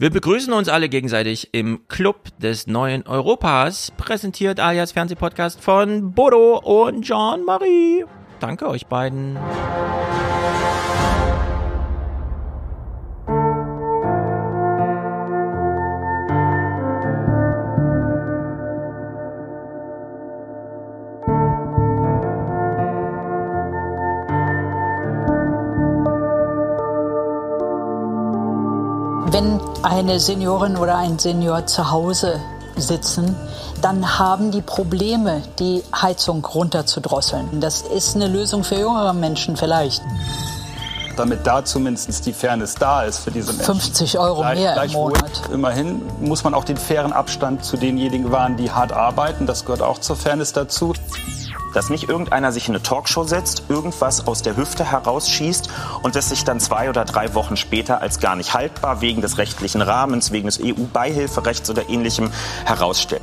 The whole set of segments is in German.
Wir begrüßen uns alle gegenseitig im Club des neuen Europas, präsentiert alias Fernsehpodcast von Bodo und Jean-Marie. Danke euch beiden. Eine Seniorin oder ein Senior zu Hause sitzen, dann haben die Probleme, die Heizung runterzudrosseln. Das ist eine Lösung für jüngere Menschen vielleicht. Damit da zumindest die Fairness da ist für diese Menschen. 50 Euro Gleich- mehr im Monat. Immerhin muss man auch den fairen Abstand zu denjenigen wahren, die hart arbeiten. Das gehört auch zur Fairness dazu. Dass nicht irgendeiner sich in eine Talkshow setzt, irgendwas aus der Hüfte herausschießt und das sich dann zwei oder drei Wochen später als gar nicht haltbar wegen des rechtlichen Rahmens, wegen des EU-Beihilferechts oder ähnlichem herausstellt.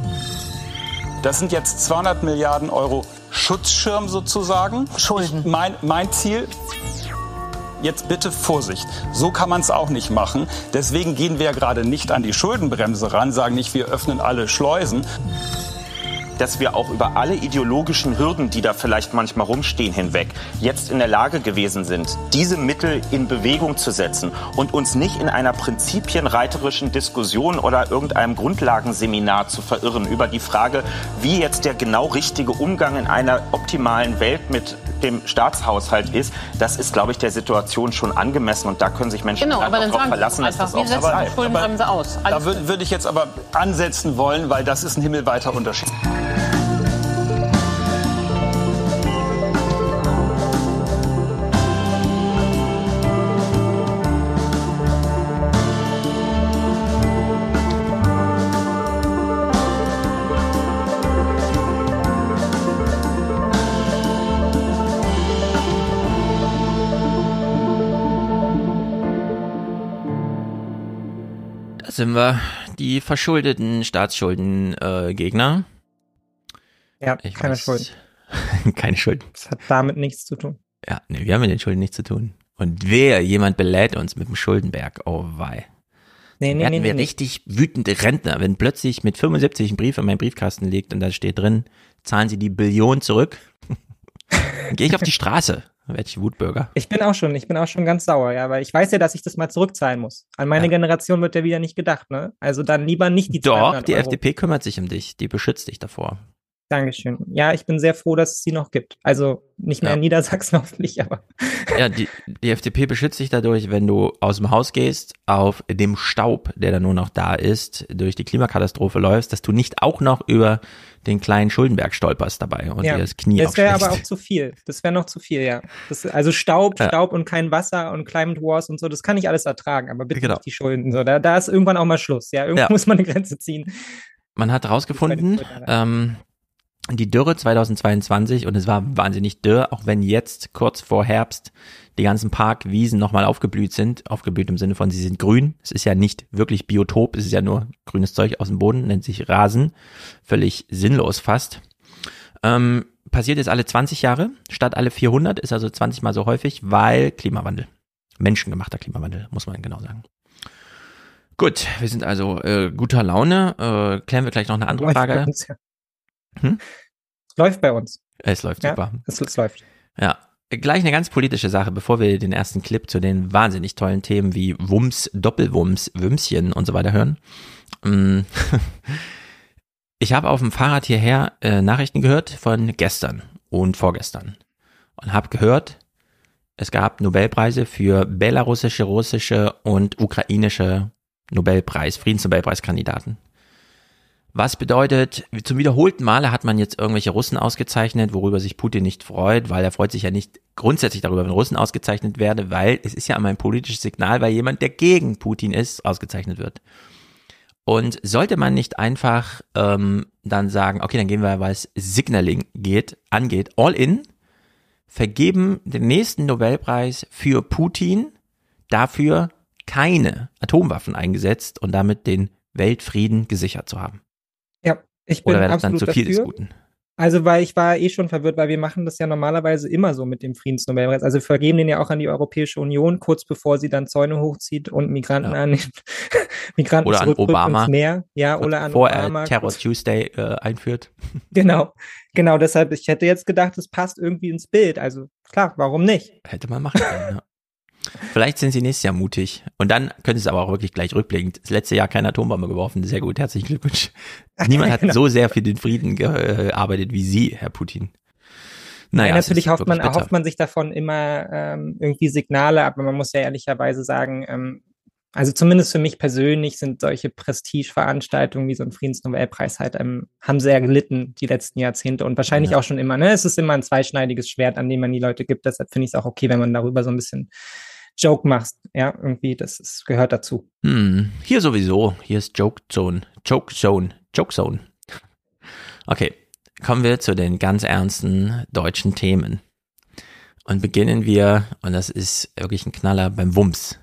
Das sind jetzt 200 Milliarden Euro Schutzschirm sozusagen. Schulden. Ich, mein, mein Ziel. Jetzt bitte Vorsicht. So kann man es auch nicht machen. Deswegen gehen wir ja gerade nicht an die Schuldenbremse ran, sagen nicht, wir öffnen alle Schleusen. Dass wir auch über alle ideologischen Hürden, die da vielleicht manchmal rumstehen, hinweg jetzt in der Lage gewesen sind, diese Mittel in Bewegung zu setzen und uns nicht in einer prinzipienreiterischen Diskussion oder irgendeinem Grundlagenseminar zu verirren über die Frage, wie jetzt der genau richtige Umgang in einer optimalen Welt mit dem Staatshaushalt ist. Das ist, glaube ich, der Situation schon angemessen und da können sich Menschen Genau, aber dann darauf verlassen, es dass einfach. das auch so bleibt. die Schuldenbremse aus? Da würde würd ich jetzt aber ansetzen wollen, weil das ist ein himmelweiter Unterschied. Sind wir, die verschuldeten Staatsschulden-Gegner. Äh. Ja, Ich keine weiß- Schulden. keine Schulden. Das hat damit nichts zu tun. Ja, nee, wir haben mit den Schulden nichts zu tun. Und wer, jemand belädt uns mit dem Schuldenberg, oh wei. Nee, nee, Werden nee, wir nee. richtig wütende Rentner, wenn plötzlich mit 75 ein Brief in meinem Briefkasten liegt und da steht drin, zahlen Sie die Billion zurück. Gehe ich auf die Straße, dann werde ich Wutbürger. Ich bin auch schon, ich bin auch schon ganz sauer, ja, weil ich weiß ja, dass ich das mal zurückzahlen muss. An meine Ja. Generation wird ja wieder nicht gedacht, ne? Also dann lieber nicht die Doch, 200 die Euro. FDP kümmert sich um dich, die beschützt dich davor. Dankeschön. Ja, ich bin sehr froh, dass es sie noch gibt. Also nicht mehr Ja. in Niedersachsen hoffentlich, aber Ja, die, die FDP beschützt dich dadurch, wenn du aus dem Haus gehst, auf dem Staub, der da nur noch da ist, durch die Klimakatastrophe läufst, dass du nicht auch noch über den kleinen Schuldenberg stolperst dabei und ja. dir das Knie das wäre aber auch zu viel. Das wäre noch zu viel, ja. Das, also Staub, Ja. Staub und kein Wasser und Climate Wars und so, das kann ich alles ertragen, aber bitte Genau. nicht die Schulden. So, da, da ist irgendwann auch mal Schluss, ja. Irgendwo muss man eine Grenze ziehen. Man hat herausgefunden, ähm, die Dürre 2022 und es war wahnsinnig dürr, auch wenn jetzt kurz vor Herbst die ganzen Parkwiesen nochmal aufgeblüht sind, aufgeblüht im Sinne von, sie sind grün. Es ist ja nicht wirklich Biotop, es ist ja nur grünes Zeug aus dem Boden, nennt sich Rasen. Völlig sinnlos fast. Ähm, passiert jetzt alle 20 Jahre, statt alle 400, ist also 20 mal so häufig, weil Klimawandel. Menschengemachter Klimawandel, muss man genau sagen. Gut, wir sind also äh, guter Laune. Äh, klären wir gleich noch eine andere Frage. ja. Hm? Es läuft bei uns. Es läuft Ja. super. Es, es läuft. Ja. Gleich eine ganz politische Sache, bevor wir den ersten Clip zu den wahnsinnig tollen Themen wie Wumms, Doppelwumms, Wümschen und so weiter hören. Mm. Ich habe auf dem Fahrrad hierher äh, Nachrichten gehört von gestern und vorgestern und habe gehört, es gab Nobelpreise für belarussische, russische und ukrainische Nobelpreis, Friedensnobelpreiskandidaten. Was bedeutet, zum wiederholten Male hat man jetzt irgendwelche Russen ausgezeichnet, worüber sich Putin nicht freut, weil er freut sich ja nicht grundsätzlich darüber, wenn Russen ausgezeichnet werden, weil es ist ja immer ein politisches Signal, weil jemand, der gegen Putin ist, ausgezeichnet wird. Und sollte man nicht einfach ähm, dann sagen, okay, dann gehen wir, was Signaling geht, angeht, all in, vergeben den nächsten Nobelpreis für Putin, dafür keine Atomwaffen eingesetzt und damit den Weltfrieden gesichert zu haben. Ich bin Oder wäre das dann zu viel des dafür. Guten? Also, weil ich war eh schon verwirrt, weil wir machen das ja normalerweise immer so mit dem Friedensnobelpreis. Also wir vergeben den ja auch an die Europäische Union, kurz bevor sie dann Zäune hochzieht und Migranten Ja. an Migranten Oder an Obama. Meer. Ja, oder an Bevor Obama. er Terror Tuesday äh, einführt. Genau, genau. Deshalb, ich hätte jetzt gedacht, es passt irgendwie ins Bild. Also klar, warum nicht? Hätte man machen können, ja. Vielleicht sind sie nächstes Jahr mutig. Und dann können sie es aber auch wirklich gleich rückblickend. Das letzte Jahr keine Atombombe geworfen. Sehr gut. Herzlichen Glückwunsch. Niemand hat Genau. so sehr für den Frieden gearbeitet wie Sie, Herr Putin. Naja, Ja, es natürlich hofft man, bitter. erhofft man sich davon immer ähm, irgendwie Signale, aber man muss ja ehrlicherweise sagen, ähm, also zumindest für mich persönlich sind solche Prestigeveranstaltungen wie so ein Friedensnobelpreis halt, ähm, haben sehr gelitten die letzten Jahrzehnte und wahrscheinlich Ja. auch schon immer. Ne? Es ist immer ein zweischneidiges Schwert, an dem man die Leute gibt. Deshalb finde ich es auch okay, wenn man darüber so ein bisschen Joke macht. Ja, irgendwie, das ist, gehört dazu. Hm, hier sowieso. Hier ist Joke Zone. Joke Zone. Joke Zone. Okay, kommen wir zu den ganz ernsten deutschen Themen. Und beginnen wir, und das ist wirklich ein Knaller, beim Wumms.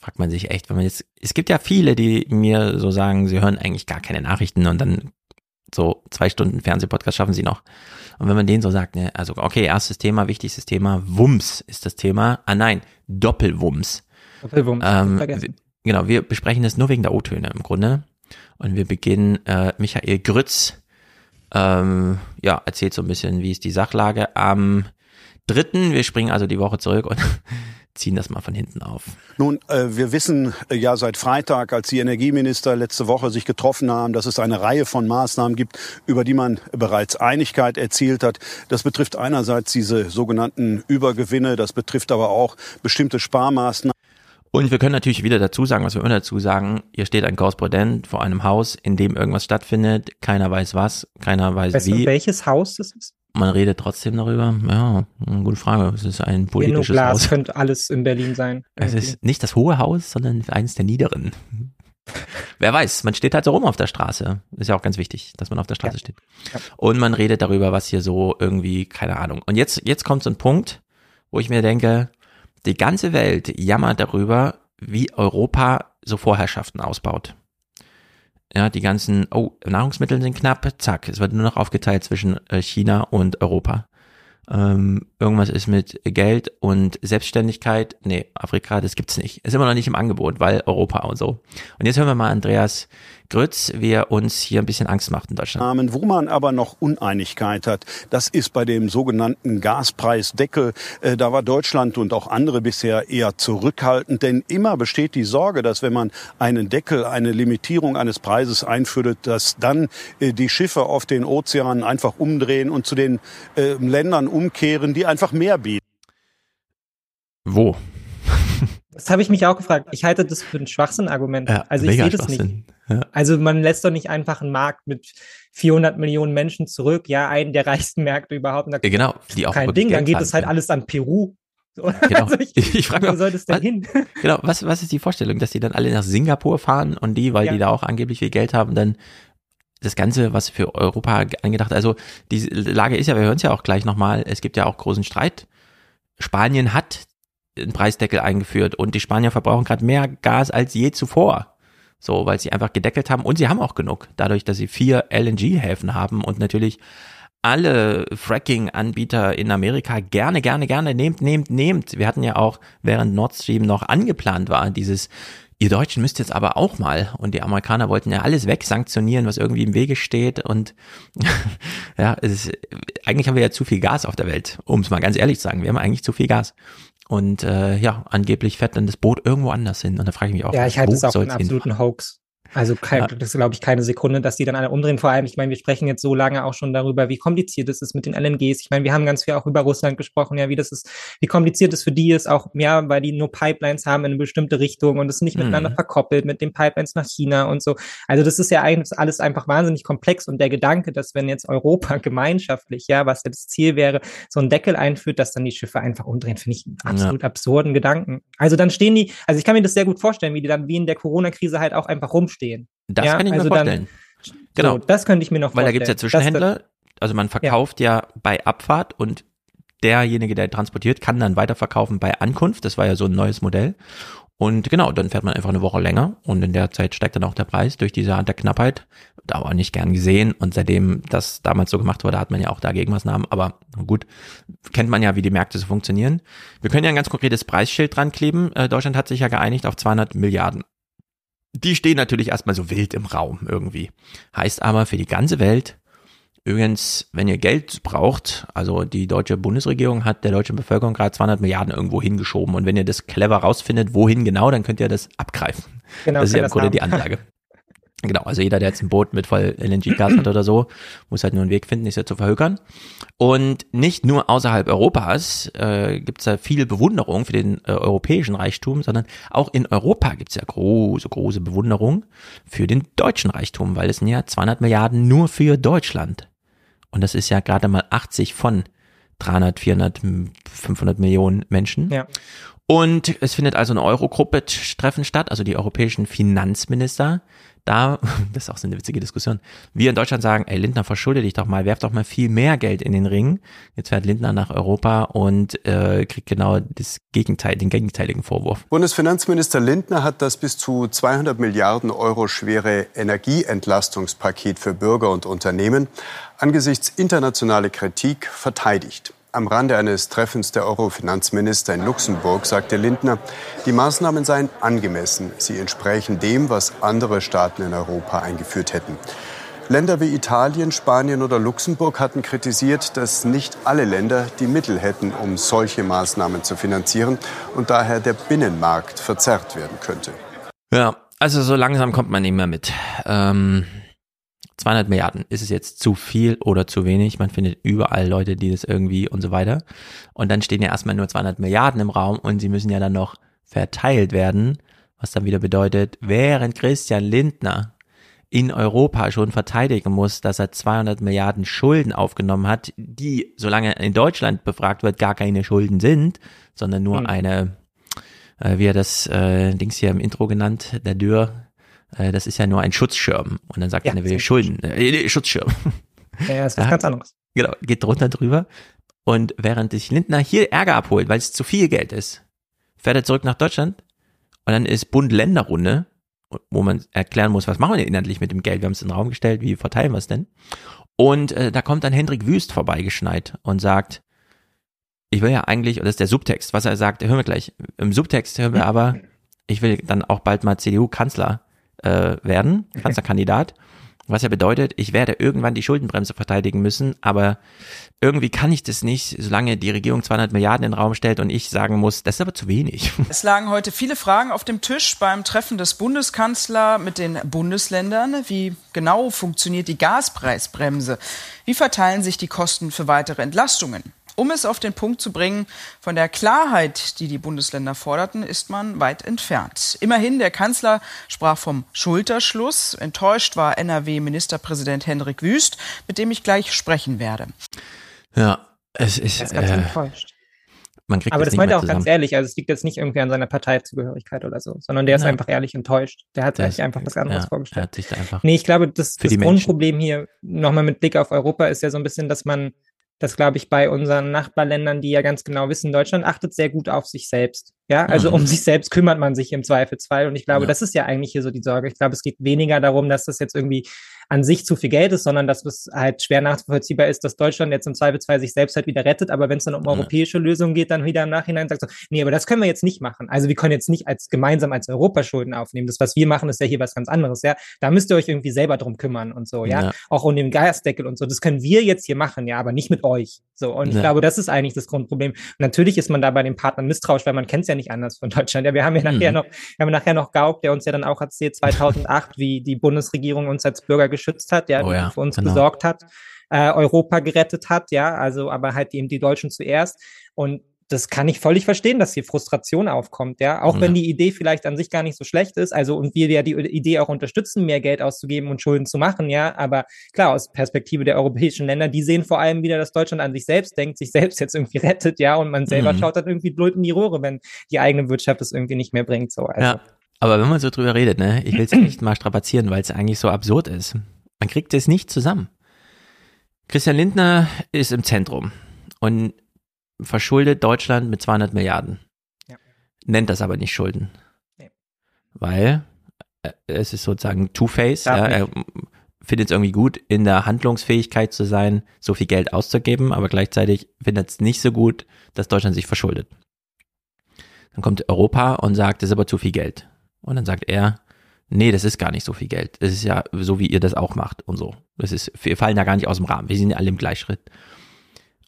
Fragt man sich echt, wenn man jetzt, es gibt ja viele, die mir so sagen, sie hören eigentlich gar keine Nachrichten und dann so zwei Stunden Fernsehpodcast schaffen sie noch. Und wenn man denen so sagt, ne, also okay, erstes Thema, wichtigstes Thema, Wumms ist das Thema. Ah nein, Doppelwumms. Doppelwumms, Ähm, wir- genau, wir besprechen das nur wegen der O-Töne im Grunde. Und wir beginnen, äh, Michael Grütz, ähm, ja, erzählt so ein bisschen, wie ist die Sachlage. Am dritten, wir springen also die Woche zurück und ziehen das mal von hinten auf. Nun, äh, wir wissen äh, ja seit Freitag, als die Energieminister letzte Woche sich getroffen haben, dass es eine Reihe von Maßnahmen gibt, über die man bereits Einigkeit erzielt hat. Das betrifft einerseits diese sogenannten Übergewinne, das betrifft aber auch bestimmte Sparmaßnahmen. Und wir können natürlich wieder dazu sagen, was wir immer dazu sagen, hier steht ein Korrespondent vor einem Haus, in dem irgendwas stattfindet, keiner weiß was, keiner weiß Weißt du, wie, welches Haus das ist? Man redet trotzdem darüber. Ja, eine gute Frage. Es ist ein politisches Glas Haus. könnte alles in Berlin sein. Es irgendwie. ist nicht das hohe Haus, sondern eines der niederen. Wer weiß, man steht halt so rum auf der Straße. Ist ja auch ganz wichtig, dass man auf der Straße Ja. steht. Ja. Und man redet darüber, was hier so irgendwie, keine Ahnung. Und jetzt, jetzt kommt so ein Punkt, wo ich mir denke, die ganze Welt jammert darüber, wie Europa so Vorherrschaften ausbaut. Ja, die ganzen, oh, Nahrungsmittel sind knapp, zack, es wird nur noch aufgeteilt zwischen äh, China und Europa. Ähm, irgendwas ist mit Geld und Selbstständigkeit. Nee, Afrika, das gibt's nicht. Ist immer noch nicht im Angebot, weil Europa und so. Und jetzt hören wir mal Andreas Grütz, wie er uns hier ein bisschen Angst macht in Deutschland. Wo man aber noch Uneinigkeit hat, das ist bei dem sogenannten Gaspreisdeckel. Äh, Da war Deutschland und auch andere bisher eher zurückhaltend, denn immer besteht die Sorge, dass wenn man einen Deckel, eine Limitierung eines Preises einführt, dass dann äh, die Schiffe auf den Ozeanen einfach umdrehen und zu den äh, Ländern umkehren, die einfach mehr bieten. Wo? Das habe ich mich auch gefragt. Ich halte das für ein Schwachsinn-Argument. also ich sehe das nicht. Ja. Also man lässt doch nicht einfach einen Markt mit 400 Millionen Menschen zurück, ja, einen der reichsten Märkte überhaupt. Ja, genau, die auch kein Ding, dann Geld geht das zahlen halt alles an Peru. Genau. Also ich, Ich, ich frage wo mich, soll das denn was, hin? genau, was, was ist die Vorstellung, dass die dann alle nach Singapur fahren und die, weil Ja. die da auch angeblich viel Geld haben, dann das Ganze, was für Europa angedacht, also die Lage ist ja, wir hören es ja auch gleich nochmal, es gibt ja auch großen Streit. Spanien hat einen Preisdeckel eingeführt und die Spanier verbrauchen gerade mehr Gas als je zuvor. So, weil sie einfach gedeckelt haben und sie haben auch genug, dadurch, dass sie vier LNG-Häfen haben und natürlich alle Fracking-Anbieter in Amerika gerne, gerne, gerne nehmt, nehmt, nehmt. Wir hatten ja auch, während Nord Stream noch angeplant war, dieses, ihr Deutschen müsst jetzt aber auch mal. Und die Amerikaner wollten ja alles wegsanktionieren, was irgendwie im Wege steht. Und ja, es ist, eigentlich haben wir ja zu viel Gas auf der Welt, um es mal ganz ehrlich zu sagen. Wir haben eigentlich zu viel Gas. Und äh, ja, angeblich fährt dann das Boot irgendwo anders hin. Und da frage ich mich auch, Ja, ich halte es auch für einen absoluten Hoax. Also kein, Ja. das ist, glaube ich, keine Sekunde, dass die dann alle umdrehen. Vor allem, ich meine, wir sprechen jetzt so lange auch schon darüber, wie kompliziert es ist mit den LNGs. Ich meine, wir haben ganz viel auch über Russland gesprochen, ja, wie das ist, wie kompliziert es für die ist, auch ja, weil die nur Pipelines haben in eine bestimmte Richtung und es nicht Mhm. miteinander verkoppelt mit den Pipelines nach China und so. Also das ist ja eigentlich alles einfach wahnsinnig komplex und der Gedanke, dass wenn jetzt Europa gemeinschaftlich, ja, was ja das Ziel wäre, so einen Deckel einführt, dass dann die Schiffe einfach umdrehen, finde ich einen absolut absurden Gedanken. Also dann stehen die, also ich kann mir das sehr gut vorstellen, wie die dann wie in der Corona-Krise halt auch einfach rumstehen. Das Ja, kann ich mir also dann- vorstellen. Genau. So, das könnte ich mir noch Weil da vorstellen. gibt's ja Zwischenhändler, also man verkauft ja. bei Abfahrt und derjenige, der transportiert, kann dann weiterverkaufen bei Ankunft. Das war ja so ein neues Modell. Und genau, dann fährt man einfach eine Woche länger und in der Zeit steigt dann auch der Preis durch diese Art der Knappheit. Da war nicht gern gesehen und seitdem das damals so gemacht wurde, hat man ja auch da Gegenmaßnahmen. Aber gut, kennt man ja, wie die Märkte so funktionieren. Wir können ja ein ganz konkretes Preisschild dran kleben. Äh, Deutschland hat sich ja geeinigt auf 200 Milliarden. Die stehen natürlich erstmal so wild im Raum irgendwie. Heißt aber für die ganze Welt Übrigens, wenn ihr Geld braucht, also die deutsche Bundesregierung hat der deutschen Bevölkerung gerade 200 Milliarden irgendwo hingeschoben und wenn ihr das clever rausfindet, wohin genau, dann könnt ihr das abgreifen. Genau, das ist ja im Grunde haben. die Ansage. Genau, also jeder, der jetzt ein Boot mit voll LNG-Gas hat oder so, muss halt nur einen Weg finden, sich zu verhökern. Und nicht nur außerhalb Europas äh, gibt es da viel Bewunderung für den äh, europäischen Reichtum, sondern auch in Europa gibt es ja große, große Bewunderung für den deutschen Reichtum, weil es sind ja 200 Milliarden nur für Deutschland. Und das ist ja gerade mal 80 von 300, 400, 500 Millionen Menschen. Ja. Und es findet also eine Eurogruppe-Treffen statt, also die europäischen Finanzminister. Da, das ist auch so eine witzige Diskussion, wir in Deutschland sagen, ey Lindner, verschulde dich doch mal, werf doch mal viel mehr Geld in den Ring. Jetzt fährt Lindner nach Europa und äh, kriegt genau das Gegenteil, den gegenteiligen Vorwurf. Bundesfinanzminister Lindner hat das bis zu 200 Milliarden Euro schwere Energieentlastungspaket für Bürger und Unternehmen angesichts internationaler Kritik verteidigt. Am Rande eines Treffens der Euro-Finanzminister in Luxemburg sagte Lindner, die Maßnahmen seien angemessen. Sie entsprechen dem, was andere Staaten in Europa eingeführt hätten. Länder wie Italien, Spanien oder Luxemburg hatten kritisiert, dass nicht alle Länder die Mittel hätten, um solche Maßnahmen zu finanzieren und daher der Binnenmarkt verzerrt werden könnte. Ja, also so langsam kommt man nicht mehr mit. Ähm 200 Milliarden. Ist es jetzt zu viel oder zu wenig? Man findet überall Leute, die das irgendwie und so weiter. Und dann stehen ja erstmal nur 200 Milliarden im Raum und sie müssen ja dann noch verteilt werden, was dann wieder bedeutet, während Christian Lindner in Europa schon verteidigen muss, dass er 200 Milliarden Schulden aufgenommen hat, die, solange in Deutschland befragt wird, gar keine Schulden sind, sondern nur mhm. eine, äh, wie er das äh, Dings hier im Intro genannt, der Dürr, äh, das ist ja nur ein Schutzschirm. Und dann sagt ja, er, er will Schulden, äh, Schutzschirm. Ja, ist was ja, ganz anderes. Genau, geht drunter drüber. Und während sich Lindner hier Ärger abholt, weil es zu viel Geld ist, fährt er zurück nach Deutschland und dann ist Bund-Länder-Runde, wo man erklären muss, was machen wir denn inhaltlich mit dem Geld? Wir haben es in den Raum gestellt, wie verteilen wir es denn? Und äh, da kommt dann Hendrik Wüst vorbeigeschneit und sagt, ich will ja eigentlich, und das ist der Subtext, was er sagt, hören wir gleich. Im Subtext hören wir aber, ich will dann auch bald mal CDU-Kanzler äh, werden, Kanzlerkandidat. Was ja bedeutet, ich werde irgendwann die Schuldenbremse verteidigen müssen, aber irgendwie kann ich das nicht, solange die Regierung 200 Milliarden in den Raum stellt und ich sagen muss, das ist aber zu wenig. Es lagen heute viele Fragen auf dem Tisch beim Treffen des Bundeskanzlers mit den Bundesländern. Wie genau funktioniert die Gaspreisbremse? Wie verteilen sich die Kosten für weitere Entlastungen? Um es auf den Punkt zu bringen, von der Klarheit, die die Bundesländer forderten, ist man weit entfernt. Immerhin, der Kanzler sprach vom Schulterschluss. Enttäuscht war NRW-Ministerpräsident Hendrik Wüst, mit dem ich gleich sprechen werde. Ja, es ist. ist ganz äh, enttäuscht. Man kriegt Aber das, das meint er auch zusammen. ganz ehrlich. Also es liegt jetzt nicht irgendwie an seiner Parteizugehörigkeit oder so, sondern der ist Nein. einfach ehrlich enttäuscht. Der hat sich einfach was anderes ja, vorgestellt. hat sich da einfach nee, ich glaube, das, das Grundproblem hier nochmal mit Blick auf Europa ist ja so ein bisschen, dass man das glaube ich bei unseren Nachbarländern, die ja ganz genau wissen, Deutschland achtet sehr gut auf sich selbst. Ja, also mhm. um sich selbst kümmert man sich im Zweifelsfall. Und ich glaube, ja. das ist ja eigentlich hier so die Sorge. Ich glaube, es geht weniger darum, dass das jetzt irgendwie an sich zu viel Geld ist, sondern dass es halt schwer nachvollziehbar ist, dass Deutschland jetzt im Zweifelsfall sich selbst halt wieder rettet. Aber wenn es dann um europäische Lösungen geht, dann wieder im Nachhinein sagt so, nee, aber das können wir jetzt nicht machen. Also wir können jetzt nicht als gemeinsam als Europa Schulden aufnehmen. Das, was wir machen, ist ja hier was ganz anderes. Ja, da müsst ihr euch irgendwie selber drum kümmern und so. Ja, ja. auch um den Gasdeckel und so. Das können wir jetzt hier machen, ja, aber nicht mit euch. So und ich glaube, das ist eigentlich das Grundproblem. Und natürlich ist man da bei den Partnern misstrauisch, weil man kennt es ja nicht anders von Deutschland. Ja, wir haben ja nachher mhm. noch, wir haben nachher noch Gauck, der uns ja dann auch erzählt 2008, wie die Bundesregierung uns als Bürger geschützt hat. Ja, oh ja, für uns genau. gesorgt hat, äh, Europa gerettet hat, ja, also aber halt eben die Deutschen zuerst. Und das kann ich völlig verstehen, dass hier Frustration aufkommt, ja. Auch ja. wenn die Idee vielleicht an sich gar nicht so schlecht ist, also und wir ja die Idee auch unterstützen, mehr Geld auszugeben und Schulden zu machen, ja. Aber klar, aus Perspektive der europäischen Länder, die sehen vor allem wieder, dass Deutschland an sich selbst denkt, sich selbst jetzt irgendwie rettet, ja. Und man selber mhm. schaut dann irgendwie blöd in die Rohre, wenn die eigene Wirtschaft es irgendwie nicht mehr bringt, so. Also. Ja. Aber wenn man so drüber redet, ne, ich will es nicht mal strapazieren, weil es eigentlich so absurd ist. Man kriegt es nicht zusammen. Christian Lindner ist im Zentrum und verschuldet Deutschland mit 200 Milliarden. Ja. Nennt das aber nicht Schulden. weil äh, es ist sozusagen Two-Face. Ja, er findet es irgendwie gut, in der Handlungsfähigkeit zu sein, so viel Geld auszugeben, aber gleichzeitig findet es nicht so gut, dass Deutschland sich verschuldet. Dann kommt Europa und sagt, das ist aber zu viel Geld. Und dann sagt er, nee, das ist gar nicht so viel Geld. Das ist ja so, wie ihr das auch macht und so. Das ist, wir fallen da gar nicht aus dem Rahmen. Wir sind alle im Gleichschritt.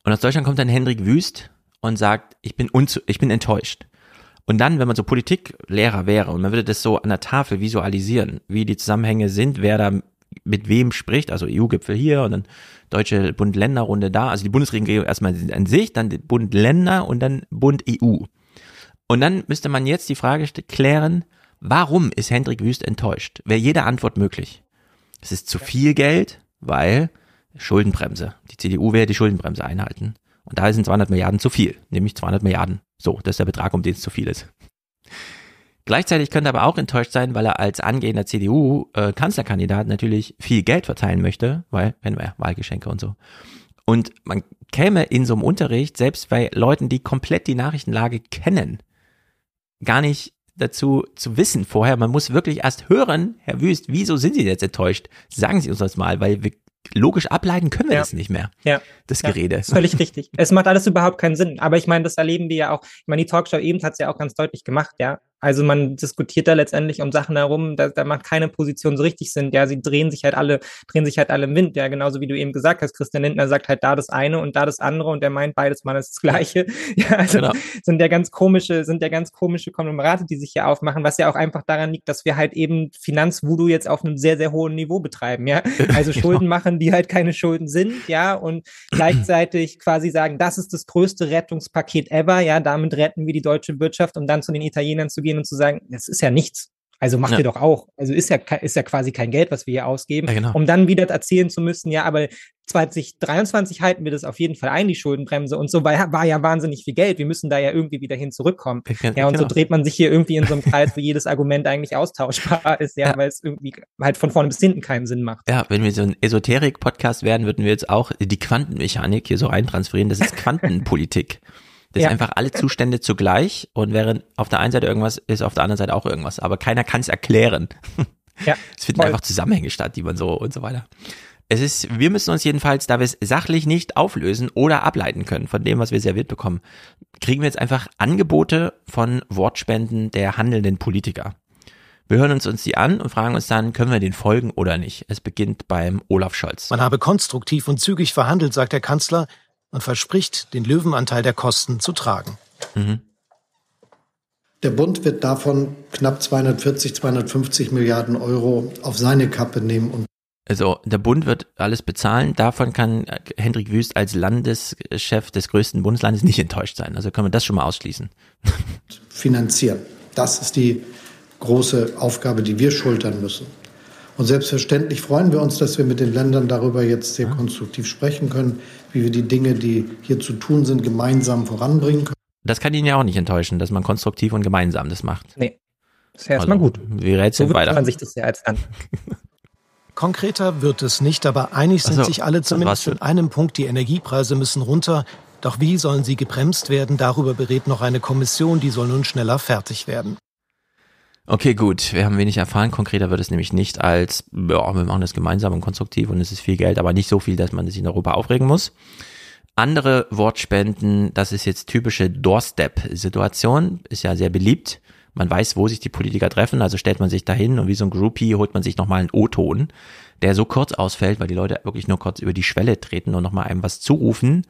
Und aus Deutschland kommt dann Hendrik Wüst und sagt, ich bin unzu ich bin enttäuscht. Und dann, wenn man so Politiklehrer wäre und man würde das so an der Tafel visualisieren, wie die Zusammenhänge sind, wer da mit wem spricht, also EU-Gipfel hier und dann deutsche Bund-Länder-Runde da, also die Bundesregierung erstmal an sich, dann Bund-Länder und dann Bund-EU. Und dann müsste man jetzt die Frage klären, warum ist Hendrik Wüst enttäuscht? Wäre jede Antwort möglich. Es ist zu viel Geld, weil Schuldenbremse. Die CDU will die Schuldenbremse einhalten. Und da sind 200 Milliarden zu viel, nämlich 200 Milliarden. So, das ist der Betrag, um den es zu viel ist. Gleichzeitig könnte er aber auch enttäuscht sein, weil er als angehender CDU-Kanzlerkandidat äh, natürlich viel Geld verteilen möchte, weil, wenn wir Wahlgeschenke und so. Und man käme in so einem Unterricht, selbst bei Leuten, die komplett die Nachrichtenlage kennen, gar nicht dazu zu wissen vorher. Man muss wirklich erst hören, Herr Wüst, wieso sind Sie jetzt enttäuscht? Sagen Sie uns das mal, weil wir logisch ableiten können wir ja. das nicht mehr. Ja. Das Gerede. Ja, völlig richtig. Es macht alles überhaupt keinen Sinn. Aber ich meine, das erleben wir ja auch. Ich meine, die Talkshow eben hat es ja auch ganz deutlich gemacht, ja. Also man diskutiert da letztendlich um Sachen herum, da, da macht keine Position so richtig Sinn. Ja, sie drehen sich halt alle, drehen sich halt alle im Wind. Ja, genauso wie du eben gesagt hast, Christian Lindner sagt halt da das eine und da das andere und der meint beides mal das Gleiche. Ja, also genau. sind ja ganz komische, sind ja ganz komische Konglomerate, die sich hier aufmachen, was ja auch einfach daran liegt, dass wir halt eben Finanzvoodoo jetzt auf einem sehr, sehr hohen Niveau betreiben. Ja, also Schulden genau. machen, die halt keine Schulden sind. Ja, und gleichzeitig quasi sagen, das ist das größte Rettungspaket ever. Ja, damit retten wir die deutsche Wirtschaft, um dann zu den Italienern zu gehen gehen und zu sagen, das ist ja nichts. Also macht ja. ihr doch auch. Also ist ja, ist ja quasi kein Geld, was wir hier ausgeben, ja, genau. um dann wieder erzählen zu müssen, ja, aber 2023 halten wir das auf jeden Fall ein, die Schuldenbremse. Und so war, war ja wahnsinnig viel Geld. Wir müssen da ja irgendwie wieder hin zurückkommen. Ja, und genau. so dreht man sich hier irgendwie in so einem Kreis, wo jedes Argument eigentlich austauschbar ist, ja, ja, weil es irgendwie halt von vorne bis hinten keinen Sinn macht. Ja, wenn wir so ein Esoterik-Podcast werden, würden wir jetzt auch die Quantenmechanik hier so reintransferieren. Das ist Quantenpolitik. Das ja. ist einfach alle Zustände zugleich und während auf der einen Seite irgendwas ist, auf der anderen Seite auch irgendwas. Aber keiner kann es erklären. Ja, es finden voll. einfach Zusammenhänge statt, die man so und so weiter. Es ist, wir müssen uns jedenfalls, da wir es sachlich nicht auflösen oder ableiten können von dem, was wir serviert bekommen, kriegen wir jetzt einfach Angebote von Wortspenden der handelnden Politiker. Wir hören uns uns die an und fragen uns dann, können wir den folgen oder nicht? Es beginnt beim Olaf Scholz. Man habe konstruktiv und zügig verhandelt, sagt der Kanzler und verspricht, den Löwenanteil der Kosten zu tragen. Mhm. Der Bund wird davon knapp 240, 250 Milliarden Euro auf seine Kappe nehmen. Und also der Bund wird alles bezahlen. Davon kann Hendrik Wüst als Landeschef des größten Bundeslandes nicht enttäuscht sein. Also können wir das schon mal ausschließen. Finanzieren. Das ist die große Aufgabe, die wir schultern müssen. Und selbstverständlich freuen wir uns, dass wir mit den Ländern darüber jetzt sehr konstruktiv sprechen können, wie wir die Dinge, die hier zu tun sind, gemeinsam voranbringen können. Das kann ihn ja auch nicht enttäuschen, dass man konstruktiv und gemeinsam das macht. Nee. Das ist ja erstmal also, gut. Wie rätseln so weiter. man sich das ja als an. Konkreter wird es nicht, aber einig sind also, sich alle zumindest in einem Punkt, die Energiepreise müssen runter. Doch wie sollen sie gebremst werden? Darüber berät noch eine Kommission, die soll nun schneller fertig werden. Okay, gut. Wir haben wenig erfahren. Konkreter wird es nämlich nicht als, ja, wir machen das gemeinsam und konstruktiv und es ist viel Geld, aber nicht so viel, dass man sich in Europa aufregen muss. Andere Wortspenden, das ist jetzt typische Doorstep-Situation, ist ja sehr beliebt. Man weiß, wo sich die Politiker treffen, also stellt man sich dahin und wie so ein Groupie holt man sich nochmal einen O-Ton, der so kurz ausfällt, weil die Leute wirklich nur kurz über die Schwelle treten und nochmal einem was zurufen,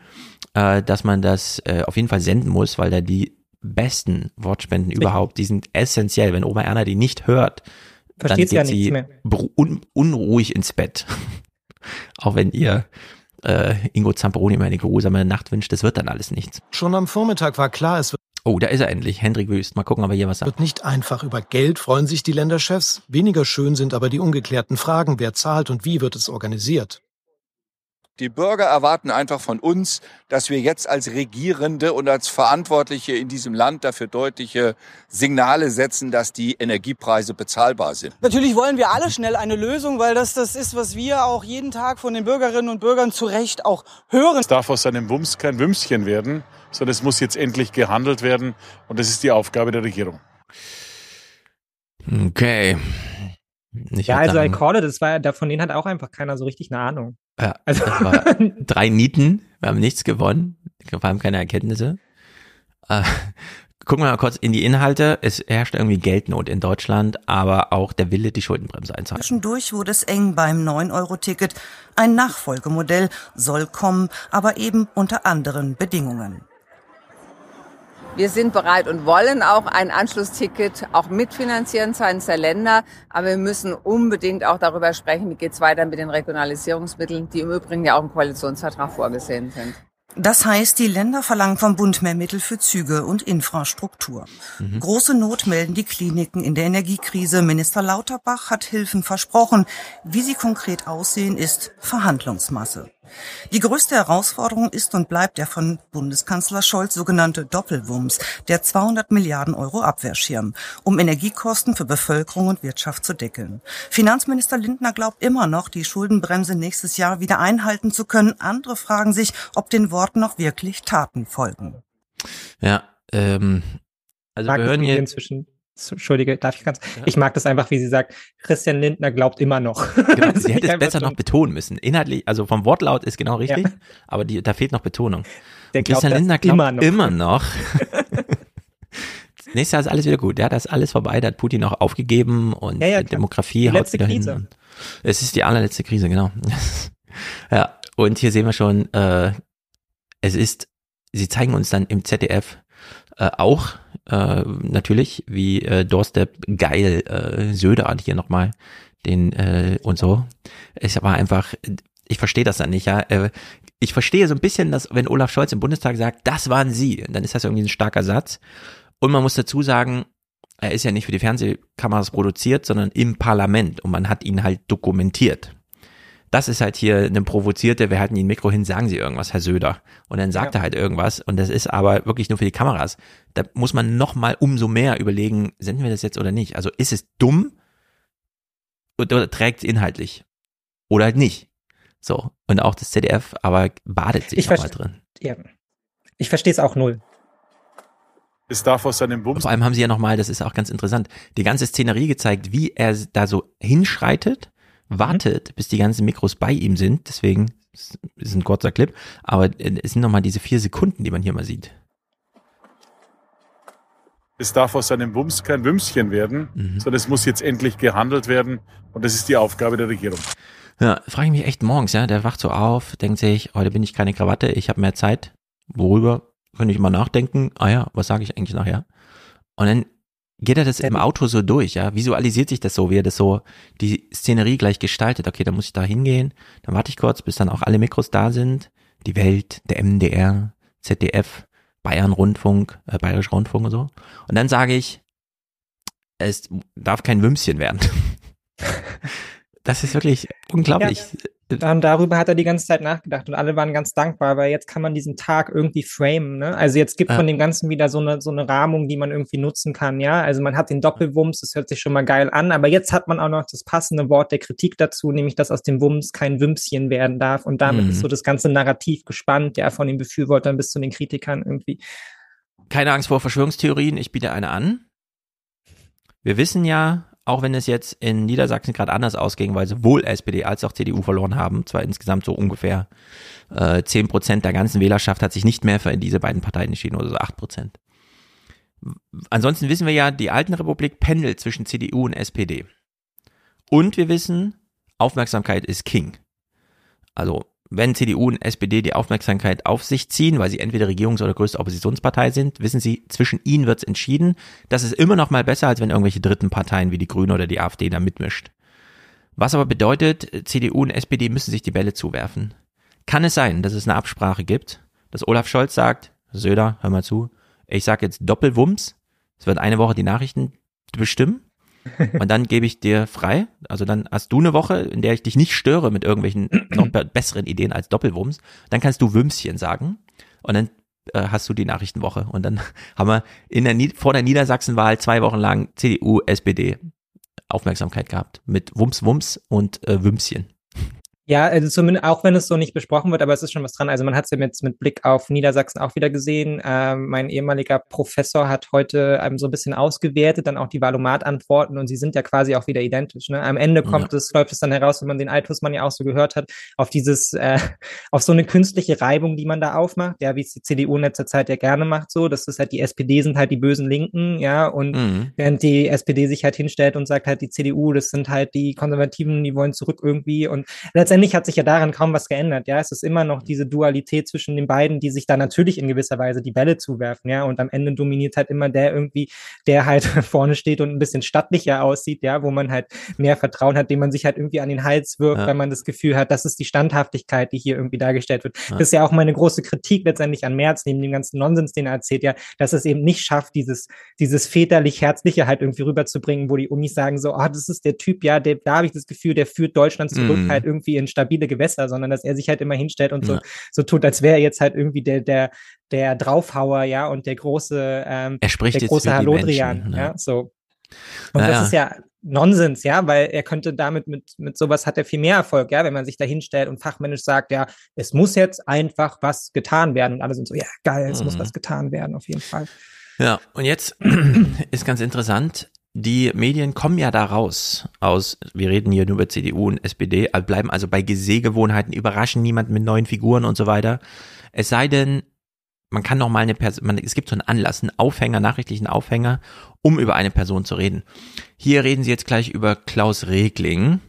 äh, dass man das äh, auf jeden Fall senden muss, weil da die besten Wortspenden überhaupt. Die sind essentiell. Wenn Oma Erna die nicht hört, Versteht dann geht sie un unruhig ins Bett. Auch wenn ihr äh, Ingo Zamperoni immer eine geruhsame Nacht wünscht, das wird dann alles nichts. Schon am Vormittag war klar, es wird Oh, da ist er endlich, Hendrik Wüst. Mal gucken, ob er hier was sagt. Wird nicht einfach über Geld freuen sich die Länderchefs. Weniger schön sind aber die ungeklärten Fragen. Wer zahlt und wie wird es organisiert? Die Bürger erwarten einfach von uns, dass wir jetzt als Regierende und als Verantwortliche in diesem Land dafür deutliche Signale setzen, dass die Energiepreise bezahlbar sind. Natürlich wollen wir alle schnell eine Lösung, weil das das ist, was wir auch jeden Tag von den Bürgerinnen und Bürgern zu Recht auch hören. Es darf aus einem Wumms kein Wümschen werden, sondern es muss jetzt endlich gehandelt werden und das ist die Aufgabe der Regierung. Okay. Ich ja, also sagen, I call it, das war, davon denen hat auch einfach keiner so richtig eine Ahnung. Ja, also. drei Nieten, wir haben nichts gewonnen, vor allem keine Erkenntnisse. Äh, gucken wir mal kurz in die Inhalte. Es herrscht irgendwie Geldnot in Deutschland, aber auch der Wille, die Schuldenbremse einzuhalten. Zwischendurch wurde es eng beim 9-Euro-Ticket. Ein Nachfolgemodell soll kommen, aber eben unter anderen Bedingungen. Wir sind bereit und wollen auch ein Anschlussticket auch mitfinanzieren seitens der Länder. Aber wir müssen unbedingt auch darüber sprechen, wie geht es weiter mit den Regionalisierungsmitteln, die im Übrigen ja auch im Koalitionsvertrag vorgesehen sind. Das heißt, die Länder verlangen vom Bund mehr Mittel für Züge und Infrastruktur. Mhm. Große Not melden die Kliniken in der Energiekrise. Minister Lauterbach hat Hilfen versprochen. Wie sie konkret aussehen, ist Verhandlungsmasse. Die größte Herausforderung ist und bleibt der von Bundeskanzler Scholz sogenannte Doppelwumms, der 200 Milliarden Euro Abwehrschirm, um Energiekosten für Bevölkerung und Wirtschaft zu deckeln. Finanzminister Lindner glaubt immer noch, die Schuldenbremse nächstes Jahr wieder einhalten zu können. Andere fragen sich, ob den Worten noch wirklich Taten folgen. Ja, ähm, also wir hören hier inzwischen Entschuldige, darf ich ganz? Ja. Ich mag das einfach, wie sie sagt, Christian Lindner glaubt immer noch. Genau, sie hätte es besser noch betonen müssen. Inhaltlich, also vom Wortlaut ist genau richtig, ja. aber die, da fehlt noch Betonung. Christian Lindner glaubt immer noch. Immer noch. Nächstes Jahr ist alles wieder gut. Ja, das ist alles vorbei. Da hat Putin auch aufgegeben und ja, ja, Demografie die haut wieder Krise. hin. Es ist die allerletzte Krise, genau. ja, und hier sehen wir schon, äh, es ist, sie zeigen uns dann im ZDF äh, auch äh, natürlich, wie äh, Doorstep geil äh, Söder hier nochmal den äh, und so. Es war einfach, ich verstehe das dann nicht, ja. Äh, ich verstehe so ein bisschen, dass wenn Olaf Scholz im Bundestag sagt, das waren sie, dann ist das irgendwie ein starker Satz. Und man muss dazu sagen, er ist ja nicht für die Fernsehkameras produziert, sondern im Parlament und man hat ihn halt dokumentiert das ist halt hier eine provozierte, wir halten ihn Mikro hin, sagen Sie irgendwas, Herr Söder. Und dann sagt ja. er halt irgendwas und das ist aber wirklich nur für die Kameras. Da muss man noch mal umso mehr überlegen, senden wir das jetzt oder nicht. Also ist es dumm oder trägt es inhaltlich? Oder halt nicht. So. Und auch das ZDF aber badet sich mal drin. Ja. Ich verstehe es auch null. Es darf aus seinem Bums. Vor allem haben sie ja nochmal, das ist auch ganz interessant, die ganze Szenerie gezeigt, wie er da so hinschreitet wartet, bis die ganzen Mikros bei ihm sind. Deswegen ist es ein kurzer Clip. Aber es sind nochmal diese vier Sekunden, die man hier mal sieht. Es darf aus seinem Wumms kein Wümschen werden, mhm. sondern es muss jetzt endlich gehandelt werden. Und das ist die Aufgabe der Regierung. Ja, frage ich mich echt morgens, ja. Der wacht so auf, denkt sich, heute bin ich keine Krawatte, ich habe mehr Zeit. Worüber könnte ich mal nachdenken? Ah ja, was sage ich eigentlich nachher? Und dann geht er das im Auto so durch, ja? Visualisiert sich das so, wie er das so, die Szenerie gleich gestaltet. Okay, dann muss ich da hingehen, dann warte ich kurz, bis dann auch alle Mikros da sind. Die Welt, der MDR, ZDF, Bayern Rundfunk, äh, Bayerisch Rundfunk und so. Und dann sage ich, es darf kein Wümschen werden. das ist wirklich unglaublich. Ja, darüber hat er die ganze Zeit nachgedacht und alle waren ganz dankbar, weil jetzt kann man diesen Tag irgendwie framen. Ne? Also jetzt gibt ja. man dem Ganzen wieder so eine, so eine Rahmung, die man irgendwie nutzen kann. Ja, also man hat den Doppelwumms, das hört sich schon mal geil an, aber jetzt hat man auch noch das passende Wort der Kritik dazu, nämlich dass aus dem Wumms kein Wümschen werden darf und damit mhm. ist so das ganze Narrativ gespannt, ja, von den Befürwortern bis zu den Kritikern irgendwie. Keine Angst vor Verschwörungstheorien, ich biete eine an. Wir wissen ja, auch wenn es jetzt in Niedersachsen gerade anders ausging, weil sowohl SPD als auch CDU verloren haben, zwar insgesamt so ungefähr äh, 10 Prozent der ganzen Wählerschaft hat sich nicht mehr für diese beiden Parteien entschieden, oder so 8 Prozent. Ansonsten wissen wir ja, die alten Republik pendelt zwischen CDU und SPD. Und wir wissen, Aufmerksamkeit ist King. Also wenn CDU und SPD die Aufmerksamkeit auf sich ziehen, weil sie entweder Regierungs- oder größte Oppositionspartei sind, wissen sie, zwischen ihnen wird es entschieden. Das ist immer noch mal besser, als wenn irgendwelche dritten Parteien wie die Grünen oder die AfD da mitmischt. Was aber bedeutet, CDU und SPD müssen sich die Bälle zuwerfen. Kann es sein, dass es eine Absprache gibt, dass Olaf Scholz sagt, Söder, hör mal zu, ich sag jetzt Doppelwumms, es wird eine Woche die Nachrichten bestimmen und dann gebe ich dir frei. Also dann hast du eine Woche, in der ich dich nicht störe mit irgendwelchen noch besseren Ideen als Doppelwumms. Dann kannst du Wümschen sagen und dann äh, hast du die Nachrichtenwoche. Und dann haben wir in der, vor der Niedersachsenwahl zwei Wochen lang CDU, SPD Aufmerksamkeit gehabt mit Wumms, Wumms und äh, Wümschen. Ja, also zumindest auch wenn es so nicht besprochen wird, aber es ist schon was dran. Also man hat es ja jetzt mit Blick auf Niedersachsen auch wieder gesehen. Ähm, mein ehemaliger Professor hat heute ähm, so ein bisschen ausgewertet, dann auch die Valomat-Antworten und sie sind ja quasi auch wieder identisch. Ne? Am Ende kommt ja. es, läuft es dann heraus, wenn man den Altusmann ja auch so gehört hat, auf dieses, äh, auf so eine künstliche Reibung, die man da aufmacht, ja, wie es die CDU in letzter Zeit ja gerne macht, so. Das ist halt die SPD sind halt die bösen Linken, ja, und mhm. während die SPD sich halt hinstellt und sagt halt, die CDU, das sind halt die Konservativen, die wollen zurück irgendwie und letztendlich hat sich ja daran kaum was geändert. Ja, es ist immer noch diese Dualität zwischen den beiden, die sich da natürlich in gewisser Weise die Bälle zuwerfen. Ja, und am Ende dominiert halt immer der irgendwie, der halt vorne steht und ein bisschen stattlicher aussieht. Ja, wo man halt mehr Vertrauen hat, dem man sich halt irgendwie an den Hals wirft, ja. wenn man das Gefühl hat, das ist die Standhaftigkeit, die hier irgendwie dargestellt wird. Ja. Das ist ja auch meine große Kritik letztendlich an Merz, neben dem ganzen Nonsens, den er erzählt, ja, dass es eben nicht schafft, dieses, dieses väterlich-herzliche halt irgendwie rüberzubringen, wo die Unis sagen so, ah, oh, das ist der Typ, ja, der, da habe ich das Gefühl, der führt Deutschland zurück mm. halt irgendwie in stabile Gewässer, sondern dass er sich halt immer hinstellt und so, ja. so tut, als wäre er jetzt halt irgendwie der, der, der Draufhauer, ja, und der große, ähm, er spricht der große Halodrian, Menschen, ja. ja, so. Und naja. das ist ja Nonsens, ja, weil er könnte damit mit, mit sowas hat er viel mehr Erfolg, ja, wenn man sich da hinstellt und fachmännisch sagt, ja, es muss jetzt einfach was getan werden und alle sind so, ja, geil, es mhm. muss was getan werden, auf jeden Fall. Ja, und jetzt ist ganz interessant, die Medien kommen ja da raus aus, wir reden hier nur über CDU und SPD, bleiben also bei Sehgewohnheiten, überraschen niemanden mit neuen Figuren und so weiter. Es sei denn, man kann noch mal eine Person, es gibt so einen Anlass, einen Aufhänger, nachrichtlichen Aufhänger, um über eine Person zu reden. Hier reden sie jetzt gleich über Klaus Regling.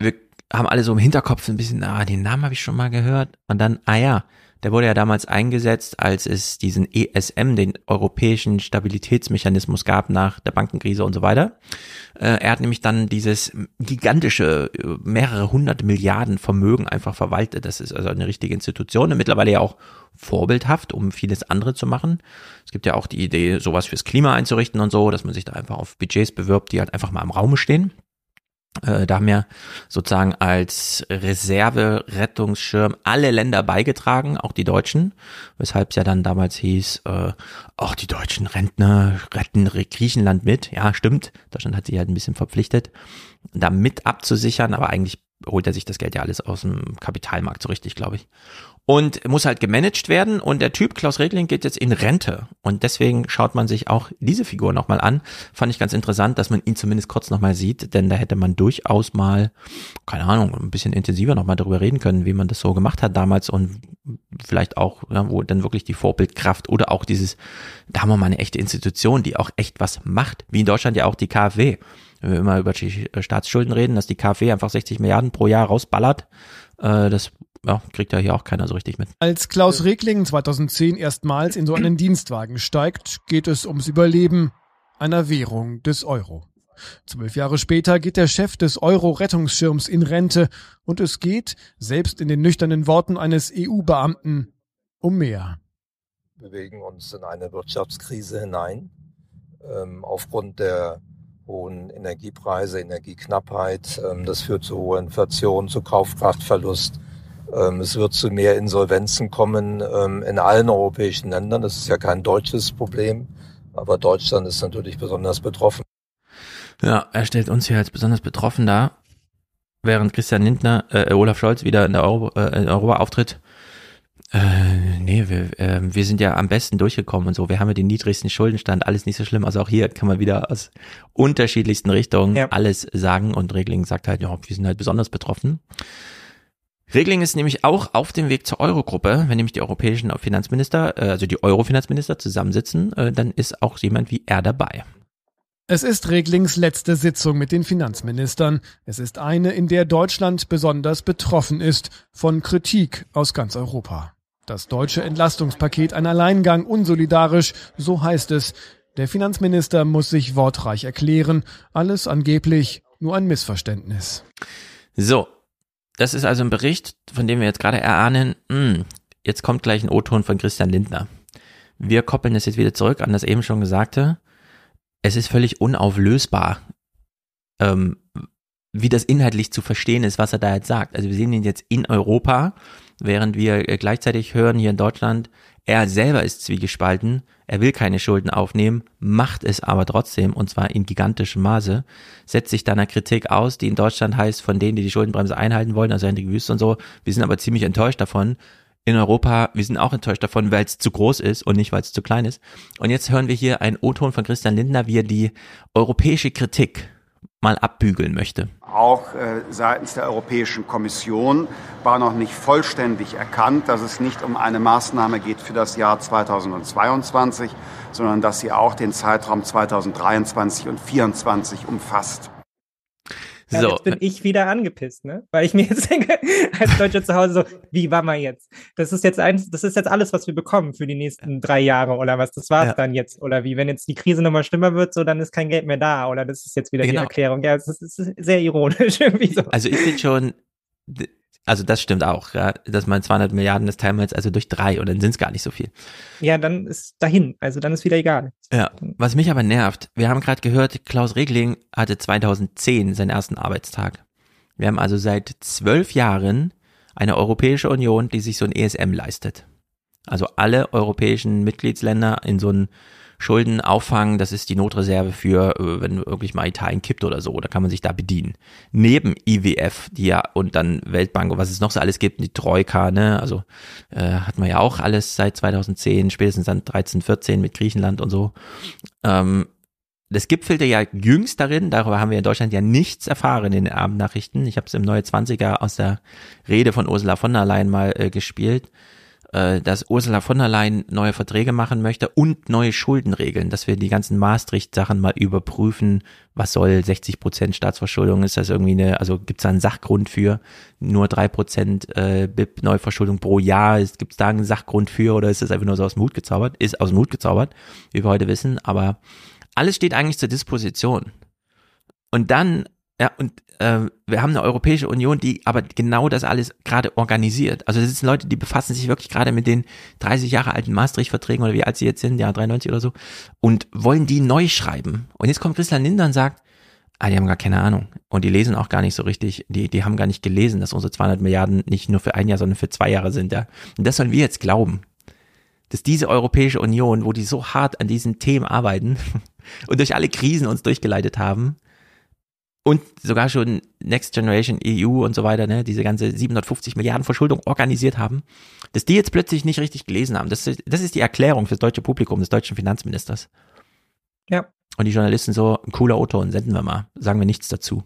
Wir haben alle so im Hinterkopf ein bisschen, ah, den Namen habe ich schon mal gehört. Und dann, ah ja, der wurde ja damals eingesetzt, als es diesen ESM, den Europäischen Stabilitätsmechanismus gab nach der Bankenkrise und so weiter. Äh, er hat nämlich dann dieses gigantische, äh, mehrere hundert Milliarden Vermögen einfach verwaltet. Das ist also eine richtige Institution und mittlerweile ja auch vorbildhaft, um vieles andere zu machen. Es gibt ja auch die Idee, sowas fürs Klima einzurichten und so, dass man sich da einfach auf Budgets bewirbt, die halt einfach mal im Raum stehen. Äh, da haben ja sozusagen als Reserve-Rettungsschirm alle Länder beigetragen, auch die Deutschen, weshalb es ja dann damals hieß, äh, auch die deutschen Rentner retten Griechenland mit. Ja, stimmt. Deutschland hat sich halt ein bisschen verpflichtet, da mit abzusichern, aber eigentlich holt er sich das Geld ja alles aus dem Kapitalmarkt so richtig, glaube ich und muss halt gemanagt werden. Und der Typ Klaus Regling geht jetzt in Rente. Und deswegen schaut man sich auch diese Figur nochmal an. Fand ich ganz interessant, dass man ihn zumindest kurz nochmal sieht, denn da hätte man durchaus mal, keine Ahnung, ein bisschen intensiver nochmal darüber reden können, wie man das so gemacht hat damals. Und vielleicht auch, ja, wo dann wirklich die Vorbildkraft oder auch dieses, da haben wir mal eine echte Institution, die auch echt was macht, wie in Deutschland ja auch die KfW. Wenn wir immer über Staatsschulden reden, dass die KfW einfach 60 Milliarden pro Jahr rausballert, äh, das ja, kriegt ja hier auch keiner so richtig mit. Als Klaus Regling 2010 erstmals in so einen Dienstwagen steigt, geht es ums Überleben einer Währung des Euro. Zwölf Jahre später geht der Chef des Euro-Rettungsschirms in Rente und es geht, selbst in den nüchternen Worten eines EU-Beamten, um mehr. Wir bewegen uns in eine Wirtschaftskrise hinein. Ähm, aufgrund der hohen Energiepreise, Energieknappheit. Ähm, das führt zu hoher Inflation, zu Kaufkraftverlust. Ähm, es wird zu mehr Insolvenzen kommen ähm, in allen europäischen Ländern. Das ist ja kein deutsches Problem, aber Deutschland ist natürlich besonders betroffen. Ja, er stellt uns hier als besonders betroffen dar, während Christian Lindner, äh, Olaf Scholz wieder in der Euro, äh, in Europa auftritt. Äh, nee, wir, äh, wir sind ja am besten durchgekommen und so. Wir haben ja den niedrigsten Schuldenstand, alles nicht so schlimm. Also auch hier kann man wieder aus unterschiedlichsten Richtungen ja. alles sagen und Regling sagt halt, ja, wir sind halt besonders betroffen. Regling ist nämlich auch auf dem Weg zur Eurogruppe, wenn nämlich die europäischen Finanzminister, äh, also die Euro-Finanzminister zusammensitzen, äh, dann ist auch jemand wie er dabei. Es ist Reglings letzte Sitzung mit den Finanzministern. Es ist eine, in der Deutschland besonders betroffen ist von Kritik aus ganz Europa. Das deutsche Entlastungspaket ein Alleingang unsolidarisch, so heißt es. Der Finanzminister muss sich wortreich erklären. Alles angeblich nur ein Missverständnis. So, das ist also ein Bericht, von dem wir jetzt gerade erahnen, mh, hm, jetzt kommt gleich ein O-Ton von Christian Lindner. Wir koppeln das jetzt wieder zurück an das eben schon Gesagte. Es ist völlig unauflösbar, ähm, wie das inhaltlich zu verstehen ist, was er da jetzt sagt. Also wir sehen ihn jetzt in Europa während wir äh, gleichzeitig hören hier in Deutschland, er selber ist zwiegespalten, er will keine Schulden aufnehmen, macht es aber trotzdem und zwar in gigantischem Maße, setzt sich dann einer Kritik aus, die in Deutschland heißt, von denen, die die Schuldenbremse einhalten wollen, also Hendrik Wüst und so, wir sind aber ziemlich enttäuscht davon. In Europa, wir sind auch enttäuscht davon, weil es zu groß ist und nicht, weil es zu klein ist. Und jetzt hören wir hier einen O-Ton von Christian Lindner, wie er die europäische Kritik mal abbügeln möchte. Auch äh, seitens der Europäischen Kommission war noch nicht vollständig erkannt, dass es nicht um eine Maßnahme geht für das Jahr 2022, sondern dass sie auch den Zeitraum 2023 und 2024 umfasst. Ja, so. Jetzt bin ich wieder angepisst, ne? Weil ich mir jetzt denke, als Deutscher zu Hause so, wie war man jetzt? Das ist jetzt eins, das ist jetzt alles, was wir bekommen für die nächsten drei Jahre oder was? Das war's ja. dann jetzt oder wie? Wenn jetzt die Krise nochmal schlimmer wird, so dann ist kein Geld mehr da oder das ist jetzt wieder genau. die Erklärung. Ja, das ist, sehr ironisch irgendwie so. Also ich bin schon, also das stimmt auch, ja, dass man 200 Milliarden, das teilen wir jetzt also durch drei und dann sind es gar nicht so viel. Ja, dann ist dahin, also dann ist wieder egal. Ja, was mich aber nervt, wir haben gerade gehört, Klaus Regling hatte 2010 seinen ersten Arbeitstag. Wir haben also seit zwölf Jahren eine Europäische Union, die sich so ein ESM leistet. Also alle europäischen Mitgliedsländer in so ein Schulden auffangen, das ist die Notreserve für, äh, wenn wirklich mal Italien kippt oder so, da kann man sich da bedienen. Neben IWF, die ja, und dann Weltbank und was es noch so alles gibt, die Troika, ne, also äh, hat man ja auch alles seit 2010, spätestens dann 13, 14 mit Griechenland und so. Ähm, das gipfelte ja jüngst darin, darüber haben wir in Deutschland ja nichts erfahren in den Abendnachrichten. Ich habe es im Neue 20er aus der Rede von Ursula von der Leyen mal äh, gespielt äh, dass Ursula von der Leyen neue Verträge machen möchte und neue Schuldenregeln, dass wir die ganzen Maastricht-Sachen mal überprüfen. Was soll 60 Prozent Staatsverschuldung? Ist das irgendwie eine, also gibt es da einen Sachgrund für? Nur drei Prozent äh, BIP Neuverschuldung pro Jahr? Gibt es da einen Sachgrund für oder ist das einfach nur so aus dem Hut gezaubert? Ist aus dem Hut gezaubert, wie wir heute wissen, aber alles steht eigentlich zur Disposition. Und dann ja, und äh, wir haben eine Europäische Union, die aber genau das alles gerade organisiert. Also das sind Leute, die befassen sich wirklich gerade mit den 30 Jahre alten Maastricht-Verträgen oder wie alt sie jetzt sind, ja 93 oder so, und wollen die neu schreiben. Und jetzt kommt Christian Linder und sagt, ah, die haben gar keine Ahnung. Und die lesen auch gar nicht so richtig, die, die haben gar nicht gelesen, dass unsere 200 Milliarden nicht nur für ein Jahr, sondern für zwei Jahre sind. Ja. Und das sollen wir jetzt glauben. Dass diese Europäische Union, wo die so hart an diesen Themen arbeiten und durch alle Krisen uns durchgeleitet haben, und sogar schon Next Generation EU und so weiter, ne, diese ganze 750 Milliarden Verschuldung organisiert haben, dass die jetzt plötzlich nicht richtig gelesen haben. Das ist, das ist die Erklärung fürs deutsche Publikum des deutschen Finanzministers. Ja. Und die Journalisten so, ein cooler Autor und senden wir mal, sagen wir nichts dazu.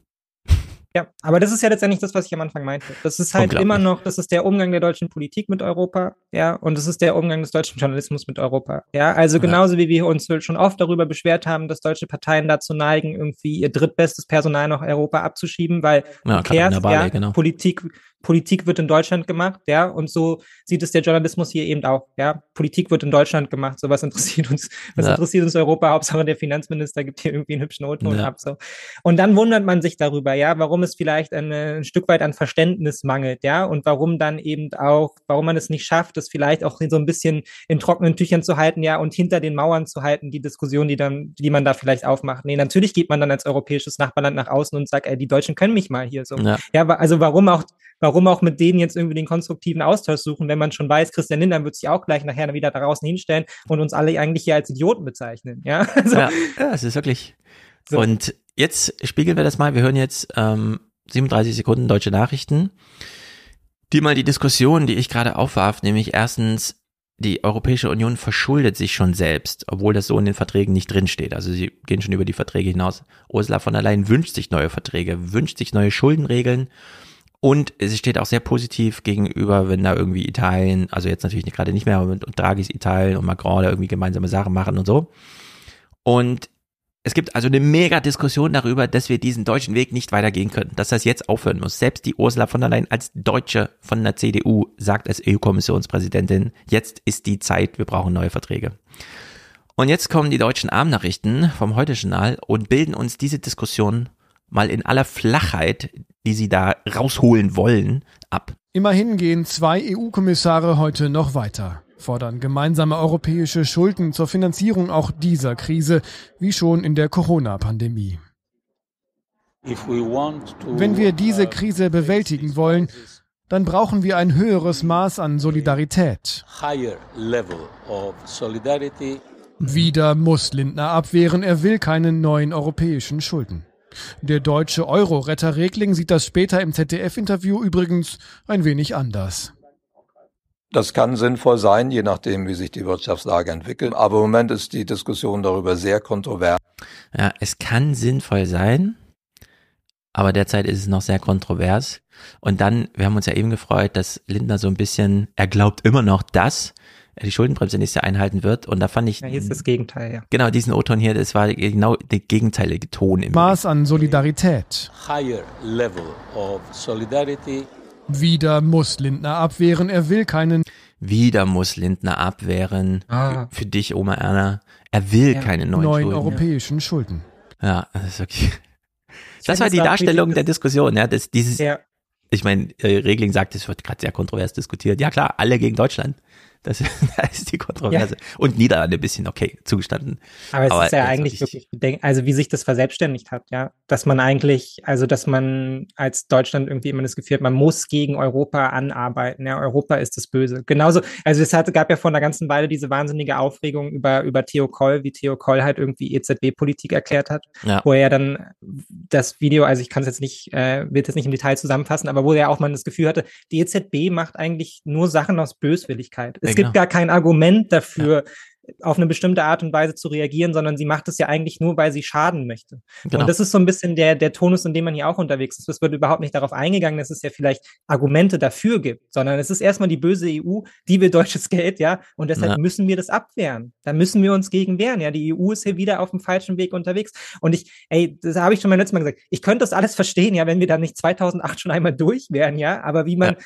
Ja, aber das ist ja letztendlich das, was ich am Anfang meinte. Das ist halt immer noch, das ist der Umgang der deutschen Politik mit Europa, ja, und das ist der Umgang des deutschen Journalismus mit Europa, ja. Also genauso wie wir uns schon oft darüber beschwert haben, dass deutsche Parteien dazu neigen, irgendwie ihr drittbestes Personal nach Europa abzuschieben, weil ja, Kehrt, ja, genau. Politik, Politik wird in Deutschland gemacht, ja, und so sieht es der Journalismus hier eben auch, ja. Politik wird in Deutschland gemacht, so was interessiert uns, was ja. interessiert uns Europa, Hauptsache der Finanzminister gibt hier irgendwie einen hübschen Noten ja. ab, so. Und dann wundert man sich darüber, ja, warum es vielleicht ein, ein Stück weit an Verständnis mangelt, ja, und warum dann eben auch, warum man es nicht schafft, es vielleicht auch so ein bisschen in trockenen Tüchern zu halten, ja, und hinter den Mauern zu halten, die Diskussion, die dann, die man da vielleicht aufmacht. Nee, natürlich geht man dann als europäisches Nachbarland nach außen und sagt, ey, die Deutschen können mich mal hier so. Ja, ja also warum auch, warum auch mit denen jetzt irgendwie den konstruktiven Austausch suchen, wenn man schon weiß, Christian Lindner wird sich auch gleich nachher wieder da draußen hinstellen und uns alle eigentlich hier als Idioten bezeichnen. Ja, also, ja, ja es ist wirklich. So. Und jetzt spiegeln wir das mal. Wir hören jetzt ähm, 37 Sekunden deutsche Nachrichten, die mal die Diskussion, die ich gerade aufwarf, nämlich erstens, die Europäische Union verschuldet sich schon selbst, obwohl das so in den Verträgen nicht drinsteht. Also sie gehen schon über die Verträge hinaus. Ursula von der Leyen wünscht sich neue Verträge, wünscht sich neue Schuldenregeln und sie steht auch sehr positiv gegenüber, wenn da irgendwie Italien, also jetzt natürlich gerade nicht mehr, aber mit Draghis Italien und Macron da irgendwie gemeinsame Sachen machen und so. Und es gibt also eine mega Diskussion darüber, dass wir diesen deutschen Weg nicht weitergehen können, dass das jetzt aufhören muss. Selbst die Ursula von der Leyen als Deutsche von der CDU sagt als EU-Kommissionspräsidentin, jetzt ist die Zeit, wir brauchen neue Verträge. Und jetzt kommen die deutschen Armnachrichten vom Heute-Journal und bilden uns diese Diskussion mal in aller Flachheit, die sie da rausholen wollen, ab. Immerhin gehen zwei EU-Kommissare heute noch weiter, fordern gemeinsame europäische Schulden zur Finanzierung auch dieser Krise, wie schon in der Corona-Pandemie. Wenn wir diese Krise bewältigen wollen, dann brauchen wir ein höheres Maß an Solidarität. Wieder muss Lindner abwehren, er will keine neuen europäischen Schulden. Der deutsche Euro-Retter Regling sieht das später im ZDF-Interview übrigens ein wenig anders. Das kann sinnvoll sein, je nachdem, wie sich die Wirtschaftslage entwickelt. Aber im Moment ist die Diskussion darüber sehr kontrovers. Ja, es kann sinnvoll sein, aber derzeit ist es noch sehr kontrovers. Und dann, wir haben uns ja eben gefreut, dass Lindner so ein bisschen, er glaubt immer noch, dass er die Schuldenbremse nächstes Jahr einhalten wird. Und da fand ich. Ja, hier ist das Gegenteil, ja. Genau, diesen O-Ton hier, das war genau der gegenteilige Ton. Im Maß an Solidarität. Higher level of solidarity. Wieder muss Lindner abwehren, er will keinen. Wieder muss Lindner abwehren. Ah. Für, für, dich, Oma Erna. Er will ja. keine neuen, neuen Schulden. europäischen Schulden. Ja, das ist okay. Das war die Darstellung der Diskussion, ja, das, dieses, ja. ich meine, äh, Regling sagt, es wird gerade sehr kontrovers diskutiert. Ja klar, alle gegen Deutschland. Das, das ist die Kontroverse. Ja. Und Niederlande ein bisschen okay zugestanden. Aber es Aber ist ja eigentlich wirklich also wie sich das verselbstständigt hat, ja. Dass man eigentlich, also dass man als Deutschland irgendwie immer das Gefühl hat, man muss gegen Europa anarbeiten. Ja, Europa ist das Böse. Genauso, also es hat, gab ja vor einer ganzen Weile diese wahnsinnige Aufregung über, über Theo Koll, wie Theo Koll halt irgendwie EZB-Politik erklärt hat, ja. wo er dann das Video, also ich kann es jetzt nicht, äh, wird es nicht im Detail zusammenfassen, aber wo er auch mal das Gefühl hatte, die EZB macht eigentlich nur Sachen aus Böswilligkeit. Es es gibt genau. gar kein Argument dafür, ja. auf eine bestimmte Art und Weise zu reagieren, sondern sie macht es ja eigentlich nur, weil sie schaden möchte. Genau. Und das ist so ein bisschen der, der Tonus, in dem man hier auch unterwegs ist. Es wird überhaupt nicht darauf eingegangen, dass es ja vielleicht Argumente dafür gibt, sondern es ist erstmal die böse EU, die will deutsches Geld, ja, und deshalb ja. müssen wir das abwehren. Da müssen wir uns gegen wehren, ja. Die EU ist hier wieder auf dem falschen Weg unterwegs. Und ich, ey, das habe ich schon beim letzten Mal gesagt, ich könnte das alles verstehen, ja, wenn wir da nicht 2008 schon einmal durch wären, ja, aber wie man, ja.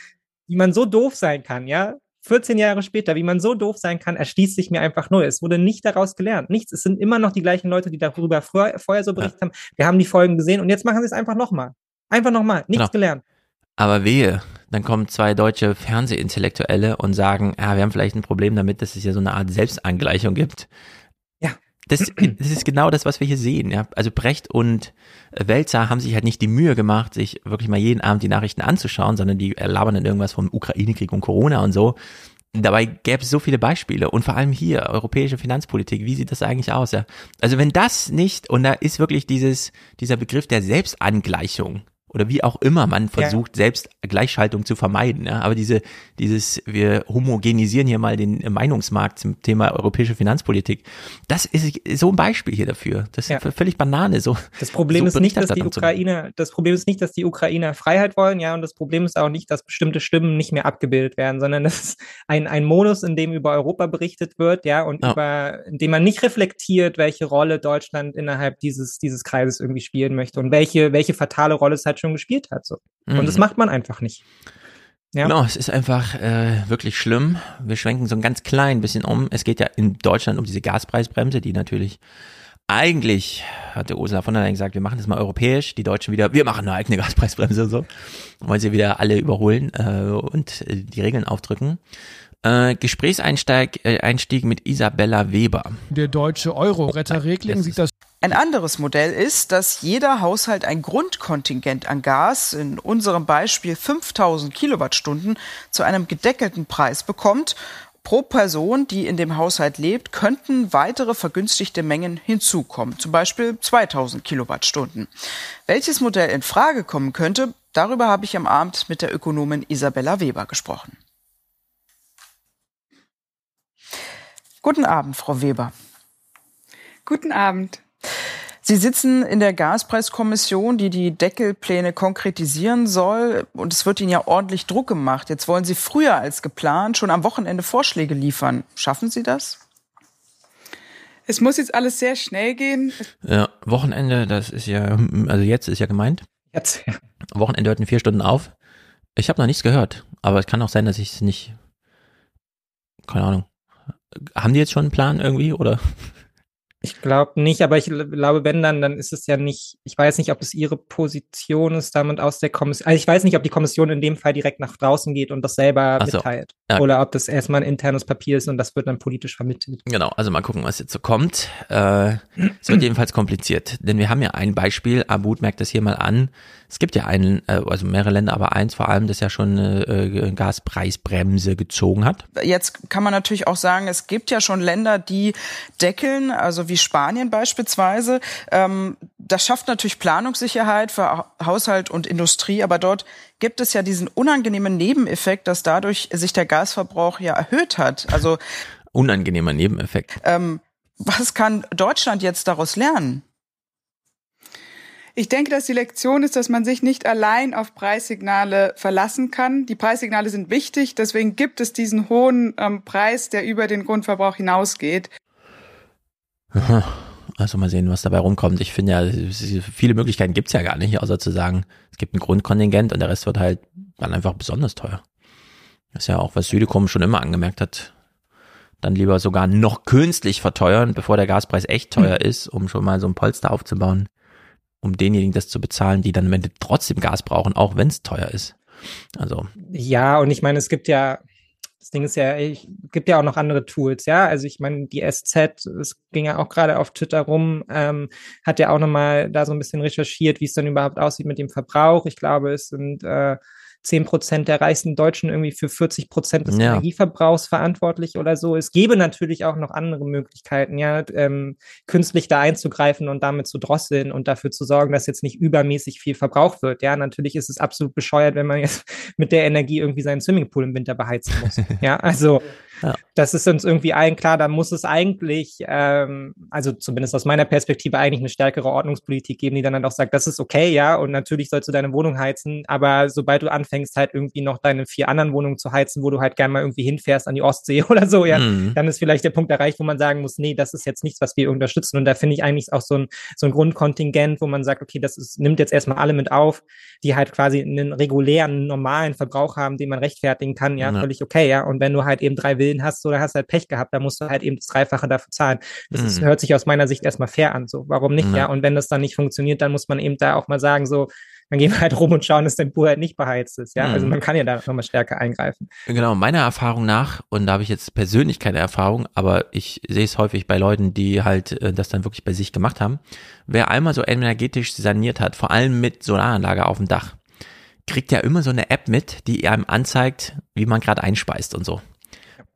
wie man so doof sein kann, ja, 14 Jahre später, wie man so doof sein kann, erschließt sich mir einfach neu. Es wurde nicht daraus gelernt. Nichts. Es sind immer noch die gleichen Leute, die darüber vorher, vorher so berichtet ja. haben. Wir haben die Folgen gesehen und jetzt machen sie es einfach nochmal. Einfach nochmal. Nichts genau. gelernt. Aber wehe, dann kommen zwei deutsche Fernsehintellektuelle und sagen, ja, wir haben vielleicht ein Problem damit, dass es hier so eine Art Selbstangleichung gibt. Das, das ist genau das, was wir hier sehen. Ja. Also Brecht und Welzer haben sich halt nicht die Mühe gemacht, sich wirklich mal jeden Abend die Nachrichten anzuschauen, sondern die labern dann irgendwas vom Ukraine-Krieg und Corona und so. Dabei gäbe es so viele Beispiele und vor allem hier, europäische Finanzpolitik, wie sieht das eigentlich aus? Ja? Also wenn das nicht, und da ist wirklich dieses, dieser Begriff der Selbstangleichung, oder wie auch immer man versucht, ja. selbst Gleichschaltung zu vermeiden. Ja? Aber diese, dieses, wir homogenisieren hier mal den Meinungsmarkt zum Thema europäische Finanzpolitik, das ist so ein Beispiel hier dafür. Das ist ja. völlig Banane. So, das Problem so ist nicht, dass die Ukrainer, das Problem ist nicht, dass die Ukrainer Freiheit wollen, ja, und das Problem ist auch nicht, dass bestimmte Stimmen nicht mehr abgebildet werden, sondern das ist ein, ein Modus, in dem über Europa berichtet wird, ja, und ja. über, in dem man nicht reflektiert, welche Rolle Deutschland innerhalb dieses, dieses Kreises irgendwie spielen möchte und welche, welche fatale Rolle es halt schon schon gespielt hat. So. Mhm. Und das mhm. macht man einfach nicht. Ja. Genau, es ist einfach äh, wirklich schlimm. Wir schwenken so ein ganz klein bisschen um. Es geht ja in Deutschland um diese Gaspreisbremse, die natürlich eigentlich, hatte Ursula von der Leyen gesagt, wir machen das mal europäisch, die Deutschen wieder, wir machen eine eigene Gaspreisbremse und so, weil sie wieder alle überholen äh, und äh, die Regeln aufdrücken. Äh, Gesprächseinstieg äh, Einstieg mit Isabella Weber. Der deutsche Euro-Retter Regling sieht das ein anderes Modell ist, dass jeder Haushalt ein Grundkontingent an Gas, in unserem Beispiel 5000 Kilowattstunden, zu einem gedeckelten Preis bekommt. Pro Person, die in dem Haushalt lebt, könnten weitere vergünstigte Mengen hinzukommen, zum Beispiel 2000 Kilowattstunden. Welches Modell in Frage kommen könnte, darüber habe ich am Abend mit der Ökonomin Isabella Weber gesprochen. Guten Abend, Frau Weber. Guten Abend. Sie sitzen in der Gaspreiskommission, die die Deckelpläne konkretisieren soll. Und es wird Ihnen ja ordentlich Druck gemacht. Jetzt wollen Sie früher als geplant schon am Wochenende Vorschläge liefern. Schaffen Sie das? Es muss jetzt alles sehr schnell gehen. Ja, Wochenende, das ist ja, also jetzt ist ja gemeint. Jetzt, ja. Wochenende hört in vier Stunden auf. Ich habe noch nichts gehört, aber es kann auch sein, dass ich es nicht, keine Ahnung. Haben die jetzt schon einen Plan irgendwie oder? Ich glaube nicht, aber ich glaube, wenn dann, dann ist es ja nicht, ich weiß nicht, ob es ihre Position ist, damit aus der Kommission, also ich weiß nicht, ob die Kommission in dem Fall direkt nach draußen geht und das selber so. mitteilt. Ja. Oder ob das erstmal ein internes Papier ist und das wird dann politisch vermittelt. Genau, also mal gucken, was jetzt so kommt. Äh, es wird jedenfalls kompliziert, denn wir haben ja ein Beispiel, Abud merkt das hier mal an. Es gibt ja einen, äh, also mehrere Länder, aber eins vor allem, das ja schon eine äh, Gaspreisbremse gezogen hat. Jetzt kann man natürlich auch sagen, es gibt ja schon Länder, die deckeln, also wie Spanien beispielsweise. Ähm, das schafft natürlich Planungssicherheit für Haushalt und Industrie, aber dort gibt es ja diesen unangenehmen Nebeneffekt, dass dadurch sich der Gasverbrauch ja erhöht hat. Also unangenehmer Nebeneffekt. Ähm, was kann Deutschland jetzt daraus lernen? Ich denke, dass die Lektion ist, dass man sich nicht allein auf Preissignale verlassen kann. Die Preissignale sind wichtig, deswegen gibt es diesen hohen ähm, Preis, der über den Grundverbrauch hinausgeht. Also mal sehen, was dabei rumkommt. Ich finde ja, viele Möglichkeiten gibt's ja gar nicht, außer zu sagen, es gibt ein Grundkontingent und der Rest wird halt dann einfach besonders teuer. Das ist ja auch, was Südekum schon immer angemerkt hat. Dann lieber sogar noch künstlich verteuern, bevor der Gaspreis echt teuer hm. ist, um schon mal so ein Polster aufzubauen um denjenigen das zu bezahlen, die dann am Ende trotzdem Gas brauchen, auch wenn es teuer ist. Also. Ja, und ich meine, es gibt ja, das Ding ist ja, es gibt ja auch noch andere Tools, ja. Also ich meine, die SZ, es ging ja auch gerade auf Twitter rum, ähm, hat ja auch nochmal da so ein bisschen recherchiert, wie es dann überhaupt aussieht mit dem Verbrauch. Ich glaube, es sind äh, 10 Prozent der reichsten Deutschen irgendwie für 40 Prozent des ja. Energieverbrauchs verantwortlich oder so. Es gäbe natürlich auch noch andere Möglichkeiten, ja, ähm, künstlich da einzugreifen und damit zu drosseln und dafür zu sorgen, dass jetzt nicht übermäßig viel verbraucht wird. Ja, natürlich ist es absolut bescheuert, wenn man jetzt mit der Energie irgendwie seinen Swimmingpool im Winter beheizen muss. ja, also ja. Das ist uns irgendwie allen klar, da muss es eigentlich, ähm, also zumindest aus meiner Perspektive, eigentlich eine stärkere Ordnungspolitik geben, die dann halt auch sagt, das ist okay, ja, und natürlich sollst du deine Wohnung heizen, aber sobald du anfängst, halt irgendwie noch deine vier anderen Wohnungen zu heizen, wo du halt gerne mal irgendwie hinfährst an die Ostsee oder so, ja, mhm. dann ist vielleicht der Punkt erreicht, wo man sagen muss, nee, das ist jetzt nichts, was wir unterstützen. Und da finde ich eigentlich auch so ein, so ein Grundkontingent, wo man sagt, okay, das ist, nimmt jetzt erstmal alle mit auf, die halt quasi einen regulären, normalen Verbrauch haben, den man rechtfertigen kann, ja, ja. völlig okay, ja. Und wenn du halt eben drei Willen hast, oder hast halt Pech gehabt, da musst du halt eben das Dreifache dafür zahlen. Das mhm. ist, hört sich aus meiner Sicht erstmal fair an, so. Warum nicht, ja. ja? Und wenn das dann nicht funktioniert, dann muss man eben da auch mal sagen, so, dann gehen wir halt rum und schauen, dass dein Pool halt nicht beheizt ist. Ja, also mhm. also man kann ja da nochmal stärker eingreifen. Genau, meiner Erfahrung nach, und da habe ich jetzt persönlich keine Erfahrung, aber ich sehe es häufig bei Leuten, die halt äh, das dann wirklich bei sich gemacht haben. Wer einmal so energetisch saniert hat, vor allem mit Solaranlage auf dem Dach, kriegt ja immer so eine App mit, die einem anzeigt, wie man gerade einspeist und so.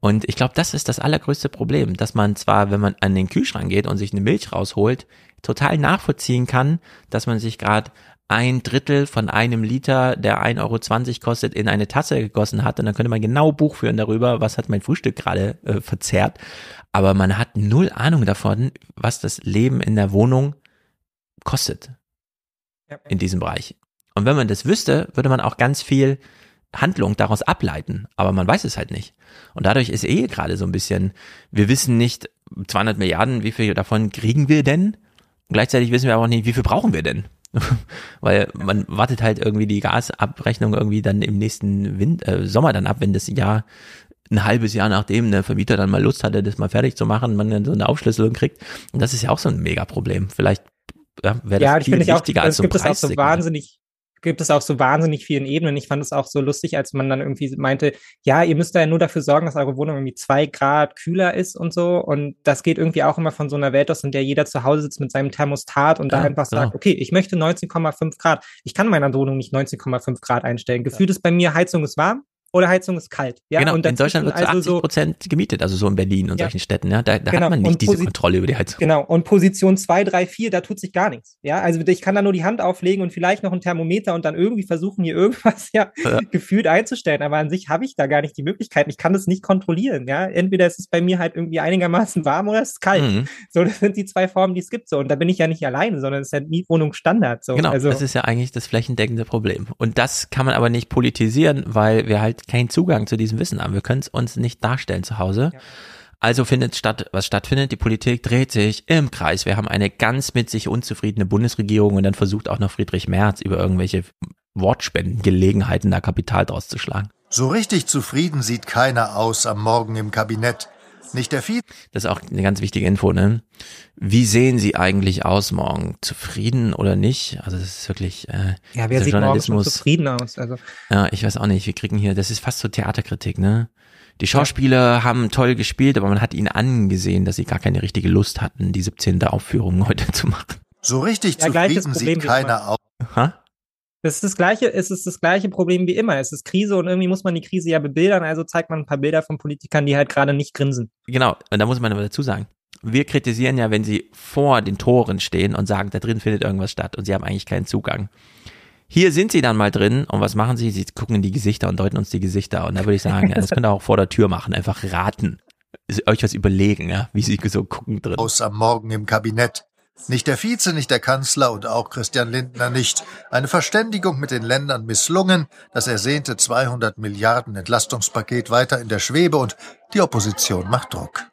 Und ich glaube, das ist das allergrößte Problem, dass man zwar, wenn man an den Kühlschrank geht und sich eine Milch rausholt, total nachvollziehen kann, dass man sich gerade ein Drittel von einem Liter, der 1,20 Euro kostet, in eine Tasse gegossen hat. Und dann könnte man genau Buch führen darüber, was hat mein Frühstück gerade äh, verzehrt. Aber man hat null Ahnung davon, was das Leben in der Wohnung kostet. Ja. In diesem Bereich. Und wenn man das wüsste, würde man auch ganz viel Handlung daraus ableiten, aber man weiß es halt nicht. Und dadurch ist eh gerade so ein bisschen, wir wissen nicht, 200 Milliarden, wie viel davon kriegen wir denn? Und gleichzeitig wissen wir auch nicht, wie viel brauchen wir denn? Weil man wartet halt irgendwie die Gasabrechnung irgendwie dann im nächsten Wind, äh, Sommer dann ab, wenn das Jahr ein halbes Jahr nachdem der Vermieter dann mal Lust hatte, das mal fertig zu machen, man dann so eine Aufschlüsselung kriegt. Und das ist ja auch so ein Mega-Problem. Vielleicht ja, wäre das ja, viel wichtiger auch, als so ein gibt es auch so wahnsinnig gibt es auch so wahnsinnig vielen Ebenen. Ich fand es auch so lustig, als man dann irgendwie meinte, ja, ihr müsst da ja nur dafür sorgen, dass eure Wohnung irgendwie zwei Grad kühler ist und so. Und das geht irgendwie auch immer von so einer Welt aus, in der jeder zu Hause sitzt mit seinem Thermostat und ja, da einfach sagt, ja. okay, ich möchte 19,5 Grad. Ich kann meiner Wohnung nicht 19,5 Grad einstellen. Gefühlt ja. ist bei mir Heizung ist warm, oder Heizung ist kalt. Ja? Genau, und in Deutschland wird zu also 80 Prozent so, gemietet, also so in Berlin und ja. solchen Städten. Ja? Da, da genau. hat man nicht diese Kontrolle über die Heizung. Genau, und Position 2, 3, 4, da tut sich gar nichts. Ja, also ich kann da nur die Hand auflegen und vielleicht noch ein Thermometer und dann irgendwie versuchen, hier irgendwas ja, ja. gefühlt einzustellen. Aber an sich habe ich da gar nicht die Möglichkeit. Ich kann das nicht kontrollieren. Ja, entweder ist es bei mir halt irgendwie einigermaßen warm oder es ist kalt. Mhm. So, das sind die zwei Formen, die es gibt. So, und da bin ich ja nicht alleine, sondern es ist ja Mietwohnung Standard. So. Genau, also, das ist ja eigentlich das flächendeckende Problem. Und das kann man aber nicht politisieren, weil wir halt keinen Zugang zu diesem Wissen haben. Wir können es uns nicht darstellen zu Hause. Ja. Also findet statt, was stattfindet, die Politik dreht sich im Kreis. Wir haben eine ganz mit sich unzufriedene Bundesregierung und dann versucht auch noch Friedrich Merz über irgendwelche Wortspendengelegenheiten da Kapital draus zu schlagen. So richtig zufrieden sieht keiner aus am Morgen im Kabinett. Nicht der Vieh. Das ist auch eine ganz wichtige Info, ne? Wie sehen Sie eigentlich aus morgen? Zufrieden oder nicht? Also das ist wirklich äh, ja, wer sieht morgen schon zufrieden aus? Also ja, ich weiß auch nicht. Wir kriegen hier, das ist fast so Theaterkritik, ne? Die Schauspieler ja. haben toll gespielt, aber man hat ihnen angesehen, dass sie gar keine richtige Lust hatten, die 17. Aufführung heute zu machen. So richtig ja, zufrieden sieht keiner aus. Ha? Das ist das gleiche, es ist das gleiche Problem wie immer. Es ist Krise und irgendwie muss man die Krise ja bebildern, also zeigt man ein paar Bilder von Politikern, die halt gerade nicht grinsen. Genau, und da muss man aber dazu sagen, wir kritisieren ja, wenn sie vor den Toren stehen und sagen, da drin findet irgendwas statt und sie haben eigentlich keinen Zugang. Hier sind sie dann mal drin und was machen sie? Sie gucken in die Gesichter und deuten uns die Gesichter und da würde ich sagen, das könnt ihr auch vor der Tür machen, einfach raten. Euch was überlegen, ja, wie sie so gucken drin. Aus am Morgen im Kabinett. Nicht der Vize, nicht der Kanzler und auch Christian Lindner nicht. Eine Verständigung mit den Ländern misslungen, das ersehnte 200 Milliarden Entlastungspaket weiter in der Schwebe und die Opposition macht Druck.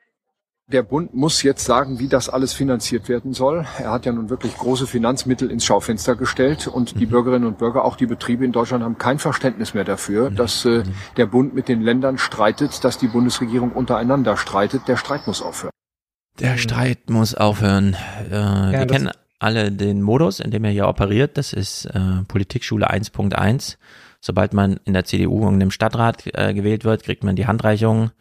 Der Bund muss jetzt sagen, wie das alles finanziert werden soll. Er hat ja nun wirklich große Finanzmittel ins Schaufenster gestellt und die mhm. Bürgerinnen und Bürger, auch die Betriebe in Deutschland haben kein Verständnis mehr dafür, mhm. dass äh, der Bund mit den Ländern streitet, dass die Bundesregierung untereinander streitet. Der Streit muss aufhören. Der mhm. Streit muss aufhören. Äh, ja, wir kennen alle den Modus, in dem er hier operiert. Das ist äh, Politikschule 1.1. Sobald man in der CDU und im Stadtrat äh, gewählt wird, kriegt man die Handreichung.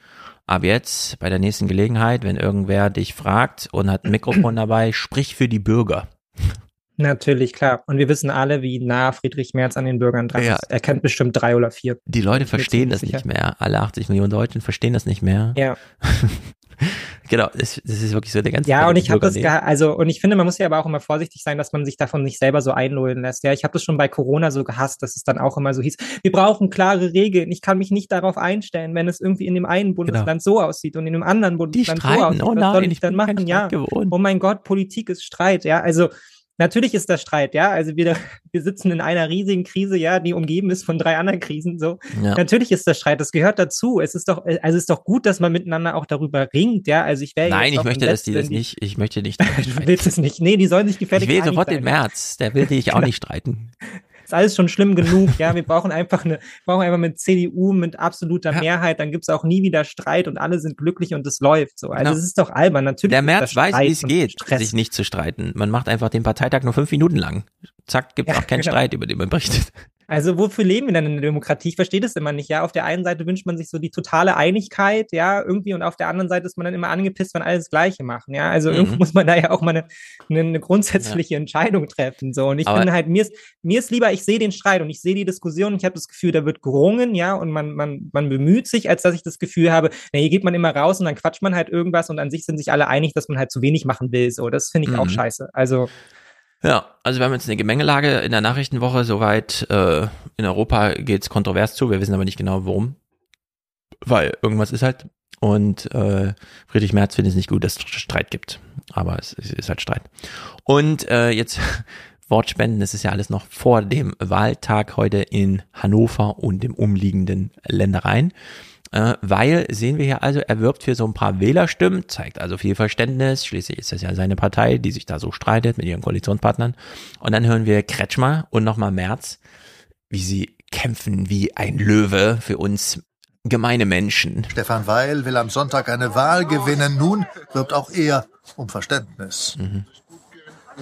Ab jetzt, bei der nächsten Gelegenheit, wenn irgendwer dich fragt und hat ein Mikrofon dabei, sprich für die Bürger. Natürlich, klar. Und wir wissen alle, wie nah Friedrich Merz an den Bürgern dran ja. ist. Er kennt bestimmt drei oder vier. Die Leute verstehen das sicher. nicht mehr. Alle 80 Millionen Deutschen verstehen das nicht mehr. Ja. genau, das, das, ist wirklich so der ganze. Ja, und ich habe das, also und ich finde, man muss ja aber auch immer vorsichtig sein, dass man sich davon nicht selber so einlullen lässt. Ja, ich habe das schon bei Corona so gehasst, dass es dann auch immer so hieß: Wir brauchen klare Regeln. Ich kann mich nicht darauf einstellen, wenn es irgendwie in dem einen genau. Bundesland genau. so aussieht und in dem anderen Bundesland so aussieht. Oh nein, was soll ich, ich dann machen? Ja. Gewohnt. Oh mein Gott, Politik ist Streit. Ja, also Natürlich ist das Streit, ja. Also wir, wir sitzen in einer riesigen Krise, ja, die umgeben ist von drei anderen Krisen. So, ja. natürlich ist das Streit. Das gehört dazu. Es ist doch, also es ist doch gut, dass man miteinander auch darüber ringt, ja. Also ich wäre Nein, ich möchte, dass die das nicht. Ich möchte nicht. du willst es nicht. Nee, die sollen sich gefällig. Ich will sofort den März. Der will dich auch nicht streiten ist alles schon schlimm genug. Ja, wir brauchen einfach eine, brauchen einfach mit CDU mit absoluter ja. Mehrheit, dann gibt's auch nie wieder Streit und alle sind glücklich und es läuft so. Also genau. es ist doch albern. Natürlich. Der März weiß, wie es geht, Stress. sich nicht zu streiten. Man macht einfach den Parteitag nur fünf Minuten lang. Zack, gibt ja, auch keinen genau. Streit, über den man berichtet. Also wofür leben wir denn in der Demokratie? Ich verstehe das immer nicht. Ja, auf der einen Seite wünscht man sich so die totale Einigkeit, ja, irgendwie, und auf der anderen Seite ist man dann immer angepisst, wenn alle das Gleiche machen. Ja, also mhm. irgendwo muss man da ja auch mal eine, eine, eine grundsätzliche ja. Entscheidung treffen. So, und ich Aber finde halt, mir ist, mir ist lieber, ich sehe den Streit und ich sehe die Diskussion und ich habe das Gefühl, da wird gerungen, ja, und man, man, man bemüht sich, als dass ich das Gefühl habe, na, hier geht man immer raus und dann quatscht man halt irgendwas und an sich sind sich alle einig, dass man halt zu wenig machen will. So, das finde ich mhm. auch scheiße. Also ja, also wir haben jetzt eine Gemengelage in der Nachrichtenwoche. Soweit äh, in Europa geht's kontrovers zu. Wir wissen aber nicht genau warum. Weil irgendwas ist halt. Und äh, Friedrich Merz findet es nicht gut, dass es Streit gibt. Aber es, es ist halt Streit. Und äh, jetzt Wortspenden, das ist ja alles noch vor dem Wahltag heute in Hannover und dem umliegenden Ländereien weil sehen wir hier also, er wirbt für so ein paar Wählerstimmen, zeigt also viel Verständnis, schließlich ist das ja seine Partei, die sich da so streitet mit ihren Koalitionspartnern. Und dann hören wir Kretschmer und nochmal Merz, wie sie kämpfen wie ein Löwe für uns gemeine Menschen. Stefan Weil will am Sonntag eine Wahl gewinnen, nun wirbt auch er um Verständnis. Mhm.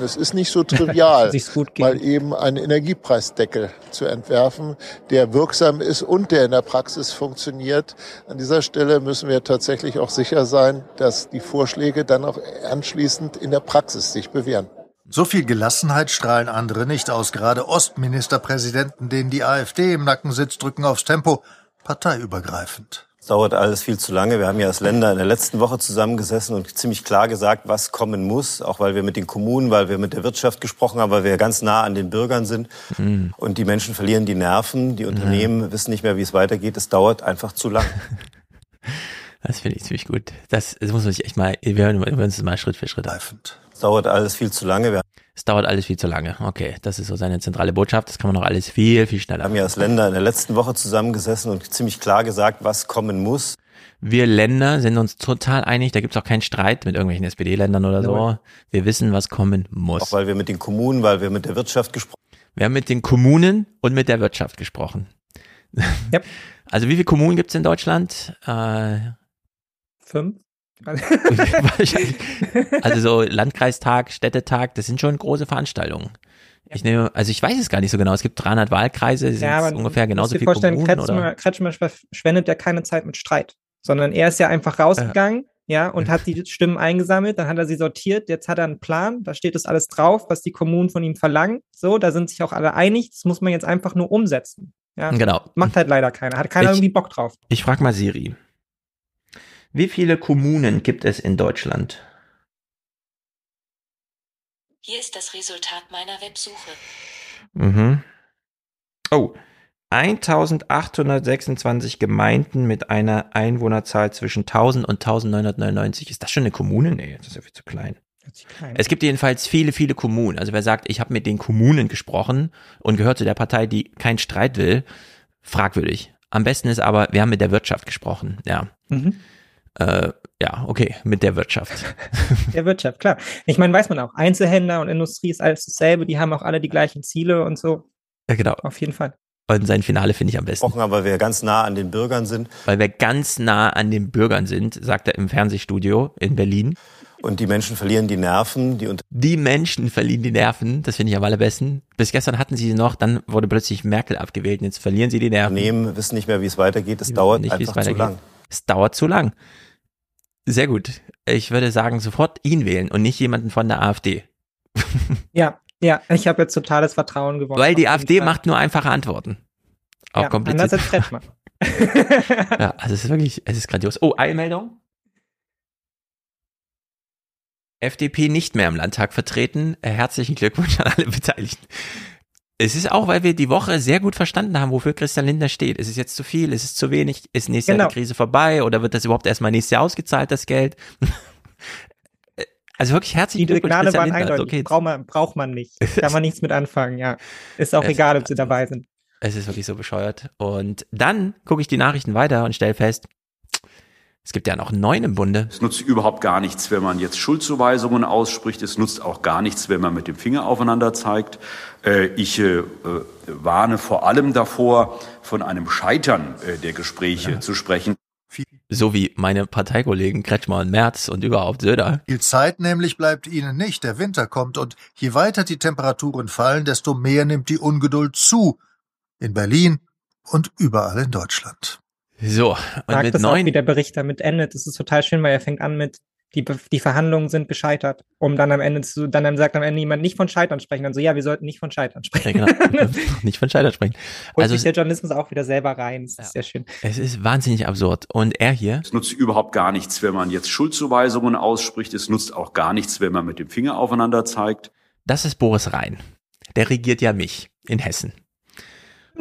Es ist nicht so trivial, mal eben einen Energiepreisdeckel zu entwerfen, der wirksam ist und der in der Praxis funktioniert. An dieser Stelle müssen wir tatsächlich auch sicher sein, dass die Vorschläge dann auch anschließend in der Praxis sich bewähren. So viel Gelassenheit strahlen andere nicht aus. Gerade Ostministerpräsidenten, denen die AfD im Nacken sitzt, drücken aufs Tempo, parteiübergreifend. Es dauert alles viel zu lange. Wir haben ja als Länder in der letzten Woche zusammengesessen und ziemlich klar gesagt, was kommen muss, auch weil wir mit den Kommunen, weil wir mit der Wirtschaft gesprochen haben, weil wir ganz nah an den Bürgern sind. Mhm. Und die Menschen verlieren die Nerven, die Unternehmen ja. wissen nicht mehr, wie es weitergeht. Es dauert einfach zu lang. Das finde ich ziemlich gut. Das, das muss man sich echt mal, wir hören uns mal Schritt für Schritt. Reifend. Es dauert alles viel zu lange. Wir es dauert alles viel zu lange. Okay, das ist so seine zentrale Botschaft. Das kann man noch alles viel, viel schneller. Wir haben ja als Länder in der letzten Woche zusammengesessen und ziemlich klar gesagt, was kommen muss. Wir Länder sind uns total einig, da gibt es auch keinen Streit mit irgendwelchen SPD-Ländern oder so. Wir wissen, was kommen muss. Auch weil wir mit den Kommunen, weil wir mit der Wirtschaft gesprochen haben. Wir haben mit den Kommunen und mit der Wirtschaft gesprochen. Yep. Also wie viele Kommunen gibt es in Deutschland? Äh, Fünf. also so Landkreistag, Städtetag, das sind schon große Veranstaltungen. Ich nehme, also ich weiß es gar nicht so genau. Es gibt 300 Wahlkreise, sind ja, ungefähr genauso viel vorstellen, Kommunen, Kretschmer, oder? Kretschmer verschwendet ja keine Zeit mit Streit, sondern er ist ja einfach rausgegangen, ja, ja und hat die Stimmen eingesammelt, dann hat er sie sortiert, jetzt hat er einen Plan, da steht das alles drauf, was die Kommunen von ihm verlangen. So, da sind sich auch alle einig, das muss man jetzt einfach nur umsetzen. Ja, genau. Macht halt leider keiner, hat keiner ich, irgendwie Bock drauf. Ich frag mal Siri. Wie viele Kommunen gibt es in Deutschland? Hier ist das Resultat meiner Websuche. Mhm. Oh, 1826 Gemeinden mit einer Einwohnerzahl zwischen 1000 und 1999. Ist das schon eine Kommune? Nee, das ist ja viel zu klein. Es gibt jedenfalls viele, viele Kommunen. Also wer sagt, ich habe mit den Kommunen gesprochen und gehört zu der Partei, die keinen Streit will, fragwürdig. Am besten ist aber, wir haben mit der Wirtschaft gesprochen. Ja. Mhm. Äh, ja, okay, mit der Wirtschaft. Der Wirtschaft, klar. Ich meine, weiß man auch, Einzelhändler und Industrie ist alles dasselbe, die haben auch alle die gleichen Ziele und so. Ja, genau. Auf jeden Fall. Und sein Finale finde ich am besten. Aber weil wir ganz nah an den Bürgern sind. Weil wir ganz nah an den Bürgern sind, sagt er im Fernsehstudio in Berlin. Und die Menschen verlieren die Nerven. Die, die Menschen verlieren die Nerven, das finde ich am allerbesten. Bis gestern hatten sie sie noch, dann wurde plötzlich Merkel abgewählt und jetzt verlieren sie die Nerven. Unternehmen wissen nicht mehr, wie es weitergeht. Es dauert nicht, einfach zu lang. Es dauert zu lang. Sehr gut. Ich würde sagen, sofort ihn wählen und nicht jemanden von der AfD. Ja, ja, ich habe jetzt totales Vertrauen gewonnen. Weil die AfD Fall. macht nur einfache Antworten. Auch ja, kompliziert. Anders als ja, also es ist wirklich, es ist grandios. Oh, Eilmeldung. FDP nicht mehr im Landtag vertreten. Herzlichen Glückwunsch an alle Beteiligten. Es ist auch, weil wir die Woche sehr gut verstanden haben, wofür Christian Lindner steht. Ist es jetzt zu viel? Ist es zu wenig? Ist nächstes genau. Jahr die Krise vorbei? Oder wird das überhaupt erstmal nächstes Jahr ausgezahlt, das Geld? Also wirklich herzlichen Glückwunsch. Die Signale waren eindeutig. Okay. Braucht, man, braucht man nicht. Kann man nichts mit anfangen, ja. Ist auch es egal, ob sie dabei sind. Es ist wirklich so bescheuert. Und dann gucke ich die Nachrichten weiter und stelle fest, es gibt ja noch neun im Bunde. Es nutzt überhaupt gar nichts, wenn man jetzt Schuldzuweisungen ausspricht. Es nutzt auch gar nichts, wenn man mit dem Finger aufeinander zeigt. Äh, ich äh, warne vor allem davor, von einem Scheitern äh, der Gespräche ja. zu sprechen. So wie meine Parteikollegen Kretschmer und Merz und überhaupt Söder. Viel Zeit nämlich bleibt ihnen nicht. Der Winter kommt und je weiter die Temperaturen fallen, desto mehr nimmt die Ungeduld zu. In Berlin und überall in Deutschland. So, und Sagt mit das neun... auch, wie der Bericht damit endet. Das ist total schön, weil er fängt an mit, die, die Verhandlungen sind gescheitert, um dann am Ende zu, dann sagt am Ende jemand nicht von Scheitern sprechen. Dann so, ja, wir sollten nicht von Scheitern sprechen. Ja, genau. nicht von Scheitern sprechen. Holt also sich der Journalismus auch wieder selber rein. Das ja. ist sehr schön. Es ist wahnsinnig absurd. Und er hier? Es nutzt überhaupt gar nichts, wenn man jetzt Schuldzuweisungen ausspricht. Es nutzt auch gar nichts, wenn man mit dem Finger aufeinander zeigt. Das ist Boris Rhein. Der regiert ja mich in Hessen.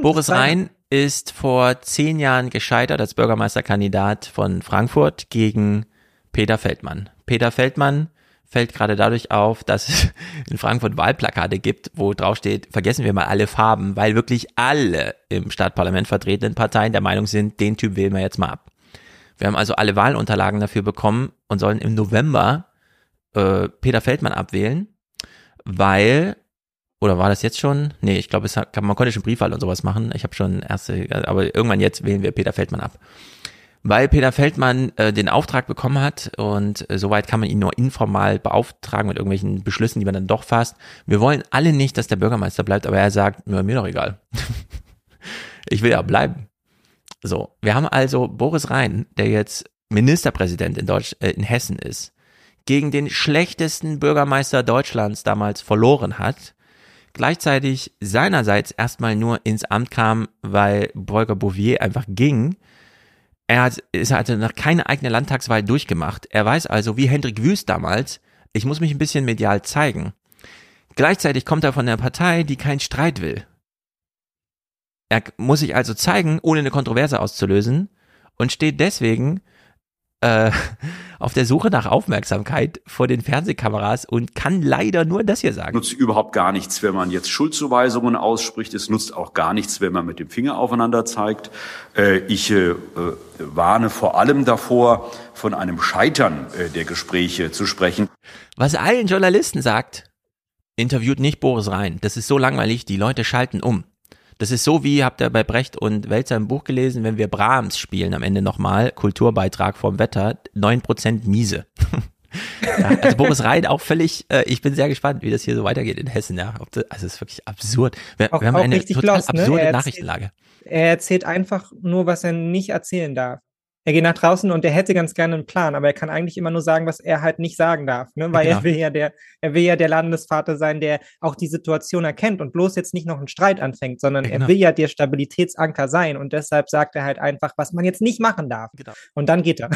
Boris Rhein ist vor zehn Jahren gescheitert als Bürgermeisterkandidat von Frankfurt gegen Peter Feldmann. Peter Feldmann fällt gerade dadurch auf, dass es in Frankfurt Wahlplakate gibt, wo drauf steht, vergessen wir mal alle Farben, weil wirklich alle im Stadtparlament vertretenen Parteien der Meinung sind, den Typ wählen wir jetzt mal ab. Wir haben also alle Wahlunterlagen dafür bekommen und sollen im November äh, Peter Feldmann abwählen, weil oder war das jetzt schon? Nee, ich glaube, man konnte schon Briefwahl und sowas machen. Ich habe schon erste, aber irgendwann jetzt wählen wir Peter Feldmann ab. Weil Peter Feldmann äh, den Auftrag bekommen hat und äh, soweit kann man ihn nur informal beauftragen mit irgendwelchen Beschlüssen, die man dann doch fasst. Wir wollen alle nicht, dass der Bürgermeister bleibt, aber er sagt, mir, mir doch egal. ich will ja bleiben. So, wir haben also Boris Rhein, der jetzt Ministerpräsident in Deutsch, äh, in Hessen ist, gegen den schlechtesten Bürgermeister Deutschlands damals verloren hat gleichzeitig seinerseits erstmal nur ins Amt kam, weil Bolger Bouvier einfach ging. Er hat, ist hatte noch keine eigene Landtagswahl durchgemacht. Er weiß also, wie Hendrik Wüst damals, ich muss mich ein bisschen medial zeigen. Gleichzeitig kommt er von der Partei, die keinen Streit will. Er muss sich also zeigen, ohne eine Kontroverse auszulösen und steht deswegen äh, auf der Suche nach Aufmerksamkeit vor den Fernsehkameras und kann leider nur das hier sagen. Nutzt überhaupt gar nichts, wenn man jetzt Schuldzuweisungen ausspricht. Es nutzt auch gar nichts, wenn man mit dem Finger aufeinander zeigt. Äh, ich äh, warne vor allem davor, von einem Scheitern äh, der Gespräche zu sprechen. Was allen Journalisten sagt, interviewt nicht Boris Rhein. Das ist so langweilig, die Leute schalten um. Das ist so wie, habt ihr bei Brecht und Welzer im Buch gelesen, wenn wir Brahms spielen am Ende nochmal, Kulturbeitrag vom Wetter, neun Prozent miese. ja, also Boris Rhein auch völlig, äh, ich bin sehr gespannt, wie das hier so weitergeht in Hessen. Ja. Das, also es ist wirklich absurd. Wir, auch, wir haben eine total lost, ne? absurde er erzählt, Nachrichtenlage. Er erzählt einfach nur, was er nicht erzählen darf er geht nach draußen und er hätte ganz gerne einen Plan, aber er kann eigentlich immer nur sagen, was er halt nicht sagen darf, ne? weil genau. er will ja der, er will ja der Landesvater sein, der auch die Situation erkennt und bloß jetzt nicht noch einen Streit anfängt, sondern genau. er will ja der Stabilitätsanker sein und deshalb sagt er halt einfach, was man jetzt nicht machen darf. Genau. Und dann geht er.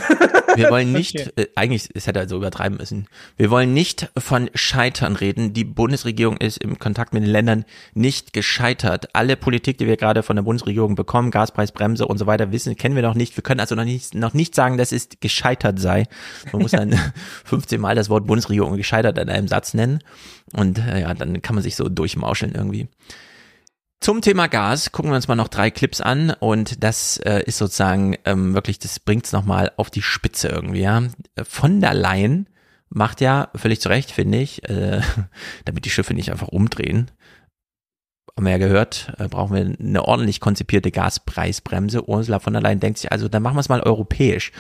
Wir wollen nicht, äh, eigentlich, es hätte er so übertreiben müssen, wir wollen nicht von Scheitern reden. Die Bundesregierung ist im Kontakt mit den Ländern nicht gescheitert. Alle Politik, die wir gerade von der Bundesregierung bekommen, Gaspreisbremse und so weiter, wissen, kennen wir noch nicht. Wir können also noch nicht nicht, noch nicht sagen, dass es gescheitert sei. Man muss dann 15 Mal das Wort Bundesregierung gescheitert in einem Satz nennen. Und äh, ja, dann kann man sich so durchmauscheln irgendwie. Zum Thema Gas gucken wir uns mal noch drei Clips an und das äh, ist sozusagen ähm, wirklich, das bringt's noch mal auf die Spitze irgendwie. Ja, von der Leyen macht ja völlig zu Recht, finde ich, äh, damit die Schiffe nicht einfach umdrehen, haben wir ja gehört, äh, brauchen wir eine ordentlich konzipierte Gaspreisbremse. Ursula von der Leyen denkt sich also, dann machen wir es mal europäisch.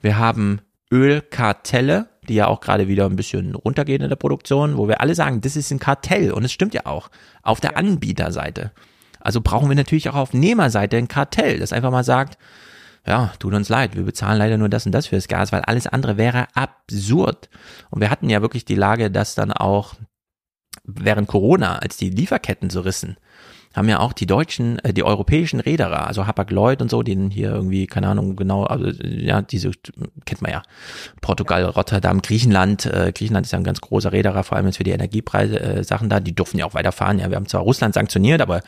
Wir haben Ölkartelle, die ja auch gerade wieder ein bisschen runtergehen in der Produktion, wo wir alle sagen, das ist ein Kartell und es stimmt ja auch auf der Anbieterseite. Also brauchen wir natürlich auch auf Nehmerseite ein Kartell, das einfach mal sagt, ja, tut uns leid, wir bezahlen leider nur das und das fürs Gas, weil alles andere wäre absurd. Und wir hatten ja wirklich die Lage, dass dann auch während Corona, als die Lieferketten so rissen, haben ja auch die deutschen, äh, die europäischen Reederer, also Hapag-Lloyd und so, den hier irgendwie, keine Ahnung, genau, also ja, diese kennt man ja, Portugal, Rotterdam, Griechenland, äh, Griechenland ist ja ein ganz großer Reederer, vor allem jetzt für die Energiepreise äh, Sachen da, die durften ja auch weiterfahren, ja, wir haben zwar Russland sanktioniert, aber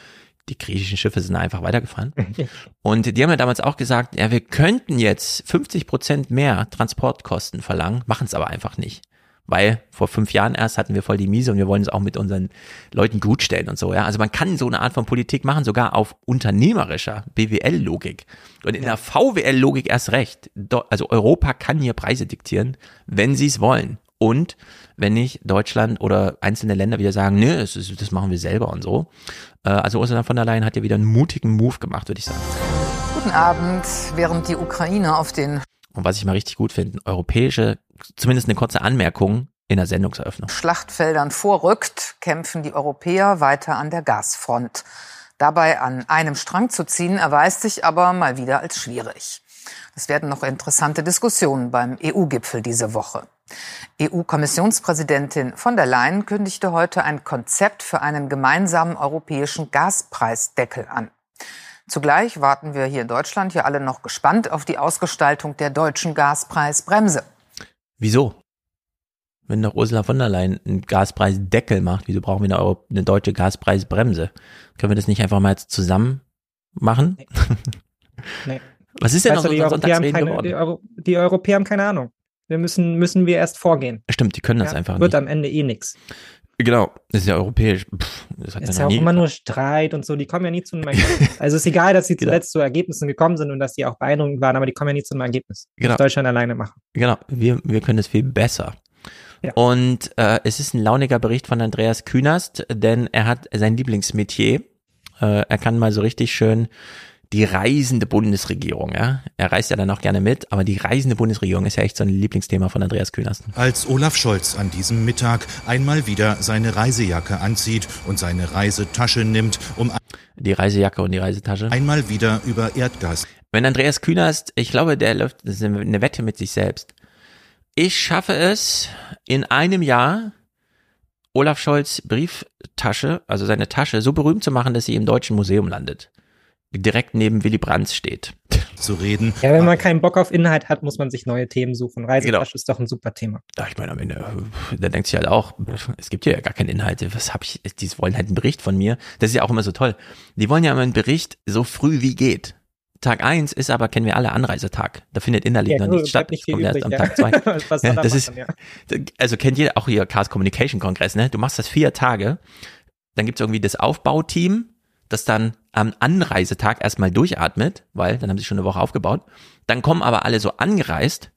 die griechischen Schiffe sind einfach weitergefahren. Und die haben ja damals auch gesagt, ja, wir könnten jetzt 50 Prozent mehr Transportkosten verlangen, machen es aber einfach nicht weil vor fünf Jahren erst hatten wir voll die Miese und wir wollen es auch mit unseren Leuten gut stellen und so, ja. Also man kann so eine Art von Politik machen, sogar auf unternehmerischer BWL-Logik. Und in der VWL-Logik erst recht. Also Europa kann hier Preise diktieren, wenn sie es wollen. Und wenn nicht Deutschland oder einzelne Länder wieder sagen, nö, das, das machen wir selber und so. Äh, also Ursula von der Leyen hat ja wieder einen mutigen Move gemacht, würde ich sagen. Guten Abend. Während die Ukraine auf den und was ich mal richtig gut finde, europäische, zumindest eine kurze Anmerkung in der Sendungseröffnung. Schlachtfeldern vorrückt, kämpfen die Europäer weiter an der Gasfront. Dabei an einem Strang zu ziehen, erweist sich aber mal wieder als schwierig. Es werden noch interessante Diskussionen beim EU-Gipfel diese Woche. EU-Kommissionspräsidentin von der Leyen kündigte heute ein Konzept für einen gemeinsamen europäischen Gaspreisdeckel an. Zugleich warten wir hier in Deutschland ja alle noch gespannt auf die Ausgestaltung der deutschen Gaspreisbremse. Wieso? Wenn doch Ursula von der Leyen einen Gaspreisdeckel macht, wieso brauchen wir eine, eine deutsche Gaspreisbremse? Können wir das nicht einfach mal zusammen machen? Nee. nee. Was ist denn weißt noch so die, Europäer keine, die, Euro, die Europäer haben keine Ahnung. Wir müssen, müssen wir erst vorgehen. Stimmt, die können das ja, einfach wird nicht. Wird am Ende eh nichts. Genau, das ist ja europäisch. Pff, das hat ist ja auch immer nur Streit und so, die kommen ja nie zu einem Ergebnis. also es ist egal, dass sie genau. zuletzt zu Ergebnissen gekommen sind und dass die auch beeindruckend waren, aber die kommen ja nie zu einem Ergebnis. Genau. Deutschland alleine machen. Genau, wir, wir können es viel besser. Ja. Und äh, es ist ein launiger Bericht von Andreas Künast, denn er hat sein Lieblingsmetier. Äh, er kann mal so richtig schön die reisende Bundesregierung, ja. Er reist ja dann auch gerne mit, aber die reisende Bundesregierung ist ja echt so ein Lieblingsthema von Andreas Kühnerst. Als Olaf Scholz an diesem Mittag einmal wieder seine Reisejacke anzieht und seine Reisetasche nimmt, um die Reisejacke und die Reisetasche einmal wieder über Erdgas. Wenn Andreas Kühnerst, ich glaube, der läuft, das ist eine Wette mit sich selbst. Ich schaffe es in einem Jahr Olaf Scholz Brieftasche, also seine Tasche, so berühmt zu machen, dass sie im Deutschen Museum landet direkt neben Willy Brandt steht. Zu reden. Ja, wenn man keinen Bock auf Inhalt hat, muss man sich neue Themen suchen. Reisetasche genau. ist doch ein super Thema. Ja, ich meine, am Ende, da denkt sich halt auch, es gibt hier ja gar keine Inhalte. Was habe ich, die wollen halt einen Bericht von mir. Das ist ja auch immer so toll. Die wollen ja immer einen Bericht so früh wie geht. Tag eins ist aber, kennen wir alle, Anreisetag. Da findet innerlich ja, noch nichts statt. Nicht kommt erst am ja. Tag zwei. ja, das ist, ja. also kennt jeder auch hier Chaos Communication Kongress, ne? Du machst das vier Tage, dann gibt's irgendwie das Aufbauteam, das dann am Anreisetag erstmal durchatmet, weil dann haben sie schon eine Woche aufgebaut. Dann kommen aber alle so angereist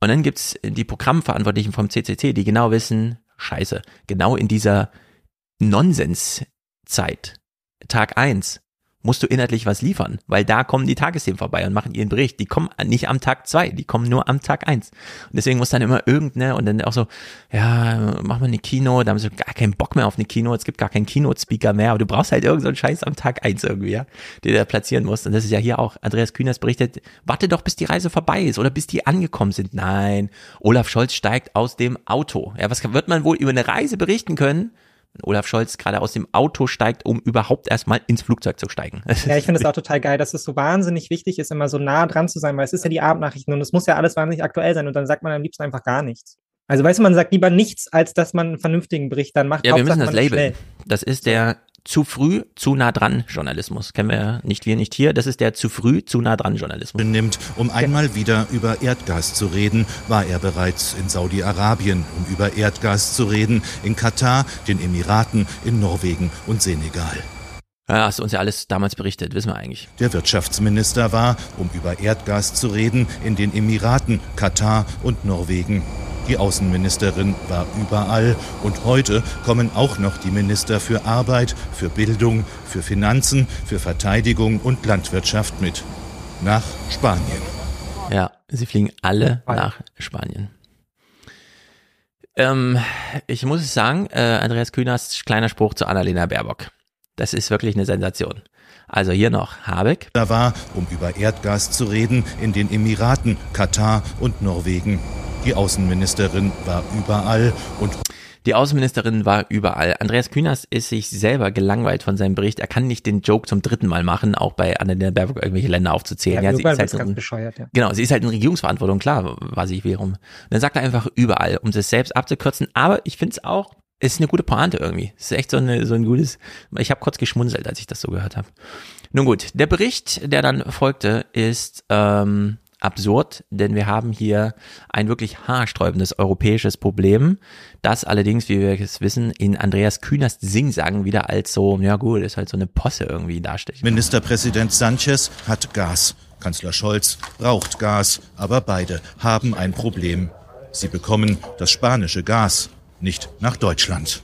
und dann gibt's die Programmverantwortlichen vom CCC, die genau wissen, scheiße, genau in dieser Nonsenszeit, Tag eins musst du inhaltlich was liefern, weil da kommen die Tagesthemen vorbei und machen ihren Bericht. Die kommen nicht am Tag zwei, die kommen nur am Tag eins. Und deswegen muss dann immer irgendeine und dann auch so, ja, mach mal eine Kino, da haben sie gar keinen Bock mehr auf eine Kino, es gibt gar keinen Keynote-Speaker mehr, aber du brauchst halt irgendeinen so Scheiß am Tag eins irgendwie, ja, den du da platzieren musst. Und das ist ja hier auch, Andreas Kühners berichtet, warte doch, bis die Reise vorbei ist oder bis die angekommen sind. Nein, Olaf Scholz steigt aus dem Auto. Ja, was wird man wohl über eine Reise berichten können? Olaf Scholz gerade aus dem Auto steigt, um überhaupt erstmal ins Flugzeug zu steigen. Ja, ich finde es auch total geil, dass es so wahnsinnig wichtig ist, immer so nah dran zu sein, weil es ist ja die Abendnachrichten und es muss ja alles wahnsinnig aktuell sein und dann sagt man am liebsten einfach gar nichts. Also weißt du, man sagt lieber nichts, als dass man einen vernünftigen Bericht dann macht. Ja, wir müssen das Label. Das ist der zu früh, zu nah dran Journalismus. Kennen wir nicht wir nicht hier. Das ist der zu früh, zu nah dran Journalismus. Nimmt, um einmal wieder über Erdgas zu reden, war er bereits in Saudi-Arabien, um über Erdgas zu reden, in Katar, den Emiraten, in Norwegen und Senegal. Ja, hast du uns ja alles damals berichtet, wissen wir eigentlich. Der Wirtschaftsminister war, um über Erdgas zu reden, in den Emiraten, Katar und Norwegen. Die Außenministerin war überall und heute kommen auch noch die Minister für Arbeit, für Bildung, für Finanzen, für Verteidigung und Landwirtschaft mit. Nach Spanien. Ja, sie fliegen alle nach Spanien. Ähm, ich muss sagen, äh, Andreas Kühners kleiner Spruch zu Annalena Baerbock. Das ist wirklich eine Sensation. Also hier noch Habeck. Da war, um über Erdgas zu reden, in den Emiraten, Katar und Norwegen. Die Außenministerin war überall und die Außenministerin war überall. Andreas Kühners ist sich selber gelangweilt von seinem Bericht. Er kann nicht den Joke zum dritten Mal machen, auch bei Annalena Baerbock irgendwelche Länder aufzuzählen. Ja, ja sie ist halt ganz bescheuert, ja. Genau, sie ist halt in Regierungsverantwortung, klar, war sie warum. Dann sagt er einfach überall, um es selbst abzukürzen. Aber ich finde es auch, ist eine gute Pointe irgendwie. Es ist echt so, eine, so ein gutes, ich habe kurz geschmunzelt, als ich das so gehört habe. Nun gut, der Bericht, der dann folgte, ist ähm, absurd, denn wir haben hier ein wirklich haarsträubendes europäisches Problem, das allerdings, wie wir es wissen, in Andreas Kühners Singsagen wieder als so, ja gut, ist halt so eine Posse irgendwie darstellt. Ministerpräsident Sanchez hat Gas. Kanzler Scholz braucht Gas, aber beide haben ein Problem. Sie bekommen das spanische Gas nicht nach Deutschland.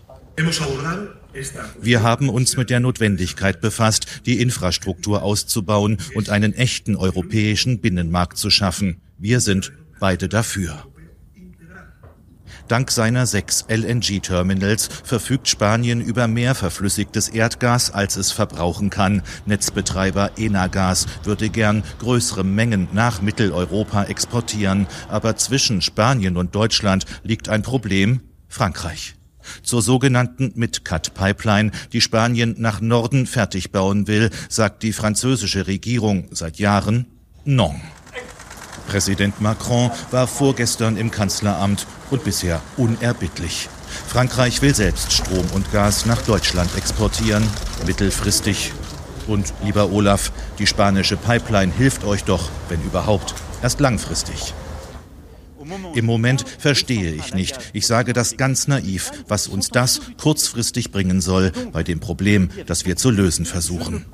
Wir haben uns mit der Notwendigkeit befasst, die Infrastruktur auszubauen und einen echten europäischen Binnenmarkt zu schaffen. Wir sind beide dafür. Dank seiner sechs LNG-Terminals verfügt Spanien über mehr verflüssigtes Erdgas, als es verbrauchen kann. Netzbetreiber Enagas würde gern größere Mengen nach Mitteleuropa exportieren. Aber zwischen Spanien und Deutschland liegt ein Problem Frankreich zur sogenannten Midcat-Pipeline, die Spanien nach Norden fertig bauen will, sagt die französische Regierung seit Jahren Non. Präsident Macron war vorgestern im Kanzleramt und bisher unerbittlich. Frankreich will selbst Strom und Gas nach Deutschland exportieren, mittelfristig. Und lieber Olaf, die spanische Pipeline hilft euch doch, wenn überhaupt, erst langfristig. Im Moment verstehe ich nicht, ich sage das ganz naiv, was uns das kurzfristig bringen soll bei dem Problem, das wir zu lösen versuchen.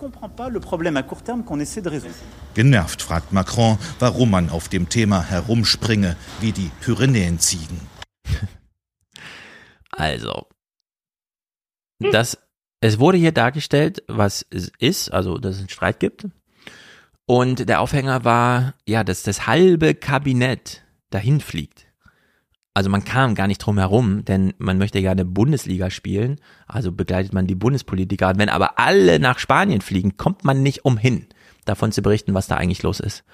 Genervt fragt Macron, warum man auf dem Thema herumspringe wie die Pyrenäenziegen. Also, das, es wurde hier dargestellt, was es ist, also dass es einen Streit gibt. Und der Aufhänger war, ja, dass das halbe Kabinett dahin fliegt. Also man kam gar nicht drum herum, denn man möchte gerne Bundesliga spielen, also begleitet man die Bundespolitiker. Wenn aber alle nach Spanien fliegen, kommt man nicht umhin, davon zu berichten, was da eigentlich los ist.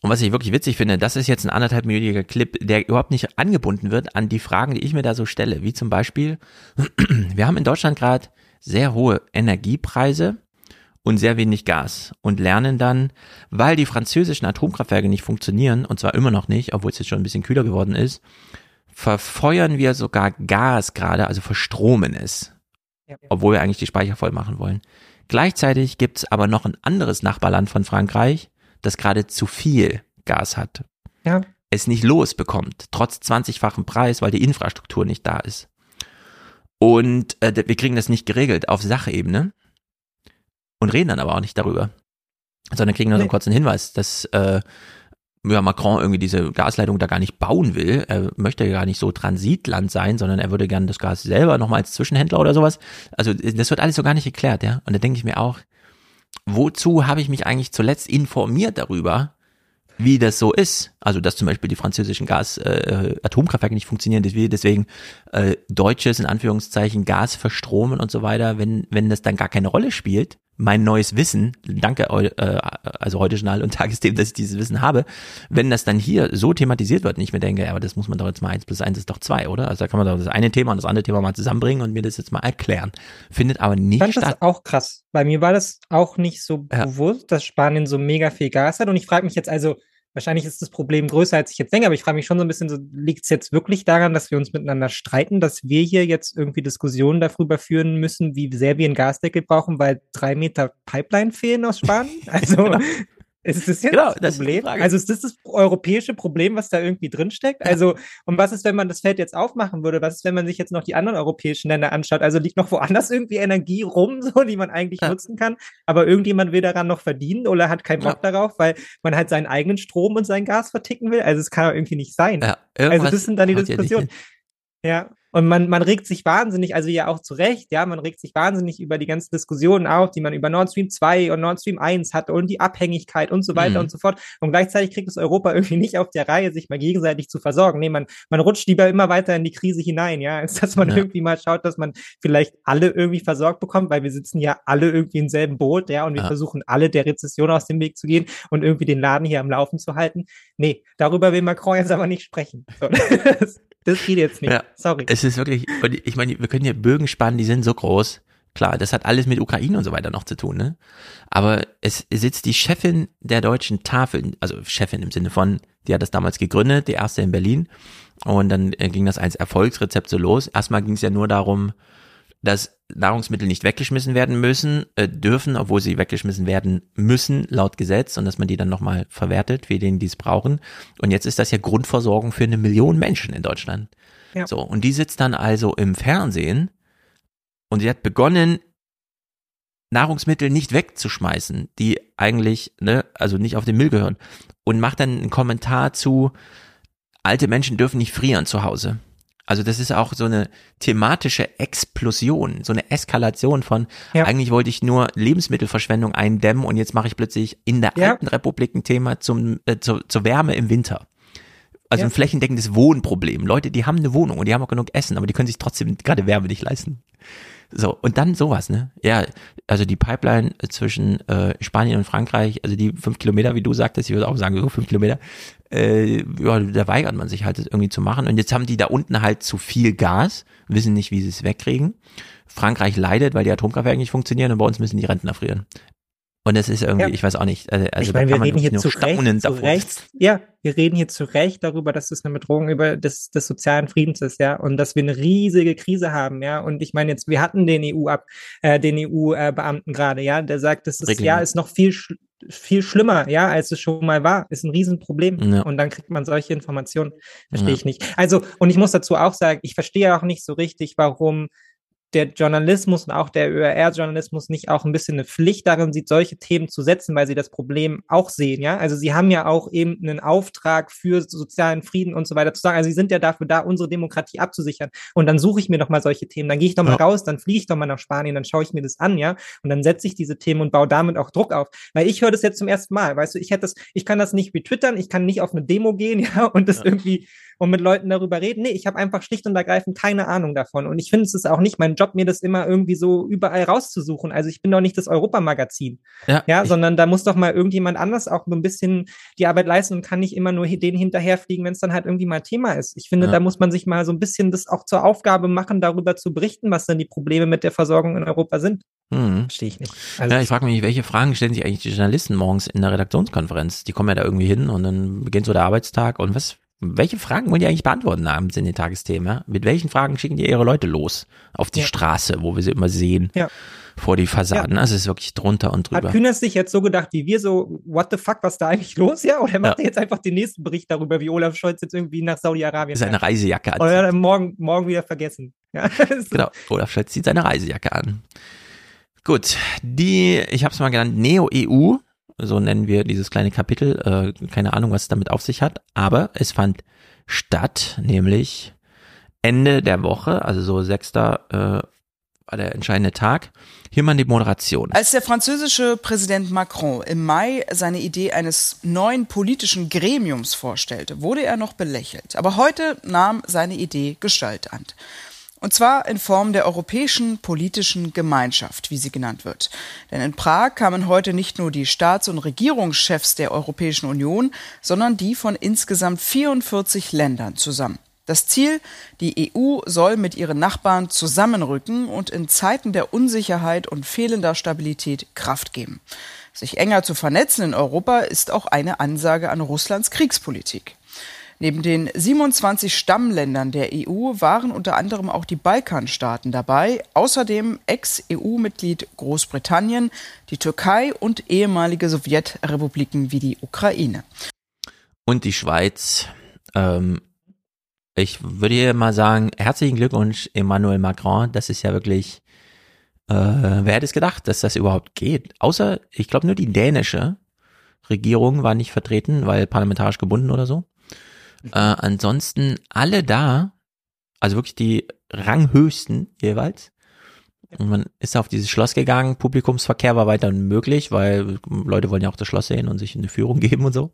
Und was ich wirklich witzig finde, das ist jetzt ein anderthalbminütiger Clip, der überhaupt nicht angebunden wird an die Fragen, die ich mir da so stelle. Wie zum Beispiel, wir haben in Deutschland gerade sehr hohe Energiepreise und sehr wenig Gas und lernen dann, weil die französischen Atomkraftwerke nicht funktionieren, und zwar immer noch nicht, obwohl es jetzt schon ein bisschen kühler geworden ist, verfeuern wir sogar Gas gerade, also verstromen es, obwohl wir eigentlich die Speicher voll machen wollen. Gleichzeitig gibt es aber noch ein anderes Nachbarland von Frankreich, das gerade zu viel Gas hat. Ja. Es nicht losbekommt, trotz 20-fachen Preis, weil die Infrastruktur nicht da ist. Und äh, wir kriegen das nicht geregelt auf Sachebene und reden dann aber auch nicht darüber. Sondern kriegen dann nee. so einen kurzen Hinweis, dass äh, ja, Macron irgendwie diese Gasleitung da gar nicht bauen will. Er möchte gar nicht so Transitland sein, sondern er würde gerne das Gas selber nochmal als Zwischenhändler oder sowas. Also das wird alles so gar nicht geklärt, ja. Und da denke ich mir auch, wozu habe ich mich eigentlich zuletzt informiert darüber, wie das so ist. Also dass zum Beispiel die französischen Gas äh, Atomkraftwerke nicht funktionieren, deswegen äh, deutsches in Anführungszeichen Gas verstromen und so weiter, wenn wenn das dann gar keine Rolle spielt. Mein neues Wissen, danke äh, also heute Journal und Tagesthemen, dass ich dieses Wissen habe, wenn das dann hier so thematisiert wird, und ich mir denke, aber das muss man doch jetzt mal eins plus eins ist doch zwei, oder? Also da kann man doch das eine Thema und das andere Thema mal zusammenbringen und mir das jetzt mal erklären. Findet aber nicht ich fand statt. das auch krass. Bei mir war das auch nicht so ja. bewusst, dass Spanien so mega viel Gas hat und ich frage mich jetzt also, Wahrscheinlich ist das Problem größer, als ich jetzt denke, aber ich frage mich schon so ein bisschen, so, liegt es jetzt wirklich daran, dass wir uns miteinander streiten, dass wir hier jetzt irgendwie Diskussionen darüber führen müssen, wie sehr wir einen Gasdeckel brauchen, weil drei Meter Pipeline fehlen aus Spanien? Also genau. Ist das jetzt genau, das Problem? Ist also ist das das europäische Problem, was da irgendwie drinsteckt? Ja. Also, und was ist, wenn man das Feld jetzt aufmachen würde? Was ist, wenn man sich jetzt noch die anderen europäischen Länder anschaut? Also liegt noch woanders irgendwie Energie rum, so, die man eigentlich ja. nutzen kann, aber irgendjemand will daran noch verdienen oder hat keinen Bock ja. darauf, weil man halt seinen eigenen Strom und sein Gas verticken will? Also es kann ja irgendwie nicht sein. also das sind dann die Diskussionen. Ja, und man, man regt sich wahnsinnig, also ja auch zu Recht, ja, man regt sich wahnsinnig über die ganzen Diskussionen auf, die man über Nord Stream 2 und Nord Stream 1 hatte und die Abhängigkeit und so weiter mhm. und so fort. Und gleichzeitig kriegt es Europa irgendwie nicht auf der Reihe, sich mal gegenseitig zu versorgen. Nee, man, man rutscht lieber immer weiter in die Krise hinein, ja, als dass man ja. irgendwie mal schaut, dass man vielleicht alle irgendwie versorgt bekommt, weil wir sitzen ja alle irgendwie im selben Boot, ja, und wir ja. versuchen alle der Rezession aus dem Weg zu gehen und irgendwie den Laden hier am Laufen zu halten. Nee, darüber will Macron jetzt aber nicht sprechen. So. Das geht jetzt nicht. Ja, Sorry. Es ist wirklich, ich meine, wir können hier Bögen spannen, die sind so groß. Klar, das hat alles mit Ukraine und so weiter noch zu tun, ne? Aber es sitzt die Chefin der deutschen Tafel, also Chefin im Sinne von, die hat das damals gegründet, die erste in Berlin. Und dann äh, ging das als Erfolgsrezept so los. Erstmal ging es ja nur darum, dass Nahrungsmittel nicht weggeschmissen werden müssen, äh, dürfen, obwohl sie weggeschmissen werden müssen, laut Gesetz, und dass man die dann nochmal verwertet für denen, die es brauchen. Und jetzt ist das ja Grundversorgung für eine Million Menschen in Deutschland. Ja. So, und die sitzt dann also im Fernsehen und sie hat begonnen, Nahrungsmittel nicht wegzuschmeißen, die eigentlich, ne, also nicht auf den Müll gehören. Und macht dann einen Kommentar zu, alte Menschen dürfen nicht frieren zu Hause. Also das ist auch so eine thematische Explosion, so eine Eskalation von, ja. eigentlich wollte ich nur Lebensmittelverschwendung eindämmen und jetzt mache ich plötzlich in der ja. alten Republik ein Thema zum, äh, zu, zur Wärme im Winter. Also ja. ein flächendeckendes Wohnproblem. Leute, die haben eine Wohnung und die haben auch genug Essen, aber die können sich trotzdem gerade Wärme nicht leisten. So, und dann sowas, ne? Ja, also die Pipeline zwischen äh, Spanien und Frankreich, also die fünf Kilometer, wie du sagtest, ich würde auch sagen, so fünf Kilometer, äh, ja, da weigert man sich halt, das irgendwie zu machen. Und jetzt haben die da unten halt zu viel Gas, wissen nicht, wie sie es wegkriegen. Frankreich leidet, weil die Atomkraftwerke nicht funktionieren und bei uns müssen die Rentner frieren. Und es ist irgendwie, ja. ich weiß auch nicht. Also, also ich meine, wir reden hier zu Recht, zu Recht, ja, wir reden hier zu Recht darüber, dass es eine Bedrohung über des, des sozialen Friedens ist, ja, und dass wir eine riesige Krise haben, ja. Und ich meine jetzt, wir hatten den EU ab, äh, den EU-Beamten gerade, ja, der sagt, das ist, ja, ist noch viel viel schlimmer, ja, als es schon mal war. Ist ein Riesenproblem. Ja. Und dann kriegt man solche Informationen. Verstehe ja. ich nicht. Also, und ich muss dazu auch sagen, ich verstehe auch nicht so richtig, warum der Journalismus und auch der ÖRR-Journalismus nicht auch ein bisschen eine Pflicht darin sieht, solche Themen zu setzen, weil sie das Problem auch sehen, ja. Also sie haben ja auch eben einen Auftrag für sozialen Frieden und so weiter zu sagen. Also sie sind ja dafür da, unsere Demokratie abzusichern. Und dann suche ich mir doch mal solche Themen. Dann gehe ich doch mal ja. raus, dann fliege ich doch mal nach Spanien, dann schaue ich mir das an, ja. Und dann setze ich diese Themen und baue damit auch Druck auf. Weil ich höre das jetzt zum ersten Mal, weißt du, ich hätte das, ich kann das nicht retwittern, ich kann nicht auf eine Demo gehen, ja, und das ja. irgendwie und mit Leuten darüber reden. Nee, ich habe einfach schlicht und ergreifend keine Ahnung davon. Und ich finde, es ist auch nicht mein Job, mir das immer irgendwie so überall rauszusuchen. Also ich bin doch nicht das Europamagazin. Ja, ja sondern da muss doch mal irgendjemand anders auch so ein bisschen die Arbeit leisten und kann nicht immer nur den hinterherfliegen, wenn es dann halt irgendwie mal Thema ist. Ich finde, ja. da muss man sich mal so ein bisschen das auch zur Aufgabe machen, darüber zu berichten, was dann die Probleme mit der Versorgung in Europa sind. Hm. Verstehe ich nicht. Also ja, ich frage mich, welche Fragen stellen sich eigentlich die Journalisten morgens in der Redaktionskonferenz? Die kommen ja da irgendwie hin und dann beginnt so der Arbeitstag und was, welche Fragen wollen die eigentlich beantworten abends in den Tagesthemen? Ja? Mit welchen Fragen schicken die ihre Leute los auf die ja. Straße, wo wir sie immer sehen? Ja. Vor die Fassaden. Ja. Also es ist wirklich drunter und drüber. Hat Kühners sich jetzt so gedacht wie wir, so, what the fuck, was da eigentlich los, ja? Oder macht er jetzt einfach den nächsten Bericht darüber, wie Olaf Scholz jetzt irgendwie nach Saudi-Arabien Seine Reisejacke an. Oder morgen, morgen wieder vergessen. Ja, genau, Olaf Scholz zieht seine Reisejacke an. Gut, die, ich habe es mal genannt, Neo-EU so nennen wir dieses kleine Kapitel. Äh, keine Ahnung, was es damit auf sich hat, aber es fand statt, nämlich Ende der Woche, also so 6. Äh, war der entscheidende Tag. Hier mal die Moderation. Als der französische Präsident Macron im Mai seine Idee eines neuen politischen Gremiums vorstellte, wurde er noch belächelt. Aber heute nahm seine Idee Gestalt an. Und zwar in Form der Europäischen Politischen Gemeinschaft, wie sie genannt wird. Denn in Prag kamen heute nicht nur die Staats- und Regierungschefs der Europäischen Union, sondern die von insgesamt 44 Ländern zusammen. Das Ziel, die EU soll mit ihren Nachbarn zusammenrücken und in Zeiten der Unsicherheit und fehlender Stabilität Kraft geben. Sich enger zu vernetzen in Europa ist auch eine Ansage an Russlands Kriegspolitik. Neben den 27 Stammländern der EU waren unter anderem auch die Balkanstaaten dabei, außerdem Ex-EU-Mitglied Großbritannien, die Türkei und ehemalige Sowjetrepubliken wie die Ukraine. Und die Schweiz. Ähm, ich würde hier mal sagen, herzlichen Glückwunsch, Emmanuel Macron. Das ist ja wirklich, äh, wer hätte es gedacht, dass das überhaupt geht? Außer, ich glaube, nur die dänische Regierung war nicht vertreten, weil parlamentarisch gebunden oder so. Äh, ansonsten alle da, also wirklich die Ranghöchsten jeweils. Und man ist auf dieses Schloss gegangen, Publikumsverkehr war weiterhin möglich, weil Leute wollen ja auch das Schloss sehen und sich eine Führung geben und so.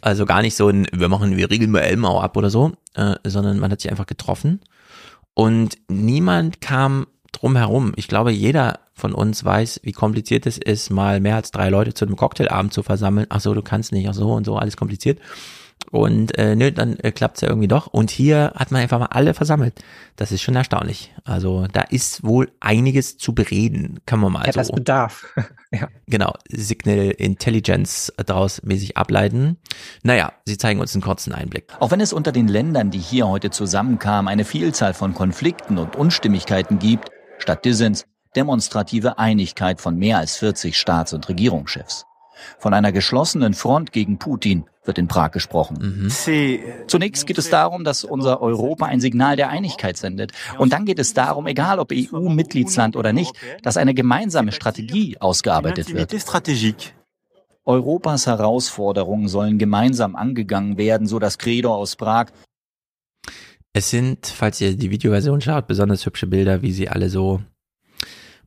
Also gar nicht so ein, wir machen, wir regeln mal Elmau ab oder so, äh, sondern man hat sich einfach getroffen und niemand kam drum herum. Ich glaube, jeder von uns weiß, wie kompliziert es ist, mal mehr als drei Leute zu einem Cocktailabend zu versammeln. Ach so, du kannst nicht, ach so und so, alles kompliziert. Und äh, nö, dann äh, klappt's ja irgendwie doch. Und hier hat man einfach mal alle versammelt. Das ist schon erstaunlich. Also da ist wohl einiges zu bereden, kann man mal ja, so. das Bedarf. ja. Genau, Signal Intelligence daraus mäßig ableiten. Naja, sie zeigen uns einen kurzen Einblick. Auch wenn es unter den Ländern, die hier heute zusammenkamen, eine Vielzahl von Konflikten und Unstimmigkeiten gibt, statt Dissens demonstrative Einigkeit von mehr als 40 Staats- und Regierungschefs. Von einer geschlossenen Front gegen Putin wird in Prag gesprochen. Mhm. Zunächst geht es darum, dass unser Europa ein Signal der Einigkeit sendet. Und dann geht es darum, egal ob EU-Mitgliedsland oder nicht, dass eine gemeinsame Strategie ausgearbeitet wird. Europas Herausforderungen sollen gemeinsam angegangen werden, so das Credo aus Prag. Es sind, falls ihr die Videoversion schaut, besonders hübsche Bilder, wie sie alle so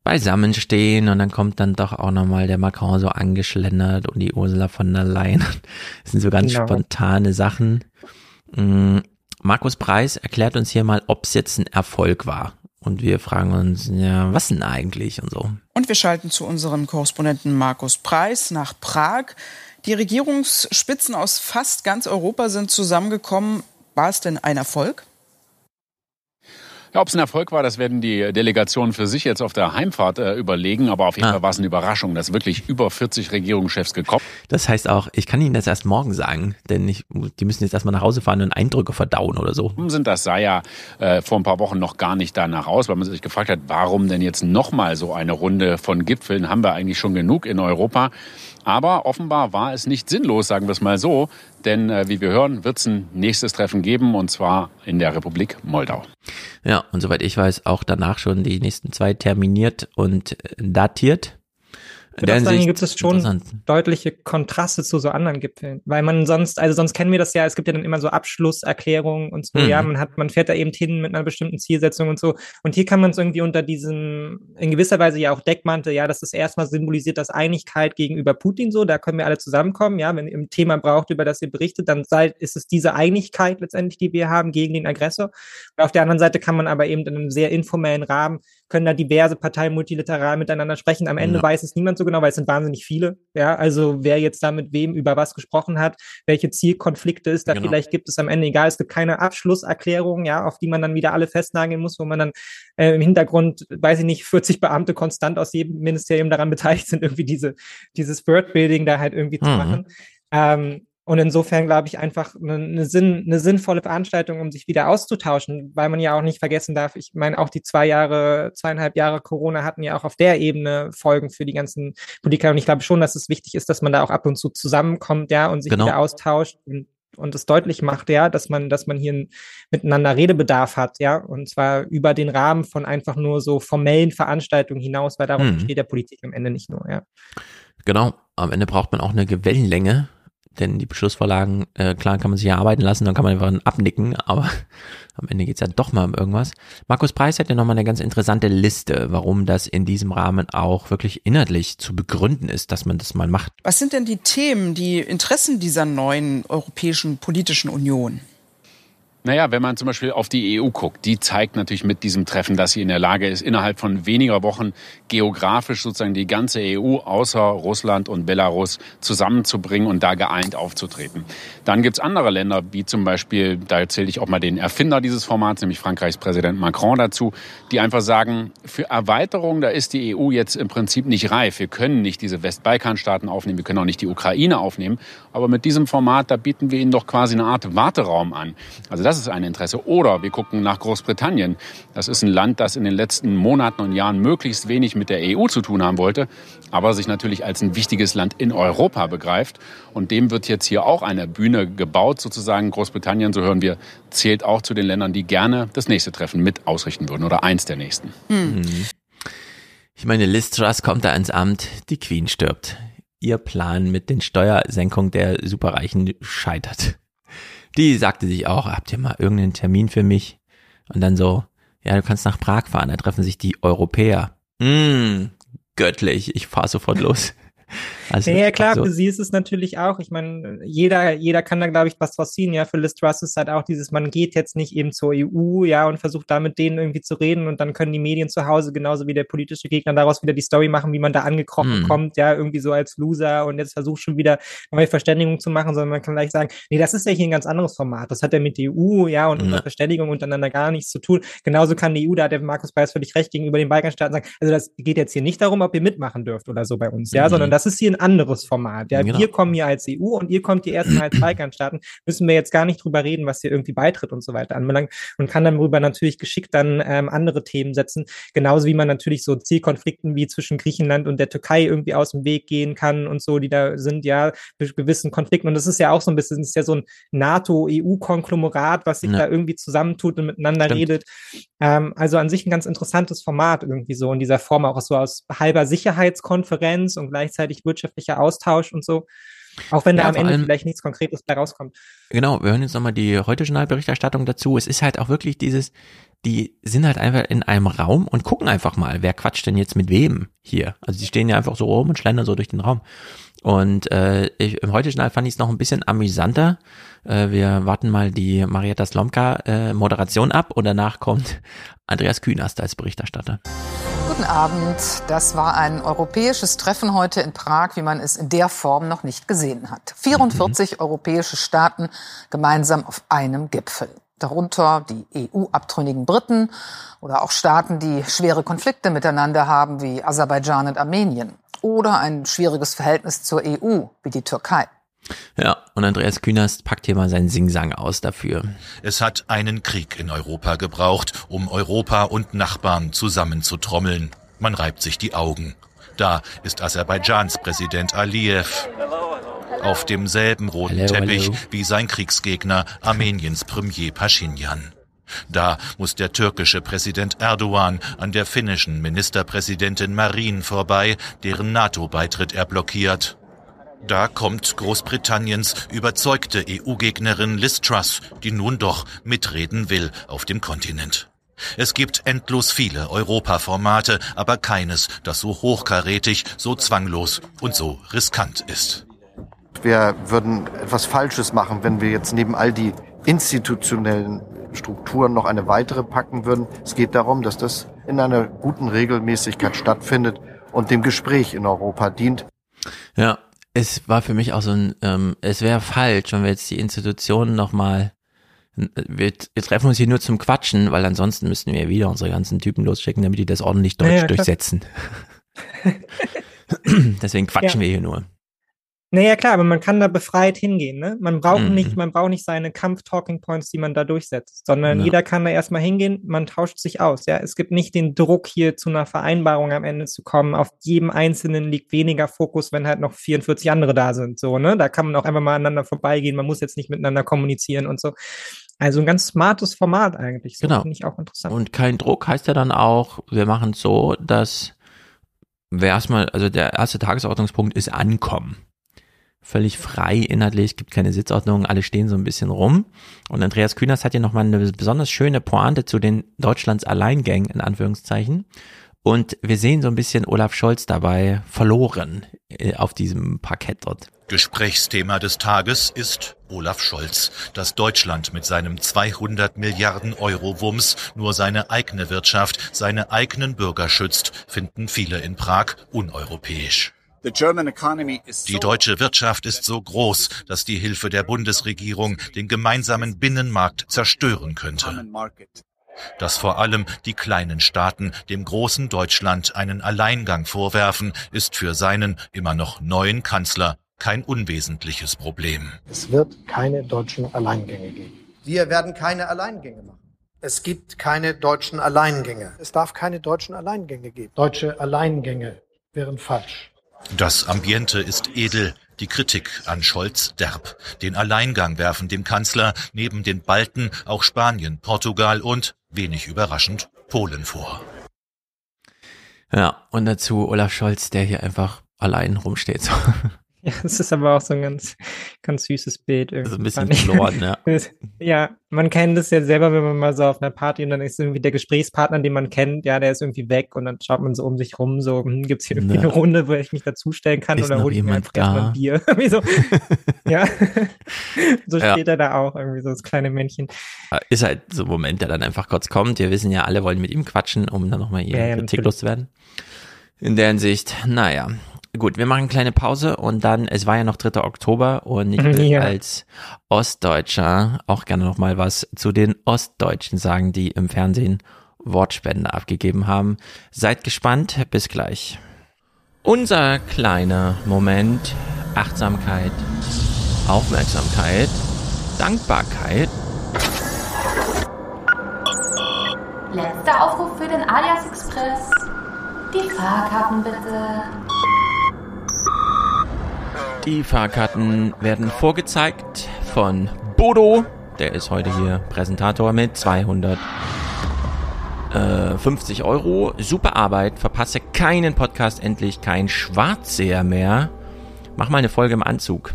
beisammen stehen und dann kommt dann doch auch nochmal der Macron so angeschlendert und die Ursula von der Leyen. Das sind so ganz genau. spontane Sachen. Mm, Markus Preis erklärt uns hier mal, ob es jetzt ein Erfolg war. Und wir fragen uns, ja, was denn eigentlich und so. Und wir schalten zu unserem Korrespondenten Markus Preis nach Prag. Die Regierungsspitzen aus fast ganz Europa sind zusammengekommen. War es denn ein Erfolg? Ja, ob es ein Erfolg war, das werden die Delegationen für sich jetzt auf der Heimfahrt äh, überlegen. Aber auf jeden ah. Fall war es eine Überraschung, dass wirklich über 40 Regierungschefs gekommen. Das heißt auch, ich kann Ihnen das erst morgen sagen, denn ich, die müssen jetzt erstmal nach Hause fahren und Eindrücke verdauen oder so. Sind das sah ja äh, vor ein paar Wochen noch gar nicht danach aus, weil man sich gefragt hat, warum denn jetzt nochmal so eine Runde von Gipfeln haben wir eigentlich schon genug in Europa. Aber offenbar war es nicht sinnlos, sagen wir es mal so, denn äh, wie wir hören, wird es ein nächstes Treffen geben und zwar in der Republik Moldau. Ja, und soweit ich weiß, auch danach schon die nächsten zwei terminiert und datiert. In der Hinsicht gibt es schon deutliche Kontraste zu so anderen Gipfeln, weil man sonst, also sonst kennen wir das ja, es gibt ja dann immer so Abschlusserklärungen und so, mhm. ja, man hat, man fährt da eben hin mit einer bestimmten Zielsetzung und so. Und hier kann man es irgendwie unter diesem, in gewisser Weise ja auch Deckmantel, ja, das ist erstmal symbolisiert das Einigkeit gegenüber Putin so, da können wir alle zusammenkommen, ja, wenn ihr ein Thema braucht, über das ihr berichtet, dann sei, ist es diese Einigkeit letztendlich, die wir haben gegen den Aggressor. Und auf der anderen Seite kann man aber eben in einem sehr informellen Rahmen können da diverse Parteien multilateral miteinander sprechen. Am Ende ja. weiß es niemand so genau, weil es sind wahnsinnig viele. Ja, also wer jetzt da mit wem über was gesprochen hat, welche Zielkonflikte es da genau. vielleicht gibt, ist am Ende egal. Es gibt keine Abschlusserklärung, ja, auf die man dann wieder alle festnageln muss, wo man dann äh, im Hintergrund, weiß ich nicht, 40 Beamte konstant aus jedem Ministerium daran beteiligt sind, irgendwie diese, dieses Wordbuilding da halt irgendwie mhm. zu machen. Ähm, und insofern glaube ich einfach eine, eine, Sinn, eine sinnvolle Veranstaltung, um sich wieder auszutauschen, weil man ja auch nicht vergessen darf, ich meine, auch die zwei Jahre, zweieinhalb Jahre Corona hatten ja auch auf der Ebene Folgen für die ganzen Politiker. Und ich glaube schon, dass es wichtig ist, dass man da auch ab und zu zusammenkommt, ja, und sich genau. wieder austauscht und, und es deutlich macht, ja, dass man, dass man hier miteinander Redebedarf hat, ja, und zwar über den Rahmen von einfach nur so formellen Veranstaltungen hinaus, weil darum hm. steht der Politik am Ende nicht nur, ja. Genau, am Ende braucht man auch eine Wellenlänge denn die Beschlussvorlagen, äh, klar kann man sich ja arbeiten lassen, dann kann man einfach abnicken, aber am Ende geht's ja doch mal um irgendwas. Markus Preis hat ja nochmal eine ganz interessante Liste, warum das in diesem Rahmen auch wirklich inhaltlich zu begründen ist, dass man das mal macht. Was sind denn die Themen, die Interessen dieser neuen europäischen politischen Union? Naja, wenn man zum Beispiel auf die EU guckt, die zeigt natürlich mit diesem Treffen, dass sie in der Lage ist, innerhalb von weniger Wochen geografisch sozusagen die ganze EU außer Russland und Belarus zusammenzubringen und da geeint aufzutreten. Dann gibt's andere Länder, wie zum Beispiel, da erzähle ich auch mal den Erfinder dieses Formats, nämlich Frankreichs Präsident Macron dazu, die einfach sagen, für Erweiterung, da ist die EU jetzt im Prinzip nicht reif. Wir können nicht diese Westbalkanstaaten aufnehmen, wir können auch nicht die Ukraine aufnehmen. Aber mit diesem Format, da bieten wir ihnen doch quasi eine Art Warteraum an. Also das ist ein Interesse. Oder wir gucken nach Großbritannien. Das ist ein Land, das in den letzten Monaten und Jahren möglichst wenig mit der EU zu tun haben wollte, aber sich natürlich als ein wichtiges Land in Europa begreift. Und dem wird jetzt hier auch eine Bühne gebaut, sozusagen. Großbritannien, so hören wir, zählt auch zu den Ländern, die gerne das nächste Treffen mit ausrichten würden oder eins der nächsten. Mhm. Ich meine, Liz Truss kommt da ins Amt, die Queen stirbt. Ihr Plan mit den Steuersenkungen der Superreichen scheitert die sagte sich auch, habt ihr mal irgendeinen Termin für mich? Und dann so, ja, du kannst nach Prag fahren, da treffen sich die Europäer. Mm, göttlich, ich fahr sofort los. Also, ja, klar, so. für sie ist es natürlich auch. Ich meine, jeder, jeder kann da, glaube ich, was draus ziehen. Ja, für Liz Truss ist halt auch dieses, man geht jetzt nicht eben zur EU, ja, und versucht da mit denen irgendwie zu reden und dann können die Medien zu Hause, genauso wie der politische Gegner, daraus wieder die Story machen, wie man da angekrochen mm. kommt, ja, irgendwie so als Loser und jetzt versucht schon wieder neue Verständigung zu machen, sondern man kann gleich sagen, nee, das ist ja hier ein ganz anderes Format. Das hat ja mit der EU, ja, und ja. Verständigung untereinander gar nichts zu tun. Genauso kann die EU, da hat der Markus Preis völlig recht, gegenüber den Balkanstaaten sagen, also das geht jetzt hier nicht darum, ob ihr mitmachen dürft oder so bei uns, ja, mm. sondern das ist hier ein anderes Format. Ja, genau. wir kommen hier als EU und ihr kommt hier erstmal als Balkanstaaten. Müssen wir jetzt gar nicht drüber reden, was hier irgendwie Beitritt und so weiter anbelangt und kann dann darüber natürlich geschickt dann ähm, andere Themen setzen. Genauso wie man natürlich so Zielkonflikten wie zwischen Griechenland und der Türkei irgendwie aus dem Weg gehen kann und so, die da sind, ja, gewissen Konflikten. Und das ist ja auch so ein bisschen, ist ja so ein NATO-EU-Konglomerat, was sich ja. da irgendwie zusammentut und miteinander Stimmt. redet. Ähm, also an sich ein ganz interessantes Format irgendwie so in dieser Form, auch so aus halber Sicherheitskonferenz und gleichzeitig wirtschaftlicher Austausch Austausch und so. Auch wenn da ja, am Ende allem, vielleicht nichts Konkretes bei rauskommt. Genau, wir hören jetzt nochmal die heute Journalberichterstattung dazu. Es ist halt auch wirklich dieses, die sind halt einfach in einem Raum und gucken einfach mal, wer quatscht denn jetzt mit wem hier. Also die stehen ja einfach so rum und schlendern so durch den Raum. Und äh, ich, im Heute-Journal fand ich es noch ein bisschen amüsanter. Äh, wir warten mal die Marietta Slomka äh, Moderation ab und danach kommt Andreas Kühnast als Berichterstatter. Guten Abend. Das war ein europäisches Treffen heute in Prag, wie man es in der Form noch nicht gesehen hat. 44 mhm. europäische Staaten gemeinsam auf einem Gipfel. Darunter die EU-abtrünnigen Briten oder auch Staaten, die schwere Konflikte miteinander haben, wie Aserbaidschan und Armenien oder ein schwieriges Verhältnis zur EU wie die Türkei. Ja, und Andreas Künast packt hier mal seinen Singsang aus dafür. Es hat einen Krieg in Europa gebraucht, um Europa und Nachbarn zusammenzutrommeln. Man reibt sich die Augen. Da ist Aserbaidschans Präsident Aliyev. Auf demselben roten hello, Teppich hello. wie sein Kriegsgegner Armeniens Premier Pashinyan. Da muss der türkische Präsident Erdogan an der finnischen Ministerpräsidentin Marin vorbei, deren NATO-Beitritt er blockiert. Da kommt Großbritanniens überzeugte EU-Gegnerin Liz Truss, die nun doch mitreden will auf dem Kontinent. Es gibt endlos viele Europaformate, aber keines, das so hochkarätig, so zwanglos und so riskant ist. Wir würden etwas Falsches machen, wenn wir jetzt neben all die institutionellen Strukturen noch eine weitere packen würden. Es geht darum, dass das in einer guten Regelmäßigkeit stattfindet und dem Gespräch in Europa dient. Ja, es war für mich auch so ein, ähm, es wäre falsch, wenn wir jetzt die Institutionen nochmal, wir, wir treffen uns hier nur zum Quatschen, weil ansonsten müssten wir wieder unsere ganzen Typen losschicken, damit die das ordentlich deutsch ja, ja, durchsetzen. Deswegen quatschen ja. wir hier nur. Naja, klar, aber man kann da befreit hingehen. Ne? Man braucht mhm. nicht, man braucht nicht seine Kampf-Talking-Points, die man da durchsetzt, sondern ja. jeder kann da erstmal hingehen, man tauscht sich aus. Ja, es gibt nicht den Druck, hier zu einer Vereinbarung am Ende zu kommen. Auf jedem Einzelnen liegt weniger Fokus, wenn halt noch 44 andere da sind. So, ne? Da kann man auch einfach mal aneinander vorbeigehen. Man muss jetzt nicht miteinander kommunizieren und so. Also ein ganz smartes Format eigentlich. So genau. Finde ich auch interessant. Und kein Druck heißt ja dann auch, wir machen es so, dass wir erstmal, also der erste Tagesordnungspunkt ist Ankommen. Völlig frei inhaltlich, gibt keine Sitzordnung, alle stehen so ein bisschen rum. Und Andreas Kühners hat ja nochmal eine besonders schöne Pointe zu den Deutschlands Alleingängen, in Anführungszeichen. Und wir sehen so ein bisschen Olaf Scholz dabei verloren äh, auf diesem Parkett dort. Gesprächsthema des Tages ist Olaf Scholz. Dass Deutschland mit seinem 200 Milliarden Euro Wumms nur seine eigene Wirtschaft, seine eigenen Bürger schützt, finden viele in Prag uneuropäisch. Die deutsche Wirtschaft ist so groß, dass die Hilfe der Bundesregierung den gemeinsamen Binnenmarkt zerstören könnte. Dass vor allem die kleinen Staaten dem großen Deutschland einen Alleingang vorwerfen, ist für seinen immer noch neuen Kanzler kein unwesentliches Problem. Es wird keine deutschen Alleingänge geben. Wir werden keine Alleingänge machen. Es gibt keine deutschen Alleingänge. Es darf keine deutschen Alleingänge geben. Deutsche Alleingänge wären falsch. Das Ambiente ist edel, die Kritik an Scholz derb. Den Alleingang werfen dem Kanzler neben den Balten auch Spanien, Portugal und, wenig überraschend, Polen vor. Ja, und dazu Olaf Scholz, der hier einfach allein rumsteht. Ja, es ist aber auch so ein ganz, ganz süßes Bild. Irgendwie. Also ein bisschen verloren, ja. ja, man kennt es ja selber, wenn man mal so auf einer Party und dann ist irgendwie der Gesprächspartner, den man kennt, ja, der ist irgendwie weg und dann schaut man so um sich rum, so, hm, gibt's hier irgendwie ja. eine Runde, wo ich mich dazustellen kann ist oder hole ich mir einfach erstmal ein Bier. so, ja, so ja. steht er da auch, irgendwie so das kleine Männchen. Ist halt so ein Moment, der dann einfach kurz kommt. Wir wissen ja, alle wollen mit ihm quatschen, um dann nochmal hier ja, Kritik loszuwerden. In der Hinsicht, naja, Gut, wir machen eine kleine Pause und dann, es war ja noch 3. Oktober und ich will ja. als Ostdeutscher auch gerne noch mal was zu den Ostdeutschen sagen, die im Fernsehen Wortspende abgegeben haben. Seid gespannt, bis gleich. Unser kleiner Moment, Achtsamkeit, Aufmerksamkeit, Dankbarkeit. Letzter Aufruf für den Alias Express. Die Fahrkarten bitte. Die Fahrkarten werden vorgezeigt von Bodo. Der ist heute hier Präsentator mit 250 Euro. Super Arbeit. Verpasse keinen Podcast. Endlich kein Schwarzseher mehr. Mach mal eine Folge im Anzug.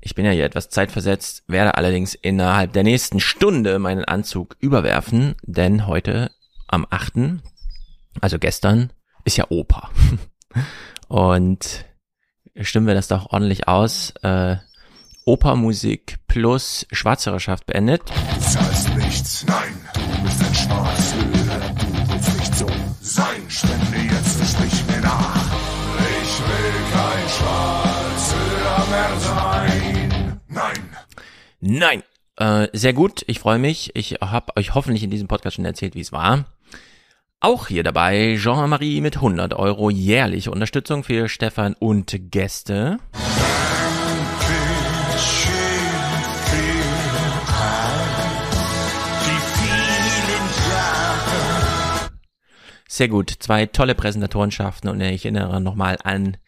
Ich bin ja hier etwas zeitversetzt, werde allerdings innerhalb der nächsten Stunde meinen Anzug überwerfen, denn heute am 8., also gestern, ist ja Opa. Und stimmen wir das doch ordentlich aus. Äh, Opermusik plus Schwarzhörerschaft beendet. Du zahlst nichts, nein, du bist ein Schwarzhörer, du willst nicht so sein, spende jetzt sprich mir nach. Ich will kein Schwarzhörer mehr sein, nein. Nein. Äh, sehr gut, ich freue mich. Ich habe euch hoffentlich in diesem Podcast schon erzählt, wie es war. Auch hier dabei Jean-Marie mit 100 Euro jährliche Unterstützung für Stefan und Gäste. Sehr gut, zwei tolle Präsentatorenschaften und ich erinnere nochmal an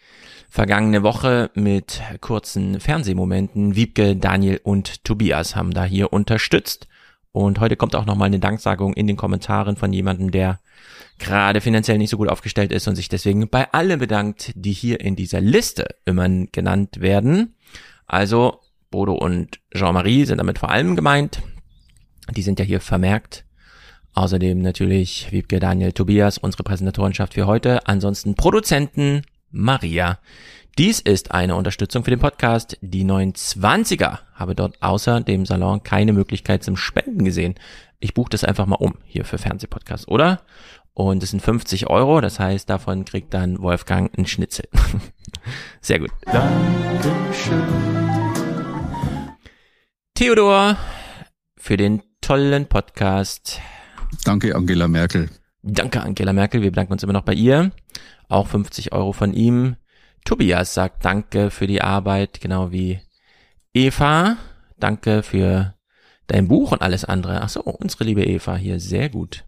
vergangene Woche mit kurzen Fernsehmomenten. Wiebke, Daniel und Tobias haben da hier unterstützt. Und heute kommt auch nochmal eine Danksagung in den Kommentaren von jemandem, der gerade finanziell nicht so gut aufgestellt ist und sich deswegen bei allen bedankt, die hier in dieser Liste immer genannt werden. Also Bodo und Jean-Marie sind damit vor allem gemeint. Die sind ja hier vermerkt. Außerdem natürlich Wiebke, Daniel, Tobias, unsere Präsentatorenschaft für heute. Ansonsten Produzenten Maria. Dies ist eine Unterstützung für den Podcast. Die 920er habe dort außer dem Salon keine Möglichkeit zum Spenden gesehen. Ich buche das einfach mal um hier für Fernsehpodcast, oder? Und es sind 50 Euro, das heißt, davon kriegt dann Wolfgang einen Schnitzel. Sehr gut. Dankeschön. Theodor, für den tollen Podcast. Danke, Angela Merkel. Danke, Angela Merkel. Wir bedanken uns immer noch bei ihr. Auch 50 Euro von ihm. Tobias sagt Danke für die Arbeit, genau wie Eva. Danke für dein Buch und alles andere. Ach so, unsere liebe Eva hier. Sehr gut.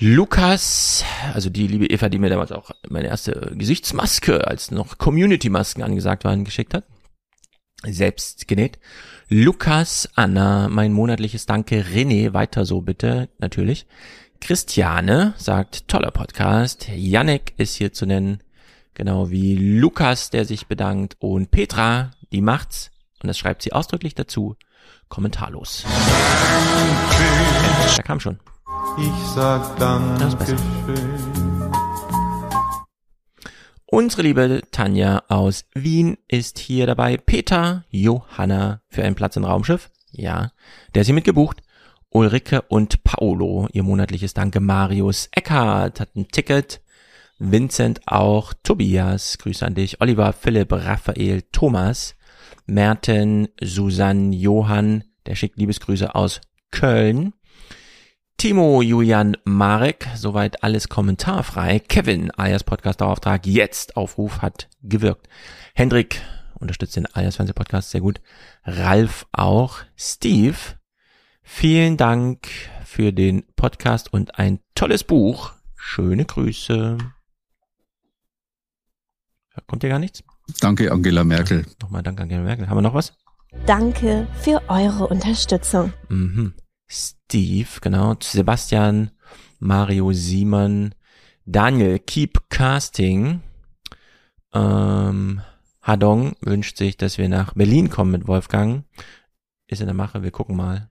Lukas, also die liebe Eva, die mir damals auch meine erste Gesichtsmaske, als noch Community-Masken angesagt waren, geschickt hat. Selbst genäht. Lukas, Anna, mein monatliches Danke. René, weiter so bitte, natürlich. Christiane sagt, toller Podcast. Yannick ist hier zu nennen. Genau wie Lukas, der sich bedankt und Petra, die macht's. Und das schreibt sie ausdrücklich dazu. Kommentarlos. Da kam schon. Ich sag danke Unsere liebe Tanja aus Wien ist hier dabei. Peter Johanna für einen Platz im Raumschiff. Ja, der ist hier mitgebucht. Ulrike und Paolo, ihr monatliches Danke. Marius Eckhardt hat ein Ticket. Vincent auch. Tobias, Grüße an dich. Oliver, Philipp, Raphael, Thomas. Merten, Susanne, Johann, der schickt Liebesgrüße aus Köln. Timo, Julian, Marek, soweit alles kommentarfrei. Kevin, alias Podcast-Dauerauftrag, jetzt Aufruf hat gewirkt. Hendrik unterstützt den alias Fernsehpodcast sehr gut. Ralf auch. Steve, vielen Dank für den Podcast und ein tolles Buch. Schöne Grüße. Kommt hier gar nichts? Danke, Angela Merkel. Nochmal danke, Angela Merkel. Haben wir noch was? Danke für eure Unterstützung. Mhm. Steve, genau, Sebastian, Mario Simon, Daniel, Keep Casting, ähm, Hadong wünscht sich, dass wir nach Berlin kommen mit Wolfgang. Ist in der Mache, wir gucken mal.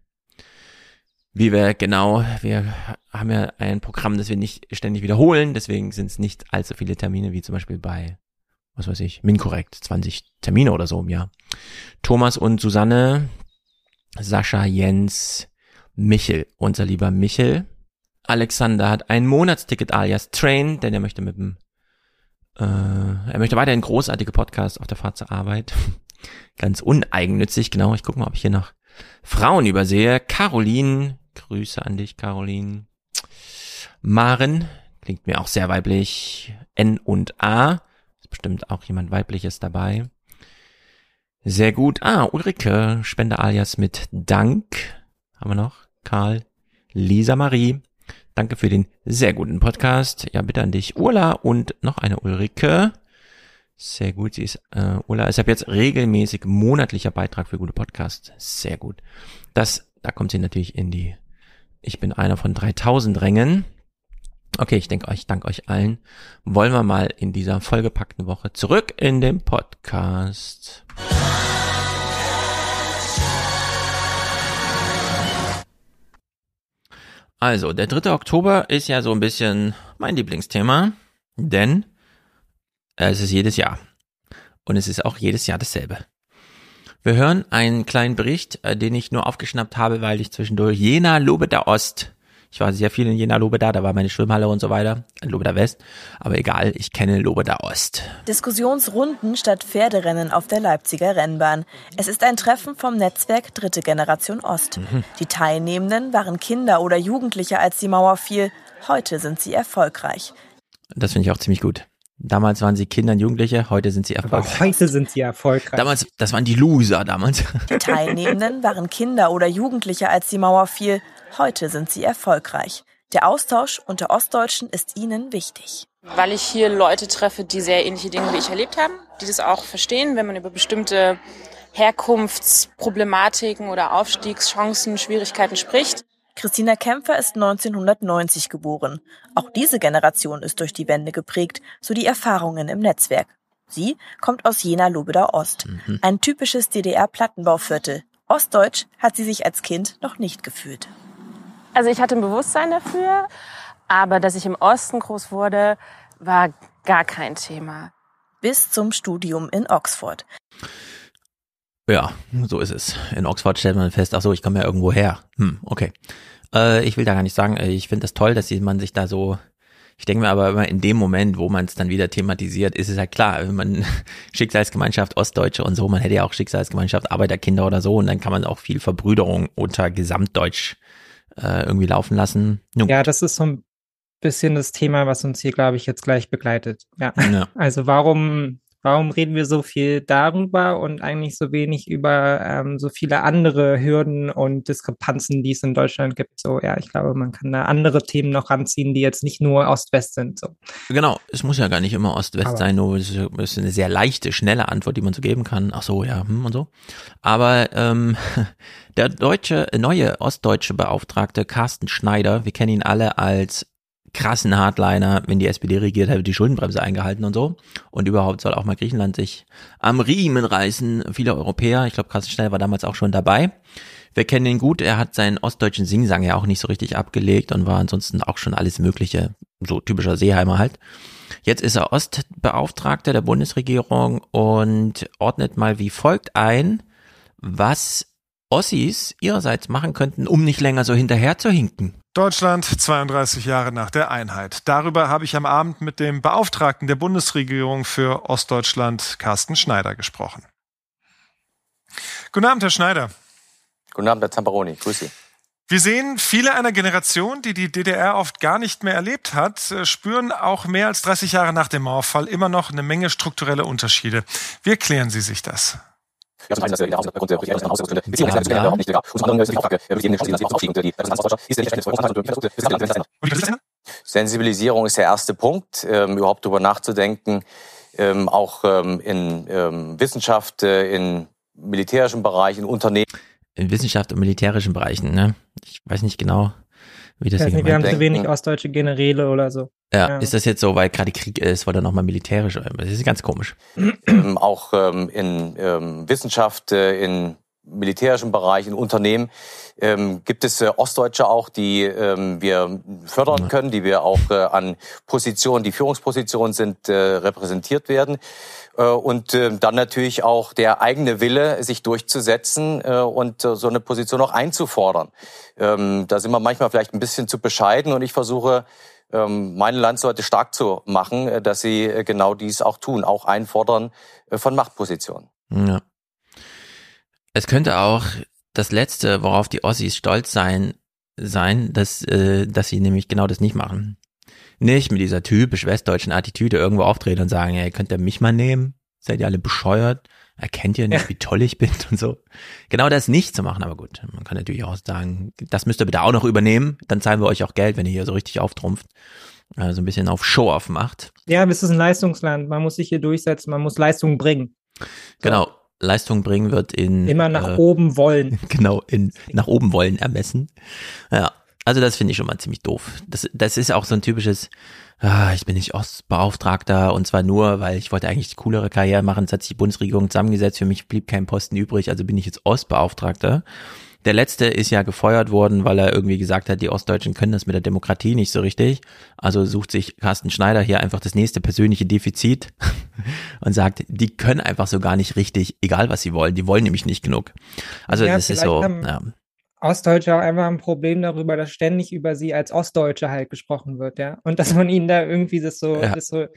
Wie wir genau, wir haben ja ein Programm, das wir nicht ständig wiederholen, deswegen sind es nicht allzu viele Termine, wie zum Beispiel bei, was weiß ich, Minkorrekt, 20 Termine oder so im Jahr. Thomas und Susanne, Sascha, Jens, Michel, unser lieber Michel. Alexander hat ein Monatsticket alias Train, denn er möchte mit dem, äh, er möchte weiterhin großartige Podcasts auf der Fahrt zur Arbeit. Ganz uneigennützig, genau. Ich gucke mal, ob ich hier noch Frauen übersehe. Caroline, Grüße an dich, Caroline. Maren, klingt mir auch sehr weiblich. N und A, bestimmt auch jemand weibliches dabei. Sehr gut. Ah, Ulrike, Spende alias mit Dank. Haben wir noch? Karl, Lisa Marie. Danke für den sehr guten Podcast. Ja, bitte an dich, Urla und noch eine Ulrike. Sehr gut, sie ist, äh, Urla ist ab jetzt regelmäßig monatlicher Beitrag für gute Podcasts. Sehr gut. Das, da kommt sie natürlich in die, ich bin einer von 3000 Rängen. Okay, ich denke euch, danke euch allen. Wollen wir mal in dieser vollgepackten Woche zurück in den Podcast. Also, der 3. Oktober ist ja so ein bisschen mein Lieblingsthema, denn es ist jedes Jahr. Und es ist auch jedes Jahr dasselbe. Wir hören einen kleinen Bericht, äh, den ich nur aufgeschnappt habe, weil ich zwischendurch Jena, Lobeda Ost ich war sehr viel in Jena Lobeda, da war meine Schwimmhalle und so weiter, Lobeda West. Aber egal, ich kenne Lobeda Ost. Diskussionsrunden statt Pferderennen auf der Leipziger Rennbahn. Es ist ein Treffen vom Netzwerk Dritte Generation Ost. Mhm. Die Teilnehmenden waren Kinder oder Jugendliche, als die Mauer fiel. Heute sind sie erfolgreich. Das finde ich auch ziemlich gut. Damals waren sie Kinder und Jugendliche, heute sind sie erfolgreich. Aber heute sind sie erfolgreich. Damals, das waren die Loser damals. Die Teilnehmenden waren Kinder oder Jugendliche, als die Mauer fiel. Heute sind sie erfolgreich. Der Austausch unter Ostdeutschen ist ihnen wichtig. Weil ich hier Leute treffe, die sehr ähnliche Dinge wie ich erlebt haben, die das auch verstehen, wenn man über bestimmte Herkunftsproblematiken oder Aufstiegschancen, Schwierigkeiten spricht. Christina Kämpfer ist 1990 geboren. Auch diese Generation ist durch die Wende geprägt, so die Erfahrungen im Netzwerk. Sie kommt aus Jena-Lobeda Ost, mhm. ein typisches DDR-Plattenbauviertel. Ostdeutsch hat sie sich als Kind noch nicht gefühlt. Also ich hatte ein Bewusstsein dafür, aber dass ich im Osten groß wurde, war gar kein Thema. Bis zum Studium in Oxford. Ja, so ist es. In Oxford stellt man fest, ach so, ich komme ja irgendwo her. Hm, okay. Äh, ich will da gar nicht sagen, äh, ich finde das toll, dass man sich da so ich denke mir aber immer in dem Moment, wo man es dann wieder thematisiert, ist es halt klar, wenn man Schicksalsgemeinschaft Ostdeutsche und so, man hätte ja auch Schicksalsgemeinschaft Arbeiterkinder oder so und dann kann man auch viel Verbrüderung unter Gesamtdeutsch äh, irgendwie laufen lassen. Nun. Ja, das ist so ein bisschen das Thema, was uns hier, glaube ich, jetzt gleich begleitet. Ja. ja. Also warum Warum reden wir so viel darüber und eigentlich so wenig über ähm, so viele andere Hürden und Diskrepanzen, die es in Deutschland gibt? So, ja, ich glaube, man kann da andere Themen noch ranziehen, die jetzt nicht nur Ost-West sind. So. Genau, es muss ja gar nicht immer Ost-West sein, nur es ist eine sehr leichte, schnelle Antwort, die man so geben kann. Ach so, ja, hm, und so. Aber ähm, der deutsche, neue ostdeutsche Beauftragte Carsten Schneider, wir kennen ihn alle als krassen Hardliner, wenn die SPD regiert, hat die Schuldenbremse eingehalten und so. Und überhaupt soll auch mal Griechenland sich am Riemen reißen. Viele Europäer, ich glaube, Carsten Schnell war damals auch schon dabei. Wir kennen ihn gut, er hat seinen ostdeutschen Singsang ja auch nicht so richtig abgelegt und war ansonsten auch schon alles Mögliche, so typischer Seeheimer halt. Jetzt ist er Ostbeauftragter der Bundesregierung und ordnet mal wie folgt ein, was Ossis ihrerseits machen könnten, um nicht länger so hinterher zu hinken. Deutschland 32 Jahre nach der Einheit. Darüber habe ich am Abend mit dem Beauftragten der Bundesregierung für Ostdeutschland, Carsten Schneider, gesprochen. Guten Abend, Herr Schneider. Guten Abend, Herr Zamperoni. Grüße Sie. Wir sehen, viele einer Generation, die die DDR oft gar nicht mehr erlebt hat, äh, spüren auch mehr als 30 Jahre nach dem Mauerfall immer noch eine Menge strukturelle Unterschiede. Wie erklären Sie sich das? Ja, zum einen, dass der aufgrund der Ausgangsgründe beziehungsweise ja, überhaupt nicht egal. Und zum anderen ist die Frage, wir sehen den Chancen, dass wir aufstiegen, die Repräsentanz ist der nicht und Sensibilisierung ist der erste Punkt, ähm, überhaupt darüber nachzudenken, ähm, auch ähm, in ähm, Wissenschaft, äh, in militärischen Bereichen, in Unternehmen. In Wissenschaft und militärischen Bereichen, ne? Ich weiß nicht genau, wie das ich weiß nicht, Wir haben zu wenig ostdeutsche Generäle oder so. Ja, ja, ist das jetzt so, weil gerade Krieg ist, weil er nochmal militärisch, das ist ganz komisch. Ähm, auch ähm, in ähm, Wissenschaft, äh, in militärischen Bereich, in Unternehmen ähm, gibt es äh, Ostdeutsche auch, die ähm, wir fördern können, die wir auch äh, an Positionen, die Führungspositionen sind, äh, repräsentiert werden. Äh, und äh, dann natürlich auch der eigene Wille, sich durchzusetzen äh, und so eine Position auch einzufordern. Ähm, da sind wir manchmal vielleicht ein bisschen zu bescheiden und ich versuche, ähm, meine Landsleute stark zu machen, dass sie genau dies auch tun, auch einfordern von Machtpositionen. Ja. Es könnte auch das Letzte, worauf die Ossis stolz sein, sein, dass, dass sie nämlich genau das nicht machen. Nicht mit dieser typisch westdeutschen Attitüde irgendwo auftreten und sagen, hey, könnt ihr mich mal nehmen? Seid ihr alle bescheuert? erkennt ihr nicht, ja. wie toll ich bin und so. Genau das nicht zu machen, aber gut, man kann natürlich auch sagen, das müsst ihr bitte auch noch übernehmen, dann zahlen wir euch auch Geld, wenn ihr hier so richtig auftrumpft, äh, so ein bisschen auf Show-off macht. Ja, es ist ein Leistungsland, man muss sich hier durchsetzen, man muss Leistung bringen. So. Genau, Leistung bringen wird in immer nach äh, oben wollen. Genau, in nach oben wollen ermessen. Ja, also das finde ich schon mal ziemlich doof. Das, das ist auch so ein typisches, ah, ich bin nicht Ostbeauftragter und zwar nur, weil ich wollte eigentlich die coolere Karriere machen. Es hat sich die Bundesregierung zusammengesetzt, für mich blieb kein Posten übrig, also bin ich jetzt Ostbeauftragter. Der letzte ist ja gefeuert worden, weil er irgendwie gesagt hat, die Ostdeutschen können das mit der Demokratie nicht so richtig. Also sucht sich Carsten Schneider hier einfach das nächste persönliche Defizit und sagt, die können einfach so gar nicht richtig, egal was sie wollen. Die wollen nämlich nicht genug. Also ja, das ist so. Ja. Ostdeutsche auch einfach ein Problem darüber, dass ständig über sie als Ostdeutsche halt gesprochen wird, ja. Und dass man ihnen da irgendwie das so, ja. das so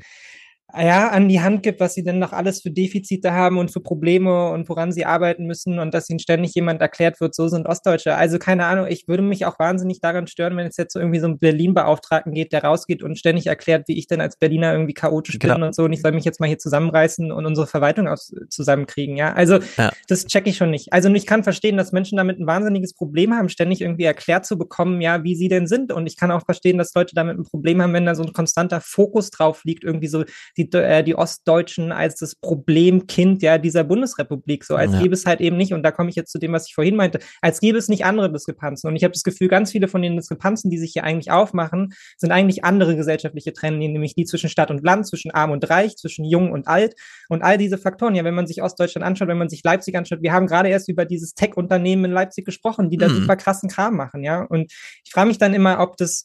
ja, an die Hand gibt, was sie denn noch alles für Defizite haben und für Probleme und woran sie arbeiten müssen und dass ihnen ständig jemand erklärt wird, so sind Ostdeutsche. Also keine Ahnung, ich würde mich auch wahnsinnig daran stören, wenn es jetzt so irgendwie so einen Berlin-Beauftragten geht, der rausgeht und ständig erklärt, wie ich denn als Berliner irgendwie chaotisch genau. bin und so und ich soll mich jetzt mal hier zusammenreißen und unsere Verwaltung aus, zusammenkriegen, ja. Also ja. das checke ich schon nicht. Also ich kann verstehen, dass Menschen damit ein wahnsinniges Problem haben, ständig irgendwie erklärt zu bekommen, ja, wie sie denn sind und ich kann auch verstehen, dass Leute damit ein Problem haben, wenn da so ein konstanter Fokus drauf liegt, irgendwie so die, äh, die Ostdeutschen als das Problemkind ja dieser Bundesrepublik, so als ja. gäbe es halt eben nicht, und da komme ich jetzt zu dem, was ich vorhin meinte, als gäbe es nicht andere Diskrepanzen. Und ich habe das Gefühl, ganz viele von den Diskrepanzen, die sich hier eigentlich aufmachen, sind eigentlich andere gesellschaftliche Trennlinien, nämlich die zwischen Stadt und Land, zwischen Arm und Reich, zwischen Jung und Alt und all diese Faktoren. Ja, wenn man sich Ostdeutschland anschaut, wenn man sich Leipzig anschaut, wir haben gerade erst über dieses Tech-Unternehmen in Leipzig gesprochen, die da mhm. super krassen Kram machen, ja. Und ich frage mich dann immer, ob das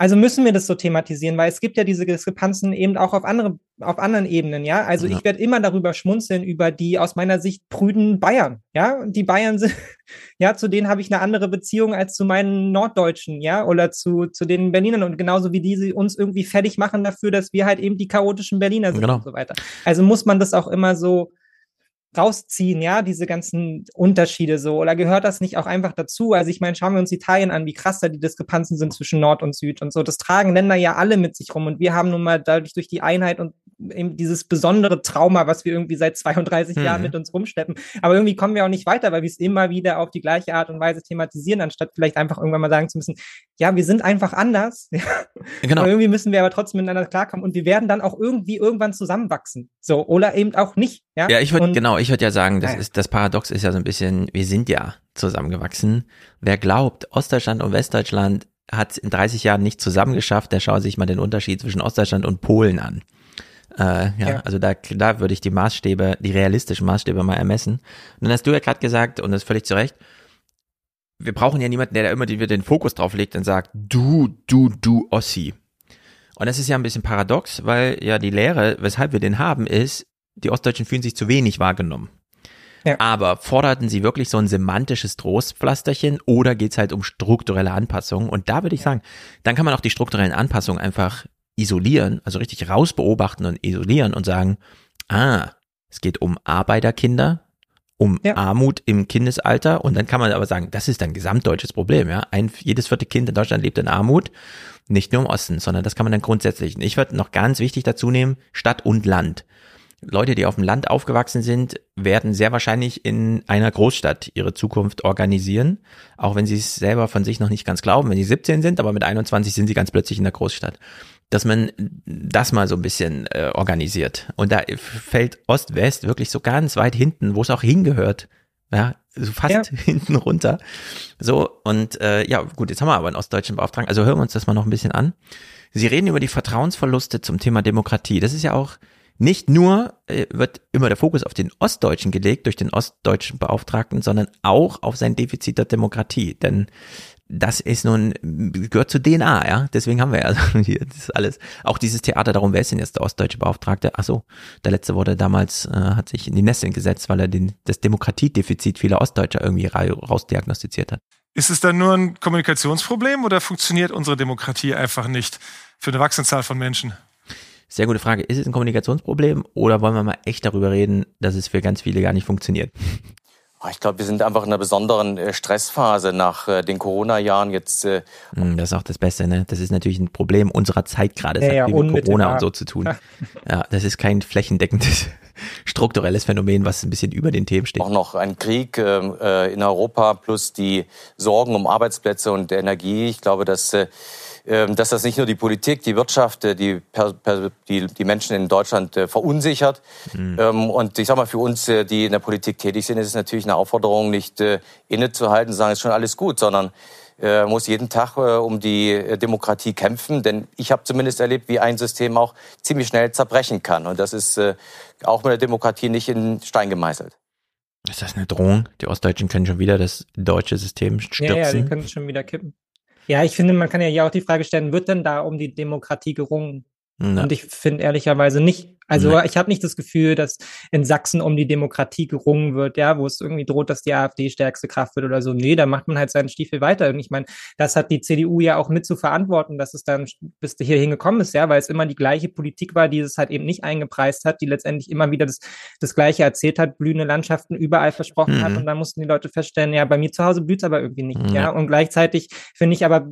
also müssen wir das so thematisieren, weil es gibt ja diese Diskrepanzen eben auch auf andere, auf anderen Ebenen, ja. Also ja. ich werde immer darüber schmunzeln über die aus meiner Sicht prüden Bayern, ja. Die Bayern sind, ja, zu denen habe ich eine andere Beziehung als zu meinen Norddeutschen, ja, oder zu, zu den Berlinern und genauso wie die uns irgendwie fertig machen dafür, dass wir halt eben die chaotischen Berliner sind genau. und so weiter. Also muss man das auch immer so, rausziehen, ja, diese ganzen Unterschiede so? Oder gehört das nicht auch einfach dazu? Also ich meine, schauen wir uns Italien an, wie krass da die Diskrepanzen sind zwischen Nord und Süd und so. Das tragen Länder ja alle mit sich rum und wir haben nun mal dadurch durch die Einheit und eben dieses besondere Trauma, was wir irgendwie seit 32 mhm. Jahren mit uns rumschleppen. Aber irgendwie kommen wir auch nicht weiter, weil wir es immer wieder auf die gleiche Art und Weise thematisieren, anstatt vielleicht einfach irgendwann mal sagen zu müssen, ja, wir sind einfach anders. genau. Aber irgendwie müssen wir aber trotzdem miteinander klarkommen und wir werden dann auch irgendwie irgendwann zusammenwachsen. So, oder eben auch nicht. Ja, ja ich würde, genau, ich würde ja sagen, das ist, das Paradox ist ja so ein bisschen, wir sind ja zusammengewachsen. Wer glaubt, Ostdeutschland und Westdeutschland hat es in 30 Jahren nicht zusammengeschafft, der schaut sich mal den Unterschied zwischen Ostdeutschland und Polen an. Äh, ja, ja, also da, da würde ich die Maßstäbe, die realistischen Maßstäbe mal ermessen. Und dann hast du ja gerade gesagt, und das ist völlig zu Recht, wir brauchen ja niemanden, der da immer wieder den Fokus drauf legt und sagt, du, du, du Ossi. Und das ist ja ein bisschen paradox, weil ja die Lehre, weshalb wir den haben, ist, die Ostdeutschen fühlen sich zu wenig wahrgenommen. Ja. Aber forderten sie wirklich so ein semantisches Trostpflasterchen oder geht's halt um strukturelle Anpassungen? Und da würde ich sagen, dann kann man auch die strukturellen Anpassungen einfach isolieren, also richtig rausbeobachten und isolieren und sagen, ah, es geht um Arbeiterkinder, um ja. Armut im Kindesalter und dann kann man aber sagen, das ist ein gesamtdeutsches Problem, ja. Ein, jedes vierte Kind in Deutschland lebt in Armut, nicht nur im Osten, sondern das kann man dann grundsätzlich. Ich würde noch ganz wichtig dazu nehmen, Stadt und Land. Leute, die auf dem Land aufgewachsen sind, werden sehr wahrscheinlich in einer Großstadt ihre Zukunft organisieren, auch wenn sie es selber von sich noch nicht ganz glauben, wenn sie 17 sind, aber mit 21 sind sie ganz plötzlich in der Großstadt dass man das mal so ein bisschen äh, organisiert. Und da fällt Ost-West wirklich so ganz weit hinten, wo es auch hingehört. Ja, so fast ja. hinten runter. So, und äh, ja, gut, jetzt haben wir aber einen ostdeutschen Beauftragten. Also hören wir uns das mal noch ein bisschen an. Sie reden über die Vertrauensverluste zum Thema Demokratie. Das ist ja auch nicht nur äh, wird immer der Fokus auf den Ostdeutschen gelegt durch den ostdeutschen Beauftragten, sondern auch auf sein Defizit der Demokratie. Denn das ist nun, gehört zur DNA, ja. Deswegen haben wir ja hier das alles. Auch dieses Theater darum, wer ist denn jetzt der ostdeutsche Beauftragte? Ach so, der letzte wurde damals, äh, hat sich in die Nesseln gesetzt, weil er den, das Demokratiedefizit vieler Ostdeutscher irgendwie rausdiagnostiziert hat. Ist es dann nur ein Kommunikationsproblem oder funktioniert unsere Demokratie einfach nicht für eine wachsende Zahl von Menschen? Sehr gute Frage. Ist es ein Kommunikationsproblem oder wollen wir mal echt darüber reden, dass es für ganz viele gar nicht funktioniert? Ah, ich glaube, wir sind einfach in einer besonderen äh, Stressphase nach äh, den Corona-Jahren jetzt. Äh hm, das ist auch das Beste, ne? Das ist natürlich ein Problem unserer Zeit gerade. Das ja, hat ja, mit Corona und so zu tun. Ja, das ist kein flächendeckendes strukturelles Phänomen, was ein bisschen über den Themen steht. Auch noch ein Krieg ähm, äh, in Europa plus die Sorgen um Arbeitsplätze und Energie. Ich glaube, dass äh, dass das nicht nur die Politik, die Wirtschaft, äh, die, die, die Menschen in Deutschland äh, verunsichert. Mhm. Und ich sage mal, für uns, äh, die in der Politik tätig sind, ist es natürlich eine Aufforderung, nicht innezuhalten, sagen, es ist schon alles gut, sondern muss jeden Tag um die Demokratie kämpfen. Denn ich habe zumindest erlebt, wie ein System auch ziemlich schnell zerbrechen kann. Und das ist auch mit der Demokratie nicht in Stein gemeißelt. Ist das eine Drohung? Die Ostdeutschen können schon wieder das deutsche System stürzen? Ja, ja, die können schon wieder kippen. Ja, ich finde, man kann ja hier auch die Frage stellen, wird denn da um die Demokratie gerungen? Ja. Und ich finde ehrlicherweise nicht. Also nee. ich habe nicht das Gefühl, dass in Sachsen um die Demokratie gerungen wird, ja, wo es irgendwie droht, dass die AfD stärkste Kraft wird oder so. Nee, da macht man halt seinen Stiefel weiter. Und ich meine, das hat die CDU ja auch mit zu verantworten, dass es dann bis hierhin gekommen ist, ja, weil es immer die gleiche Politik war, die es halt eben nicht eingepreist hat, die letztendlich immer wieder das, das Gleiche erzählt hat, blühende Landschaften überall versprochen mhm. hat. Und dann mussten die Leute feststellen, ja, bei mir zu Hause blüht es aber irgendwie nicht, mhm. ja. Und gleichzeitig finde ich aber,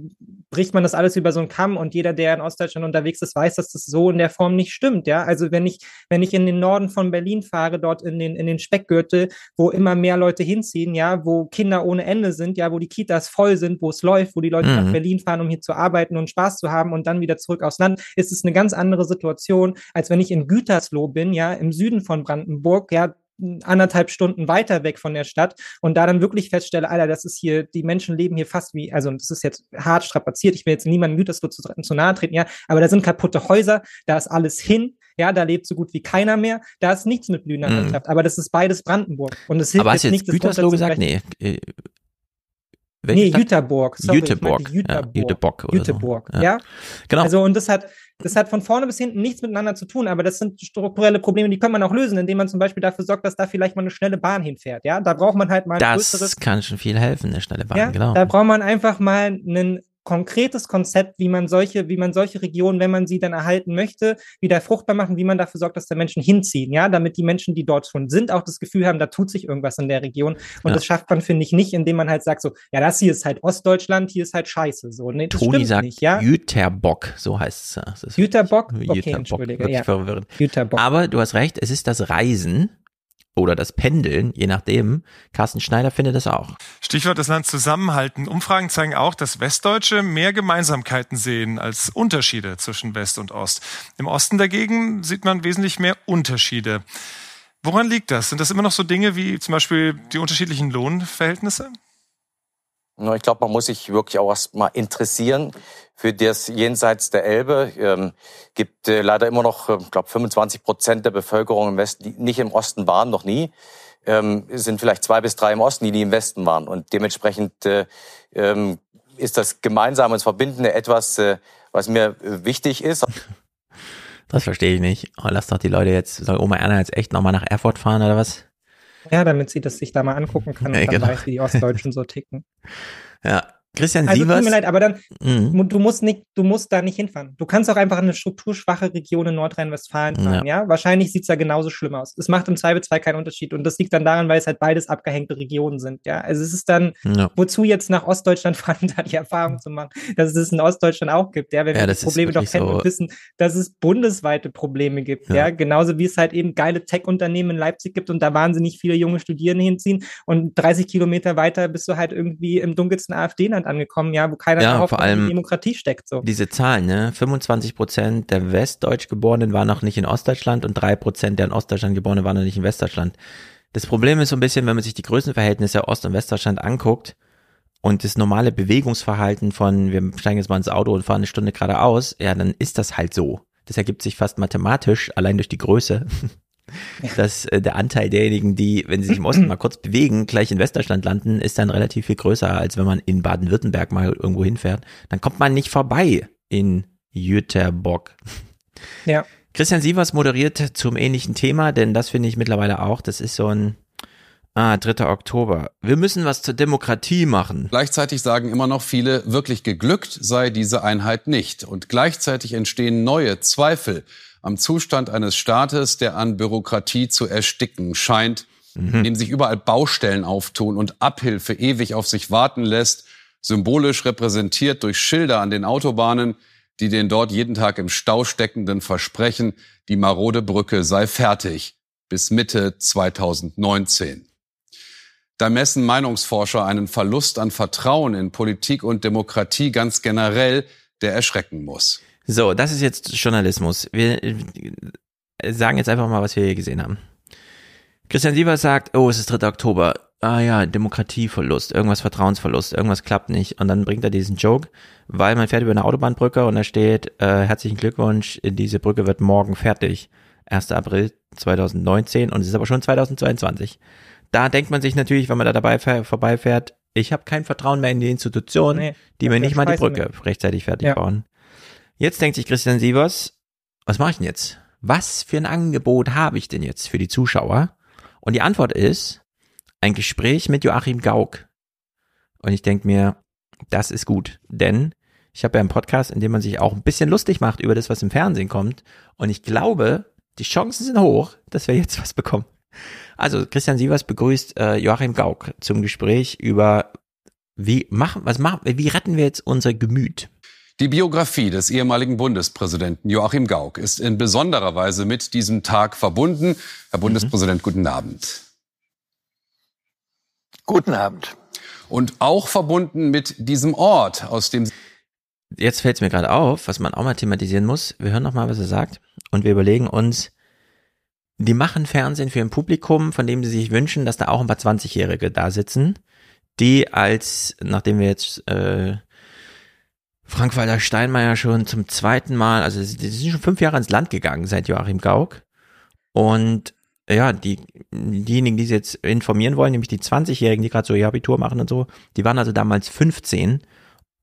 bricht man das alles über so einen Kamm und jeder, der in Ostdeutschland unterwegs ist, weiß, dass das so in der Form nicht stimmt, ja. Also wenn ich, wenn ich in den Norden von Berlin fahre, dort in den, in den Speckgürtel, wo immer mehr Leute hinziehen, ja, wo Kinder ohne Ende sind, ja, wo die Kitas voll sind, wo es läuft, wo die Leute mhm. nach Berlin fahren, um hier zu arbeiten und Spaß zu haben und dann wieder zurück aufs Land, ist es eine ganz andere Situation, als wenn ich in Gütersloh bin, ja, im Süden von Brandenburg, ja, anderthalb Stunden weiter weg von der Stadt und da dann wirklich feststelle, Alter, das ist hier, die Menschen leben hier fast wie, also das ist jetzt hart strapaziert, ich will jetzt niemandem Gütersloh zu, zu nahe treten, ja, aber da sind kaputte Häuser, da ist alles hin, ja, da lebt so gut wie keiner mehr, da ist nichts mit blühender mhm. Landschaft, aber das ist beides Brandenburg und es hilft aber hast jetzt nicht, Gütersloh gesagt? Nee. Äh, nee, Jüterburg. Sorry, Jüterburg. Jüterburg. Ja, Jüterburg, Jüterburg, so. ja. ja. Genau. Also, und das hat, das hat von vorne bis hinten nichts miteinander zu tun, aber das sind strukturelle Probleme, die kann man auch lösen, indem man zum Beispiel dafür sorgt, dass da vielleicht mal eine schnelle Bahn hinfährt. Ja, da braucht man halt mal Das kann schon viel helfen, eine schnelle Bahn, ja, genau. Da braucht man einfach mal einen konkretes Konzept, wie man solche, wie man solche Regionen, wenn man sie dann erhalten möchte, wieder fruchtbar machen, wie man dafür sorgt, dass da Menschen hinziehen, ja, damit die Menschen, die dort schon sind, auch das Gefühl haben, da tut sich irgendwas in der Region. Und ja. das schafft man, finde ich, nicht, indem man halt sagt so, ja, das hier ist halt Ostdeutschland, hier ist halt Scheiße, so. Nee, das Toni sagt nicht, ja. Jüterbock, so heißt es. Jüterbock? Okay, Jüterbock, entschuldige, ja. verwirrend. Jüterbock. Aber du hast recht, es ist das Reisen, oder das Pendeln, je nachdem. Carsten Schneider findet das auch. Stichwort das Land zusammenhalten. Umfragen zeigen auch, dass Westdeutsche mehr Gemeinsamkeiten sehen als Unterschiede zwischen West und Ost. Im Osten dagegen sieht man wesentlich mehr Unterschiede. Woran liegt das? Sind das immer noch so Dinge wie zum Beispiel die unterschiedlichen Lohnverhältnisse? Ich glaube, man muss sich wirklich auch erst mal interessieren für das jenseits der Elbe. Ähm, gibt äh, leider immer noch, ich glaube, 25 Prozent der Bevölkerung im Westen, die nicht im Osten waren, noch nie. Ähm, sind vielleicht zwei bis drei im Osten, die nie im Westen waren. Und dementsprechend äh, ähm, ist das Gemeinsame und Verbindende etwas, äh, was mir äh, wichtig ist. Das verstehe ich nicht. Oh, lass doch die Leute jetzt, soll Oma Erna jetzt echt nochmal nach Erfurt fahren oder was? Ja, damit sie das sich da mal angucken kann und ja, genau. dann weiß, wie die Ostdeutschen so ticken. Ja, Christian also, Sievers. Tut mir leid, aber dann, mhm. du musst nicht, du musst da nicht hinfahren. Du kannst auch einfach in eine strukturschwache Region in Nordrhein-Westfalen fahren, ja. ja? Wahrscheinlich sieht es ja genauso schlimm aus. Es macht im Zweifelsfall keinen Unterschied. Und das liegt dann daran, weil es halt beides abgehängte Regionen sind, ja. Also es ist dann, ja. wozu jetzt nach Ostdeutschland fahren, da die Erfahrung zu machen, dass es es in Ostdeutschland auch gibt, ja, wenn ja, wir die Probleme doch kennen so und wissen, dass es bundesweite Probleme gibt, ja. Genauso wie es halt eben geile Tech-Unternehmen in Leipzig gibt und da wahnsinnig viele junge Studierende hinziehen und 30 Kilometer weiter bist du halt irgendwie im dunkelsten AfD-Land angekommen, ja, wo keiner ja, vor allem in Demokratie steckt. So. Diese Zahlen, ne? 25 Prozent der Westdeutsch Geborenen waren noch nicht in Ostdeutschland und drei Prozent der in Ostdeutschland Geborenen waren noch nicht in Westdeutschland. Das Problem ist so ein bisschen, wenn man sich die Größenverhältnisse Ost- und Westdeutschland anguckt und das normale Bewegungsverhalten von, wir steigen jetzt mal ins Auto und fahren eine Stunde geradeaus, ja, dann ist das halt so. Das ergibt sich fast mathematisch, allein durch die Größe. dass äh, der Anteil derjenigen, die, wenn sie sich im Osten mal kurz bewegen, gleich in Westdeutschland landen, ist dann relativ viel größer, als wenn man in Baden-Württemberg mal irgendwo hinfährt. Dann kommt man nicht vorbei in Jüterbock. Ja. Christian Sievers moderiert zum ähnlichen Thema, denn das finde ich mittlerweile auch, das ist so ein Ah, 3. Oktober. Wir müssen was zur Demokratie machen. Gleichzeitig sagen immer noch viele, wirklich geglückt sei diese Einheit nicht. Und gleichzeitig entstehen neue Zweifel am Zustand eines Staates, der an Bürokratie zu ersticken scheint, mhm. in dem sich überall Baustellen auftun und Abhilfe ewig auf sich warten lässt, symbolisch repräsentiert durch Schilder an den Autobahnen, die den dort jeden Tag im Stau steckenden versprechen, die marode Brücke sei fertig bis Mitte 2019. Da messen Meinungsforscher einen Verlust an Vertrauen in Politik und Demokratie ganz generell, der erschrecken muss. So, das ist jetzt Journalismus. Wir sagen jetzt einfach mal, was wir hier gesehen haben. Christian Sievers sagt, oh, es ist 3. Oktober. Ah ja, Demokratieverlust, irgendwas Vertrauensverlust, irgendwas klappt nicht. Und dann bringt er diesen Joke, weil man fährt über eine Autobahnbrücke und da steht, äh, herzlichen Glückwunsch, diese Brücke wird morgen fertig. 1. April 2019 und es ist aber schon 2022. Da denkt man sich natürlich, wenn man da dabei vorbeifährt, ich habe kein Vertrauen mehr in die Institution, nee, die mir nicht mal die Brücke mit. rechtzeitig fertig ja. bauen. Jetzt denkt sich Christian Sievers, was mache ich denn jetzt? Was für ein Angebot habe ich denn jetzt für die Zuschauer? Und die Antwort ist ein Gespräch mit Joachim Gauck. Und ich denke mir, das ist gut, denn ich habe ja einen Podcast, in dem man sich auch ein bisschen lustig macht über das, was im Fernsehen kommt. Und ich glaube, die Chancen sind hoch, dass wir jetzt was bekommen. Also Christian Sievers begrüßt äh, Joachim Gauck zum Gespräch über wie machen, was machen, wie retten wir jetzt unser Gemüt? Die Biografie des ehemaligen Bundespräsidenten Joachim Gauck ist in besonderer Weise mit diesem Tag verbunden. Herr Bundespräsident, mhm. guten Abend. Guten Abend. Und auch verbunden mit diesem Ort, aus dem Jetzt fällt es mir gerade auf, was man auch mal thematisieren muss. Wir hören noch mal, was er sagt und wir überlegen uns, die machen Fernsehen für ein Publikum, von dem sie sich wünschen, dass da auch ein paar 20-Jährige da sitzen, die als, nachdem wir jetzt äh, Frank-Walter Steinmeier schon zum zweiten Mal, also die sind schon fünf Jahre ins Land gegangen seit Joachim Gauck. Und ja, die, diejenigen, die sie jetzt informieren wollen, nämlich die 20-Jährigen, die gerade so ihr Abitur machen und so, die waren also damals 15,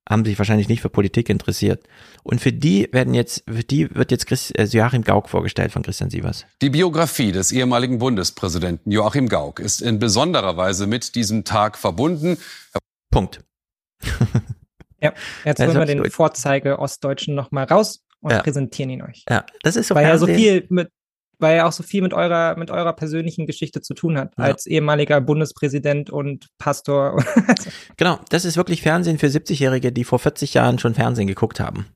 haben sich wahrscheinlich nicht für Politik interessiert. Und für die werden jetzt, für die wird jetzt Chris, äh, Joachim Gauck vorgestellt von Christian Sievers. Die Biografie des ehemaligen Bundespräsidenten Joachim Gauck ist in besonderer Weise mit diesem Tag verbunden. Punkt. Ja, jetzt holen wir den gut. Vorzeige Ostdeutschen nochmal raus und ja. präsentieren ihn euch. Ja, das ist so Weil er so viel mit, weil er auch so viel mit eurer, mit eurer persönlichen Geschichte zu tun hat, ja. als ehemaliger Bundespräsident und Pastor. genau, das ist wirklich Fernsehen für 70-Jährige, die vor 40 Jahren schon Fernsehen geguckt haben.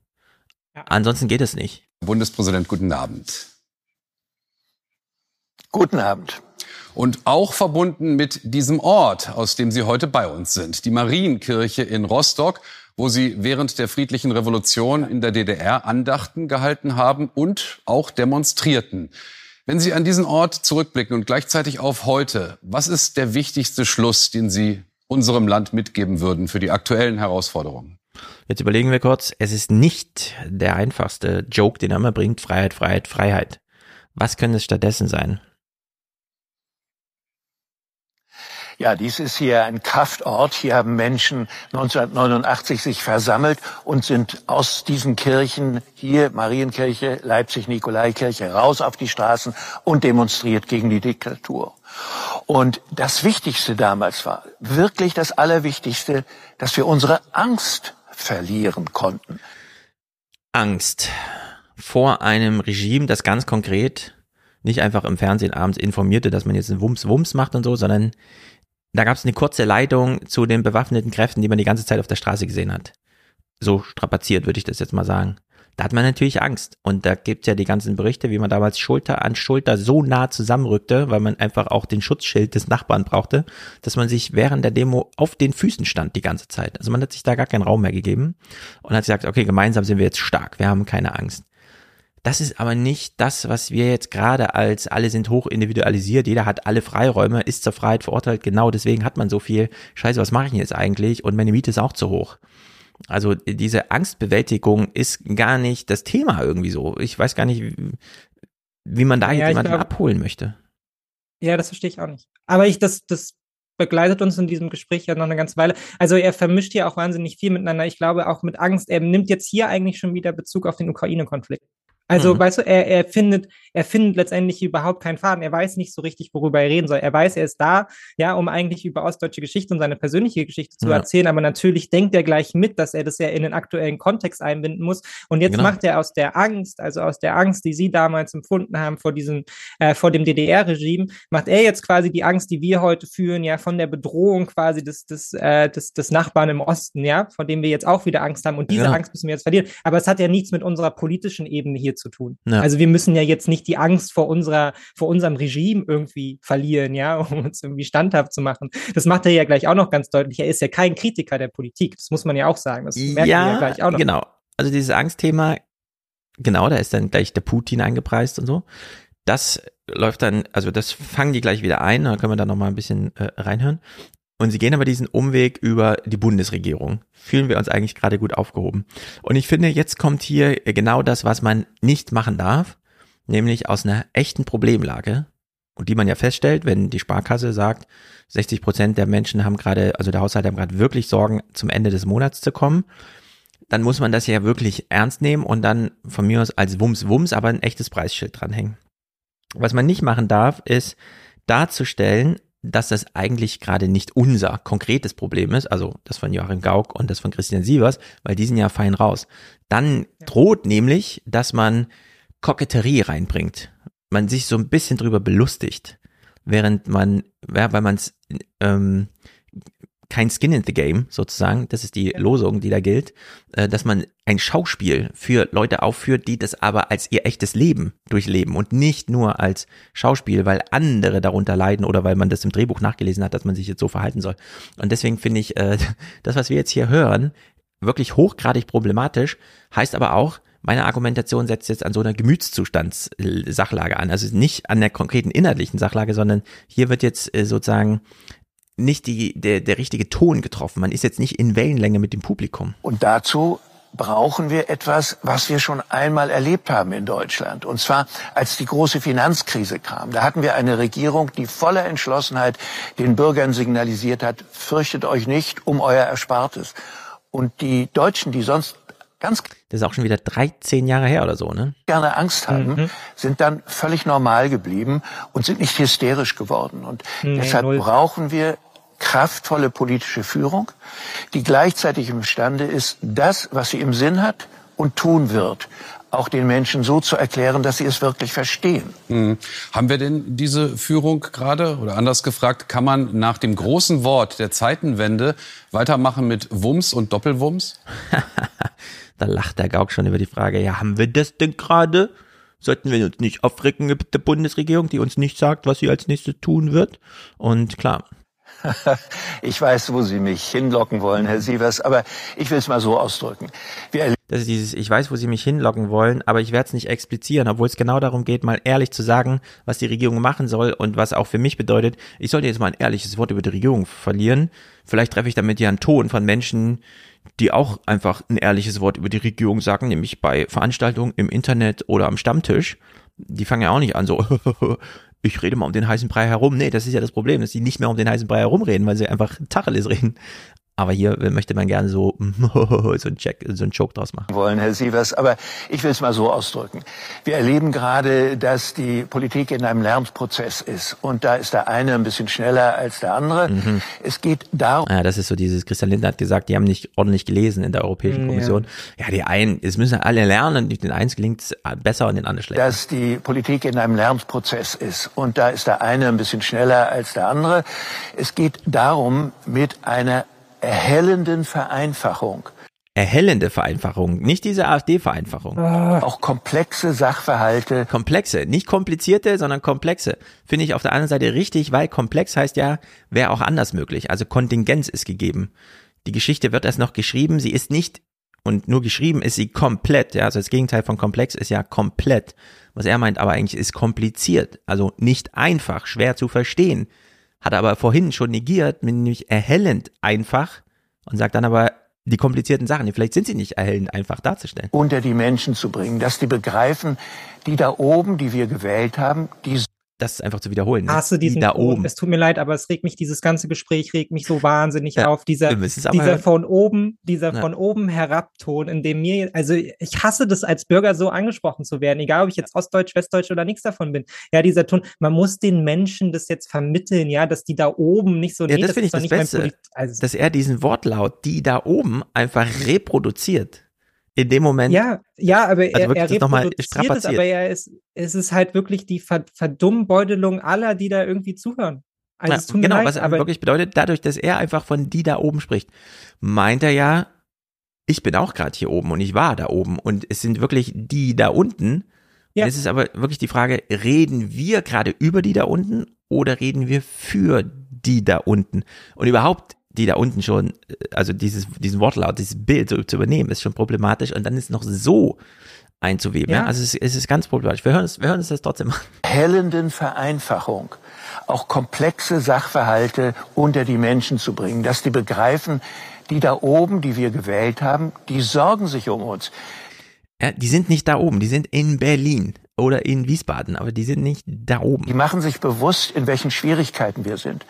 Ja. Ansonsten geht es nicht. Bundespräsident, guten Abend. Guten Abend. Und auch verbunden mit diesem Ort, aus dem Sie heute bei uns sind, die Marienkirche in Rostock wo sie während der friedlichen Revolution in der DDR Andachten gehalten haben und auch demonstrierten. Wenn Sie an diesen Ort zurückblicken und gleichzeitig auf heute, was ist der wichtigste Schluss, den Sie unserem Land mitgeben würden für die aktuellen Herausforderungen. Jetzt überlegen wir kurz, es ist nicht der einfachste Joke, den er immer bringt, Freiheit, Freiheit, Freiheit. Was könnte es stattdessen sein? Ja, dies ist hier ein Kraftort. Hier haben Menschen 1989 sich versammelt und sind aus diesen Kirchen, hier Marienkirche, Leipzig, Nikolaikirche, raus auf die Straßen und demonstriert gegen die Diktatur. Und das Wichtigste damals war, wirklich das Allerwichtigste, dass wir unsere Angst verlieren konnten. Angst vor einem Regime, das ganz konkret nicht einfach im Fernsehen abends informierte, dass man jetzt einen Wumms-Wumms macht und so, sondern da gab es eine kurze Leitung zu den bewaffneten Kräften, die man die ganze Zeit auf der Straße gesehen hat. So strapaziert würde ich das jetzt mal sagen. Da hat man natürlich Angst. Und da gibt's ja die ganzen Berichte, wie man damals Schulter an Schulter so nah zusammenrückte, weil man einfach auch den Schutzschild des Nachbarn brauchte, dass man sich während der Demo auf den Füßen stand die ganze Zeit. Also man hat sich da gar keinen Raum mehr gegeben und hat gesagt, okay, gemeinsam sind wir jetzt stark, wir haben keine Angst. Das ist aber nicht das, was wir jetzt gerade als alle sind hoch individualisiert, jeder hat alle Freiräume, ist zur Freiheit verurteilt, genau deswegen hat man so viel. Scheiße, was mache ich denn jetzt eigentlich? Und meine Miete ist auch zu hoch. Also diese Angstbewältigung ist gar nicht das Thema irgendwie so. Ich weiß gar nicht, wie, man da ja, jetzt jemanden glaub, abholen möchte. Ja, das verstehe ich auch nicht. Aber ich, das, das begleitet uns in diesem Gespräch ja noch eine ganze Weile. Also er vermischt hier auch wahnsinnig viel miteinander. Ich glaube auch mit Angst. Er nimmt jetzt hier eigentlich schon wieder Bezug auf den Ukraine-Konflikt. Also, mhm. weißt du, er, er findet, er findet letztendlich überhaupt keinen Faden. Er weiß nicht so richtig, worüber er reden soll. Er weiß, er ist da, ja, um eigentlich über ostdeutsche Geschichte und seine persönliche Geschichte zu ja. erzählen. Aber natürlich denkt er gleich mit, dass er das ja in den aktuellen Kontext einbinden muss. Und jetzt genau. macht er aus der Angst, also aus der Angst, die Sie damals empfunden haben vor diesem, äh, vor dem DDR-Regime, macht er jetzt quasi die Angst, die wir heute fühlen, ja, von der Bedrohung quasi des, des, äh, des, des Nachbarn im Osten, ja, von dem wir jetzt auch wieder Angst haben. Und diese genau. Angst müssen wir jetzt verlieren. Aber es hat ja nichts mit unserer politischen Ebene hier zu tun. Ja. Also wir müssen ja jetzt nicht die Angst vor unserer, vor unserem Regime irgendwie verlieren, ja, um uns irgendwie standhaft zu machen. Das macht er ja gleich auch noch ganz deutlich. Er ist ja kein Kritiker der Politik. Das muss man ja auch sagen. Das merken ja, wir ja gleich auch noch. Genau. Also dieses Angstthema, genau, da ist dann gleich der Putin eingepreist und so. Das läuft dann, also das fangen die gleich wieder ein, da können wir da nochmal ein bisschen äh, reinhören. Und sie gehen aber diesen Umweg über die Bundesregierung. Fühlen wir uns eigentlich gerade gut aufgehoben. Und ich finde, jetzt kommt hier genau das, was man nicht machen darf, nämlich aus einer echten Problemlage, und die man ja feststellt, wenn die Sparkasse sagt, 60 Prozent der Menschen haben gerade, also der Haushalt haben gerade wirklich Sorgen, zum Ende des Monats zu kommen, dann muss man das ja wirklich ernst nehmen und dann von mir aus als Wums Wums aber ein echtes Preisschild dranhängen. Was man nicht machen darf, ist darzustellen, dass das eigentlich gerade nicht unser konkretes Problem ist, also das von Joachim Gauck und das von Christian Sievers, weil die sind ja fein raus. Dann droht nämlich, dass man Koketterie reinbringt, man sich so ein bisschen drüber belustigt, während man, ja, weil man es ähm, kein Skin in the Game sozusagen, das ist die Losung, die da gilt, äh, dass man ein Schauspiel für Leute aufführt, die das aber als ihr echtes Leben durchleben und nicht nur als Schauspiel, weil andere darunter leiden oder weil man das im Drehbuch nachgelesen hat, dass man sich jetzt so verhalten soll. Und deswegen finde ich, äh, das, was wir jetzt hier hören, wirklich hochgradig problematisch, heißt aber auch, meine Argumentation setzt jetzt an so einer Gemütszustandssachlage an. Also nicht an der konkreten inhaltlichen Sachlage, sondern hier wird jetzt äh, sozusagen nicht die, der, der richtige Ton getroffen. Man ist jetzt nicht in Wellenlänge mit dem Publikum. Und dazu brauchen wir etwas, was wir schon einmal erlebt haben in Deutschland. Und zwar, als die große Finanzkrise kam. Da hatten wir eine Regierung, die voller Entschlossenheit den Bürgern signalisiert hat, fürchtet euch nicht um euer Erspartes. Und die Deutschen, die sonst ganz das ist auch schon wieder 13 Jahre her oder so, ne? Gerne Angst hatten, mhm. sind dann völlig normal geblieben und sind nicht hysterisch geworden. Und nee, deshalb null. brauchen wir kraftvolle politische Führung, die gleichzeitig imstande ist, das, was sie im Sinn hat und tun wird, auch den Menschen so zu erklären, dass sie es wirklich verstehen. Mhm. Haben wir denn diese Führung gerade? Oder anders gefragt, kann man nach dem großen Wort der Zeitenwende weitermachen mit Wumms und Doppelwumms? da lacht der Gauk schon über die Frage, ja, haben wir das denn gerade? Sollten wir uns nicht aufregen mit der Bundesregierung, die uns nicht sagt, was sie als nächstes tun wird? Und klar, ich weiß, wo Sie mich hinlocken wollen, Herr Sievers, aber ich will es mal so ausdrücken. Wir das ist dieses, ich weiß, wo Sie mich hinlocken wollen, aber ich werde es nicht explizieren, obwohl es genau darum geht, mal ehrlich zu sagen, was die Regierung machen soll und was auch für mich bedeutet, ich sollte jetzt mal ein ehrliches Wort über die Regierung verlieren. Vielleicht treffe ich damit ja einen Ton von Menschen, die auch einfach ein ehrliches Wort über die Regierung sagen, nämlich bei Veranstaltungen im Internet oder am Stammtisch. Die fangen ja auch nicht an so, ich rede mal um den heißen Brei herum. Nee, das ist ja das Problem, dass sie nicht mehr um den heißen Brei herumreden, weil sie einfach Tacheles reden. Aber hier möchte man gerne so, so ein Check, so ein Joke draus machen. Wollen, Herr Sievers, aber ich will es mal so ausdrücken. Wir erleben gerade, dass die Politik in einem Lernprozess ist. Und da ist der eine ein bisschen schneller als der andere. Mhm. Es geht darum. Ja, das ist so dieses, Christian Lindner hat gesagt, die haben nicht ordentlich gelesen in der Europäischen Kommission. Ja, ja die einen, es müssen alle lernen, den einen gelingt es besser und den anderen schlechter. Dass die Politik in einem Lernprozess ist. Und da ist der eine ein bisschen schneller als der andere. Es geht darum, mit einer erhellenden Vereinfachung. Erhellende Vereinfachung, nicht diese AfD-Vereinfachung. Ah. Auch komplexe Sachverhalte. Komplexe, nicht komplizierte, sondern komplexe. Finde ich auf der anderen Seite richtig, weil komplex heißt ja, wäre auch anders möglich. Also Kontingenz ist gegeben. Die Geschichte wird erst noch geschrieben, sie ist nicht, und nur geschrieben ist sie komplett, ja, also das Gegenteil von komplex ist ja komplett. Was er meint aber eigentlich ist kompliziert, also nicht einfach, schwer zu verstehen hat er aber vorhin schon negiert, nämlich erhellend einfach und sagt dann aber die komplizierten Sachen, vielleicht sind sie nicht erhellend einfach darzustellen. Unter die Menschen zu bringen, dass die begreifen, die da oben, die wir gewählt haben, die das ist einfach zu wiederholen. Ne? Hast du diesen da oben. Es tut mir leid, aber es regt mich, dieses ganze Gespräch regt mich so wahnsinnig ja, auf. Dieser, dieser von oben, dieser ja. von oben herabton, in dem mir, also ich hasse das als Bürger so angesprochen zu werden, egal ob ich jetzt Ostdeutsch, Westdeutsch oder nichts davon bin. Ja, dieser Ton, man muss den Menschen das jetzt vermitteln, ja, dass die da oben nicht so, ja, nee, das, das finde ich das Beste, also, dass er diesen Wortlaut, die da oben einfach reproduziert in dem Moment. Ja, ja, aber also er, er reproduziert es, aber er ist, es ist halt wirklich die Verdummbeutelung aller, die da irgendwie zuhören. Also ja, genau, leid, was aber wirklich bedeutet, dadurch, dass er einfach von die da oben spricht, meint er ja, ich bin auch gerade hier oben und ich war da oben und es sind wirklich die da unten. Ja. Es ist aber wirklich die Frage, reden wir gerade über die da unten oder reden wir für die da unten? Und überhaupt die da unten schon, äh, also dieses, diesen Wortlaut, dieses Bild so zu übernehmen, ist schon problematisch und dann ist noch so einzuweben. Ja. ja? Also es, es, ist ganz problematisch. Wir hören es, wir hören es das trotzdem an. Hellenden Vereinfachung, auch komplexe Sachverhalte unter die Menschen zu bringen, dass die begreifen, die da oben, die wir gewählt haben, die sorgen sich um uns. Ja, die sind nicht da oben, die sind in Berlin oder in Wiesbaden, aber die sind nicht da oben. Die machen sich bewusst, in welchen Schwierigkeiten wir sind.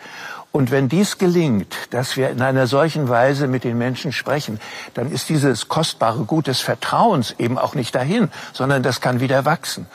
Und wenn dies gelingt, dass wir in einer solchen Weise mit den Menschen sprechen, dann ist dieses kostbare Gut des Vertrauens eben auch nicht dahin, sondern das kann wieder wachsen.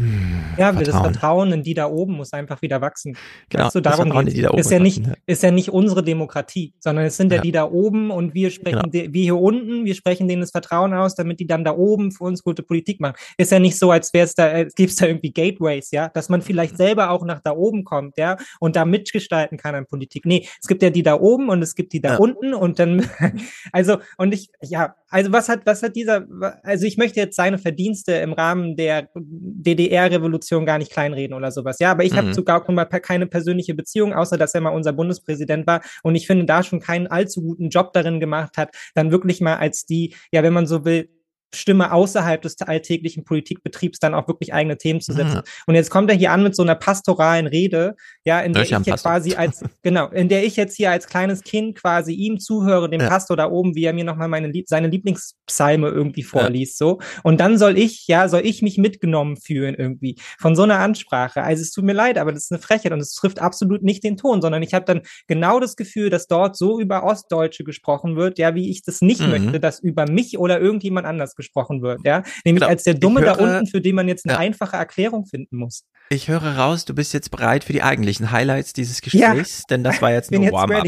Hm, ja, Vertrauen. das Vertrauen in die da oben muss einfach wieder wachsen. Genau, weißt du, darum in die da oben ist ja nicht, wachsen, ist ja nicht unsere Demokratie, sondern es sind ja, ja die da oben und wir sprechen, genau. wir hier unten, wir sprechen denen das Vertrauen aus, damit die dann da oben für uns gute Politik machen. Ist ja nicht so, als wäre es da, als gäbe es da irgendwie Gateways, ja, dass man vielleicht selber auch nach da oben kommt, ja, und da mitgestalten kann an Politik. Nee, es gibt ja die da oben und es gibt die da ja. unten und dann, also, und ich, ja, also was hat, was hat dieser, also ich möchte jetzt seine Verdienste im Rahmen der DDR-Revolution gar nicht kleinreden oder sowas. Ja, aber ich mhm. habe zu Gauck mal keine persönliche Beziehung, außer dass er mal unser Bundespräsident war und ich finde da schon keinen allzu guten Job darin gemacht hat, dann wirklich mal als die, ja, wenn man so will, Stimme außerhalb des alltäglichen Politikbetriebs dann auch wirklich eigene Themen zu setzen. Mhm. Und jetzt kommt er hier an mit so einer pastoralen Rede, ja, in der ich jetzt quasi als, genau, in der ich jetzt hier als kleines Kind quasi ihm zuhöre, dem ja. Pastor da oben, wie er mir nochmal meine, seine Lieblingspsalme irgendwie vorliest, ja. so. Und dann soll ich, ja, soll ich mich mitgenommen fühlen irgendwie von so einer Ansprache. Also es tut mir leid, aber das ist eine Frechheit und es trifft absolut nicht den Ton, sondern ich habe dann genau das Gefühl, dass dort so über Ostdeutsche gesprochen wird, ja, wie ich das nicht mhm. möchte, dass über mich oder irgendjemand anders gesprochen wird, ja. Nämlich genau. als der Dumme höre, da unten, für den man jetzt eine ja. einfache Erklärung finden muss. Ich höre raus, du bist jetzt bereit für die eigentlichen Highlights dieses Gesprächs, ja. denn das war jetzt nur Warm-up.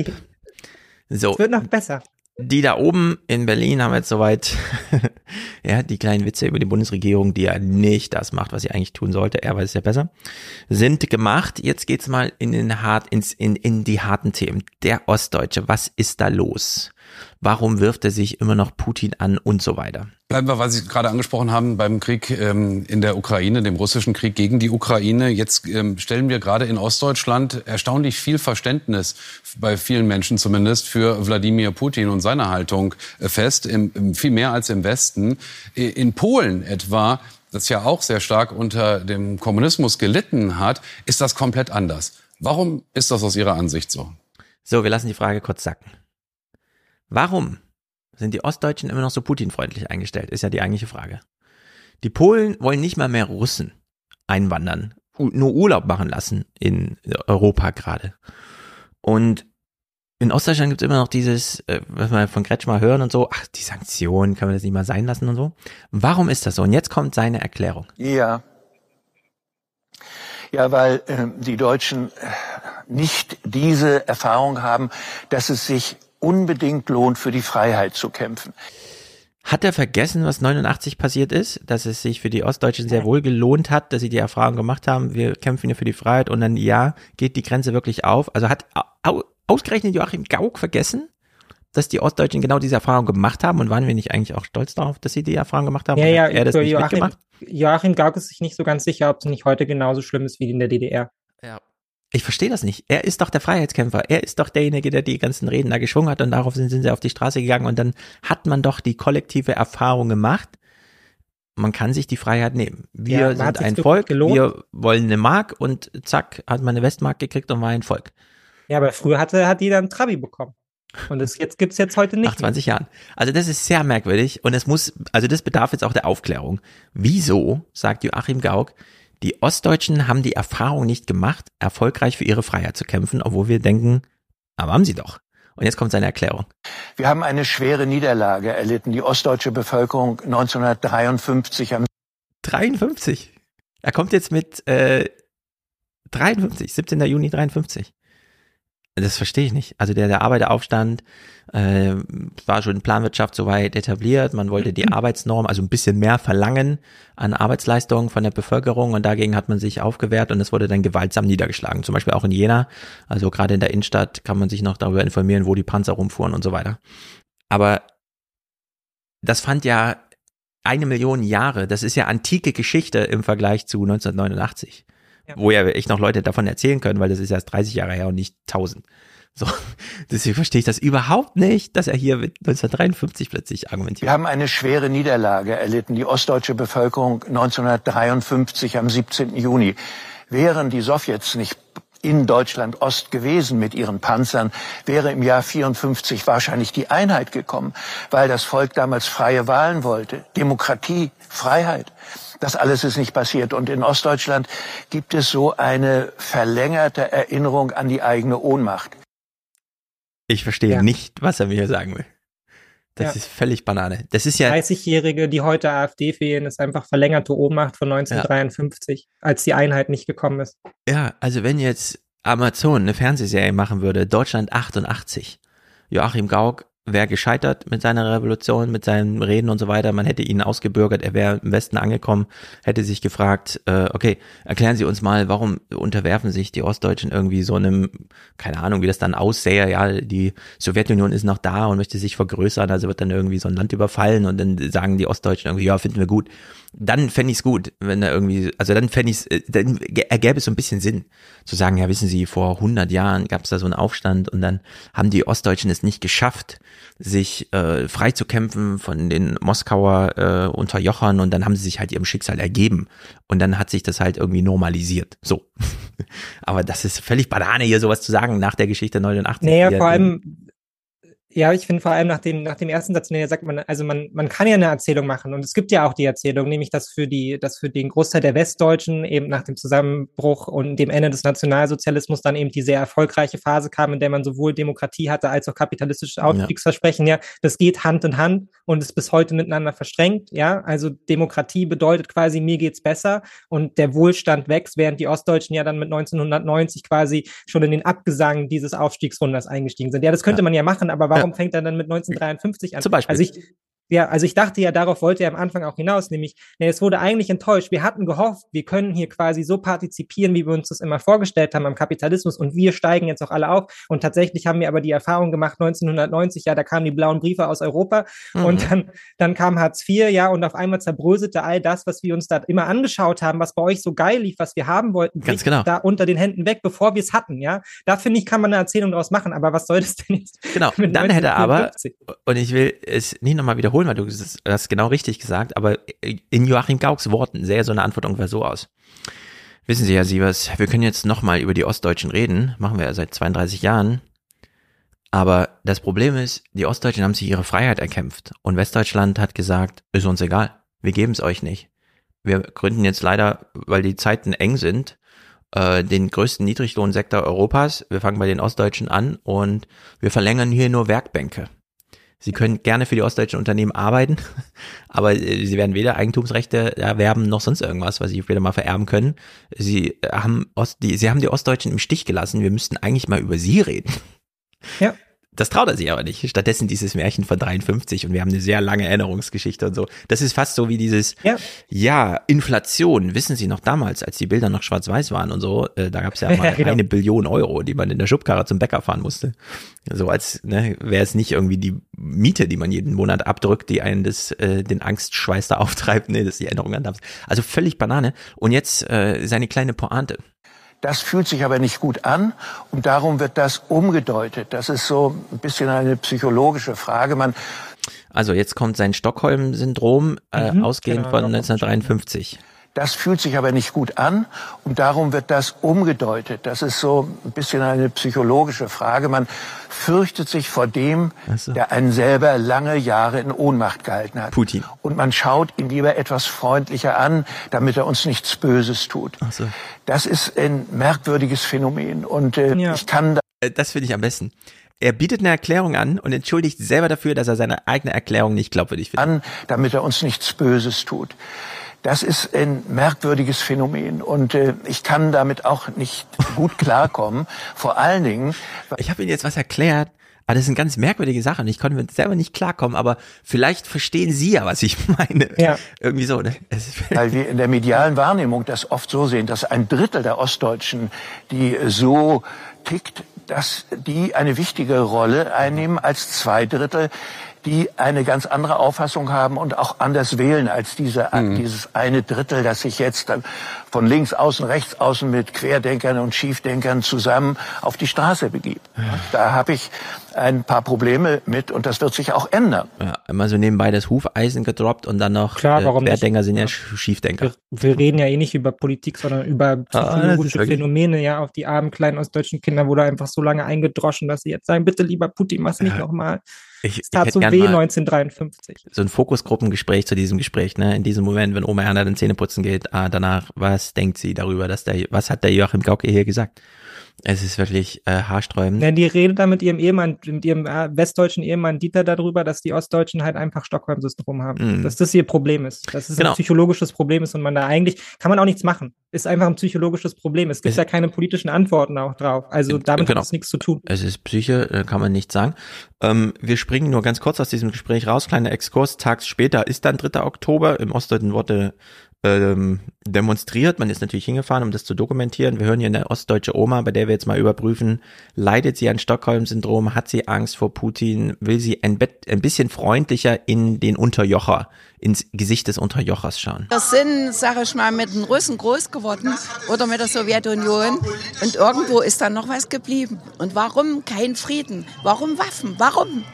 So. Es wird noch besser. Die da oben in Berlin haben jetzt soweit, ja, die kleinen Witze über die Bundesregierung, die ja nicht das macht, was sie eigentlich tun sollte, er weiß es ja besser, sind gemacht. Jetzt geht's mal in den hart, ins, in, in die harten Themen. Der Ostdeutsche, was ist da los? Warum wirft er sich immer noch Putin an und so weiter? Bleiben wir, weil Sie gerade angesprochen haben, beim Krieg ähm, in der Ukraine, dem russischen Krieg gegen die Ukraine. Jetzt ähm, stellen wir gerade in Ostdeutschland erstaunlich viel Verständnis, bei vielen Menschen zumindest, für Wladimir Putin und seine Haltung äh, fest, im, viel mehr als im Westen. In Polen etwa das ja auch sehr stark unter dem Kommunismus gelitten hat, ist das komplett anders. Warum ist das aus Ihrer Ansicht so? So, wir lassen die Frage kurz sacken. Warum sind die Ostdeutschen immer noch so Putin-freundlich eingestellt? Ist ja die eigentliche Frage. Die Polen wollen nicht mal mehr Russen einwandern, nur Urlaub machen lassen in Europa gerade. Und in Ostdeutschland gibt es immer noch dieses, äh, was wir von Kretschmer hören und so, ach, die Sanktionen kann man das nicht mal sein lassen und so. Warum ist das so? Und jetzt kommt seine Erklärung. Ja. Ja, weil äh, die Deutschen nicht diese Erfahrung haben, dass es sich unbedingt lohnt, für die Freiheit zu kämpfen. Hat er vergessen, was 89 passiert ist? Dass es sich für die Ostdeutschen sehr wohl gelohnt hat, dass sie die Erfahrung gemacht haben, wir kämpfen hier für die Freiheit und dann, ja, geht die Grenze wirklich auf. Also hat ausgerechnet Joachim Gauck vergessen, dass die Ostdeutschen genau diese Erfahrung gemacht haben und waren wir nicht eigentlich auch stolz darauf, dass sie die Erfahrung gemacht haben? Ja, ja, er das nicht Joachim, mitgemacht? Joachim Gauck ist sich nicht so ganz sicher, ob es nicht heute genauso schlimm ist wie in der DDR. Ich verstehe das nicht. Er ist doch der Freiheitskämpfer. Er ist doch derjenige, der die ganzen Reden da geschwungen hat und darauf sind, sind sie auf die Straße gegangen und dann hat man doch die kollektive Erfahrung gemacht. Man kann sich die Freiheit nehmen. Wir Ja, sind ein Volk, gelohnt. wir wollen eine Mark und zack, hat man eine Westmark gekriegt und war ein Volk. Ja, aber früher hatte, hat jeder einen Trabi bekommen. Und das jetzt gibt's jetzt heute nicht. Nach 20 Jahren. Also das ist sehr merkwürdig und es muss, also das bedarf jetzt auch der Aufklärung. Wieso, sagt Joachim Gauck, die Ostdeutschen haben die Erfahrung nicht gemacht, erfolgreich für ihre Freiheit zu kämpfen, obwohl wir denken, aber haben sie doch. Und jetzt kommt seine Erklärung. Wir haben eine schwere Niederlage erlitten. Die ostdeutsche Bevölkerung 1953 am 53. Er kommt jetzt mit äh, 53, 17. Juni 53. Das verstehe ich nicht. Also der, der Arbeiteraufstand äh, war schon in Planwirtschaft soweit etabliert. Man wollte die Arbeitsnorm, also ein bisschen mehr verlangen an Arbeitsleistungen von der Bevölkerung und dagegen hat man sich aufgewehrt und es wurde dann gewaltsam niedergeschlagen. Zum Beispiel auch in Jena. Also gerade in der Innenstadt kann man sich noch darüber informieren, wo die Panzer rumfuhren und so weiter. Aber das fand ja eine Million Jahre, das ist ja antike Geschichte im Vergleich zu 1989. Wo ja echt noch Leute davon erzählen können, weil das ist erst 30 Jahre her und nicht 1000. So, deswegen verstehe ich das überhaupt nicht, dass er hier mit 1953 plötzlich argumentiert. Wir haben eine schwere Niederlage erlitten. Die ostdeutsche Bevölkerung 1953 am 17. Juni. Wären die Sowjets nicht in Deutschland Ost gewesen mit ihren Panzern, wäre im Jahr 54 wahrscheinlich die Einheit gekommen, weil das Volk damals freie Wahlen wollte. Demokratie, Freiheit. Das alles ist nicht passiert. Und in Ostdeutschland gibt es so eine verlängerte Erinnerung an die eigene Ohnmacht. Ich verstehe Ja. nicht, was er mir hier sagen will. Das Ja. ist völlig Banane. Das ist ja, 30-Jährige, die heute AfD wählen, ist einfach verlängerte Ohnmacht von 1953, als die Einheit nicht gekommen ist. ja, also wenn jetzt Amazon eine Fernsehserie machen würde, Deutschland 88, Joachim Gauck wäre gescheitert mit seiner Revolution, mit seinen Reden und so weiter. Man hätte ihn ausgebürgert, er wäre im Westen angekommen, hätte sich gefragt, äh, okay, erklären Sie uns mal, warum unterwerfen sich die Ostdeutschen irgendwie so einem, keine Ahnung, wie das dann aussähe, ja, die Sowjetunion ist noch da und möchte sich vergrößern, also wird dann irgendwie so ein Land überfallen und dann sagen die Ostdeutschen irgendwie, ja, finden wir gut. Dann fände ich es gut, wenn da irgendwie, also dann fände ich es, dann gä- ergäbe es so ein bisschen Sinn, zu sagen, ja, wissen Sie, vor 100 Jahren gab es da so einen Aufstand und dann haben die Ostdeutschen es nicht geschafft, sich äh, frei zu kämpfen von den Moskauer äh, Unterjochern und dann haben sie sich halt ihrem Schicksal ergeben und dann hat sich das halt irgendwie normalisiert. So. Aber das ist völlig Banane hier sowas zu sagen nach der Geschichte 89. Naja, vor allem, ja, ich finde vor allem nach dem, nach dem ersten Satz, nee, sagt man, also man, man kann ja eine Erzählung machen und es gibt ja auch die Erzählung, nämlich dass für die, dass für den Großteil der Westdeutschen eben nach dem Zusammenbruch und dem Ende des Nationalsozialismus dann eben die sehr erfolgreiche Phase kam, in der man sowohl Demokratie hatte als auch kapitalistische Aufstiegsversprechen, ja, das geht Hand in Hand und ist bis heute miteinander verstrengt, ja, also Demokratie bedeutet quasi, mir geht's besser und der Wohlstand wächst, während die Ostdeutschen ja dann mit 1990 quasi schon in den Abgesang dieses Aufstiegsrunders eingestiegen sind. Ja, das könnte man ja machen, aber warum fängt er dann mit 1953 an? Zum Beispiel. Also ich, ja, also ich dachte ja, darauf wollte er am Anfang auch hinaus, nämlich, nee, es wurde eigentlich enttäuscht. Wir hatten gehofft, wir können hier quasi so partizipieren, wie wir uns das immer vorgestellt haben am Kapitalismus und wir steigen jetzt auch alle auf. Und tatsächlich haben wir aber die Erfahrung gemacht, 1990, ja, da kamen die blauen Briefe aus Europa mhm. und dann, dann kam Hartz IV, ja, und auf einmal zerbröselte all das, was wir uns da immer angeschaut haben, was bei euch so geil lief, was wir haben wollten, Ganz genau. da unter den Händen weg, bevor wir es hatten, ja. Da finde ich, kann man eine Erzählung daraus machen, aber was soll das denn jetzt? Genau, dann hätte aber, und ich will es nicht nochmal wiederholen, weil du hast genau richtig gesagt, aber in Joachim Gauks Worten sähe so eine Antwort ungefähr so aus. Wissen Sie, Herr Sievers, wir können jetzt nochmal über die Ostdeutschen reden, machen wir ja seit 32 Jahren. Aber das Problem ist, die Ostdeutschen haben sich ihre Freiheit erkämpft und Westdeutschland hat gesagt, ist uns egal, wir geben es euch nicht. Wir gründen jetzt leider, weil die Zeiten eng sind, äh, den größten Niedriglohnsektor Europas. Wir fangen bei den Ostdeutschen an und wir verlängern hier nur Werkbänke. Sie können gerne für die ostdeutschen Unternehmen arbeiten, aber äh, sie werden weder Eigentumsrechte erwerben noch sonst irgendwas, was sie wieder mal vererben können. Sie haben, Ost, die, sie haben die Ostdeutschen im Stich gelassen. Wir müssten eigentlich mal über sie reden. Ja. Das traut er sich aber nicht. Stattdessen dieses Märchen von 53 und wir haben eine sehr lange Erinnerungsgeschichte und so. Das ist fast so wie dieses, ja, ja Inflation. Wissen Sie noch damals, als die Bilder noch schwarz-weiß waren und so, äh, da gab es ja mal ja, genau. eine Billion Euro, die man in der Schubkarre zum Bäcker fahren musste. So als ne, wäre es nicht irgendwie die Miete, die man jeden Monat abdrückt, die einen das, äh, den Angstschweiß da auftreibt. Nee, das ist die Erinnerung an damals. Also völlig Banane. Und jetzt äh, seine kleine Pointe. Das fühlt sich aber nicht gut an und darum wird das umgedeutet. Das ist so ein bisschen eine psychologische Frage. Man also jetzt kommt sein Stockholm-Syndrom, äh, mhm, ausgehend genau, von 1953. Das fühlt sich aber nicht gut an und darum wird das umgedeutet. Das ist so ein bisschen eine psychologische Frage. Man fürchtet sich vor dem, so. der einen selber lange Jahre in Ohnmacht gehalten hat. Putin. Und man schaut ihn lieber etwas freundlicher an, damit er uns nichts Böses tut. So. Das ist ein merkwürdiges Phänomen und äh, ja. ich kann da äh, das finde ich am besten. Er bietet eine Erklärung an und entschuldigt selber dafür, dass er seine eigene Erklärung nicht glaubwürdig findet. An, damit er uns nichts Böses tut. Das ist ein merkwürdiges Phänomen und äh, ich kann damit auch nicht gut klarkommen. Vor allen Dingen. Ich habe Ihnen jetzt was erklärt. Aber das sind ganz merkwürdige Sachen. Ich konnte mit selber nicht klarkommen, aber vielleicht verstehen Sie ja, was ich meine. Ja. Irgendwie so, ne? Weil wir in der medialen Wahrnehmung das oft so sehen, dass ein Drittel der Ostdeutschen, die so tickt, dass die eine wichtige Rolle einnehmen als zwei Drittel, die eine ganz andere Auffassung haben und auch anders wählen als diese, mhm. dieses eine Drittel, das sich jetzt von links außen, rechts außen mit Querdenkern und Schiefdenkern zusammen auf die Straße begibt. Ja. Da habe ich ein paar Probleme mit und das wird sich auch ändern. Ja, immer so nebenbei das Hufeisen gedroppt und dann noch Klar, warum äh, Querdenker nicht? sind ja, Schiefdenker. Wir, wir, reden ja eh nicht über Politik, sondern über psychologische ah, Phänomene, ja, auf die armen kleinen ostdeutschen Kinder wurde einfach so lange eingedroschen, dass sie jetzt sagen, bitte lieber Putin, mach's nicht ja. nochmal. Ich, es tat ich so weh 1953. So ein Fokusgruppengespräch zu diesem Gespräch, ne? In diesem Moment, wenn Oma Erna den Zähneputzen geht, ah, danach, was denkt sie darüber, dass der, was hat der Joachim Gauke hier gesagt? Es ist wirklich äh, haarsträubend. Ja, die redet da mit ihrem Ehemann, mit ihrem äh, westdeutschen Ehemann Dieter darüber, dass die Ostdeutschen halt einfach Stockholm-Syndrom haben. Mm. Dass das ihr Problem ist. Dass es genau. ein psychologisches Problem ist und man da eigentlich, kann man auch nichts machen. Ist einfach ein psychologisches Problem. Es gibt es, ja keine politischen Antworten auch drauf. Also damit genau. hat es nichts zu tun. Es ist Psyche, äh, kann man nicht sagen. Ähm, wir springen nur ganz kurz aus diesem Gespräch raus. Kleiner Exkurs. Tags später ist dann 3. Oktober. Im Ostdeutschen wurde ähm, demonstriert. Man ist natürlich hingefahren, um das zu dokumentieren. Wir hören hier eine ostdeutsche Oma, bei der wir jetzt mal überprüfen, leidet sie an Stockholm-Syndrom, hat sie Angst vor Putin, will sie ein, ein bisschen freundlicher in den Unterjocher, ins Gesicht des Unterjochers schauen. Wir sind, sag ich mal, mit den Russen groß geworden oder mit der Sowjetunion und irgendwo ist dann noch was geblieben. Und warum kein Frieden? Warum Waffen? Warum?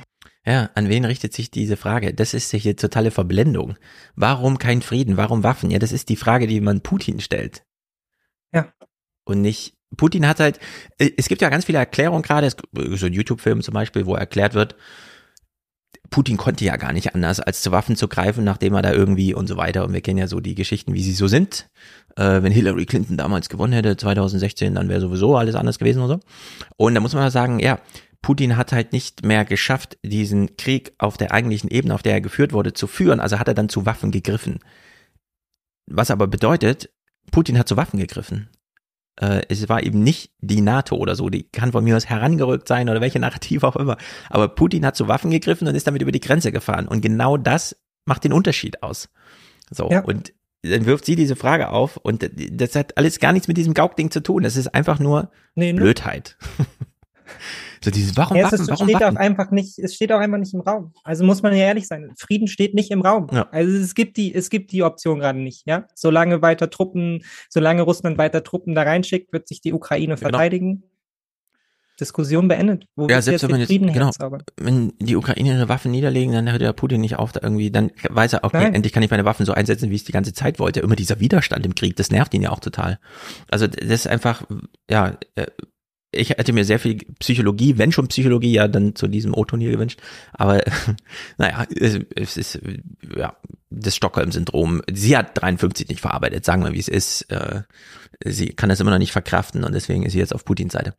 Ja, an wen richtet sich diese Frage? Das ist hier totale Verblendung. Warum kein Frieden? Warum Waffen? Ja, das ist die Frage, die man Putin stellt. Ja. Und nicht, Putin hat halt, äh, es gibt ja ganz viele Erklärungen gerade, so ein YouTube-Film zum Beispiel, wo erklärt wird, Putin konnte ja gar nicht anders, als zu Waffen zu greifen, nachdem er da irgendwie und so weiter. Und wir kennen ja so die Geschichten, wie sie so sind. Äh, wenn Hillary Clinton damals gewonnen hätte, 2016, dann wäre sowieso alles anders gewesen und so. Und da muss man sagen, ja, Putin hat halt nicht mehr geschafft, diesen Krieg auf der eigentlichen Ebene, auf der er geführt wurde, zu führen. Also hat er dann zu Waffen gegriffen. Was aber bedeutet, Putin hat zu Waffen gegriffen. Äh, es war eben nicht die NATO oder so, die kann von mir aus herangerückt sein oder welche Narrative auch immer. Aber Putin hat zu Waffen gegriffen und ist damit über die Grenze gefahren. Und genau das macht den Unterschied aus. So, ja. und dann wirft sie diese Frage auf und das hat alles gar nichts mit diesem Gauk-Ding zu tun. Das ist einfach nur nee, ne? So dieses Warum ja, Waffen, es warum steht Waffen? Auch einfach nicht, es steht auch einfach nicht im Raum. Also muss man ja ehrlich sein. Frieden steht nicht im Raum. Ja. Also es gibt die, es gibt die Option gerade nicht. Ja, solange weiter Truppen, solange Russland weiter Truppen da reinschickt, wird sich die Ukraine genau. verteidigen. Diskussion beendet. Wo ja, selbst wenn man jetzt, genau, wenn die Ukraine ihre Waffen niederlegen, dann hört der Putin nicht auf, da irgendwie, dann weiß er, okay, Nein. endlich kann ich meine Waffen so einsetzen, wie ich es die ganze Zeit wollte. Immer dieser Widerstand im Krieg, das nervt ihn ja auch total. Also das ist einfach, ja, äh, ich hätte mir sehr viel Psychologie, wenn schon Psychologie, ja dann zu diesem O-Turnier gewünscht. Aber naja, es ist ja das Stockholm-Syndrom. Sie hat 53 nicht verarbeitet, sagen wir, wie es ist. Äh, sie kann das immer noch nicht verkraften und deswegen ist sie jetzt auf Putins Seite.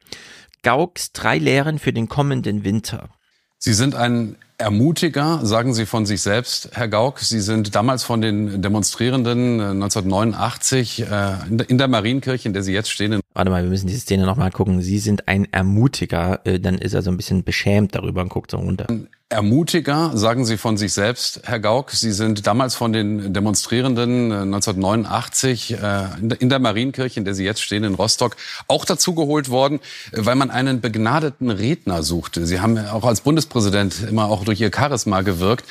Gauks drei Lehren für den kommenden Winter. Sie sind ein Ermutiger, sagen Sie von sich selbst, Herr Gauck. Sie sind damals von den Demonstrierenden 1989 äh, in der Marienkirche, in der Sie jetzt stehen. Warte mal, wir müssen diese Szene nochmal gucken. Sie sind ein Ermutiger, äh, dann ist er so ein bisschen beschämt darüber und guckt so runter. Ermutiger, sagen Sie von sich selbst, Herr Gauck. Sie sind damals von den Demonstrierenden 1989 äh, in der Marienkirche, in der Sie jetzt stehen, in Rostock, auch dazugeholt worden, weil man einen begnadeten Redner suchte. Sie haben auch als Bundespräsident immer auch durch Ihr Charisma gewirkt.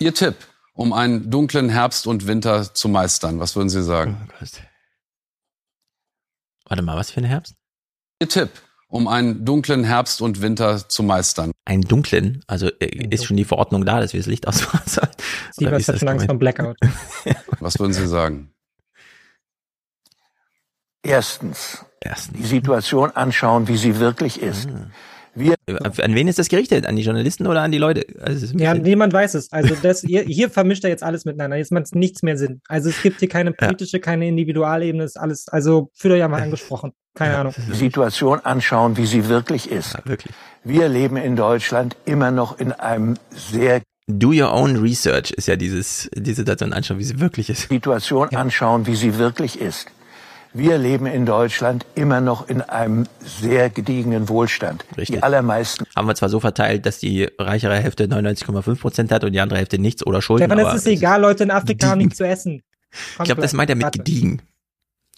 Ihr Tipp, um einen dunklen Herbst und Winter zu meistern, was würden Sie sagen? Oh Warte mal, was für ein Herbst? Ihr Tipp, um einen dunklen Herbst und Winter zu meistern. Einen dunklen? Also äh, ist schon die Verordnung da, dass wir das Licht ausmachen sollen? Sie was hat schon Angst vor Blackout. Was würden Sie sagen? Erstens, Erstens, die Situation anschauen, wie sie wirklich ist. Ah. Wir an wen ist das gerichtet? An die Journalisten oder an die Leute? Also ja, niemand weiß es. Also das, hier, hier vermischt er jetzt alles miteinander. Jetzt macht es nichts mehr Sinn. Also es gibt hier keine politische, ja. keine Individualebene, ist alles, also fühlt euch ja mal angesprochen. Keine Ahnung. Die Situation anschauen, wie sie wirklich ist. Ja, wirklich. Wir leben in Deutschland immer noch in einem sehr Do your own research ist ja dieses, die Situation anschauen, wie sie wirklich ist. Situation ja. anschauen, wie sie wirklich ist. Wir leben in Deutschland immer noch in einem sehr gediegenen Wohlstand. Richtig. Die allermeisten. Haben wir zwar so verteilt, dass die reichere Hälfte 99,5 Prozent hat und die andere Hälfte nichts oder Schulden. Ja, aber es ist egal, Leute in Afrika haben nichts zu essen. Kommt ich glaube, das meint er mit gediegen.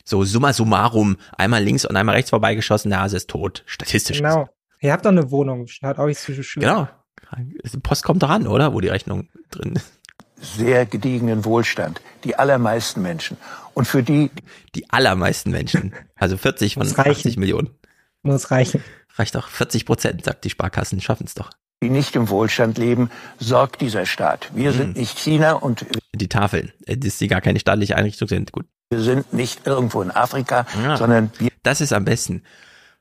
So summa summarum, einmal links und einmal rechts vorbeigeschossen, der Hase ist tot. Statistisch. Genau. Ihr habt doch eine Wohnung, hat auch nicht so schlimm. Genau. Die Post kommt doch an, oder? Wo die Rechnung drin ist. Sehr gediegenen Wohlstand. Die allermeisten Menschen. Und für die. Die allermeisten Menschen. Also 40 von 80 Millionen. Muss reichen. Reicht doch 40 Prozent, sagt die Sparkassen, schaffen es doch. Die nicht im Wohlstand leben, sorgt dieser Staat. Wir hm. sind nicht China und. Die Tafeln, äh, dass sie gar keine staatliche Einrichtung sind, gut. Wir sind nicht irgendwo in Afrika, ja. sondern wir. Das ist am besten.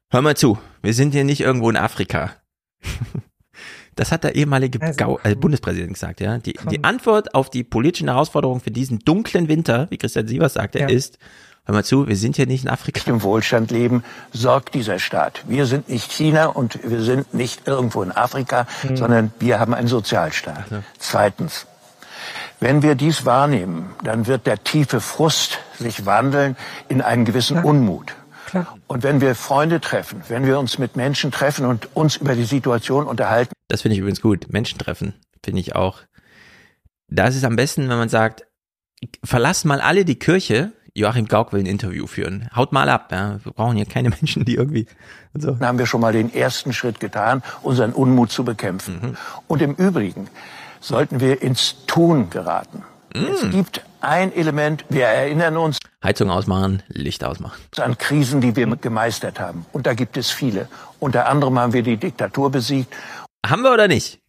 Hör mal zu, wir sind hier nicht irgendwo in Afrika. Das hat der ehemalige also, Gau äh, Bundespräsident gesagt, ja. Die, die Antwort auf die politischen Herausforderungen für diesen dunklen Winter, wie Christian Sievers sagte, ja. ist, hör mal zu, wir sind hier nicht in Afrika. Im Wohlstand leben sorgt dieser Staat. Wir sind nicht China und wir sind nicht irgendwo in Afrika, hm. sondern wir haben einen Sozialstaat. Also. Zweitens. Wenn wir dies wahrnehmen, dann wird der tiefe Frust sich wandeln in einen gewissen ja. Unmut. Klar. Und wenn wir Freunde treffen, wenn wir uns mit Menschen treffen und uns über die Situation unterhalten. Das finde ich übrigens gut. Menschen treffen finde ich auch. Das ist am besten, wenn man sagt, verlass mal alle die Kirche. Joachim Gauck will ein Interview führen. Haut mal ab. Ja. Wir brauchen hier keine Menschen, die irgendwie. So. Dann haben wir schon mal den ersten Schritt getan, unseren Unmut zu bekämpfen. Mhm. Und im Übrigen, sollten wir ins Tun geraten. Mm. Es gibt ein Element, wir erinnern uns. Heizung ausmachen, Licht ausmachen. An Krisen, die wir gemeistert haben. Und da gibt es viele. Unter anderem haben wir die Diktatur besiegt. Haben wir oder nicht?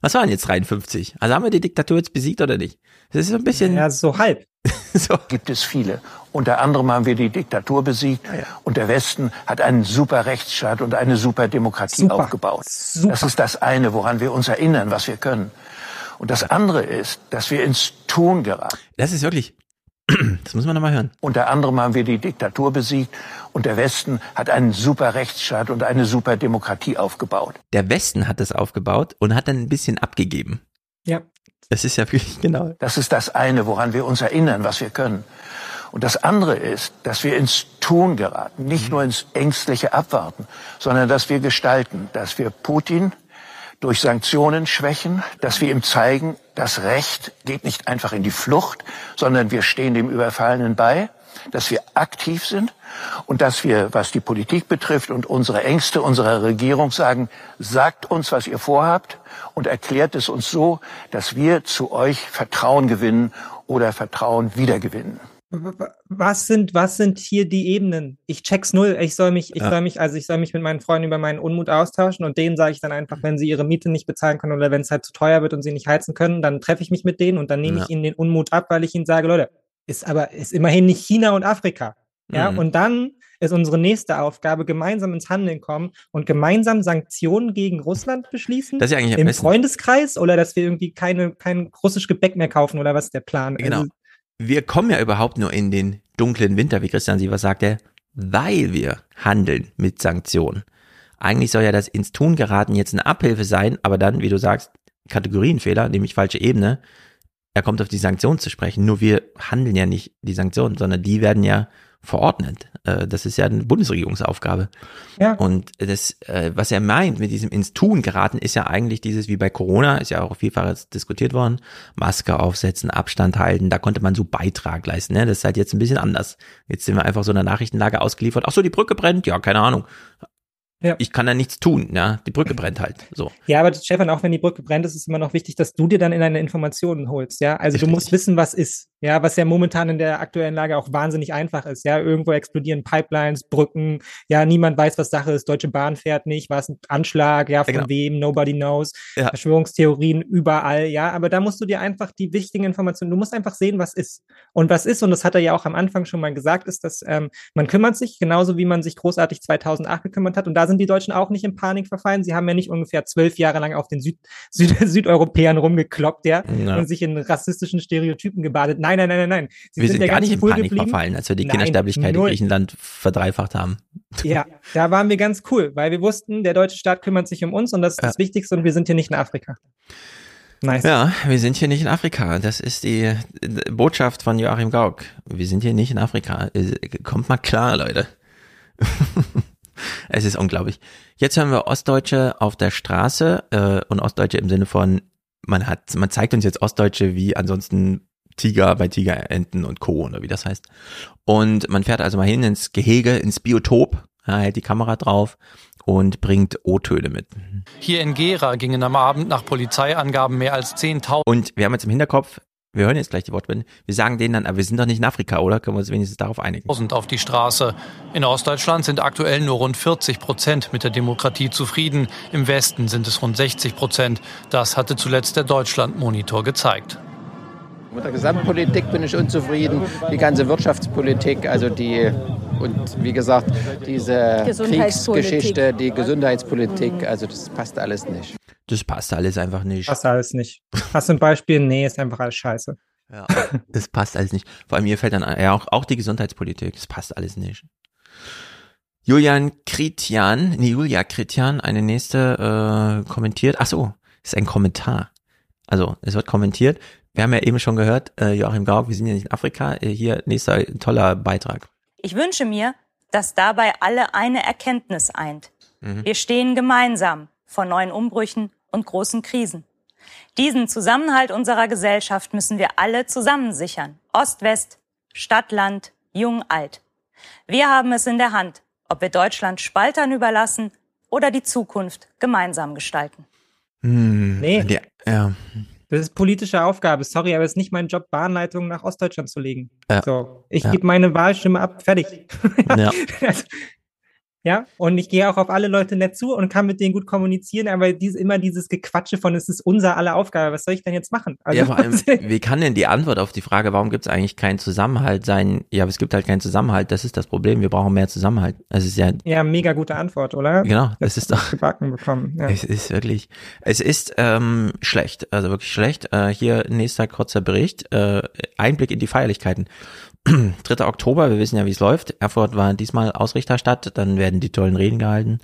Was waren jetzt 53? Also haben wir die Diktatur jetzt besiegt oder nicht? Das ist so ein bisschen. Ja, so halb. so. Gibt es viele. Unter anderem haben wir die Diktatur besiegt ja, ja. und der Westen hat einen super Rechtsstaat und eine super Demokratie super. aufgebaut. Super. Das ist das eine, woran wir uns erinnern, was wir können. Und das andere ist, dass wir ins Tun geraten. Das ist wirklich, das muss man nochmal hören. Unter anderem haben wir die Diktatur besiegt und der Westen hat einen super Rechtsstaat und eine super Demokratie aufgebaut. Der Westen hat das aufgebaut und hat dann ein bisschen abgegeben. Ja. Das ist ja wirklich genau. Das ist das eine, woran wir uns erinnern, was wir können. Und das andere ist, dass wir ins Tun geraten, nicht nur ins ängstliche Abwarten, sondern dass wir gestalten, dass wir Putin durch Sanktionen schwächen, dass wir ihm zeigen, das Recht geht nicht einfach in die Flucht, sondern wir stehen dem Überfallenen bei, dass wir aktiv sind und dass wir, was die Politik betrifft und unsere Ängste unserer Regierung sagen, sagt uns, was ihr vorhabt und erklärt es uns so, dass wir zu euch Vertrauen gewinnen oder Vertrauen wiedergewinnen. Was sind, was sind hier die Ebenen? Ich check's null. Ich soll mich, ich ja. soll mich, also ich soll mich mit meinen Freunden über meinen Unmut austauschen und denen sage ich dann einfach, wenn sie ihre Miete nicht bezahlen können oder wenn es halt zu teuer wird und sie nicht heizen können, dann treffe ich mich mit denen und dann nehme ja. ich ihnen den Unmut ab, weil ich ihnen sage, Leute, ist aber, ist immerhin nicht China und Afrika. Ja, mhm. und dann ist unsere nächste Aufgabe, gemeinsam ins Handeln kommen und gemeinsam Sanktionen gegen Russland beschließen. Das ist ja eigentlich Im Freundeskreis oder dass wir irgendwie keine, kein russisch Gebäck mehr kaufen oder was ist der Plan? Genau. Also, wir kommen ja überhaupt nur in den dunklen Winter, wie Christian Sievers sagte, weil wir handeln mit Sanktionen. Eigentlich soll ja das ins Tun geraten jetzt eine Abhilfe sein, aber dann, wie du sagst, Kategorienfehler, nämlich falsche Ebene. Er kommt auf die Sanktionen zu sprechen. Nur wir handeln ja nicht die Sanktionen, sondern die werden ja verordnet. Äh, das ist ja eine Bundesregierungsaufgabe. Ja. Und das, äh, was er meint mit diesem ins Tun geraten, ist ja eigentlich dieses, wie bei Corona, ist ja auch vielfach diskutiert worden, Maske aufsetzen, Abstand halten, da konnte man so Beitrag leisten. Ne? Das ist halt jetzt ein bisschen anders. Jetzt sind wir einfach so einer Nachrichtenlage ausgeliefert. Ach so, die Brücke brennt? Ja, keine Ahnung. Ja. Ich kann da nichts tun, ja. Die Brücke brennt halt. So. Ja, aber Stefan, auch wenn die Brücke brennt, ist es immer noch wichtig, dass du dir dann in deine Informationen holst, ja. Also Richtig. du musst wissen, was ist. Ja, was ja momentan in der aktuellen Lage auch wahnsinnig einfach ist. Ja, irgendwo explodieren Pipelines, Brücken. Ja, niemand weiß, was Sache ist. Deutsche Bahn fährt nicht. War es ein Anschlag? Ja, von ja, genau. wem? Nobody knows. Ja. Verschwörungstheorien überall. Ja, aber da musst du dir einfach die wichtigen Informationen, du musst einfach sehen, was ist. Und was ist, und das hat er ja auch am Anfang schon mal gesagt, ist, dass ähm, man kümmert sich, genauso wie man sich großartig 2008 gekümmert hat. Und da sind die Deutschen auch nicht in Panik verfallen. Sie haben ja nicht ungefähr zwölf Jahre lang auf den Süd Süd Südeuropäern rumgekloppt, ja, ja, und sich in rassistischen Stereotypen gebadet. Nein, Nein, nein, nein, nein, nein. Sie wir sind, sind ja gar nicht in Panik geblieben. verfallen, als wir die nein, Kindersterblichkeit null. in Griechenland verdreifacht haben. Ja, da waren wir ganz cool, weil wir wussten, der deutsche Staat kümmert sich um uns und das ist ja. das Wichtigste und wir sind hier nicht in Afrika. Nice. Ja, wir sind hier nicht in Afrika. Das ist die Botschaft von Joachim Gauck. Wir sind hier nicht in Afrika. Kommt mal klar, Leute. es ist unglaublich. Jetzt hören wir Ostdeutsche auf der Straße äh, und Ostdeutsche im Sinne von man hat, man zeigt uns jetzt Ostdeutsche, wie ansonsten Tiger bei Tigerenten und Co. oder wie das heißt. Und man fährt also mal hin ins Gehege, ins Biotop, ja, hält die Kamera drauf und bringt O-Töne mit. Hier in Gera gingen am Abend nach Polizeiangaben mehr als 10.000. Und wir haben jetzt im Hinterkopf, wir hören jetzt gleich die Wortwende. Wir sagen denen dann, aber wir sind doch nicht in Afrika, oder? Können wir uns wenigstens darauf einigen? auf die Straße. In Ostdeutschland sind aktuell nur rund 40 Prozent mit der Demokratie zufrieden. Im Westen sind es rund 60 Prozent. Das hatte zuletzt der Deutschland-Monitor gezeigt. Mit der Gesamtpolitik bin ich unzufrieden. Die ganze Wirtschaftspolitik, also die und wie gesagt, diese Kriegsgeschichte, die Gesundheitspolitik, also das passt alles nicht. Das passt alles einfach nicht. Passt alles nicht. Hast du ein Beispiel? Nee, ist einfach alles scheiße. Ja, das passt alles nicht. Vor allem mir fällt dann ja auch, auch die Gesundheitspolitik, das passt alles nicht. Julian Kritian, nee, Julia Kritian, eine nächste äh, kommentiert. Ach so, ist ein Kommentar. Also, es wird kommentiert. Wir haben ja eben schon gehört, äh, Joachim Gauck, wir sind ja nicht in Afrika. Äh, hier nächster toller Beitrag. Ich wünsche mir, dass dabei alle eine Erkenntnis eint. Mhm. Wir stehen gemeinsam vor neuen Umbrüchen und großen Krisen. Diesen Zusammenhalt unserer Gesellschaft müssen wir alle zusammen sichern. Ost, West, Stadt, Land, Jung, Alt. Wir haben es in der Hand, ob wir Deutschland Spaltern überlassen oder die Zukunft gemeinsam gestalten. Hm, nee. Die, ja. Das ist politische Aufgabe. Sorry, aber es ist nicht mein Job, Bahnleitungen nach Ostdeutschland zu legen. Ja. So, ich ja. gebe meine Wahlstimme ab, fertig. ja. Also, ja, und ich gehe auch auf alle Leute nett zu und kann mit denen gut kommunizieren, aber diese, immer dieses Gequatsche von, es ist unser aller Aufgabe, was soll ich denn jetzt machen? Also, ja, vor allem, wie kann denn die Antwort auf die Frage, warum gibt es eigentlich keinen Zusammenhalt sein? Ja, aber es gibt halt keinen Zusammenhalt, das ist das Problem, wir brauchen mehr Zusammenhalt. Es ist ja. Ja, mega gute Antwort, oder? Genau, es ist doch. Gebacken bekommen. Ja. Es ist wirklich, es ist ähm, schlecht, also wirklich schlecht. Äh, hier nächster kurzer Bericht, äh, Einblick in die Feierlichkeiten. 3. Oktober, wir wissen ja, wie es läuft. Erfurt war diesmal Ausrichterstadt, dann werden die tollen Reden gehalten.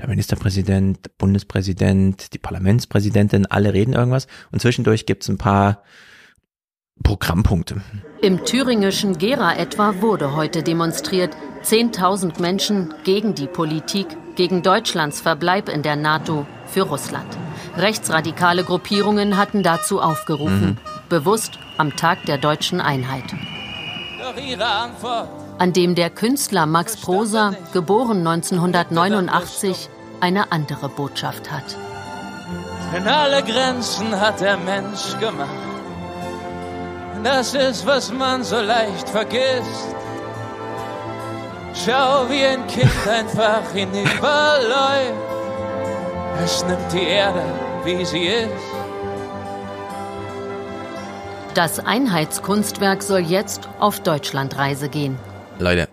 Der Ministerpräsident, Bundespräsident, die Parlamentspräsidentin, alle reden irgendwas. Und zwischendurch gibt's ein paar Programmpunkte. Im thüringischen Gera etwa wurde heute demonstriert. 10.000 Menschen gegen die Politik, gegen Deutschlands Verbleib in der NATO für Russland. Rechtsradikale Gruppierungen hatten dazu aufgerufen, mhm. bewusst am Tag der deutschen Einheit. An dem der Künstler Max Prosa, geboren 1989, eine andere Botschaft hat. Denn alle Grenzen hat der Mensch gemacht. Das ist, was man so leicht vergisst. Schau, wie ein Kind einfach hinüberläuft. Es nimmt die Erde, wie sie ist. Das Einheitskunstwerk soll jetzt auf Deutschlandreise gehen. Leute,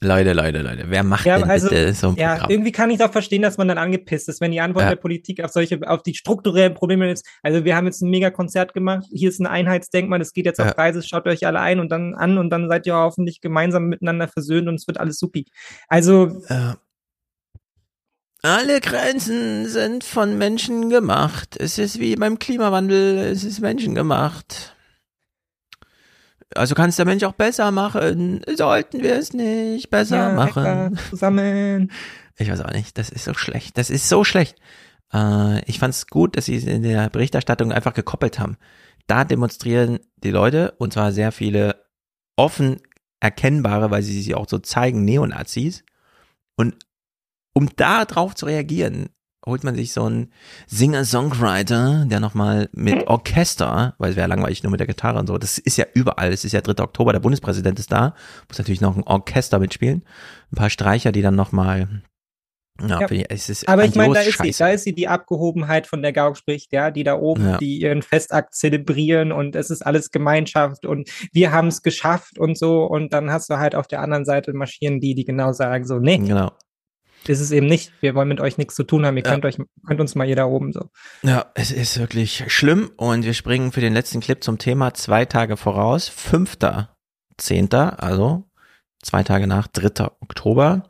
Leute, Leute, Leute. Wer macht ja, denn also, bitte so ein Ja, Programm? irgendwie kann ich auch verstehen, dass man dann angepisst ist, wenn die Antwort ja. der Politik auf solche, auf die strukturellen Probleme ist. Also wir haben jetzt ein mega Konzert gemacht. Hier ist ein Einheitsdenkmal. Das geht jetzt ja. auf Reise. Schaut euch alle ein und dann an und dann seid ihr hoffentlich gemeinsam miteinander versöhnt und es wird alles supi. Also. Ja. Alle Grenzen sind von Menschen gemacht. Es ist wie beim Klimawandel. Es ist menschengemacht. Also kann es der Mensch auch besser machen. Sollten wir es nicht besser ja, machen? Zusammen. Ich weiß auch nicht. Das ist so schlecht. Das ist so schlecht. Äh, ich fand es gut, dass sie es in der Berichterstattung einfach gekoppelt haben. Da demonstrieren die Leute, und zwar sehr viele offen erkennbare, weil sie sich auch so zeigen, Neonazis. Und um da drauf zu reagieren, holt man sich so einen Singer-Songwriter, der nochmal mit Orchester, weil es wäre langweilig nur mit der Gitarre und so, das ist ja überall, es ist ja 3. Oktober, der Bundespräsident ist da, muss natürlich noch ein Orchester mitspielen, ein paar Streicher, die dann nochmal ja, ja. Ich, es ist aber ich meine, da ist sie, da ist sie die Abgehobenheit, von der Gauck spricht, ja, die da oben, ja. die ihren Festakt zelebrieren und es ist alles Gemeinschaft und wir haben es geschafft und so und dann hast du halt auf der anderen Seite marschieren die, die genau sagen so, nee, genau ist es eben nicht. Wir wollen mit euch nichts zu tun haben. Ihr ja. könnt euch, könnt uns mal jeder oben so. Ja, es ist wirklich schlimm und wir springen für den letzten Clip zum Thema zwei Tage voraus. Fünfter, zehnter, also zwei Tage nach 3. Oktober.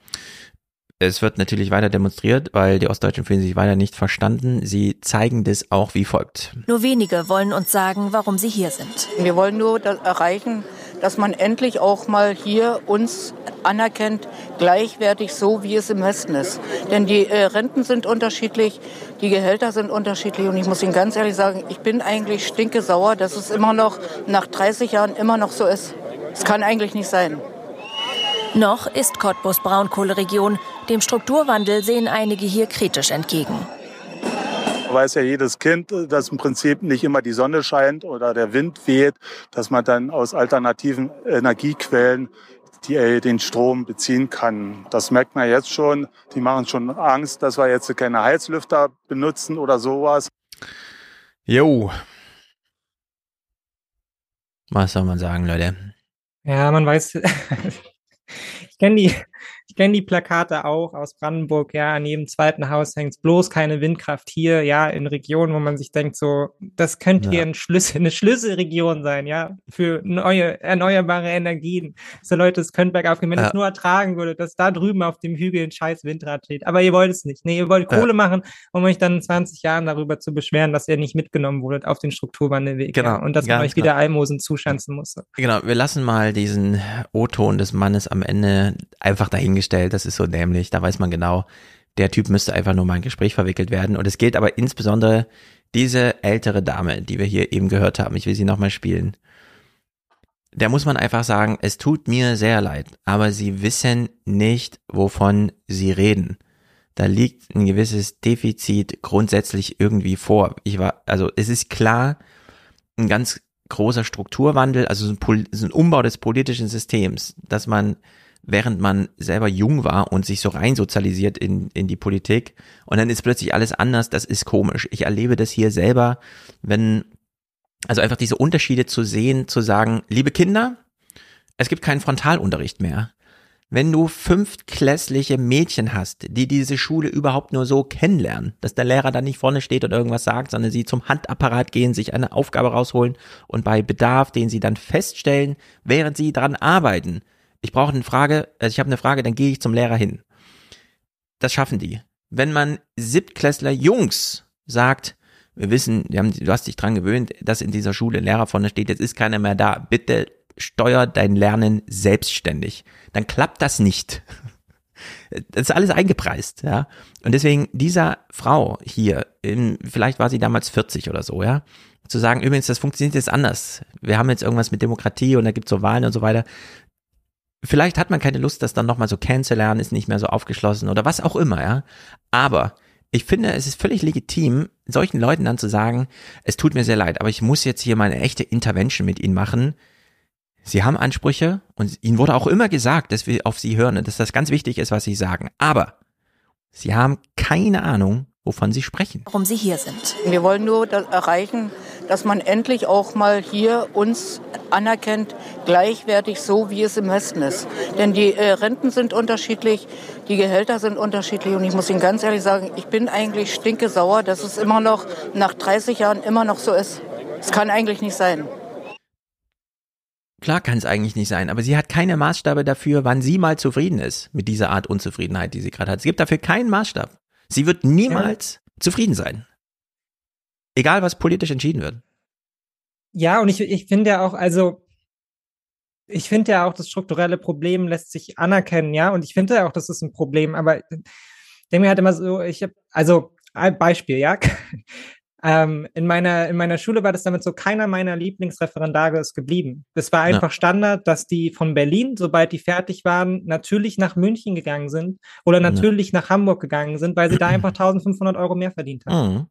Es wird natürlich weiter demonstriert, weil die Ostdeutschen fühlen sich weiter nicht verstanden. Sie zeigen das auch wie folgt. Nur wenige wollen uns sagen, warum sie hier sind. Wir wollen nur erreichen, dass man endlich auch mal hier uns anerkennt, gleichwertig so, wie es im Westen ist. Denn die äh, Renten sind unterschiedlich, die Gehälter sind unterschiedlich und ich muss Ihnen ganz ehrlich sagen, ich bin eigentlich stinke dass es immer noch nach 30 Jahren immer noch so ist. Es kann eigentlich nicht sein. Noch ist Cottbus Braunkohleregion. Dem Strukturwandel sehen einige hier kritisch entgegen weiß ja jedes Kind, dass im Prinzip nicht immer die Sonne scheint oder der Wind weht, dass man dann aus alternativen Energiequellen die, äh, den Strom beziehen kann. Das merkt man jetzt schon. Die machen schon Angst, dass wir jetzt keine Heizlüfter benutzen oder sowas. Jo. Was soll man sagen, Leute? Ja, man weiß, ich kenne die, kenne die Plakate auch aus Brandenburg, ja, an jedem zweiten Haus hängt bloß keine Windkraft hier, ja, in Regionen, wo man sich denkt, so, das könnte ja. hier ein Schlüssel, eine Schlüsselregion sein, ja, für neue, erneuerbare Energien. So Leute, es könnte bergauf gehen, wenn ja. es nur ertragen würde, dass da drüben auf dem Hügel ein scheiß Windrad steht. Aber ihr wollt es nicht. Nee, ihr wollt Kohle ja. machen, um euch dann in 20 Jahren darüber zu beschweren, dass ihr nicht mitgenommen wurdet auf den Strukturwandelweg. Genau. Ja, und dass man euch wieder genau. Almosen zuschanzen musste. Genau, wir lassen mal diesen O-Ton des Mannes am Ende einfach dahingestellt gestellt, das ist so dämlich, da weiß man genau, der Typ müsste einfach nur mal ein Gespräch verwickelt werden. Und es gilt aber insbesondere diese ältere Dame, die wir hier eben gehört haben, ich will sie nochmal spielen. Da muss man einfach sagen, es tut mir sehr leid, aber sie wissen nicht, wovon sie reden. Da liegt ein gewisses Defizit grundsätzlich irgendwie vor. Ich war, also es ist klar, ein ganz großer Strukturwandel, also so ein, so ein Umbau des politischen Systems, dass man während man selber jung war und sich so rein sozialisiert in, in die Politik und dann ist plötzlich alles anders, das ist komisch. Ich erlebe das hier selber, wenn, also einfach diese Unterschiede zu sehen, zu sagen, liebe Kinder, es gibt keinen Frontalunterricht mehr. Wenn du fünftklässliche Mädchen hast, die diese Schule überhaupt nur so kennenlernen, dass der Lehrer da nicht vorne steht und irgendwas sagt, sondern sie zum Handapparat gehen, sich eine Aufgabe rausholen und bei Bedarf, den sie dann feststellen, während sie dran arbeiten, ich brauche eine Frage, also ich habe eine Frage, dann gehe ich zum Lehrer hin. Das schaffen die. Wenn man Siebtklässler Jungs sagt, Wir wissen, wir haben, du hast dich dran gewöhnt, dass in dieser Schule Lehrer vorne steht, jetzt ist keiner mehr da. Bitte steuer dein Lernen selbstständig. Dann klappt das nicht. Das ist alles eingepreist, ja. Und deswegen dieser Frau hier, in, vielleicht war sie damals 40 oder so, ja, zu sagen, übrigens, das funktioniert jetzt anders. Wir haben jetzt irgendwas mit Demokratie und da gibt's so Wahlen und so weiter. Vielleicht hat man keine Lust, das dann nochmal so kennenzulernen, ist nicht mehr so aufgeschlossen oder was auch immer, ja. Aber ich finde, es ist völlig legitim, solchen Leuten dann zu sagen, es tut mir sehr leid, aber ich muss jetzt hier mal eine echte Intervention mit ihnen machen. Sie haben Ansprüche und ihnen wurde auch immer gesagt, dass wir auf sie hören und dass das ganz wichtig ist, was sie sagen. Aber sie haben keine Ahnung, wovon sie sprechen. Warum sie hier sind. Wir wollen nur erreichen, dass man endlich auch mal hier uns anerkennt, gleichwertig so, wie es im Westen ist. Denn die äh, Renten sind unterschiedlich, die Gehälter sind unterschiedlich und ich muss Ihnen ganz ehrlich sagen, ich bin eigentlich stinke sauer, dass es immer noch nach 30 Jahren immer noch so ist. Es kann eigentlich nicht sein. Klar kann es eigentlich nicht sein, aber sie hat keine Maßstabe dafür, wann sie mal zufrieden ist mit dieser Art Unzufriedenheit, die sie gerade hat. Es gibt dafür keinen Maßstab. Sie wird niemals ja. zufrieden sein. Egal, was politisch entschieden wird. Ja, und ich, ich finde ja auch, also, ich finde ja auch, das strukturelle Problem lässt sich anerkennen, ja, und ich finde ja auch, das ist ein Problem, aber ich denke mir halt immer so, ich habe, also, ein Beispiel, ja. ähm, in, meiner, in meiner Schule war das damit so, keiner meiner Lieblingsreferendare ist geblieben. Es war einfach ja. Standard, dass die von Berlin, sobald die fertig waren, natürlich nach München gegangen sind oder natürlich ja. nach Hamburg gegangen sind, weil sie da einfach 1500 Euro mehr verdient haben. Mhm.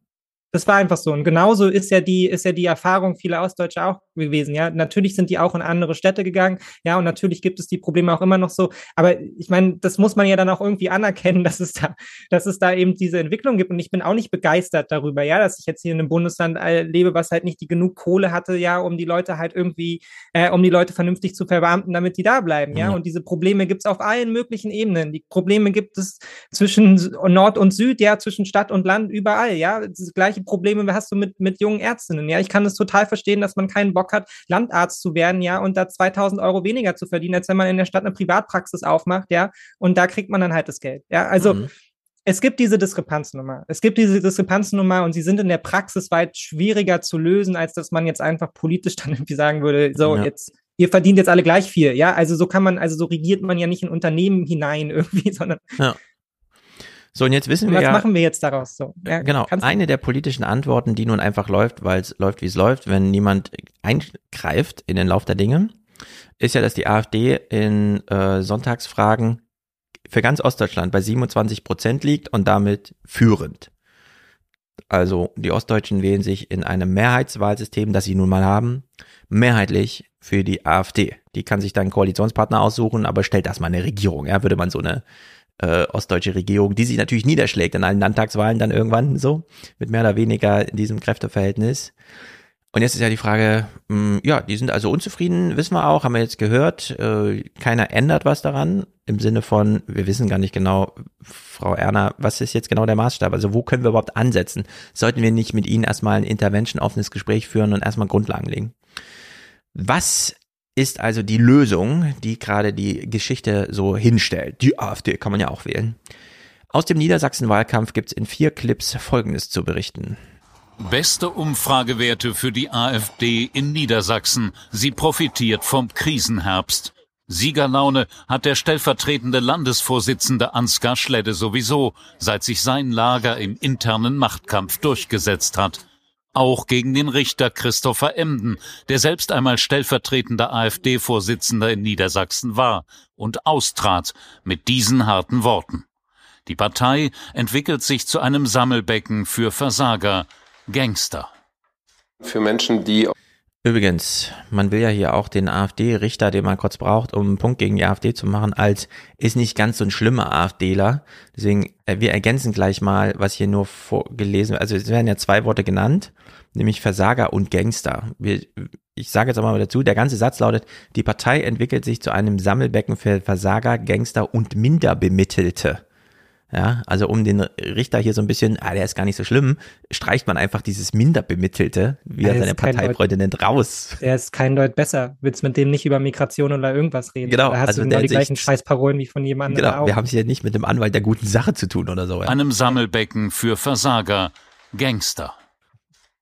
Das war einfach so. Und genauso ist ja die, ist ja die Erfahrung vieler Ostdeutsche auch gewesen. Ja, natürlich sind die auch in andere Städte gegangen. Ja, und natürlich gibt es die Probleme auch immer noch so. Aber ich meine, das muss man ja dann auch irgendwie anerkennen, dass es da, dass es da eben diese Entwicklung gibt. Und ich bin auch nicht begeistert darüber, ja, dass ich jetzt hier in einem Bundesland äh, lebe, was halt nicht die genug Kohle hatte, ja, um die Leute halt irgendwie, äh, um die Leute vernünftig zu verbeamten, damit die da bleiben. Ja, ja. und diese Probleme gibt es auf allen möglichen Ebenen. Die Probleme gibt es zwischen Nord und Süd, ja, zwischen Stadt und Land, überall. Ja, das gleiche Probleme hast du mit, mit jungen Ärztinnen. Ja, ich kann es total verstehen, dass man keinen Bock hat, Landarzt zu werden, ja, und da 2000 Euro weniger zu verdienen, als wenn man in der Stadt eine Privatpraxis aufmacht, ja, und da kriegt man dann halt das Geld. Ja, also, mhm. Es gibt diese Diskrepanznummer. Es gibt diese Diskrepanznummer und sie sind in der Praxis weit schwieriger zu lösen, als dass man jetzt einfach politisch dann irgendwie sagen würde, so, ja. jetzt ihr verdient jetzt alle gleich viel, ja, also so kann man, also so regiert man ja nicht in Unternehmen hinein irgendwie, sondern ja. So, und jetzt wissen und wir was ja. Was machen wir jetzt daraus? So, ja, genau. Eine der politischen Antworten, die nun einfach läuft, weil es läuft, wie es läuft, wenn niemand eingreift in den Lauf der Dinge, ist ja, dass die AfD in äh, Sonntagsfragen für ganz Ostdeutschland bei 27 Prozent liegt und damit führend. Also die Ostdeutschen wählen sich in einem Mehrheitswahlsystem, das sie nun mal haben, mehrheitlich für die AfD. Die kann sich dann einen Koalitionspartner aussuchen, aber stellt das mal eine Regierung. Ja, würde man so eine äh, ostdeutsche Regierung, die sich natürlich niederschlägt in allen Landtagswahlen dann irgendwann so, mit mehr oder weniger in diesem Kräfteverhältnis. Und jetzt ist ja die Frage, mh, hm, ja, die sind also unzufrieden, wissen wir auch, haben wir jetzt gehört, äh, keiner ändert was daran, im Sinne von, wir wissen gar nicht genau, Frau Erna, was ist jetzt genau der Maßstab? Also wo können wir überhaupt ansetzen? Sollten wir nicht mit Ihnen erstmal ein Intervention, offenes Gespräch führen und erstmal Grundlagen legen? Was ist also die Lösung, die gerade die Geschichte so hinstellt. Die AfD kann man ja auch wählen. Aus dem Niedersachsen-Wahlkampf gibt's in vier Clips Folgendes zu berichten. Beste Umfragewerte für die AfD in Niedersachsen. Sie profitiert vom Krisenherbst. Siegerlaune hat der stellvertretende Landesvorsitzende Ansgar Schledde sowieso, seit sich sein Lager im internen Machtkampf durchgesetzt hat auch gegen den Richter Christopher Emden, der selbst einmal stellvertretender AfD-Vorsitzender in Niedersachsen war und austrat mit diesen harten Worten. Die Partei entwickelt sich zu einem Sammelbecken für Versager, Gangster. Für Menschen, die Übrigens, man will ja hier auch den AfD-Richter, den man kurz braucht, um einen Punkt gegen die AfD zu machen, als ist nicht ganz so ein schlimmer AfDler. Deswegen, äh, wir ergänzen gleich mal, was hier nur vorgelesen wird. Also es werden ja zwei Worte genannt, nämlich Versager und Gangster. Wir, ich sage jetzt auch mal dazu, der ganze Satz lautet, die Partei entwickelt sich zu einem Sammelbecken für Versager, Gangster und Minderbemittelte. Ja, also um den Richter hier so ein bisschen, ah, der ist gar nicht so schlimm, streicht man einfach dieses Minderbemittelte, wie er seine Parteifreunde nennt, raus. Der ist kein Deut besser. Willst mit dem nicht über Migration oder irgendwas reden? Genau. Da hast also du genau die gleichen Scheißparolen wie von jemandem. Genau, auch. wir haben es hier nicht mit dem Anwalt der guten Sache zu tun oder so. Ja. Einem Sammelbecken für Versager, Gangster.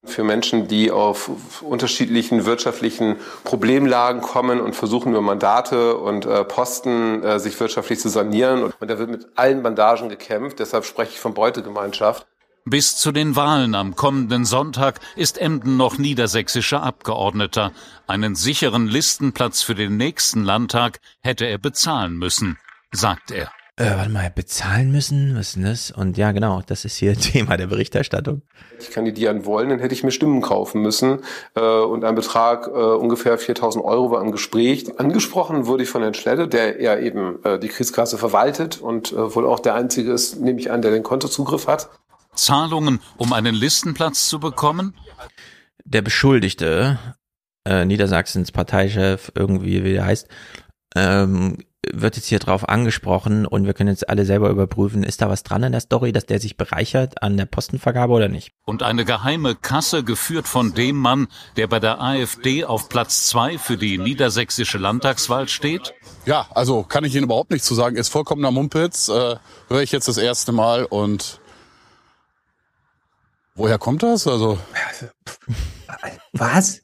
Für Menschen, die auf unterschiedlichen wirtschaftlichen Problemlagen kommen und versuchen über Mandate und äh, Posten äh, sich wirtschaftlich zu sanieren. Und da wird mit allen Bandagen gekämpft. Deshalb spreche ich von Beutegemeinschaft. Bis zu den Wahlen am kommenden Sonntag ist Emden noch niedersächsischer Abgeordneter. Einen sicheren Listenplatz für den nächsten Landtag hätte er bezahlen müssen, sagt er. Äh, warte mal, bezahlen müssen? Was ist denn das? Und ja, genau, das ist hier Thema der Berichterstattung. Ich kandidieren wollen, dann hätte ich mir Stimmen kaufen müssen. Äh, und ein Betrag äh, ungefähr 4000 Euro war im Gespräch. Angesprochen wurde ich von Herrn Schledde, der ja eben äh, die Kriegskasse verwaltet und äh, wohl auch der Einzige ist, nehme ich an, der den Kontozugriff hat. Zahlungen, um einen Listenplatz zu bekommen? Der Beschuldigte, äh, Niedersachsens Parteichef, irgendwie wie der heißt, ähm, wird jetzt hier drauf angesprochen und wir können jetzt alle selber überprüfen, ist da was dran in der Story, dass der sich bereichert an der Postenvergabe oder nicht? Und eine geheime Kasse geführt von dem Mann, der bei der AfD auf Platz zwei für die niedersächsische Landtagswahl steht? Ja, also kann ich Ihnen überhaupt nichts zu sagen. Ist vollkommener Mumpitz. Äh, Höre ich jetzt das erste Mal und woher kommt das? Also Was?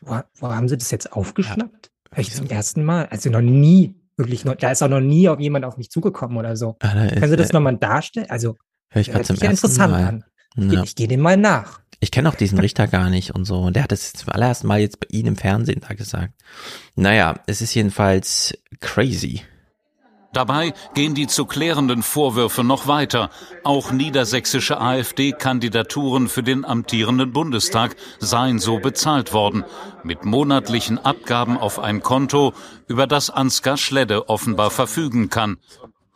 Wo, wo haben Sie das jetzt aufgeschnappt? Ja. Ich zum ersten Mal. Also noch nie wirklich noch, da ist auch noch nie auf jemand auf mich zugekommen oder so. Ah, Können Sie das äh, nochmal darstellen? Also, hör ich gerade zum ersten interessant Mal. an. Ja. Ich, ich gehe dem mal nach. Ich kenne auch diesen Richter gar nicht und so. Und der hat das zum allerersten Mal jetzt bei Ihnen im Fernsehen da gesagt. Naja, es ist jedenfalls crazy. Dabei gehen die zu klärenden Vorwürfe noch weiter. Auch niedersächsische AfD-Kandidaturen für den amtierenden Bundestag seien so bezahlt worden, mit monatlichen Abgaben auf ein Konto, über das Ansgar Schledde offenbar verfügen kann.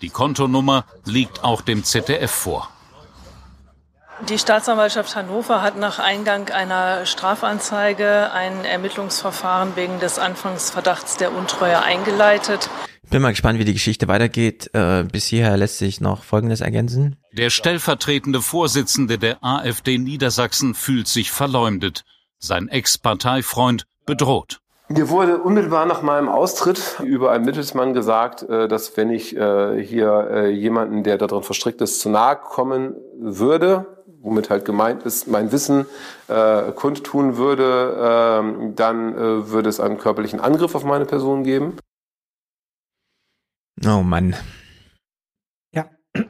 Die Kontonummer liegt auch dem ZDF vor. Die Staatsanwaltschaft Hannover hat nach Eingang einer Strafanzeige ein Ermittlungsverfahren wegen des Anfangsverdachts der Untreue eingeleitet. Bin mal gespannt, wie die Geschichte weitergeht. Äh, bis hierher lässt sich noch Folgendes ergänzen. Der stellvertretende Vorsitzende der AfD Niedersachsen fühlt sich verleumdet. Sein Ex-Parteifreund bedroht. Mir wurde unmittelbar nach meinem Austritt über einen Mittelsmann gesagt, äh, dass wenn ich äh, hier jemanden, der darin verstrickt ist, zu nahe kommen würde, womit halt gemeint ist, mein Wissen äh, kundtun würde, äh, dann äh, würde es einen körperlichen Angriff auf meine Person geben. Oh Mann. Ja.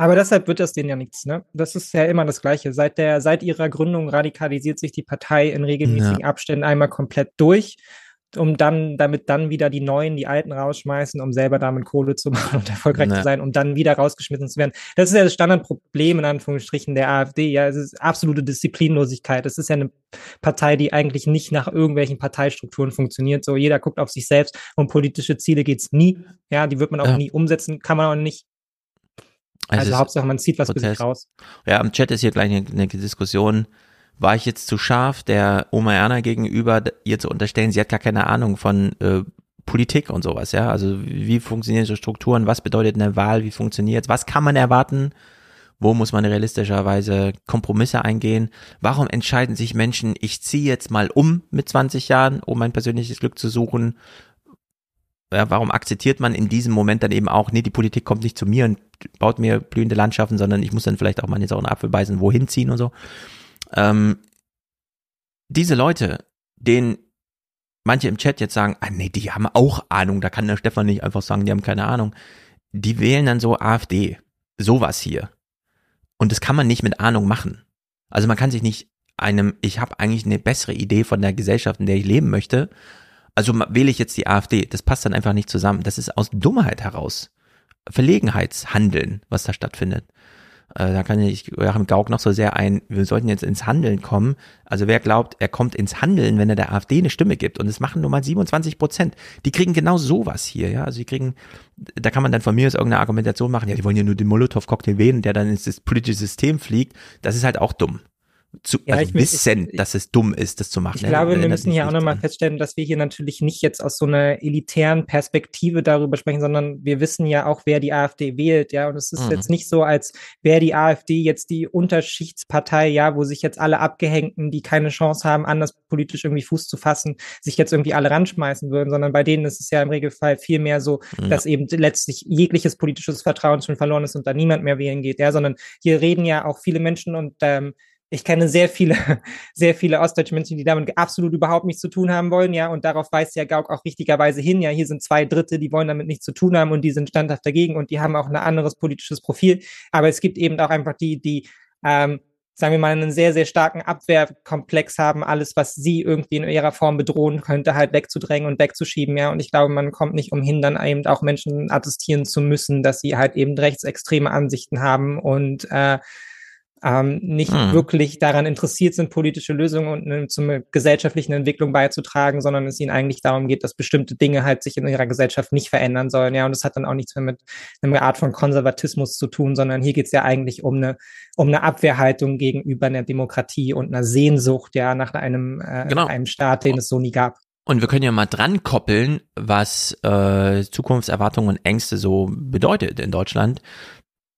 Aber deshalb wird das denen ja nichts, ne? Das ist ja immer das Gleiche. Seit der, seit ihrer Gründung radikalisiert sich die Partei in regelmäßigen ja. Abständen einmal komplett durch um dann, damit dann wieder die Neuen, die Alten rausschmeißen, um selber damit Kohle zu machen und erfolgreich ne. zu sein, um dann wieder rausgeschmissen zu werden. Das ist ja das Standardproblem in Anführungsstrichen der AfD. Ja, es ist absolute Disziplinlosigkeit. Es ist ja eine Partei, die eigentlich nicht nach irgendwelchen Parteistrukturen funktioniert. So jeder guckt auf sich selbst. Um politische Ziele geht's nie. Ja, die wird man auch ja. nie umsetzen, kann man auch nicht. Also, also Hauptsache, man zieht was Prozess. für sich raus. Ja, im Chat ist hier gleich eine, eine Diskussion war ich jetzt zu scharf, der Oma Erna gegenüber ihr zu unterstellen, sie hat gar keine Ahnung von äh, Politik und sowas, ja. Also wie funktionieren so Strukturen, was bedeutet eine Wahl, wie funktioniert was kann man erwarten, wo muss man realistischerweise Kompromisse eingehen, warum entscheiden sich Menschen, ich ziehe jetzt mal um mit 20 Jahren, um mein persönliches Glück zu suchen, ja, warum akzeptiert man in diesem Moment dann eben auch, nee, die Politik kommt nicht zu mir und baut mir blühende Landschaften, sondern ich muss dann vielleicht auch mal jetzt auch einen Apfel beißen, wohin ziehen und so. Ähm, diese Leute, denen manche im Chat jetzt sagen, ah nee, die haben auch Ahnung, da kann der Stefan nicht einfach sagen, die haben keine Ahnung. Die wählen dann so AfD, sowas hier. Und das kann man nicht mit Ahnung machen. Also man kann sich nicht einem, ich habe eigentlich eine bessere Idee von der Gesellschaft, in der ich leben möchte, also wähle ich jetzt die AfD. Das passt dann einfach nicht zusammen. Das ist aus Dummheit heraus. Verlegenheitshandeln, was da stattfindet. Äh, da kann ich Joachim Gauck noch so sehr ein, wir sollten jetzt ins Handeln kommen. Also wer glaubt, er kommt ins Handeln, wenn er der AfD eine Stimme gibt, und es machen nur mal 27 Prozent, die kriegen genau sowas hier, ja. Also die kriegen, da kann man dann von mir aus irgendeine Argumentation machen, ja, die wollen ja nur den Molotow-Cocktail wählen, der dann ins politische System fliegt. Das ist halt auch dumm zu ja, also wissen, ich, dass es dumm ist, das zu machen. Ich glaube, wir müssen hier auch nochmal feststellen, dass wir hier natürlich nicht jetzt aus so einer elitären Perspektive darüber sprechen, sondern wir wissen ja auch, wer die AfD wählt, ja. Und es ist mhm. jetzt nicht so, als wäre die AfD jetzt die Unterschichtspartei, ja, wo sich jetzt alle Abgehängten, die keine Chance haben, anders politisch irgendwie Fuß zu fassen, sich jetzt irgendwie alle ranschmeißen würden, sondern bei denen ist es ja im Regelfall viel mehr so, ja. dass eben letztlich jegliches politisches Vertrauen schon verloren ist und da niemand mehr wählen geht, ja, sondern hier reden ja auch viele Menschen und ähm, ich kenne sehr viele, sehr viele ostdeutsche Menschen, die damit absolut überhaupt nichts zu tun haben wollen, ja, und darauf weist ja Gauck auch richtigerweise hin, ja, hier sind zwei Dritte, die wollen damit nichts zu tun haben und die sind standhaft dagegen und die haben auch ein anderes politisches Profil, aber es gibt eben auch einfach die, die, ähm, sagen wir mal, einen sehr, sehr starken Abwehrkomplex haben, alles, was sie irgendwie in ihrer Form bedrohen könnte, halt wegzudrängen und wegzuschieben, ja. Und ich glaube, man kommt nicht umhin, dann eben auch Menschen attestieren zu müssen, dass sie halt eben rechtsextreme Ansichten haben und äh, ähm, nicht hm. wirklich daran interessiert sind, politische Lösungen und ne, zum gesellschaftlichen Entwicklung beizutragen, sondern es ihnen eigentlich darum geht, dass bestimmte Dinge halt sich in ihrer Gesellschaft nicht verändern sollen. Ja, und das hat dann auch nichts mehr mit einer Art von Konservatismus zu tun, sondern hier geht es ja eigentlich um eine, um eine Abwehrhaltung gegenüber einer Demokratie und einer Sehnsucht, ja, nach einem, äh, genau. einem Staat, den es so nie gab. Und wir können ja mal dran koppeln, was äh, Zukunftserwartungen und Ängste so bedeutet in Deutschland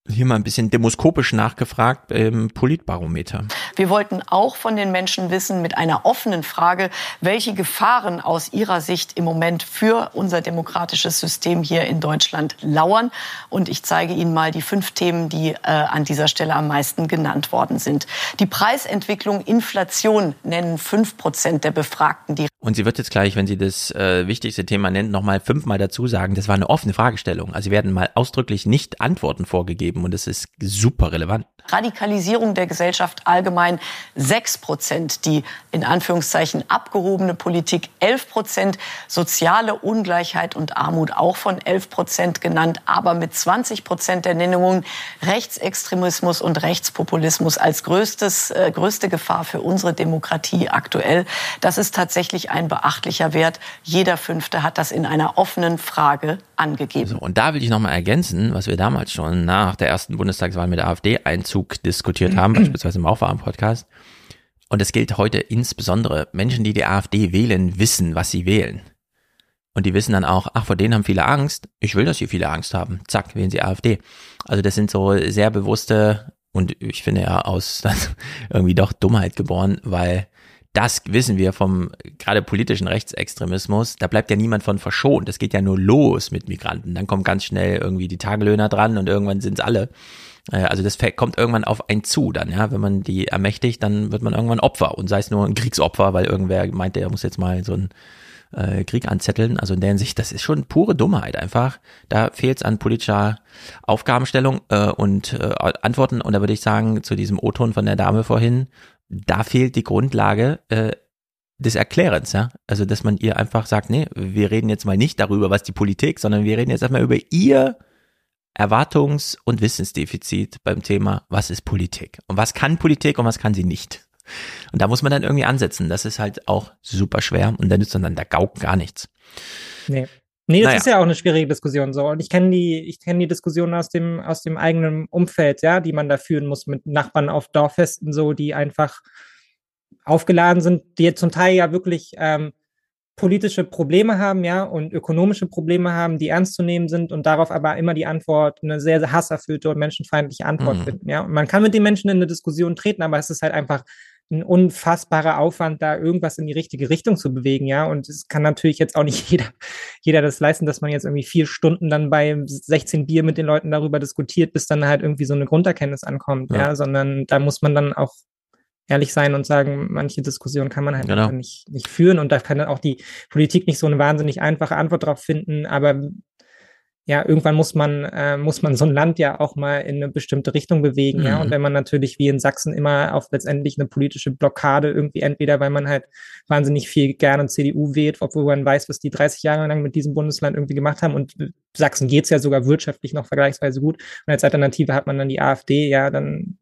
hier mal ein bisschen demoskopisch nachgefragt im Politbarometer. Wir wollten auch von den Menschen wissen, mit einer offenen Frage, welche Gefahren aus ihrer Sicht im Moment für unser demokratisches System hier in Deutschland lauern. Und ich zeige Ihnen mal die fünf Themen, die äh, an dieser Stelle am meisten genannt worden sind. Die Preisentwicklung, Inflation nennen fünf Prozent der Befragten. Die Und sie wird jetzt gleich, wenn sie das äh, wichtigste Thema nennt, nochmal fünfmal dazu sagen, das war eine offene Fragestellung. Also sie werden mal ausdrücklich nicht Antworten vorgegeben geben und es ist super relevant. Radikalisierung der Gesellschaft allgemein 6 Prozent, die in Anführungszeichen abgehobene Politik 11 Prozent, soziale Ungleichheit und Armut auch von 11 Prozent genannt, aber mit 20 Prozent der Nennungen Rechtsextremismus und Rechtspopulismus als größtes, äh, größte Gefahr für unsere Demokratie aktuell. Das ist tatsächlich ein beachtlicher Wert. Jeder Fünfte hat das in einer offenen Frage angegeben. So, und da will ich noch mal ergänzen, was wir damals schon nach der ersten Bundestagswahl mit der AfD Einzug diskutiert haben, beispielsweise im Aufwachen-Podcast. Und es gilt heute insbesondere, Menschen, die die AfD wählen, wissen, was sie wählen. Und die wissen dann auch, ach, vor denen haben viele Angst. Ich will, dass sie viele Angst haben. Zack, wählen sie AfD. Also das sind so sehr bewusste und ich finde ja aus irgendwie doch Dummheit geboren, weil das wissen wir vom gerade politischen Rechtsextremismus, da bleibt ja niemand von verschont. Das geht ja nur los mit Migranten. Dann kommen ganz schnell irgendwie die Tagelöhner dran und irgendwann sind es alle. Äh, also das kommt irgendwann auf einen zu dann, ja. Wenn man die ermächtigt, dann wird man irgendwann Opfer und sei es nur ein Kriegsopfer, weil irgendwer meint, er muss jetzt mal so ein äh, Krieg anzetteln. Also in der Hinsicht, das ist schon pure Dummheit einfach. Da fehlt es an politischer Aufgabenstellung äh, und äh, Antworten. Und da würde ich sagen, zu diesem O-Ton von der Dame vorhin, da fehlt die Grundlage äh, des Erklärens, ja. Also, dass man ihr einfach sagt, nee, wir reden jetzt mal nicht darüber, was die Politik, sondern wir reden jetzt erstmal über ihr Erwartungs- und Wissensdefizit beim Thema, was ist Politik? Und was kann Politik und was kann sie nicht? Und da muss man dann irgendwie ansetzen. Das ist halt auch super schwer und dann nützt dann der Gauk gar nichts. Nee. Nee, das naja. ist ja auch eine schwierige Diskussion so. Und ich kenne die, ich kenne die Diskussion aus dem, aus dem eigenen Umfeld, ja, die man da führen muss mit Nachbarn auf Dorffesten, so, die einfach aufgeladen sind, die zum Teil ja wirklich ähm, politische Probleme haben, ja, und ökonomische Probleme haben, die ernst zu nehmen sind und darauf aber immer die Antwort, eine sehr, sehr hasserfüllte und menschenfeindliche Antwort mhm. finden, ja. Und man kann mit den Menschen in eine Diskussion treten, aber es ist halt einfach ein unfassbarer Aufwand, da irgendwas in die richtige Richtung zu bewegen, ja. Und es kann natürlich jetzt auch nicht jeder, jeder das leisten, dass man jetzt irgendwie vier Stunden dann bei 16 Bier mit den Leuten darüber diskutiert, bis dann halt irgendwie so eine Grunderkenntnis ankommt, ja, ja sondern da muss man dann auch ehrlich sein und sagen, manche Diskussionen kann man halt genau. nicht, nicht führen und da kann dann auch die Politik nicht so eine wahnsinnig einfache Antwort drauf finden, aber ja, irgendwann muss man, äh, muss man so ein Land ja auch mal in eine bestimmte Richtung bewegen, mhm. ja. Und wenn man natürlich wie in Sachsen immer auf letztendlich eine politische Blockade irgendwie entweder, weil man halt wahnsinnig viel gerne CDU wählt, obwohl man weiß, was die 30 Jahre lang mit diesem Bundesland irgendwie gemacht haben und Sachsen geht's ja sogar wirtschaftlich noch vergleichsweise gut. Und als Alternative hat man dann die AfD, ja, dann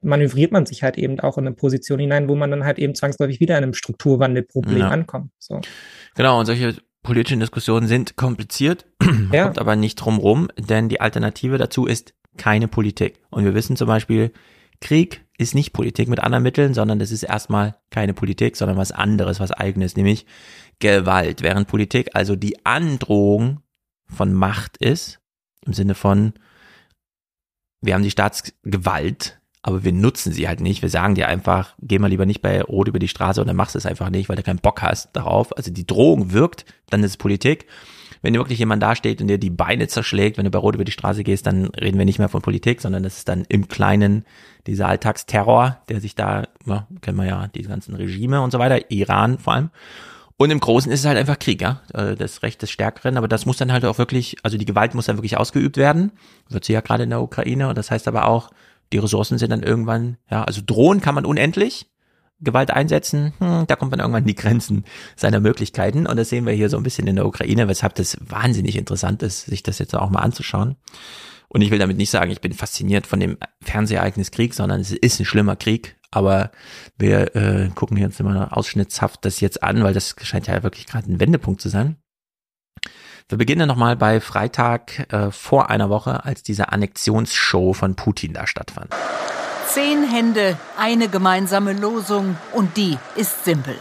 manövriert man sich halt eben auch in eine Position hinein, wo man dann halt eben zwangsläufig wieder in einem Strukturwandelproblem ja. ankommt. So. Genau, und solche politischen Diskussionen sind kompliziert, ja. kommt aber nicht drum rum, denn die Alternative dazu ist keine Politik. Und wir wissen zum Beispiel, Krieg ist nicht Politik mit anderen Mitteln, sondern das ist erstmal keine Politik, sondern was anderes, was eigenes, nämlich Gewalt. Während Politik also die Androhung von Macht ist, im Sinne von, wir haben die Staatsgewalt, aber wir nutzen sie halt nicht. Wir sagen dir einfach, geh mal lieber nicht bei Rot über die Straße und dann machst du es einfach nicht, weil du keinen Bock hast darauf. Also die Drohung wirkt, dann ist es Politik. wenn wirklich jemand dasteht und dir die Beine zerschlägt, wenn du bei Rot über die Straße gehst, dann reden wir nicht mehr von Politik, sondern das ist dann im Kleinen dieser Alltagsterror, der sich da, ja, kennen wir ja, die ganzen Regime und so weiter, Iran vor allem. Und im Großen ist es halt einfach Krieg, ja. Äh, das Recht des Stärkeren, aber das muss dann halt auch wirklich, also die Gewalt muss dann wirklich ausgeübt werden. Wird sie ja gerade in der Ukraine. Und das heißt aber auch, die Ressourcen sind dann irgendwann, ja, also drohen kann man unendlich. Gewalt einsetzen, hm, da kommt man irgendwann in die Grenzen seiner Möglichkeiten. Und das sehen wir hier so ein bisschen in der Ukraine, weshalb das wahnsinnig interessant ist, sich das jetzt auch mal anzuschauen. Und ich will damit nicht sagen, ich bin fasziniert von dem Fernsehereignis Krieg, sondern es ist ein schlimmer Krieg. Aber wir äh, gucken jetzt immer ausschnittshaft das jetzt an, weil das scheint ja wirklich gerade ein Wendepunkt zu sein. Wir beginnen nochmal bei Freitag äh, vor einer Woche, als diese Annexionsshow von Putin da stattfand. Zehn Hände, eine gemeinsame Losung und die ist simpel.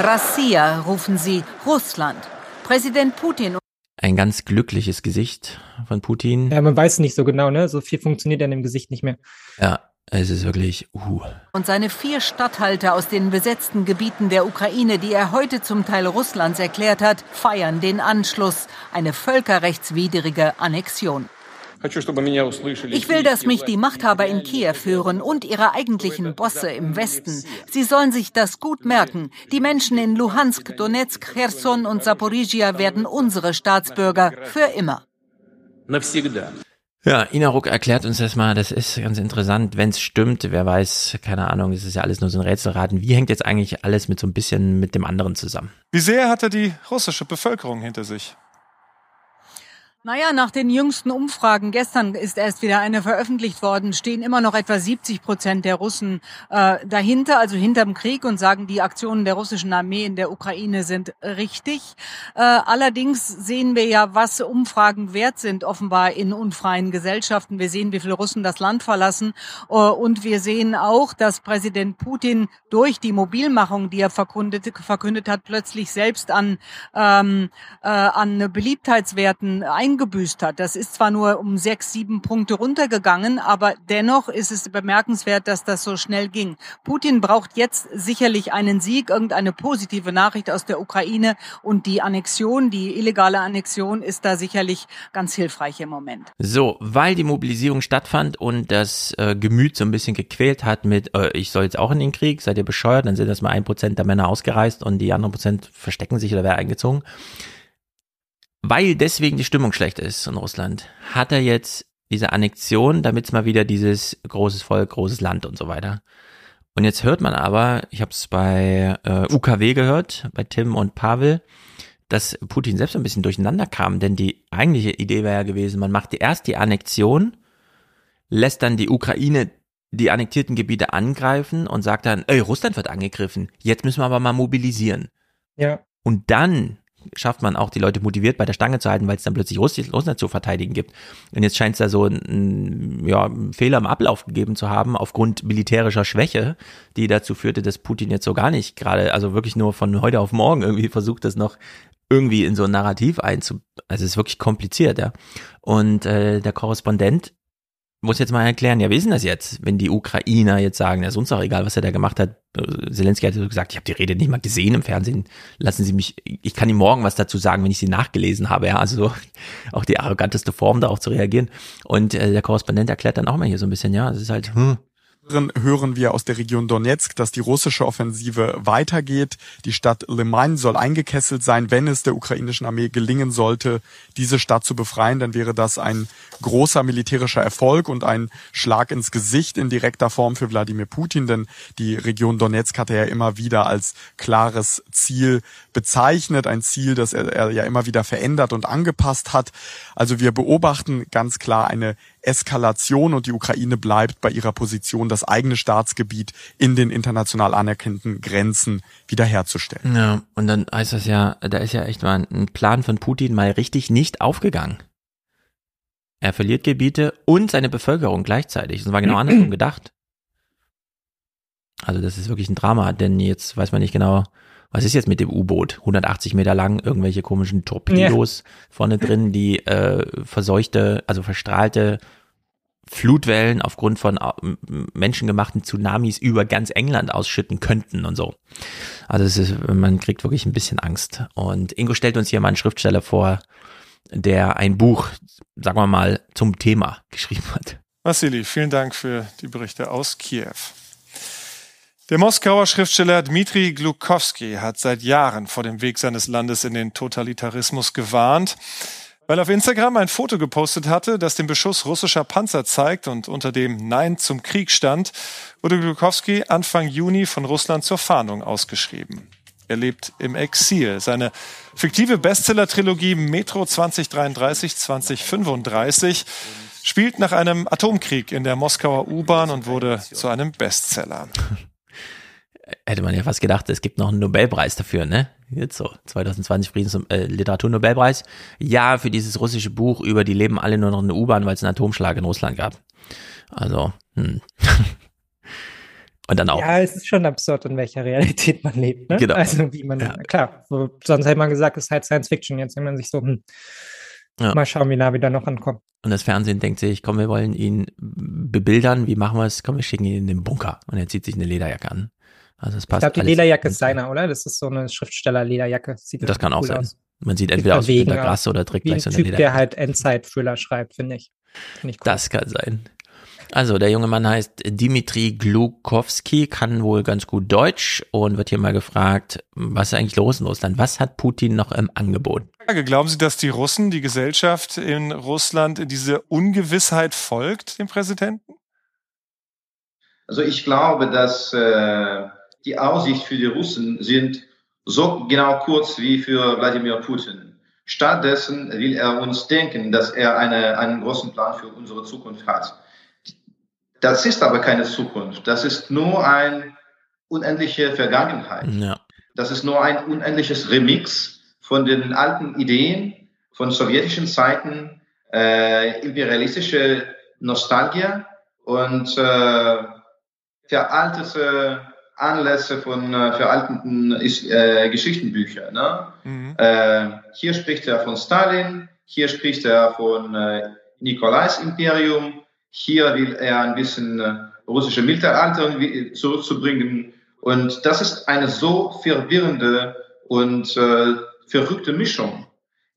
Rassia rufen sie Russland. Präsident Putin ein ganz glückliches Gesicht von Putin. Ja, man weiß nicht so genau, ne? So viel funktioniert in dem Gesicht nicht mehr. Ja, es ist wirklich. Uh. Und seine vier Statthalter aus den besetzten Gebieten der Ukraine, die er heute zum Teil Russlands erklärt hat, feiern den Anschluss. Eine völkerrechtswidrige Annexion. Ich will, dass mich die Machthaber in Kiew hören und ihre eigentlichen Bosse im Westen. Sie sollen sich das gut merken. Die Menschen in Luhansk, Donetsk, Cherson und Saporizhia werden unsere Staatsbürger für immer. Ja, Ina Ruck erklärt uns das mal, das ist ganz interessant, wenn es stimmt, wer weiß, keine Ahnung, es ist ja alles nur so ein Rätselraten. Wie hängt jetzt eigentlich alles mit so ein bisschen mit dem anderen zusammen? Wie sehr hat er die russische Bevölkerung hinter sich? Naja, nach den jüngsten Umfragen, gestern ist erst wieder eine veröffentlicht worden, stehen immer noch etwa 70 Prozent der Russen äh, dahinter, also hinterm Krieg und sagen, die Aktionen der russischen Armee in der Ukraine sind richtig. Äh, allerdings sehen wir ja, was Umfragen wert sind, offenbar in unfreien Gesellschaften. Wir sehen, wie viele Russen das Land verlassen äh, und wir sehen auch, dass Präsident Putin durch die Mobilmachung, die er verkündet, verkündet hat, plötzlich selbst an, ähm, äh, an Beliebtheitswerten eingebüßt hat. Das ist zwar nur um sechs, sieben Punkte runtergegangen, aber dennoch ist es bemerkenswert, dass das so schnell ging. Putin braucht jetzt sicherlich einen Sieg, irgendeine positive Nachricht aus der Ukraine und die Annexion, die illegale Annexion ist da sicherlich ganz hilfreich im Moment. So, weil die Mobilisierung stattfand und das äh, Gemüt so ein bisschen gequält hat mit, äh, ich soll jetzt auch in den Krieg, seid ihr bescheuert, dann sind das mal ein Prozent der Männer ausgereist und die anderen Prozent verstecken sich oder werden eingezogen weil deswegen die Stimmung schlecht ist in Russland, hat er jetzt diese Annexion, damit es mal wieder dieses großes Volk, großes Land und so weiter. Und jetzt hört man aber, ich habe es bei äh, UKW gehört, bei Tim und Pavel, dass Putin selbst ein bisschen durcheinander kam, denn die eigentliche Idee wäre ja gewesen, man macht erst die Annexion, lässt dann die Ukraine die annektierten Gebiete angreifen und sagt dann, ey, Russland wird angegriffen, jetzt müssen wir aber mal mobilisieren. Ja. Und dann schafft man auch die Leute motiviert bei der Stange zu halten, weil es dann plötzlich Russland zu verteidigen gibt. Und jetzt scheint es da so einen ja, Fehler im Ablauf gegeben zu haben, aufgrund militärischer Schwäche, die dazu führte, dass Putin jetzt so gar nicht gerade, also wirklich nur von heute auf morgen irgendwie versucht, das noch irgendwie in so ein Narrativ einzu... Also es ist wirklich kompliziert, ja. Und äh, der Korrespondent muss jetzt mal erklären, ja, wie ist denn das jetzt, wenn die Ukrainer jetzt sagen, das ist uns auch egal, was er da gemacht hat. Zelensky hat gesagt, ich habe die Rede nicht mal gesehen im Fernsehen. Lassen Sie mich, ich kann Ihnen morgen was dazu sagen, wenn ich sie nachgelesen habe. Ja, also so, auch die arroganteste Form, darauf zu reagieren. Und äh, der Korrespondent erklärt dann auch mal hier so ein bisschen, ja, es ist halt, hm, hören wir aus der Region Donetsk, dass die russische Offensive weitergeht. Die Stadt Liman soll eingekesselt sein. Wenn es der ukrainischen Armee gelingen sollte, diese Stadt zu befreien, dann wäre das ein großer militärischer Erfolg und ein Schlag ins Gesicht in direkter Form für Wladimir Putin, denn die Region Donetsk hat er ja immer wieder als klares Ziel bezeichnet, ein Ziel, das er ja immer wieder verändert und angepasst hat. Also wir beobachten ganz klar eine Eskalation und die Ukraine bleibt bei ihrer Position, das eigene Staatsgebiet in den international anerkannten Grenzen wiederherzustellen. Ja, und dann heißt das ja, da ist ja echt mal ein Plan von Putin mal richtig nicht aufgegangen. Er verliert Gebiete und seine Bevölkerung gleichzeitig. Das war genau andersrum gedacht. Also das ist wirklich ein Drama, denn jetzt weiß man nicht genau, was ist jetzt mit dem U-Boot? 180 Meter lang, irgendwelche komischen Torpedos ja. vorne drin, die äh, verseuchte, also verstrahlte Flutwellen aufgrund von äh, menschengemachten Tsunamis über ganz England ausschütten könnten und so. Also es ist, man kriegt wirklich ein bisschen Angst. Und Ingo stellt uns hier mal einen Schriftsteller vor, der ein Buch, sagen wir mal, zum Thema geschrieben hat. Vassili, vielen Dank für die Berichte aus Kiew. Der Moskauer Schriftsteller Dmitri Glukowski hat seit Jahren vor dem Weg seines Landes in den Totalitarismus gewarnt, weil er auf Instagram ein Foto gepostet hatte, das den Beschuss russischer Panzer zeigt und unter dem Nein zum Krieg stand, wurde Glukowski Anfang Juni von Russland zur Fahndung ausgeschrieben. Er lebt im Exil. Seine fiktive Bestseller-Trilogie Metro 2033, 2035 spielt nach einem Atomkrieg in der Moskauer U-Bahn und wurde zu einem Bestseller. Hätte man ja fast gedacht, es gibt noch einen Nobelpreis dafür, ne? Jetzt so, 2020 Friedens äh, Literaturnobelpreis. Ja, für dieses russische Buch über die leben alle nur noch in der U-Bahn, weil es einen Atomschlag in Russland gab. Also, hm. Und dann auch. Ja, es ist schon absurd, in welcher Realität man lebt. Ne? Genau. Also wie man, ja. klar, sonst hätte man gesagt, es ist halt Science Fiction. Jetzt wenn man sich so, hm, ja. mal schauen, wie nah wir da noch ankommen. Und das Fernsehen denkt sich, komm, wir wollen ihn bebildern, wie machen wir es? Komm, wir schicken ihn in den Bunker. Und er zieht sich eine Lederjacke an. Also es passt. Ich glaube, die Lederjacke ist seiner, oder? Das ist so eine Schriftsteller-Lederjacke. Das kann auch sein. Aus. Man sieht entweder aus wie Gras oder trägt gleich so eine typ, Lederjacke. der halt Endzeit-Thriller schreibt, finde ich. Find ich cool. Das kann sein. Also, der junge Mann heißt Dimitri Glukowski, kann wohl ganz gut Deutsch und wird hier mal gefragt, was ist eigentlich los in Russland? Was hat Putin noch im Angebot? Glauben Sie, dass die Russen, die Gesellschaft in Russland in diese Ungewissheit folgt, dem Präsidenten? Also ich glaube, dass äh, die Aussicht für die Russen sind so genau kurz wie für Wladimir Putin. Stattdessen will er uns denken, dass er eine, einen großen Plan für unsere Zukunft hat. Das ist aber keine Zukunft. Das ist nur eine unendliche Vergangenheit. Ja. Das ist nur ein unendliches Remix von den alten Ideen von sowjetischen Zeiten, äh, imperialistische Nostalgie und äh, veraltete Anlässe von äh, veralteten äh, Geschichtenbüchern. Ne? Mhm. Äh, hier spricht er von Stalin, hier spricht er von äh, Nikolais Imperium, hier will er ein bisschen äh, russische Mittelalter zurückzubringen. Und das ist eine so verwirrende und äh, verrückte Mischung.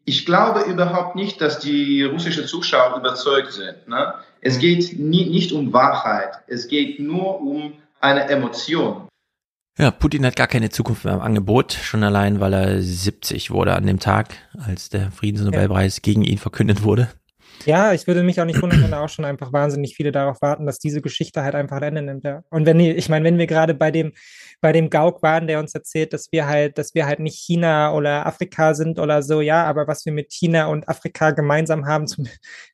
Ich glaube überhaupt nicht, dass die russischen Zuschauer überzeugt sind. Ne? Es mhm. geht nie, nicht um Wahrheit, es geht nur um eine Emotion. Ja, Putin hat gar keine Zukunft mehr im Angebot, schon allein, weil er 70 wurde an dem Tag, als der Friedensnobelpreis ja. gegen ihn verkündet wurde. Ja, ich würde mich auch nicht wundern, wenn da auch schon einfach wahnsinnig viele darauf warten, dass diese Geschichte halt einfach ein Ende nimmt. Ja. Und wenn ich meine, wenn wir gerade bei dem bei dem Gauk waren, der uns erzählt, dass wir halt, dass wir halt nicht China oder Afrika sind oder so, ja, aber was wir mit China und Afrika gemeinsam haben,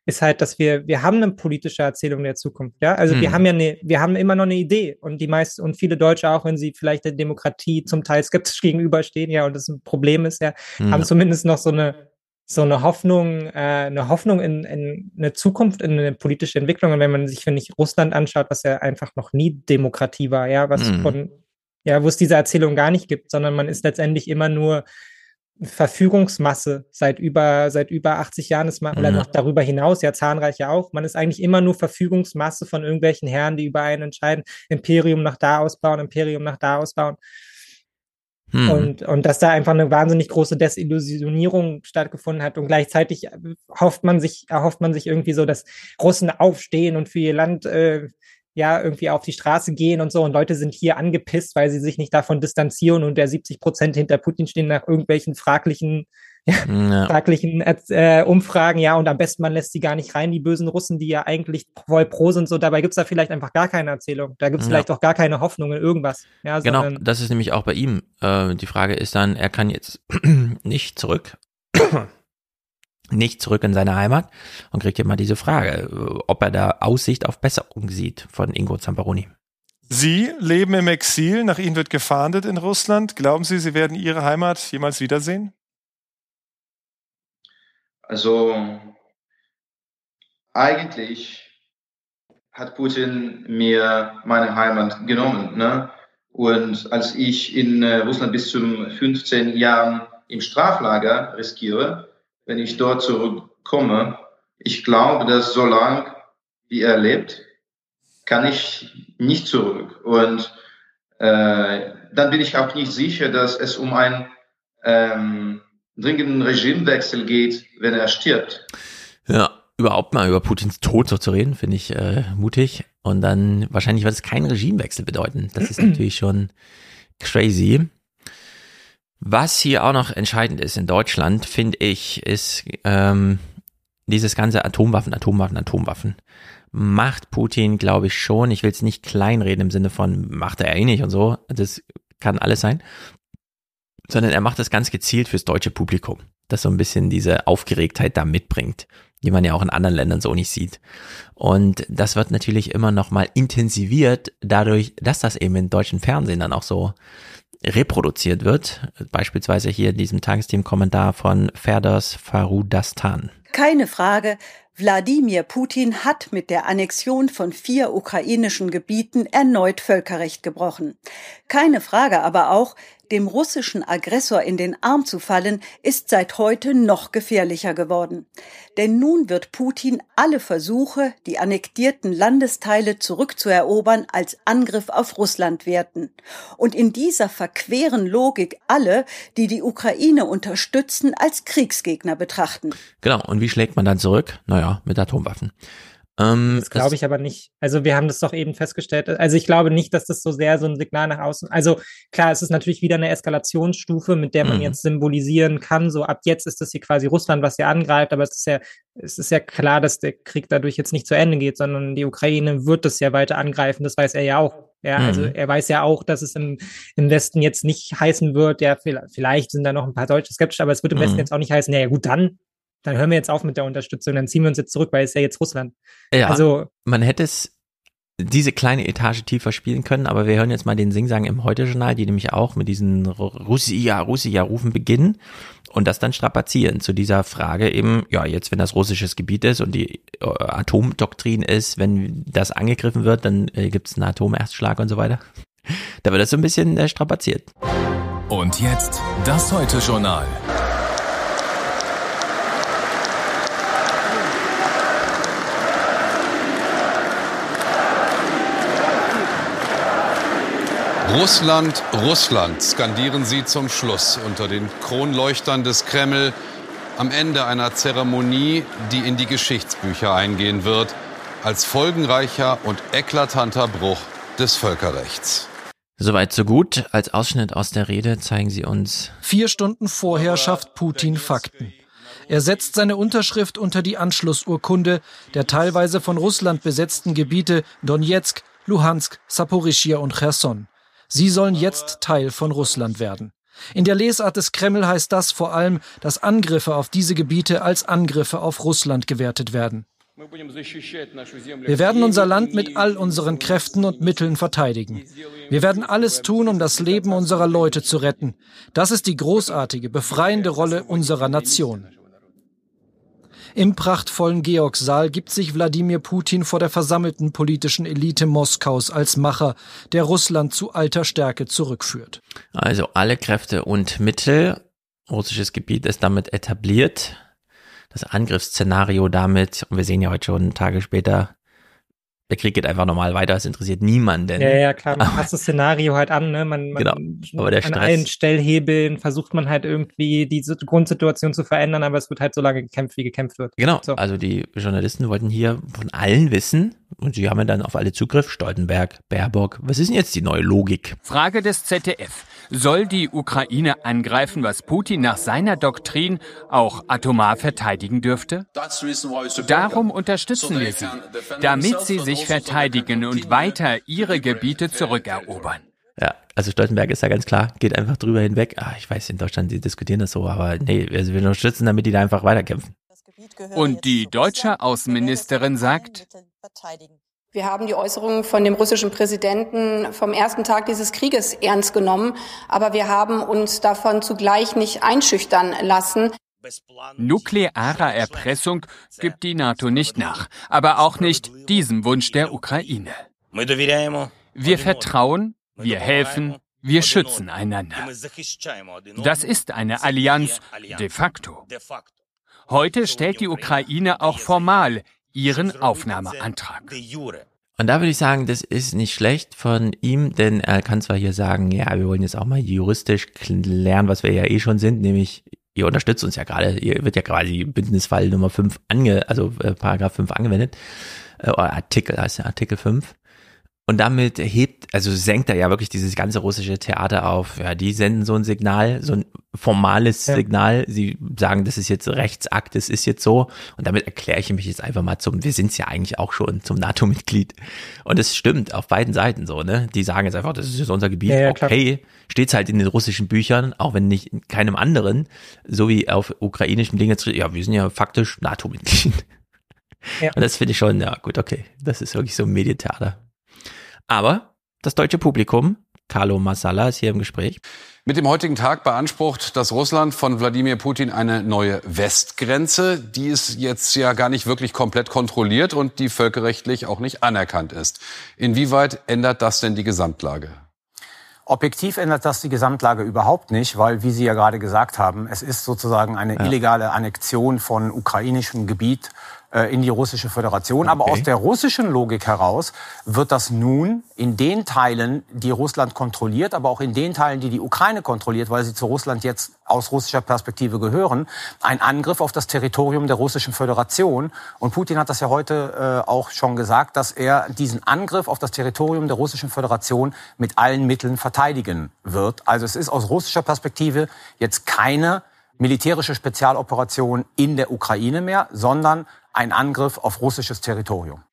ist halt, dass wir, wir haben eine politische Erzählung der Zukunft, ja. Also hm. wir haben ja eine, wir haben immer noch eine Idee und die meisten und viele Deutsche auch, wenn sie vielleicht der Demokratie zum Teil skeptisch gegenüberstehen, ja, und das ein Problem ist, ja, hm. haben zumindest noch so eine so eine Hoffnung, äh, eine Hoffnung in, in eine Zukunft, in eine politische Entwicklung. Und wenn man sich, wenn ich Russland anschaut, was ja einfach noch nie Demokratie war, ja, was mhm. von, ja, wo es diese Erzählung gar nicht gibt, sondern man ist letztendlich immer nur Verfügungsmasse seit über, seit über 80 Jahren ist man, mhm. oder noch darüber hinaus, ja, zahnreich ja auch. Man ist eigentlich immer nur Verfügungsmasse von irgendwelchen Herren, die über einen entscheiden, Imperium nach da ausbauen, Imperium nach da ausbauen. Hm. Und, und dass da einfach eine wahnsinnig große Desillusionierung stattgefunden hat und gleichzeitig hofft man sich, erhofft man sich irgendwie so, dass Russen aufstehen und für ihr Land äh, ja irgendwie auf die Straße gehen und so und Leute sind hier angepisst, weil sie sich nicht davon distanzieren und der 70 Prozent hinter Putin stehen nach irgendwelchen fraglichen ja, fraglichen äh, Umfragen, ja, und am besten man lässt sie gar nicht rein, die bösen Russen, die ja eigentlich voll pro sind, so dabei gibt's da vielleicht einfach gar keine Erzählung. Da gibt's ja. vielleicht auch gar keine Hoffnung in irgendwas. Ja, genau, das ist nämlich auch bei ihm. Äh, die Frage ist dann, er kann jetzt nicht zurück. nicht zurück in seine Heimat und kriegt immer diese Frage, ob er da Aussicht auf Besserung sieht von Ingo Zamperoni. Sie leben im Exil, nach Ihnen wird gefahndet in Russland. Glauben Sie, Sie werden Ihre Heimat jemals wiedersehen? Also eigentlich hat Putin mir meine Heimat genommen. Ne? Und als ich in äh, Russland bis zum 15 Jahren im Straflager riskiere, wenn ich dort zurückkomme, ich glaube, dass so lange wie er lebt, kann ich nicht zurück. Und äh, dann bin ich auch nicht sicher, dass es um einen ähm, dringenden Regimewechsel geht, wenn er stirbt. Ja, überhaupt mal über Putins Tod so zu reden, finde ich äh, mutig. Und dann wahrscheinlich wird es keinen Regimewechsel bedeuten. Das ist natürlich schon crazy. Was hier auch noch entscheidend ist in Deutschland, finde ich, ist ähm, dieses ganze Atomwaffen, Atomwaffen, Atomwaffen. Macht Putin, glaube ich, schon. Ich will es nicht kleinreden im Sinne von, macht er eh nicht und so. Das kann alles sein. Sondern er macht das ganz gezielt fürs deutsche Publikum, das so ein bisschen diese Aufgeregtheit da mitbringt, die man ja auch in anderen Ländern so nicht sieht. Und das wird natürlich immer noch mal intensiviert dadurch, dass das eben im deutschen Fernsehen dann auch so reproduziert wird. Beispielsweise hier in diesem Tagesthemen-Kommentar von Ferders Farudastan. Keine Frage, Wladimir Putin hat mit der Annexion von vier ukrainischen Gebieten erneut Völkerrecht gebrochen. Keine Frage aber auch, dem russischen Aggressor in den Arm zu fallen, ist seit heute noch gefährlicher geworden. Denn nun wird Putin alle Versuche, die annektierten Landesteile zurückzuerobern, als Angriff auf Russland werten. Und in dieser verqueren Logik alle, die die Ukraine unterstützen, als Kriegsgegner betrachten. Genau. Und wie schlägt man dann zurück? Naja, mit Atomwaffen. Ähm, das glaube ich aber nicht. Also wir haben das doch eben festgestellt. Also ich glaube nicht, dass das so sehr so ein Signal nach außen. Also klar, es ist natürlich wieder eine Eskalationsstufe, mit der man mhm. jetzt symbolisieren kann. So ab jetzt ist das hier quasi Russland, was hier angreift. Aber es ist ja, es ist ja klar, dass der Krieg dadurch jetzt nicht zu Ende geht, sondern die Ukraine wird das ja weiter angreifen. Das weiß er ja auch. Ja, also mhm. also er weiß ja auch, dass es im, im Westen jetzt nicht heißen wird, ja, vielleicht sind da noch ein paar Deutsche skeptisch, aber es wird im mhm. Westen jetzt auch nicht heißen, naja gut, dann dann hören wir jetzt auf mit der Unterstützung, dann ziehen wir uns jetzt zurück, weil es ja jetzt Russland. Ja, also man hätte es diese kleine Etage tiefer spielen können, aber wir hören jetzt mal den Singsang im Heute-Journal, die nämlich auch mit diesen Russia, Russia-Rufen beginnen und das dann strapazieren zu dieser Frage eben, ja, jetzt wenn das russisches Gebiet ist und die äh, Atomdoktrin ist, wenn das angegriffen wird, dann äh, gibt es einen Atomerstschlag und so weiter. Da wird das so ein bisschen äh, strapaziert. Und jetzt das Heute-Journal. Russland, Russland, skandieren sie zum Schluss unter den Kronleuchtern des Kreml am Ende einer Zeremonie, die in die Geschichtsbücher eingehen wird, als folgenreicher und eklatanter Bruch des Völkerrechts. Soweit so gut. Als Ausschnitt aus der Rede zeigen sie uns. Vier Stunden vorher schafft Putin Fakten. Er setzt seine Unterschrift unter die Anschlussurkunde der teilweise von Russland besetzten Gebiete Donetsk, Luhansk, Saporischia und Cherson. Sie sollen jetzt Teil von Russland werden. In der Lesart des Kreml heißt das vor allem, dass Angriffe auf diese Gebiete als Angriffe auf Russland gewertet werden. Wir werden unser Land mit all unseren Kräften und Mitteln verteidigen. Wir werden alles tun, um das Leben unserer Leute zu retten. Das ist die großartige, befreiende Rolle unserer Nation. Im prachtvollen Georgssaal gibt sich Wladimir Putin vor der versammelten politischen Elite Moskaus als Macher, der Russland zu alter Stärke zurückführt. Also alle Kräfte und Mittel. Russisches Gebiet ist damit etabliert. Das Angriffsszenario damit, und wir sehen ja heute schon Tage später, der Krieg geht einfach normal weiter, es interessiert niemanden. Ja, ja, klar, man passt das Szenario halt an, ne? Man, man genau. aber der an Stress. allen Stellhebeln versucht man halt irgendwie die Grundsituation zu verändern, aber es wird halt so lange gekämpft, wie gekämpft wird. Genau, so. also die Journalisten wollten hier von allen wissen, und sie haben ja dann auf alle Zugriff, Stoltenberg, Baerbock, was ist denn jetzt die neue Logik? Frage des ZDF. Soll die Ukraine angreifen, was Putin nach seiner Doktrin auch atomar verteidigen dürfte? Darum unterstützen wir sie, damit sie sich verteidigen und weiter ihre Gebiete zurückerobern. Ja, also Stoltenberg ist ja ganz klar, geht einfach drüber hinweg. Ah, ich weiß, in Deutschland, die diskutieren das so, aber nee, also wir unterstützen, damit die da einfach weiterkämpfen. Und die deutsche Außenministerin sagt, wir haben die Äußerungen von dem russischen Präsidenten vom ersten Tag dieses Krieges ernst genommen, aber wir haben uns davon zugleich nicht einschüchtern lassen. Nuklearer Erpressung gibt die NATO nicht nach, aber auch nicht diesem Wunsch der Ukraine. Wir vertrauen, wir helfen, wir schützen einander. Das ist eine Allianz de facto. Heute stellt die Ukraine auch formal ihren Aufnahmeantrag. Und da würde ich sagen, das ist nicht schlecht von ihm, denn er kann zwar hier sagen, ja, wir wollen jetzt auch mal juristisch lernen, was wir ja eh schon sind, nämlich ihr unterstützt uns ja gerade, ihr wird ja quasi Bündnisfall Nummer 5 ange, also äh, Paragraph 5 angewendet, äh, Artikel heißt ja Artikel 5. Und damit hebt, also senkt er ja wirklich dieses ganze russische Theater auf. Ja, die senden so ein Signal, so ein formales ja. Signal. Sie sagen, das ist jetzt Rechtsakt, das ist jetzt so. Und damit erkläre ich mich jetzt einfach mal zum, wir sind ja eigentlich auch schon zum NATO-Mitglied. Und es stimmt auf beiden Seiten so, ne? Die sagen jetzt einfach, das ist jetzt unser Gebiet. Ja, ja, okay, steht's halt in den russischen Büchern, auch wenn nicht in keinem anderen, so wie auf ukrainischem Ding jetzt, ja, wir sind ja faktisch NATO-Mitglied. Ja. Und das finde ich schon, ja, gut, okay. Das ist wirklich so ein Medientheater. Aber das deutsche Publikum, Carlo Massala ist hier im Gespräch. Mit dem heutigen Tag beansprucht das Russland von Wladimir Putin eine neue Westgrenze, die es jetzt ja gar nicht wirklich komplett kontrolliert und die völkerrechtlich auch nicht anerkannt ist. Inwieweit ändert das denn die Gesamtlage? Objektiv ändert das die Gesamtlage überhaupt nicht, weil, wie Sie ja gerade gesagt haben, es ist sozusagen eine ja. illegale Annexion von ukrainischem Gebiet in die russische Föderation. Okay. Aber aus der russischen Logik heraus wird das nun in den Teilen, die Russland kontrolliert, aber auch in den Teilen, die die Ukraine kontrolliert, weil sie zu Russland jetzt aus russischer Perspektive gehören, ein Angriff auf das Territorium der russischen Föderation. Und Putin hat das ja heute äh, auch schon gesagt, dass er diesen Angriff auf das Territorium der russischen Föderation mit allen Mitteln verteidigen wird. Also es ist aus russischer Perspektive jetzt keine militärische Spezialoperation in der Ukraine mehr, sondern ein Angriff auf russisches Territorium.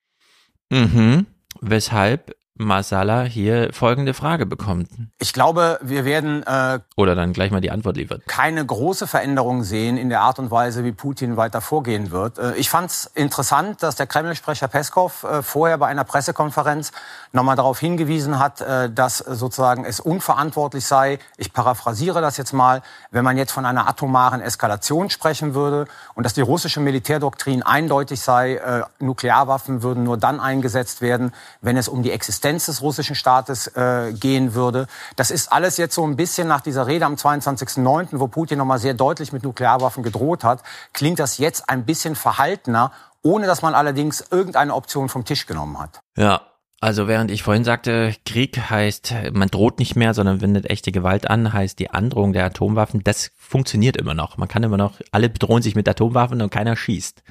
Mhm. Weshalb Masala hier folgende Frage bekommt. Ich glaube, wir werden äh, oder dann gleich mal die Antwort liefert. Keine große Veränderung sehen in der Art und Weise, wie Putin weiter vorgehen wird. Äh, ich fand es interessant, dass der Kreml-Sprecher Peskov äh, vorher bei einer Pressekonferenz nochmal darauf hingewiesen hat, äh, dass sozusagen es unverantwortlich sei. Ich paraphrasiere das jetzt mal, wenn man jetzt von einer atomaren Eskalation sprechen würde und dass die russische Militärdoktrin eindeutig sei, äh, Nuklearwaffen würden nur dann eingesetzt werden, wenn es um die Existenz Existenz des russischen Staates äh, gehen würde. Das ist alles jetzt so ein bisschen nach dieser Rede am 22.09., wo Putin nochmal sehr deutlich mit Nuklearwaffen gedroht hat, klingt das jetzt ein bisschen verhaltener, ohne dass man allerdings irgendeine Option vom Tisch genommen hat. Ja, also während ich vorhin sagte, Krieg heißt, man droht nicht mehr, sondern wendet echte Gewalt an, heißt die Androhung der Atomwaffen, das funktioniert immer noch. Man kann immer noch, alle bedrohen sich mit Atomwaffen und keiner schießt.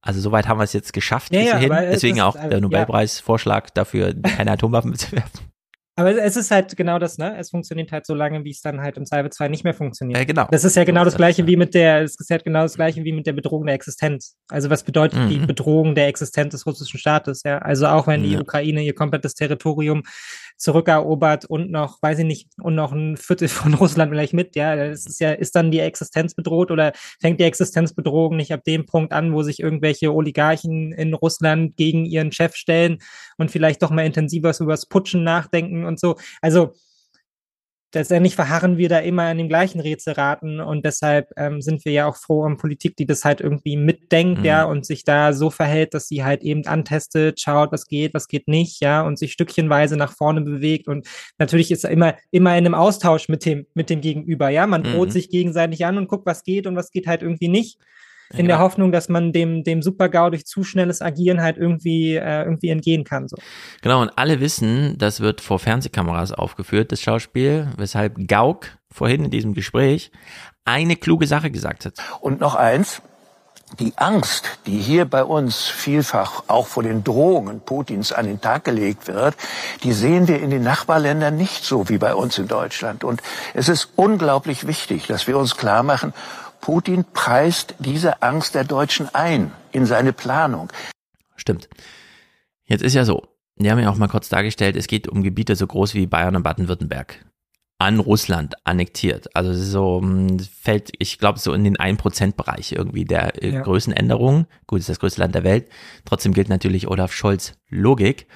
Also soweit haben wir es jetzt geschafft ja, ja, hin. Deswegen auch der Nobelpreisvorschlag dafür, keine Atomwaffen zu werfen. Aber es ist halt genau das, ne? Es funktioniert halt so lange, wie es dann halt im Cyber 2 nicht mehr funktioniert. Äh, genau. Das ist ja genau das gleiche wie mit der, es ist halt genau das gleiche wie mit der Bedrohung der Existenz. Also was bedeutet mhm. die Bedrohung der Existenz des russischen Staates, ja? Also auch wenn die ja. Ukraine ihr komplettes Territorium zurückerobert und noch, weiß ich nicht, und noch ein Viertel von Russland vielleicht mit, ja, das ist ja, ist dann die Existenz bedroht oder fängt die Existenzbedrohung nicht ab dem Punkt an, wo sich irgendwelche Oligarchen in Russland gegen ihren Chef stellen und vielleicht doch mal intensiver über das Putschen nachdenken und so. Also letztendlich verharren wir da immer in dem gleichen Rätselraten und deshalb ähm, sind wir ja auch froh um Politik, die das halt irgendwie mitdenkt, mhm. ja, und sich da so verhält, dass sie halt eben antestet, schaut, was geht, was geht nicht, ja, und sich stückchenweise nach vorne bewegt und natürlich ist er immer, immer in einem Austausch mit dem, mit dem Gegenüber, ja, man droht mhm. sich gegenseitig an und guckt, was geht und was geht halt irgendwie nicht in ja. der Hoffnung, dass man dem, dem Super-GAU durch zu schnelles Agieren halt irgendwie, äh, irgendwie entgehen kann. So. Genau, und alle wissen, das wird vor Fernsehkameras aufgeführt, das Schauspiel, weshalb Gauck vorhin in diesem Gespräch eine kluge Sache gesagt hat. Und noch eins, die Angst, die hier bei uns vielfach auch vor den Drohungen Putins an den Tag gelegt wird, die sehen wir in den Nachbarländern nicht so wie bei uns in Deutschland. Und es ist unglaublich wichtig, dass wir uns klar machen, Putin preist diese Angst der Deutschen ein in seine Planung. Stimmt. Jetzt ist ja so, wir haben ja auch mal kurz dargestellt, es geht um Gebiete so groß wie Bayern und Baden-Württemberg an Russland annektiert. Also so hm, fällt, ich glaube, so in den 1%-Bereich irgendwie der äh, ja. Größenänderung. Gut, ist das größte Land der Welt. Trotzdem gilt natürlich Olaf Scholz Logik.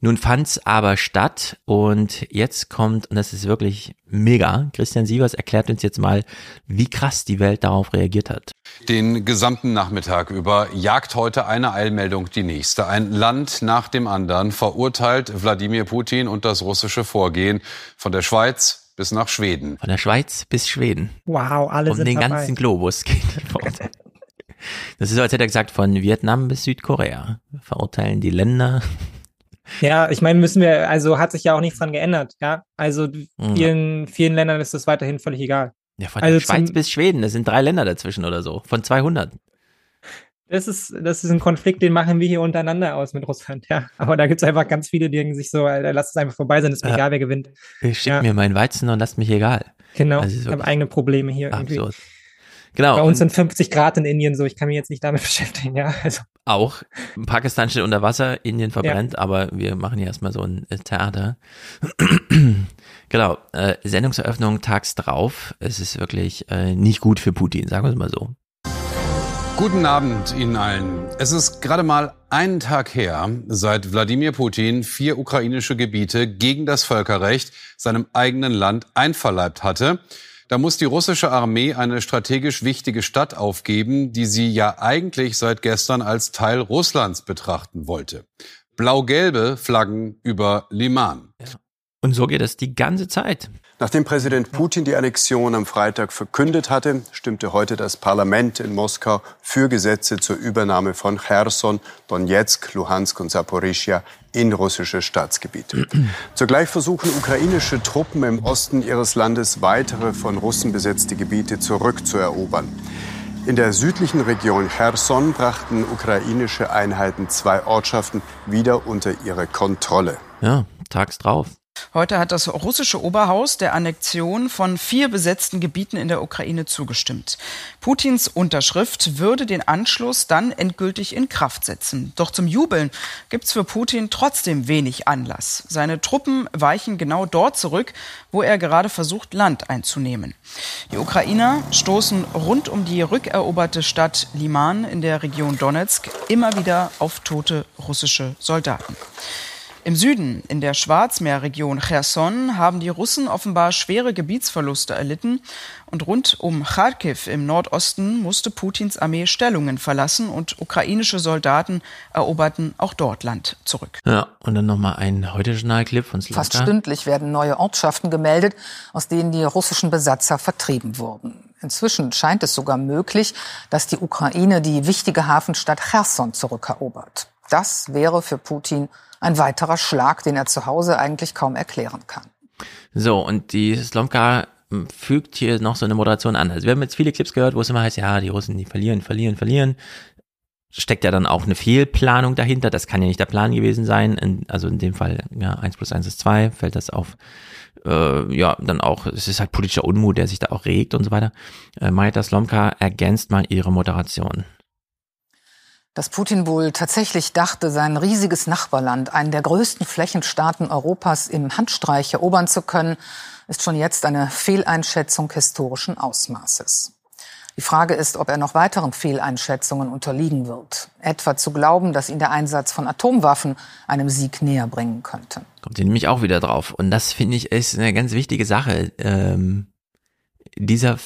Nun fand's aber statt und jetzt kommt, und das ist wirklich mega, Christian Sievers erklärt uns jetzt mal, wie krass die Welt darauf reagiert hat. Den gesamten Nachmittag über jagt heute eine Eilmeldung die nächste. Ein Land nach dem anderen verurteilt Wladimir Putin und das russische Vorgehen von der Schweiz bis nach Schweden. Von der Schweiz bis Schweden. Wow, alle um sind den dabei. ganzen Globus geht Das ist so, als hätte er gesagt, von Vietnam bis Südkorea verurteilen die Länder Ja, ich meine, müssen wir, also hat sich ja auch nichts dran geändert, ja. Also vielen, vielen Ländern ist das weiterhin völlig egal. Ja, von also der Schweiz bis Schweden, das sind drei Länder dazwischen oder so, von 200. Das ist, das ist ein Konflikt, den machen wir hier untereinander aus mit Russland, ja. Aber da gibt's einfach ganz viele, die sich so, Alter, lass es einfach vorbei sein, ist mir Ja. egal, wer gewinnt. Ich schick Ja. mir meinen Weizen und lasst mich egal. Genau, Also ich habe eigene Probleme hier irgendwie. Genau. Bei uns sind 50 Grad in Indien so, ich kann mich jetzt nicht damit beschäftigen, ja. Also, auch Pakistan steht unter Wasser, Indien verbrennt, aber wir machen hier erstmal so ein äh, Theater. genau, äh, Sendungseröffnung tags drauf. Es ist wirklich äh, nicht gut für Putin, sagen wir es mal so. Guten Abend Ihnen allen. Es ist gerade mal einen Tag her, seit Wladimir Putin vier ukrainische Gebiete gegen das Völkerrecht seinem eigenen Land einverleibt hatte. Da muss die russische Armee eine strategisch wichtige Stadt aufgeben, die sie ja eigentlich seit gestern als Teil Russlands betrachten wollte. Blau-gelbe Flaggen über Liman. Und so geht es die ganze Zeit. Nachdem Präsident Putin die Annexion am Freitag verkündet hatte, stimmte heute das Parlament in Moskau für Gesetze zur Übernahme von Cherson, Donetsk, Luhansk und Saporischia in russische Staatsgebiete. Zugleich versuchen ukrainische Truppen im Osten ihres Landes weitere von Russen besetzte Gebiete zurückzuerobern. In der südlichen Region Cherson brachten ukrainische Einheiten zwei Ortschaften wieder unter ihre Kontrolle. Ja, tags drauf. Heute hat das russische Oberhaus der Annexion von vier besetzten Gebieten in der Ukraine zugestimmt. Putins Unterschrift würde den Anschluss dann endgültig in Kraft setzen. Doch zum Jubeln gibt's für Putin trotzdem wenig Anlass. Seine Truppen weichen genau dort zurück, wo er gerade versucht, Land einzunehmen. Die Ukrainer stoßen rund um die rückeroberte Stadt Liman in der Region Donetsk immer wieder auf tote russische Soldaten. Im Süden, in der Schwarzmeerregion Cherson, haben die Russen offenbar schwere Gebietsverluste erlitten. Und rund um Kharkiv im Nordosten musste Putins Armee Stellungen verlassen und ukrainische Soldaten eroberten auch dort Land zurück. Ja, und dann nochmal ein Heute-Journal-Clip von Fast Slata. stündlich werden neue Ortschaften gemeldet, aus denen die russischen Besatzer vertrieben wurden. Inzwischen scheint es sogar möglich, dass die Ukraine die wichtige Hafenstadt Cherson zurückerobert. Das wäre für Putin ein weiterer Schlag, den er zu Hause eigentlich kaum erklären kann. So, und die Slomka m, fügt hier noch so eine Moderation an. Also wir haben jetzt viele Clips gehört, wo es immer heißt, ja, die Russen, die verlieren, verlieren, verlieren. Steckt ja dann auch eine Fehlplanung dahinter. Das kann ja nicht der Plan gewesen sein. In, also in dem Fall, ja, eins plus eins ist zwei, fällt das auf. Äh, ja, dann auch, es ist halt politischer Unmut, der sich da auch regt und so weiter. Äh, Majda Slomka ergänzt mal ihre Moderation. Dass Putin wohl tatsächlich dachte, sein riesiges Nachbarland, einen der größten Flächenstaaten Europas, im Handstreich erobern zu können, ist schon jetzt eine Fehleinschätzung historischen Ausmaßes. Die Frage ist, ob er noch weiteren Fehleinschätzungen unterliegen wird. Etwa zu glauben, dass ihn der Einsatz von Atomwaffen einem Sieg näher bringen könnte. Kommt ihr nämlich auch wieder drauf. Und das finde ich ist eine ganz wichtige Sache. Ähm, dieser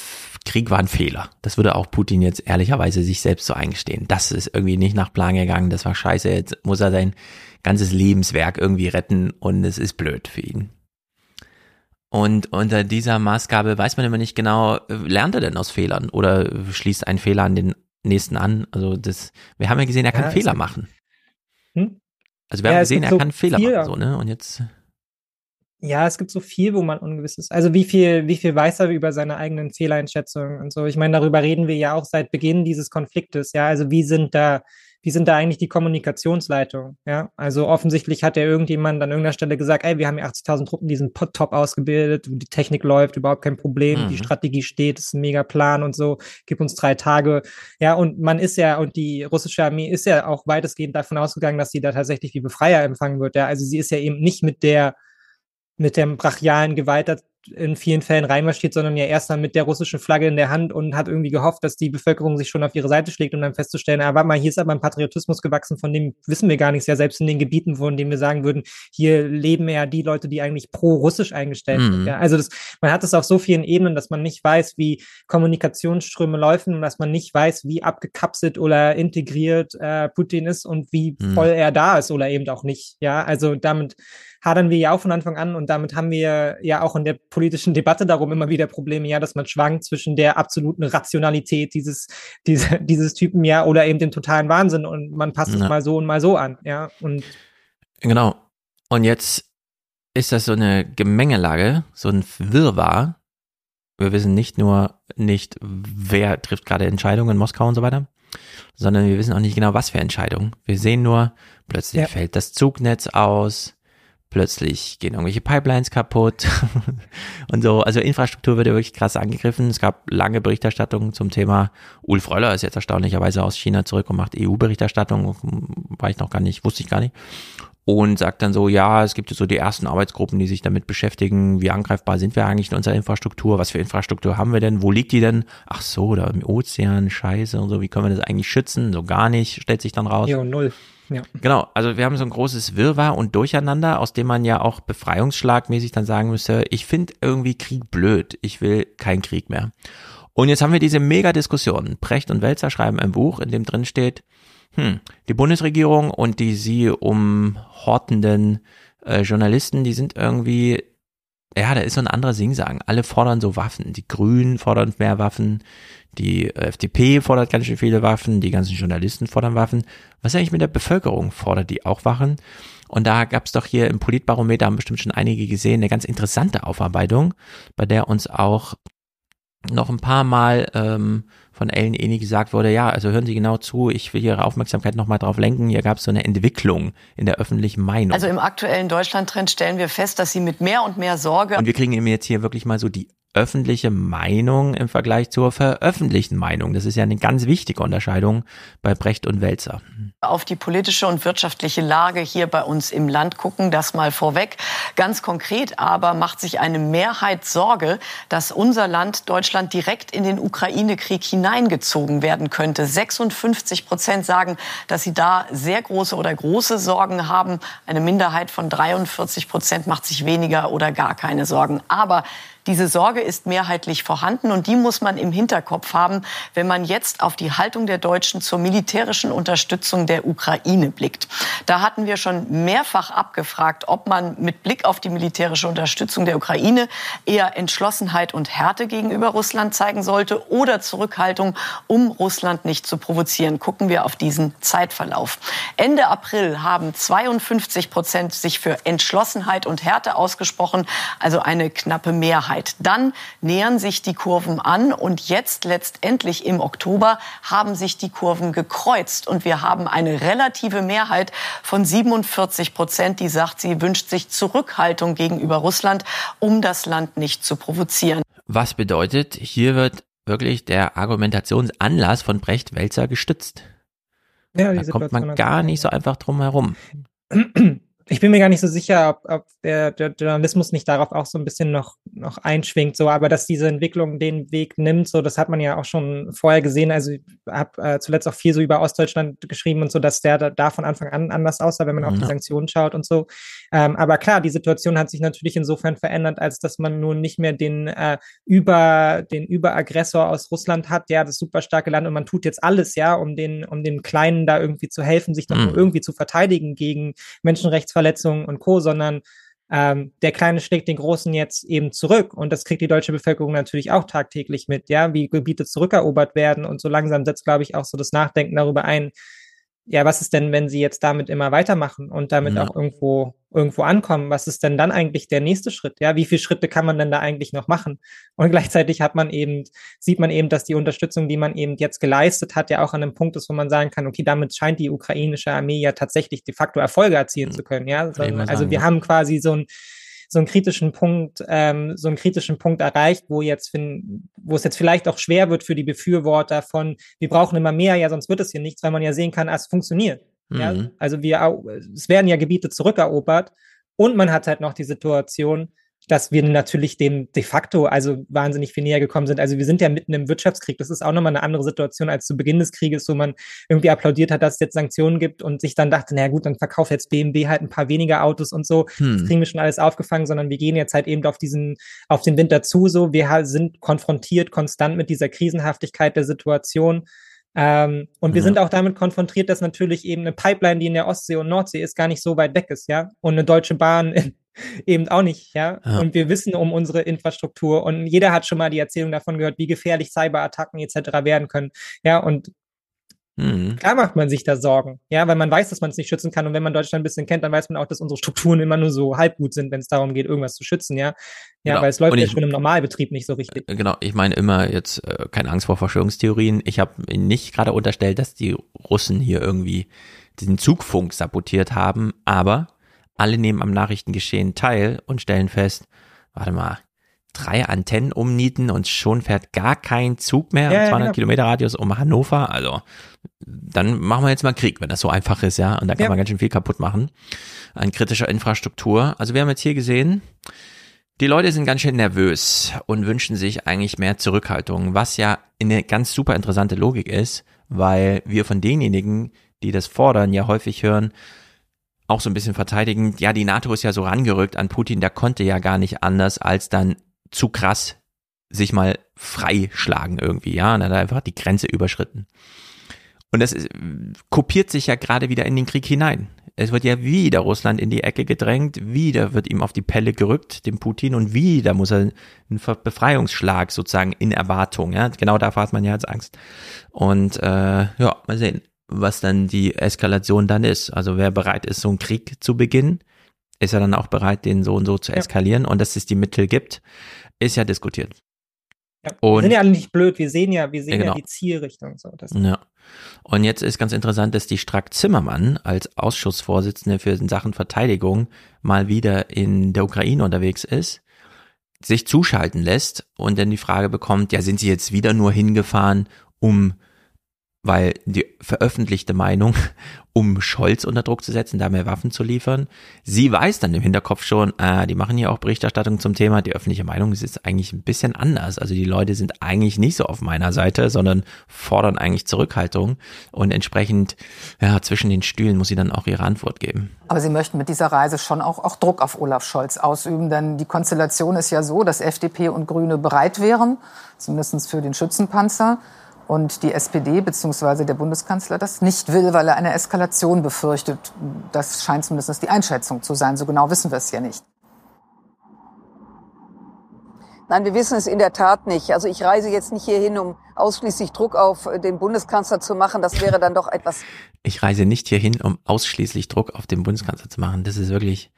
Krieg war ein Fehler. Das würde auch Putin jetzt ehrlicherweise sich selbst so eingestehen. Das ist irgendwie nicht nach Plan gegangen. Das war scheiße. Jetzt muss er sein ganzes Lebenswerk irgendwie retten und es ist blöd für ihn. Und unter dieser Maßgabe weiß man immer nicht genau, lernt er denn aus Fehlern oder schließt ein Fehler an den nächsten an? Also das, wir haben ja gesehen, er kann Ja, Fehler machen. Hm? Also wir Ja, haben es gesehen, er so kann Fehler machen, so, ne? Und jetzt, Ja, es gibt so viel, wo man ungewiss ist. Also wie viel, wie viel weiß er über seine eigenen Fehleinschätzungen und so. Ich meine, darüber reden wir ja auch seit Beginn dieses Konfliktes. Ja, also wie sind da, wie sind da eigentlich die Kommunikationsleitungen? Ja, also offensichtlich hat ja irgendjemand an irgendeiner Stelle gesagt, ey, wir haben hier 80.000 Truppen, die sind pot- top ausgebildet, die Technik läuft, überhaupt kein Problem, die Mhm. Strategie steht, ist ein mega Plan und so, gib uns drei Tage. Ja, und man ist ja, und die russische Armee ist ja auch weitestgehend davon ausgegangen, dass sie da tatsächlich wie Befreier empfangen wird. Ja, also sie ist ja eben nicht mit der mit dem brachialen Gewalt in vielen Fällen reinmarschiert, sondern ja erst dann mit der russischen Flagge in der Hand und hat irgendwie gehofft, dass die Bevölkerung sich schon auf ihre Seite schlägt, um dann festzustellen, ah, warte mal, hier ist aber ein Patriotismus gewachsen, von dem wissen wir gar nichts, ja, selbst in den Gebieten, von denen wir sagen würden, hier leben ja die Leute, die eigentlich pro-russisch eingestellt Mhm. sind. Ja. Also das, man hat es auf so vielen Ebenen, dass man nicht weiß, wie Kommunikationsströme laufen und dass man nicht weiß, wie abgekapselt oder integriert äh, Putin ist und wie Mhm. voll er da ist oder eben auch nicht. Ja, also damit hadern wir ja auch von Anfang an und damit haben wir ja auch in der politischen Debatte darum immer wieder Probleme, ja, dass man schwankt zwischen der absoluten Rationalität dieses, diese, dieses Typen, ja, oder eben dem totalen Wahnsinn und man passt es Ja. mal so und mal so an, ja, und Genau. Und jetzt ist das so eine Gemengelage, so ein Wirrwarr. Wir wissen nicht nur nicht, wer trifft gerade Entscheidungen in Moskau und so weiter, sondern wir wissen auch nicht genau, was für Entscheidungen. Wir sehen nur, plötzlich ja. fällt das Zugnetz aus, plötzlich gehen irgendwelche Pipelines kaputt und so. Also Infrastruktur wird ja wirklich krass angegriffen. Es gab lange Berichterstattungen zum Thema. Ulf Röller ist jetzt erstaunlicherweise aus China zurück und macht EU-Berichterstattung. War ich noch gar nicht, wusste ich gar nicht. Und sagt dann so, ja, es gibt so die ersten Arbeitsgruppen, die sich damit beschäftigen, wie angreifbar sind wir eigentlich in unserer Infrastruktur, was für Infrastruktur haben wir denn, wo liegt die denn? Ach so, da im Ozean, scheiße und so, wie können wir das eigentlich schützen? So gar nicht, stellt sich dann raus. Ja, null. Ja. Genau, also wir haben so ein großes Wirrwarr und Durcheinander, aus dem man ja auch befreiungsschlagmäßig dann sagen müsste, ich finde irgendwie Krieg blöd, ich will keinen Krieg mehr. Und jetzt haben wir diese Mega-Diskussion. Precht und Welzer schreiben ein Buch, in dem drin steht, hm, die Bundesregierung und die sie umhortenden äh, Journalisten, die sind irgendwie, ja, da ist so ein anderer Singsang. Alle fordern so Waffen. Die Grünen fordern mehr Waffen, die FDP fordert ganz schön viele Waffen, die ganzen Journalisten fordern Waffen. Was ist eigentlich mit der Bevölkerung? Fordert die auch Waffen? Und da gab es doch hier im Politbarometer, haben bestimmt schon einige gesehen, eine ganz interessante Aufarbeitung, bei der uns auch noch ein paar Mal ähm, von Ellen Eni gesagt wurde, ja, also hören Sie genau zu, ich will Ihre Aufmerksamkeit nochmal drauf lenken, hier gab es so eine Entwicklung in der öffentlichen Meinung. Also im aktuellen Deutschland-Trend stellen wir fest, dass Sie mit mehr und mehr Sorge... Und wir kriegen eben jetzt hier wirklich mal so die öffentliche Meinung im Vergleich zur veröffentlichten Meinung. Das ist ja eine ganz wichtige Unterscheidung bei Brecht und Welzer. Auf die politische und wirtschaftliche Lage hier bei uns im Land gucken, das mal vorweg. Ganz konkret aber macht sich eine Mehrheit Sorge, dass unser Land Deutschland direkt in den Ukraine-Krieg hineingezogen werden könnte. 56 Prozent sagen, dass sie da sehr große oder große Sorgen haben. Eine Minderheit von 43 Prozent macht sich weniger oder gar keine Sorgen. Aber diese Sorge ist mehrheitlich vorhanden und die muss man im Hinterkopf haben, wenn man jetzt auf die Haltung der Deutschen zur militärischen Unterstützung der Ukraine blickt. Da hatten wir schon mehrfach abgefragt, ob man mit Blick auf die militärische Unterstützung der Ukraine eher Entschlossenheit und Härte gegenüber Russland zeigen sollte oder Zurückhaltung, um Russland nicht zu provozieren. Gucken wir auf diesen Zeitverlauf. Ende April haben 52 Prozent sich für Entschlossenheit und Härte ausgesprochen, also eine knappe Mehrheit. Mehrheit. Dann nähern sich die Kurven an und jetzt letztendlich im Oktober haben sich die Kurven gekreuzt und wir haben eine relative Mehrheit von 47 Prozent, die sagt, sie wünscht sich Zurückhaltung gegenüber Russland, um das Land nicht zu provozieren. Was bedeutet, hier wird wirklich der Argumentationsanlass von Brecht Welzer gestützt. Ja, da kommt man gar nicht so einfach drum herum. ich bin mir gar nicht so sicher, ob, ob der, der, Journalismus nicht darauf auch so ein bisschen noch, noch einschwingt, so, aber dass diese Entwicklung den Weg nimmt, so, das hat man ja auch schon vorher gesehen. Also ich habe äh, zuletzt auch viel so über Ostdeutschland geschrieben und so, dass der da, da von Anfang an anders aussah, wenn man auf die Sanktionen schaut und so. Ähm, aber klar, die Situation hat sich natürlich insofern verändert, als dass man nun nicht mehr den äh, über den Überaggressor aus Russland hat, ja, das super starke Land und man tut jetzt alles, ja, um den, um den Kleinen da irgendwie zu helfen, sich doch mhm. irgendwie zu verteidigen gegen Menschenrechts Verletzungen und Co., sondern ähm, der Kleine schlägt den Großen jetzt eben zurück. Und das kriegt die deutsche Bevölkerung natürlich auch tagtäglich mit, ja, wie Gebiete zurückerobert werden. Und so langsam setzt, glaube ich, auch so das Nachdenken darüber ein, ja, was ist denn, wenn sie jetzt damit immer weitermachen und damit ja. auch irgendwo, irgendwo ankommen? Was ist denn dann eigentlich der nächste Schritt? Ja, wie viele Schritte kann man denn da eigentlich noch machen? Und gleichzeitig hat man eben, sieht man eben, dass die Unterstützung, die man eben jetzt geleistet hat, ja auch an einem Punkt ist, wo man sagen kann, okay, damit scheint die ukrainische Armee ja tatsächlich de facto Erfolge erzielen mhm. zu können. Ja, also, also wir haben quasi so ein, so einen kritischen Punkt, ähm, so einen kritischen Punkt erreicht, wo jetzt, wo es jetzt vielleicht auch schwer wird für die Befürworter von, wir brauchen immer mehr, ja, sonst wird es hier nichts, weil man ja sehen kann, ah, es funktioniert. Mhm. Ja? Also wir, es werden ja Gebiete zurückerobert und man hat halt noch die Situation, dass wir natürlich dem de facto also wahnsinnig viel näher gekommen sind. Also wir sind ja mitten im Wirtschaftskrieg. Das ist auch nochmal eine andere Situation als zu Beginn des Krieges, wo man irgendwie applaudiert hat, dass es jetzt Sanktionen gibt und sich dann dachte, naja gut, dann verkauft jetzt BMW halt ein paar weniger Autos und so. Hm. Das kriegen wir schon alles aufgefangen, sondern wir gehen jetzt halt eben auf diesen, auf den Winter zu, so. Wir sind konfrontiert konstant mit dieser Krisenhaftigkeit der Situation. Ähm, und wir ja. sind auch damit konfrontiert, dass natürlich eben eine Pipeline, die in der Ostsee und Nordsee ist, gar nicht so weit weg ist, ja. Und eine deutsche Bahn in, eben auch nicht, ja? ja? Und wir wissen um unsere Infrastruktur und jeder hat schon mal die Erzählung davon gehört, wie gefährlich Cyberattacken etc. werden können, ja. Und Mhm. Klar macht man sich da Sorgen, ja, weil man weiß, dass man es nicht schützen kann. Und wenn man Deutschland ein bisschen kennt, dann weiß man auch, dass unsere Strukturen immer nur so halb gut sind, wenn es darum geht, irgendwas zu schützen, ja. Ja, genau. weil es läuft ja schon im Normalbetrieb nicht so richtig. Äh, genau, ich meine immer jetzt äh, keine Angst vor Verschwörungstheorien. Ich habe nicht gerade unterstellt, dass die Russen hier irgendwie den Zugfunk sabotiert haben, aber alle nehmen am Nachrichtengeschehen teil und stellen fest, warte mal, drei Antennen umnieten und schon fährt gar kein Zug mehr, ja, 200 genau. Kilometer Radius um Hannover. Also dann machen wir jetzt mal Krieg, wenn das so einfach ist, ja. Und da kann ja. man ganz schön viel kaputt machen an kritischer Infrastruktur. Also wir haben jetzt hier gesehen, die Leute sind ganz schön nervös und wünschen sich eigentlich mehr Zurückhaltung, was ja eine ganz super interessante Logik ist, weil wir von denjenigen, die das fordern, ja häufig hören, auch so ein bisschen verteidigen, ja, die NATO ist ja so rangerückt an Putin, der konnte ja gar nicht anders, als dann zu krass sich mal freischlagen irgendwie, ja, und hat einfach die Grenze überschritten. Und das ist, kopiert sich ja gerade wieder in den Krieg hinein. Es wird ja wieder Russland in die Ecke gedrängt, wieder wird ihm auf die Pelle gerückt, dem Putin, und wieder muss er einen Befreiungsschlag sozusagen in Erwartung. Ja, genau davor hat man ja jetzt Angst. Und äh, ja, mal sehen, was dann die Eskalation dann ist. Also wer bereit ist, so einen Krieg zu beginnen, ist er dann auch bereit, den so und so zu eskalieren. Ja. Und dass es die Mittel gibt, ist ja diskutiert. Ja, und, wir sind ja alle nicht blöd, wir sehen ja, wir sehen genau. ja die Zielrichtung. So, ja. Und jetzt ist ganz interessant, dass die Strack-Zimmermann als Ausschussvorsitzende für Sachen Verteidigung mal wieder in der Ukraine unterwegs ist, sich zuschalten lässt und dann die Frage bekommt, ja, sind sie jetzt wieder nur hingefahren, um weil die veröffentlichte Meinung, um Scholz unter Druck zu setzen, da mehr Waffen zu liefern. Sie weiß dann im Hinterkopf schon, äh, die machen hier auch Berichterstattung zum Thema, die öffentliche Meinung ist jetzt eigentlich ein bisschen anders. Also die Leute sind eigentlich nicht so auf meiner Seite, sondern fordern eigentlich Zurückhaltung und entsprechend, ja, zwischen den Stühlen muss sie dann auch ihre Antwort geben. Aber Sie möchten mit dieser Reise schon auch, auch Druck auf Olaf Scholz ausüben, denn die Konstellation ist ja so, dass FDP und Grüne bereit wären, zumindest für den Schützenpanzer und die SPD bzw. der Bundeskanzler das nicht will, weil er eine Eskalation befürchtet. Das scheint zumindest die Einschätzung zu sein. So genau wissen wir es ja nicht. Nein, wir wissen es in der Tat nicht. Also ich reise jetzt nicht hierhin, um ausschließlich Druck auf den Bundeskanzler zu machen. Das wäre dann doch etwas. Ich reise nicht hierhin, um ausschließlich Druck auf den Bundeskanzler zu machen. Das ist wirklich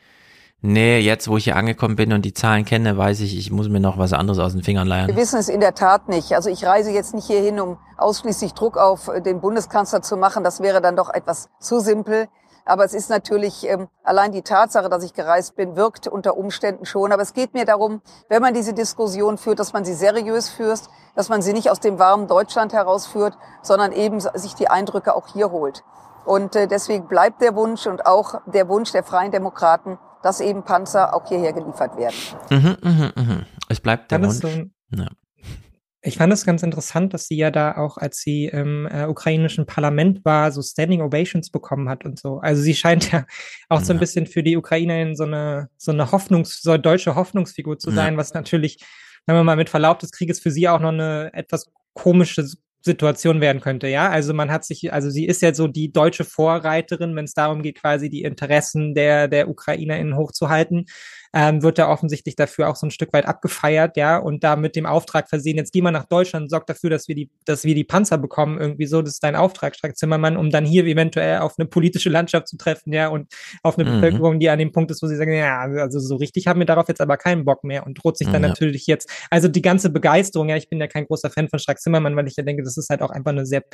Nee, jetzt, wo ich hier angekommen bin und die Zahlen kenne, weiß ich, ich muss mir noch was anderes aus den Fingern leihen. Wir wissen es in der Tat nicht. Also ich reise jetzt nicht hierhin, um ausschließlich Druck auf den Bundeskanzler zu machen. Das wäre dann doch etwas zu simpel. Aber es ist natürlich ähm, allein die Tatsache, dass ich gereist bin, wirkt unter Umständen schon. Aber es geht mir darum, wenn man diese Diskussion führt, dass man sie seriös führt, dass man sie nicht aus dem warmen Deutschland herausführt, sondern eben sich die Eindrücke auch hier holt. Und äh, deswegen bleibt der Wunsch und auch der Wunsch der Freien Demokraten, dass eben Panzer auch hierher geliefert werden. Mhm, mh, mh. Es bleibt der Wunsch. So, ja. Ich fand es ganz interessant, dass sie ja da auch, als sie im äh, ukrainischen Parlament war, so Standing Ovations bekommen hat und so. Also sie scheint ja auch ja. so ein bisschen für die Ukrainerin so eine, so eine Hoffnungs-, so eine deutsche Hoffnungsfigur zu sein, ja. was natürlich, wenn man mal mit Verlaub des Krieges für sie auch noch eine etwas komische Situation werden könnte, ja. Also man hat sich, also sie ist ja so die deutsche Vorreiterin, wenn es darum geht, quasi die Interessen der, der UkrainerInnen hochzuhalten ähm, wird er offensichtlich dafür auch so ein Stück weit abgefeiert, ja, und da mit dem Auftrag versehen, jetzt geh mal nach Deutschland und sorg dafür, dass wir die, dass wir die Panzer bekommen, irgendwie so, das ist dein Auftrag, Strack Zimmermann, um dann hier eventuell auf eine politische Landschaft zu treffen, ja, und auf eine mhm. Bevölkerung, die an dem Punkt ist, wo sie sagen, ja, also so richtig haben wir darauf jetzt aber keinen Bock mehr und droht sich dann ja. natürlich jetzt, also die ganze Begeisterung, ja, ich bin ja kein großer Fan von Strack Zimmermann, weil ich ja denke, das ist halt auch einfach eine sehr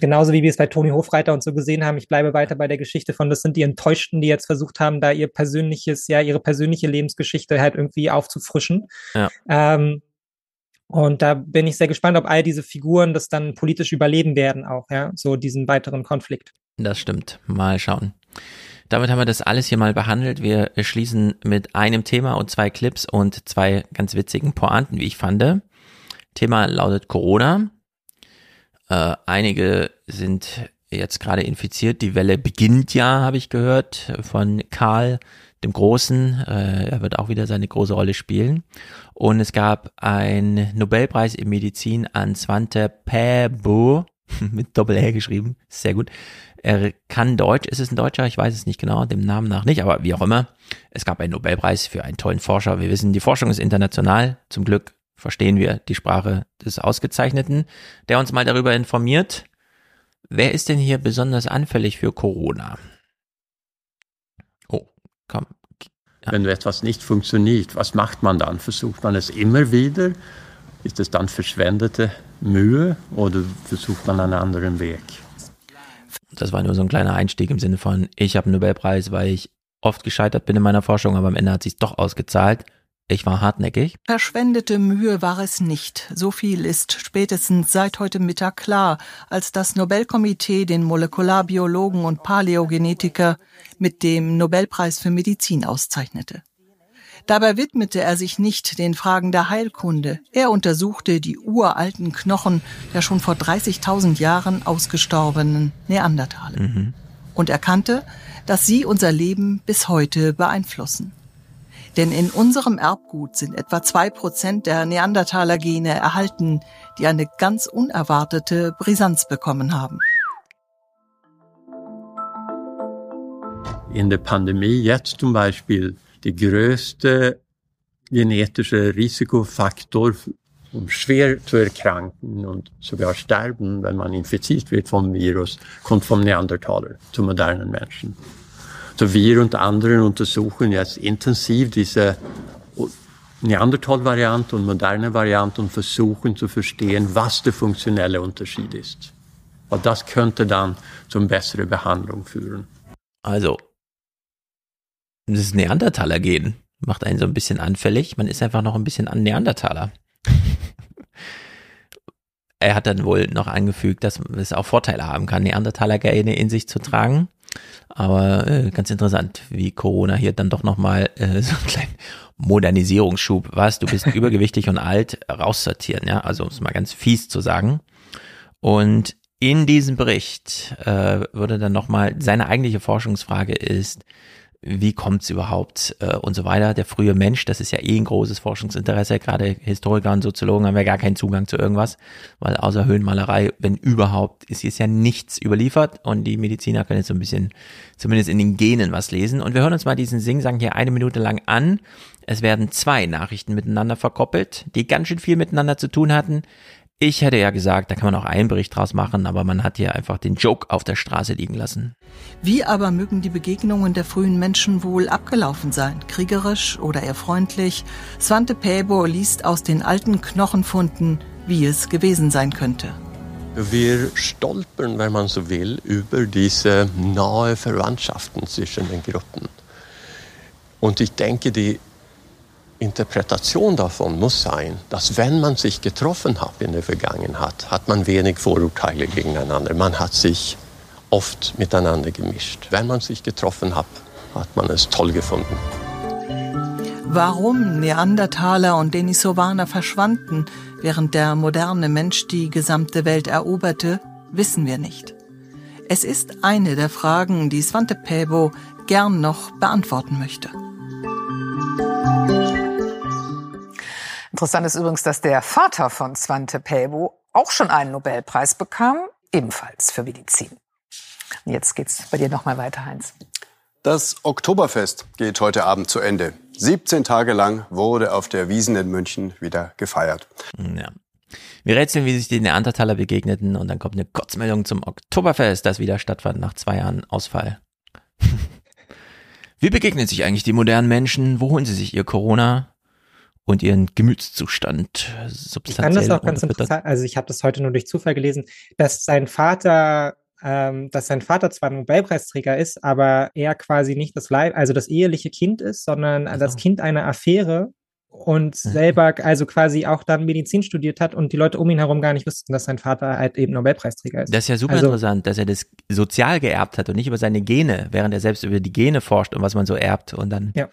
genauso wie wir es bei Toni Hofreiter und so gesehen haben, ich bleibe weiter bei der Geschichte von, das sind die Enttäuschten, die jetzt versucht haben, da ihr persönliches, ja, ihre persönliche Lebensgeschichte halt irgendwie aufzufrischen. Ja. Ähm, und da bin ich sehr gespannt, ob all diese Figuren das dann politisch überleben werden, auch, ja, so diesen weiteren Konflikt. Das stimmt. Mal schauen. Damit haben wir das alles hier mal behandelt. Wir schließen mit einem Thema und zwei Clips und zwei ganz witzigen Pointen, wie ich fand. Thema lautet Corona. Äh, einige sind jetzt gerade infiziert. Die Welle beginnt ja, habe ich gehört, von Karl dem Großen. Äh, er wird auch wieder seine große Rolle spielen. Und es gab einen Nobelpreis in Medizin an Svante Pääbo, mit Doppel-R geschrieben, sehr gut. Er kann Deutsch, ist es ein Deutscher? Ich weiß es nicht genau, dem Namen nach nicht, aber wie auch immer. Es gab einen Nobelpreis für einen tollen Forscher. Wir wissen, die Forschung ist international. Zum Glück verstehen wir die Sprache des Ausgezeichneten, der uns mal darüber informiert, Wer ist denn hier besonders anfällig für Corona? Oh, komm. Ja. Wenn etwas nicht funktioniert, was macht man dann? Versucht man es immer wieder? Ist es dann verschwendete Mühe oder versucht man einen anderen Weg? Das war nur so ein kleiner Einstieg im Sinne von, ich habe einen Nobelpreis, weil ich oft gescheitert bin in meiner Forschung, aber am Ende hat sich doch ausgezahlt. Ich war hartnäckig. Verschwendete Mühe war es nicht. So viel ist spätestens seit heute Mittag klar, als das Nobelkomitee den Molekularbiologen und Paläogenetiker mit dem Nobelpreis für Medizin auszeichnete. Dabei widmete er sich nicht den Fragen der Heilkunde. Er untersuchte die uralten Knochen der schon vor 30.000 Jahren ausgestorbenen Neandertaler mhm. und erkannte, dass sie unser Leben bis heute beeinflussen. Denn in unserem Erbgut sind etwa zwei Prozent der Neandertaler-Gene erhalten, die eine ganz unerwartete Brisanz bekommen haben. In der Pandemie jetzt zum Beispiel die größte genetische Risikofaktor, um schwer zu erkranken und sogar sterben, wenn man infiziert wird vom Virus, kommt vom Neandertaler zu modernen Menschen. So wir und andere untersuchen jetzt intensiv diese Neandertal-Variante und moderne Variante und versuchen zu verstehen, was der funktionelle Unterschied ist. Weil das könnte dann zu einer besseren Behandlung führen. Also, das Neandertaler-Gen macht einen so ein bisschen anfällig. Man ist einfach noch ein bisschen an Neandertaler. er hat dann wohl noch angefügt, dass es auch Vorteile haben kann, Neandertaler-Gene in sich zu tragen. Aber äh, ganz interessant, wie Corona hier dann doch nochmal äh, so einen kleinen Modernisierungsschub, was, du bist übergewichtig und alt, raussortieren, ja, also um es mal ganz fies zu sagen. Und in diesem Bericht äh, würde dann nochmal, seine eigentliche Forschungsfrage ist, wie kommt's überhaupt äh, und so weiter. Der frühe Mensch, das ist ja eh ein großes Forschungsinteresse, gerade Historiker und Soziologen haben ja gar keinen Zugang zu irgendwas, weil außer Höhenmalerei, wenn überhaupt, ist jetzt ja nichts überliefert und die Mediziner können jetzt so ein bisschen, zumindest in den Genen was lesen. Und wir hören uns mal diesen Sing-Sang hier eine Minute lang an. Es werden zwei Nachrichten miteinander verkoppelt, die ganz schön viel miteinander zu tun hatten. Ich hätte ja gesagt, da kann man auch einen Bericht draus machen, aber man hat hier einfach den Joke auf der Straße liegen lassen. Wie aber mögen die Begegnungen der frühen Menschen wohl abgelaufen sein? Kriegerisch oder eher freundlich? Svante Päbo liest aus den alten Knochenfunden, wie es gewesen sein könnte. Wir stolpern, wenn man so will, über diese nahe Verwandtschaften zwischen den Gruppen. Und ich denke, die Interpretation davon muss sein, dass wenn man sich getroffen hat in der Vergangenheit, hat man wenig Vorurteile gegeneinander. Man hat sich oft miteinander gemischt. Wenn man sich getroffen hat, hat man es toll gefunden. Warum Neandertaler und Denisovaner verschwanden, während der moderne Mensch die gesamte Welt eroberte, wissen wir nicht. Es ist eine der Fragen, die Svante Pääbo gern noch beantworten möchte. Interessant ist übrigens, dass der Vater von Svante Pääbo auch schon einen Nobelpreis bekam, ebenfalls für Medizin. Und jetzt geht's bei dir nochmal weiter, Heinz. Das Oktoberfest geht heute Abend zu Ende. 17 Tage lang wurde auf der Wiesen in München wieder gefeiert. Ja. Wir rätseln, wie sich die Neandertaler begegneten und dann kommt eine Kurzmeldung zum Oktoberfest, das wieder stattfand nach zwei Jahren Ausfall. wie begegnen sich eigentlich die modernen Menschen? Wo holen sie sich ihr Corona? Und ihren Gemütszustand substanziell. Ich fand das auch ganz interessant, also ich habe das heute nur durch Zufall gelesen, dass sein Vater, ähm, dass sein Vater zwar Nobelpreisträger ist, aber er quasi nicht das Leib, also das eheliche Kind ist, sondern also. das Kind einer Affäre und mhm. selber also quasi auch dann Medizin studiert hat und die Leute um ihn herum gar nicht wussten, dass sein Vater halt eben Nobelpreisträger ist. Das ist ja super also, interessant, dass er das sozial geerbt hat und nicht über seine Gene, während er selbst über die Gene forscht und was man so erbt und dann ja.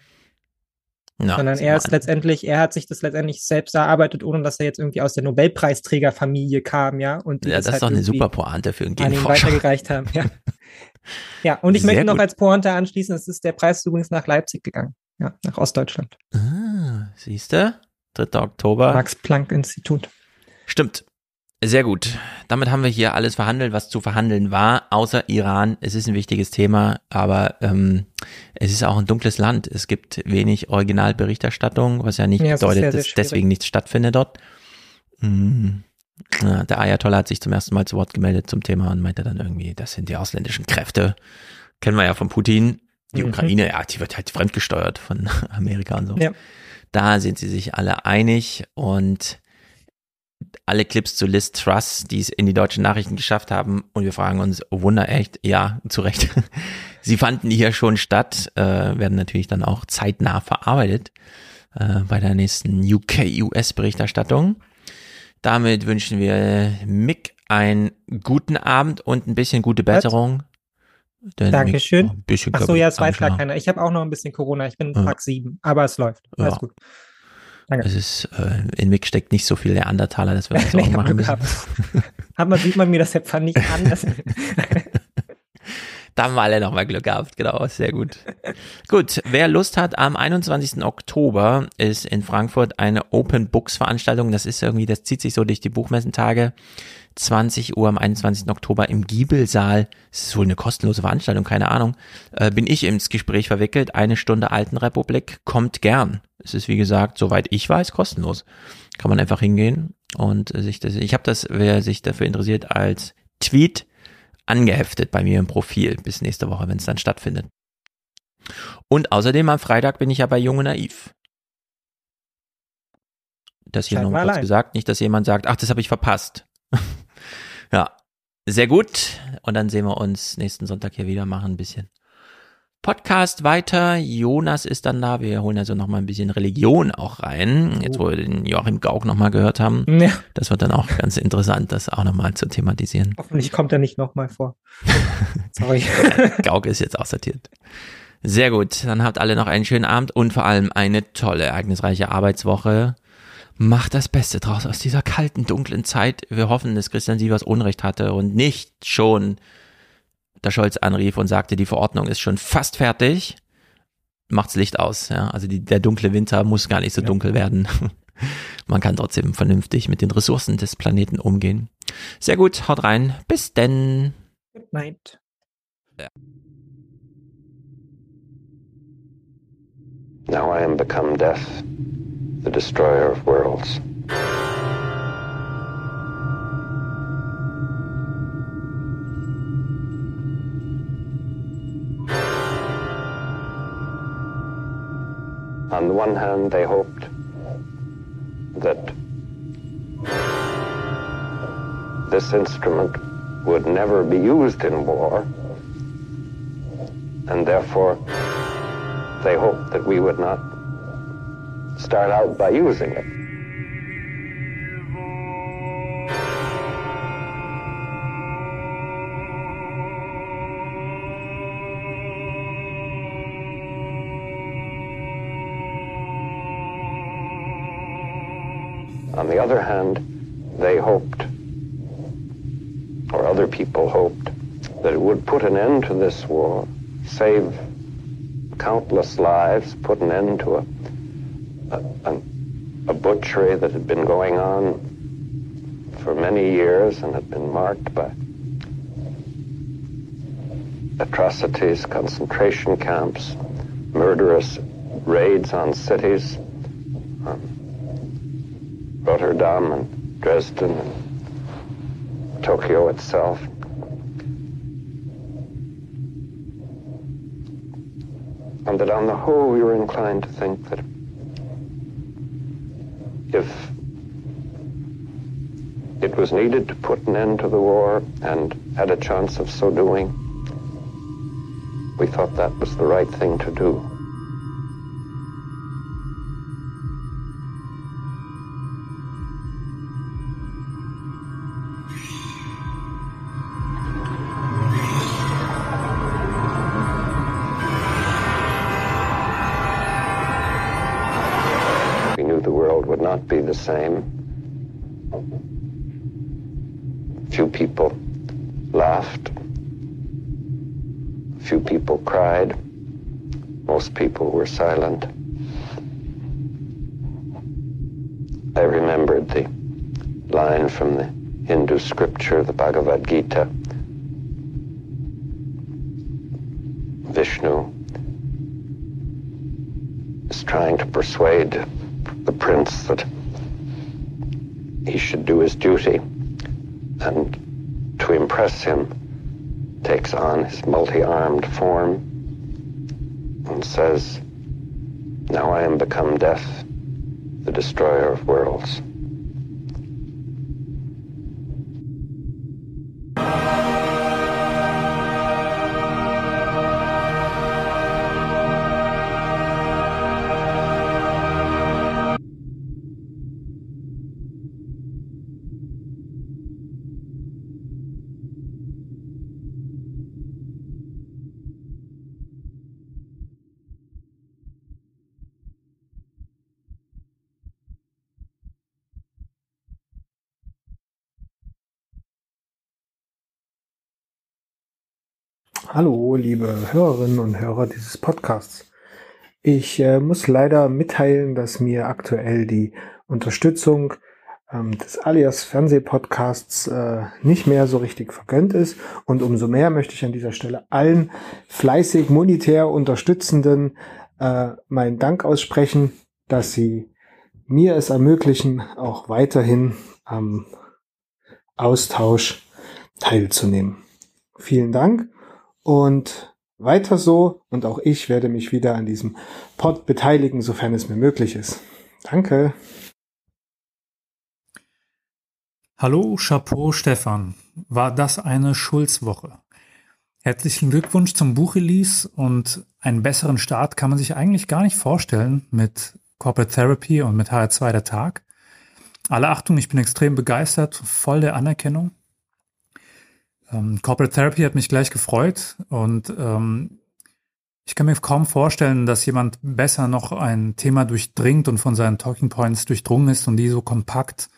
Ja, sondern er ist letztendlich, er hat sich das letztendlich selbst erarbeitet, ohne dass er jetzt irgendwie aus der Nobelpreisträgerfamilie kam, ja. Und ja, das, das ist halt doch eine super Pointe für einen Genforscher. Weitergereicht haben, ja. ja, und ich Sehr möchte noch gut. als Pointe anschließen, es ist der Preis übrigens nach Leipzig gegangen, ja, nach Ostdeutschland. Ah, siehst du? 3. Oktober. Max-Planck-Institut. Stimmt. Sehr gut. Damit haben wir hier alles verhandelt, was zu verhandeln war, außer Iran. Es ist ein wichtiges Thema, aber ähm, es ist auch ein dunkles Land. Es gibt wenig Originalberichterstattung, was ja nicht ja, bedeutet, sehr, sehr dass deswegen nichts stattfindet dort. Mhm. Ja, der Ayatollah hat sich zum ersten Mal zu Wort gemeldet zum Thema und meinte dann irgendwie, das sind die ausländischen Kräfte. Kennen wir ja von Putin. Die mhm. Ukraine, ja, die wird halt fremdgesteuert von Amerika und so. Ja. Da sind sie sich alle einig und alle Clips zu Liz Truss, die es in die deutschen Nachrichten geschafft haben. Und wir fragen uns, oh Wunder, echt? Ja, zu Recht. Sie fanden hier schon statt, äh, werden natürlich dann auch zeitnah verarbeitet äh, bei der nächsten UK-US-Berichterstattung. Damit wünschen wir Mick einen guten Abend und ein bisschen gute Besserung. Dankeschön. Ach so, ja, es weiß gar keiner. Ich habe auch noch ein bisschen Corona. Ich bin ja. Tag 7, aber es läuft. Alles ja. gut. Danke. Es ist, äh, in Mick steckt nicht so viel Neandertaler, dass wir uns Sorgen machen müssen. Hat man, sieht man mir das jetzt nicht an. da haben wir alle nochmal Glück gehabt, genau, sehr gut. gut, wer Lust hat, am 21. Oktober ist in Frankfurt eine Open Books Veranstaltung. Das ist irgendwie, das zieht sich so durch die Buchmessentage. 20 Uhr am 21. Oktober im Giebelsaal. Das ist wohl eine kostenlose Veranstaltung, keine Ahnung. Äh, bin ich ins Gespräch verwickelt. Eine Stunde Altenrepublik. Kommt gern. Es ist, wie gesagt, soweit ich weiß, kostenlos. Kann man einfach hingehen und sich das, ich habe das, wer sich dafür interessiert, als Tweet angeheftet bei mir im Profil bis nächste Woche, wenn es dann stattfindet. Und außerdem am Freitag bin ich ja bei Junge Naiv. Das hier nochmal kurz gesagt, nicht, dass jemand sagt, ach, das habe ich verpasst. ja, sehr gut. Und dann sehen wir uns nächsten Sonntag hier wieder, machen ein bisschen Podcast weiter. Jonas ist dann da. Wir holen also nochmal ein bisschen Religion auch rein. Jetzt, wo wir den Joachim Gauck nochmal gehört haben. Ja. Das wird dann auch ganz interessant, das auch nochmal zu thematisieren. Hoffentlich kommt er nicht nochmal vor. Sorry. Gauck ist jetzt aussortiert. Sehr gut. Dann habt alle noch einen schönen Abend und vor allem eine tolle, ereignisreiche Arbeitswoche. Macht das Beste draus aus dieser kalten, dunklen Zeit. Wir hoffen, dass Christian Sievers Unrecht hatte und nicht schon der Scholz anrief und sagte, die Verordnung ist schon fast fertig. Macht's Licht aus. Ja? Also die, der dunkle Winter muss gar nicht so ja. dunkel werden. Man kann trotzdem vernünftig mit den Ressourcen des Planeten umgehen. Sehr gut, haut rein. Bis denn. Good night. Ja. Now I am become death. The destroyer of worlds. On the one hand, they hoped that this instrument would never be used in war, and therefore they hoped that we would not start out by using it. On the other hand, they hoped, or other people hoped, that it would put an end to this war, save countless lives, put an end to a a, a butchery that had been going on for many years and had been marked by atrocities, concentration camps, murderous raids on cities, on Rotterdam and Dresden and Tokyo itself. And that on the whole we were inclined to think that if it was needed to put an end to the war and had a chance of so doing, we thought that was the right thing to do. The same. Few people laughed. Few people cried. Most people were silent. I remembered the line from the Hindu scripture, the Bhagavad Gita. Vishnu is trying to persuade the prince that he should do his duty and to impress him takes on his multi-armed form and says, Now I am become death, the destroyer of worlds. Hallo, liebe Hörerinnen und Hörer dieses Podcasts. Ich äh, muss leider mitteilen, dass mir aktuell die Unterstützung ähm, des Alias Fernsehpodcasts äh, nicht mehr so richtig vergönnt ist. Und umso mehr möchte ich an dieser Stelle allen fleißig monetär Unterstützenden äh, meinen Dank aussprechen, dass sie mir es ermöglichen, auch weiterhin am Austausch teilzunehmen. Vielen Dank und weiter so und auch ich werde mich wieder an diesem Pod beteiligen, sofern es mir möglich ist. Danke. Hallo, Chapeau Stefan. War das eine Schulzwoche? Herzlichen Glückwunsch zum Buchrelease und einen besseren Start kann man sich eigentlich gar nicht vorstellen mit Corporate Therapy und mit HR2 der Tag. Alle Achtung, ich bin extrem begeistert, voll der Anerkennung. Ähm, Corporate Therapy hat mich gleich gefreut und ähm, ich kann mir kaum vorstellen, dass jemand besser noch ein Thema durchdringt und von seinen Talking Points durchdrungen ist und die so kompakt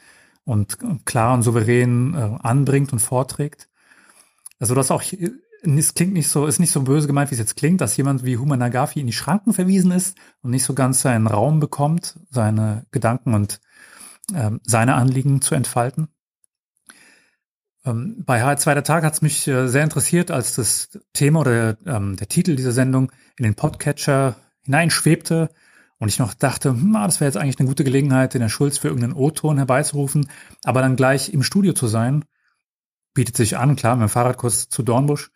und klar und souverän äh, anbringt und vorträgt. Also das auch, es klingt nicht so, ist nicht so böse gemeint, wie es jetzt klingt, dass jemand wie Human Nagafi in die Schranken verwiesen ist und nicht so ganz seinen Raum bekommt, seine Gedanken und äh, seine Anliegen zu entfalten. Ähm, bei HR2 der Tag hat es mich äh, sehr interessiert, als das Thema oder ähm, der Titel dieser Sendung in den Podcatcher hineinschwebte und ich noch dachte, hm, das wäre jetzt eigentlich eine gute Gelegenheit, den Herr Schulz für irgendeinen O-Ton herbeizurufen, aber dann gleich im Studio zu sein, bietet sich an, klar, mit dem Fahrradkurs zu Dornbusch.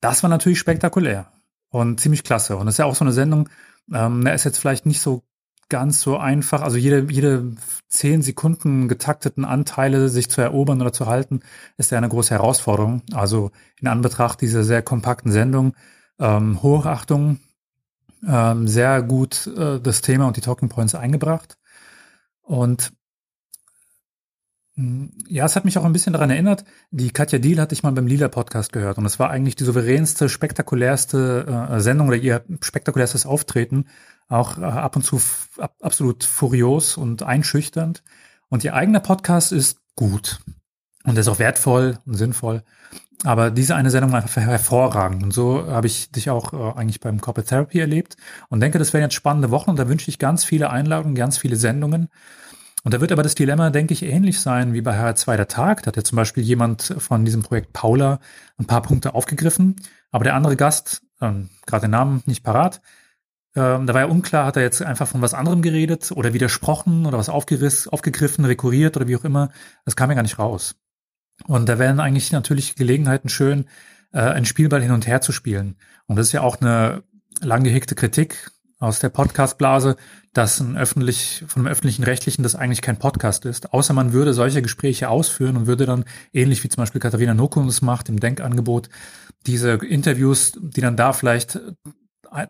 Das war natürlich spektakulär und ziemlich klasse. Und das ist ja auch so eine Sendung, ähm, der ist jetzt vielleicht nicht so ganz so einfach. Also jede, jede zehn Sekunden getakteten Anteile sich zu erobern oder zu halten, ist ja eine große Herausforderung. Also in Anbetracht dieser sehr kompakten Sendung, ähm, Hochachtung, ähm, sehr gut äh, das Thema und die Talking Points eingebracht. Und hm, ja, es hat mich auch ein bisschen daran erinnert, die Katja Deal hatte ich mal beim Lila Podcast gehört und es war eigentlich die souveränste, spektakulärste äh, Sendung oder ihr spektakulärstes Auftreten, auch äh, ab und zu ab, absolut furios und einschüchternd. Und ihr eigener Podcast ist gut und ist auch wertvoll und sinnvoll. Aber diese eine Sendung war einfach hervorragend. Und so habe ich dich auch äh, eigentlich beim Corporate Therapy erlebt und denke, das wären jetzt spannende Wochen und da wünsche ich ganz viele Einladungen, ganz viele Sendungen. Und da wird aber das Dilemma, denke ich, ähnlich sein wie bei HR2 der Tag. Da hat ja zum Beispiel jemand von diesem Projekt Paula ein paar Punkte aufgegriffen, aber der andere Gast, ähm, gerade den Namen nicht parat, ähm, da war ja unklar, hat er jetzt einfach von was anderem geredet oder widersprochen oder was aufgeriss, aufgegriffen, rekurriert oder wie auch immer. Das kam ja gar nicht raus. Und da wären eigentlich natürlich Gelegenheiten schön, äh, ein Spielball hin und her zu spielen. Und das ist ja auch eine lang gehegte Kritik aus der Podcastblase, dass ein öffentlich, von einem öffentlichen Rechtlichen das eigentlich kein Podcast ist. Außer man würde solche Gespräche ausführen und würde dann, ähnlich wie zum Beispiel Katharina Nokun es macht im Denkangebot, diese Interviews, die dann da vielleicht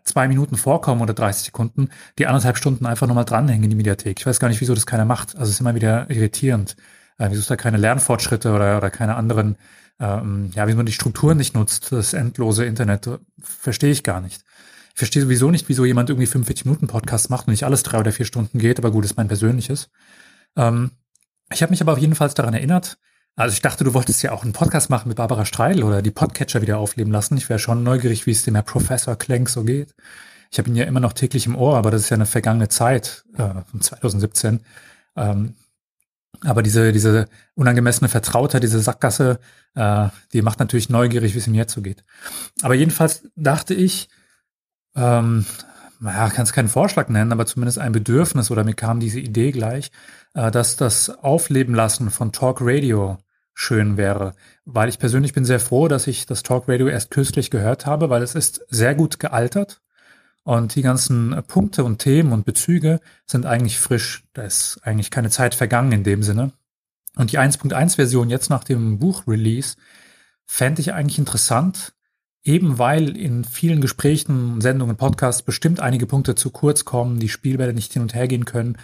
zwei Minuten vorkommen oder 30 Sekunden, die anderthalb Stunden einfach nochmal dranhängen in die Mediathek. Ich weiß gar nicht, wieso das keiner macht. Also es ist immer wieder irritierend. Äh, wieso es da keine Lernfortschritte oder, oder keine anderen, ähm, ja, wie man die Strukturen nicht nutzt, das endlose Internet, verstehe ich gar nicht. Ich verstehe sowieso nicht, wieso jemand irgendwie 45 Minuten Podcast macht und nicht alles drei oder vier Stunden geht, aber gut, ist mein persönliches. Ähm, ich habe mich aber auf jeden Fall daran erinnert, also ich dachte, du wolltest ja auch einen Podcast machen mit Barbara Streidel oder die Podcatcher wieder aufleben lassen. Ich wäre schon neugierig, wie es dem Herr Professor Klenk so geht. Ich habe ihn ja immer noch täglich im Ohr, aber das ist ja eine vergangene Zeit, äh, 2017. Ähm, aber diese, diese unangemessene Vertrautheit, diese Sackgasse, äh, die macht natürlich neugierig, wie es ihm jetzt so geht. Aber jedenfalls dachte ich, ähm, naja, kann es keinen Vorschlag nennen, aber zumindest ein Bedürfnis oder mir kam diese Idee gleich, äh, dass das Aufleben lassen von Talk Radio schön wäre. Weil ich persönlich bin sehr froh, dass ich das Talkradio erst kürzlich gehört habe, weil es ist sehr gut gealtert. Und die ganzen Punkte und Themen und Bezüge sind eigentlich frisch. Da ist eigentlich keine Zeit vergangen in dem Sinne. Und die 1.1-Version jetzt nach dem Buch-Release fände ich eigentlich interessant, eben weil in vielen Gesprächen, Sendungen, Podcasts bestimmt einige Punkte zu kurz kommen, die Spielbälle nicht hin und her gehen können.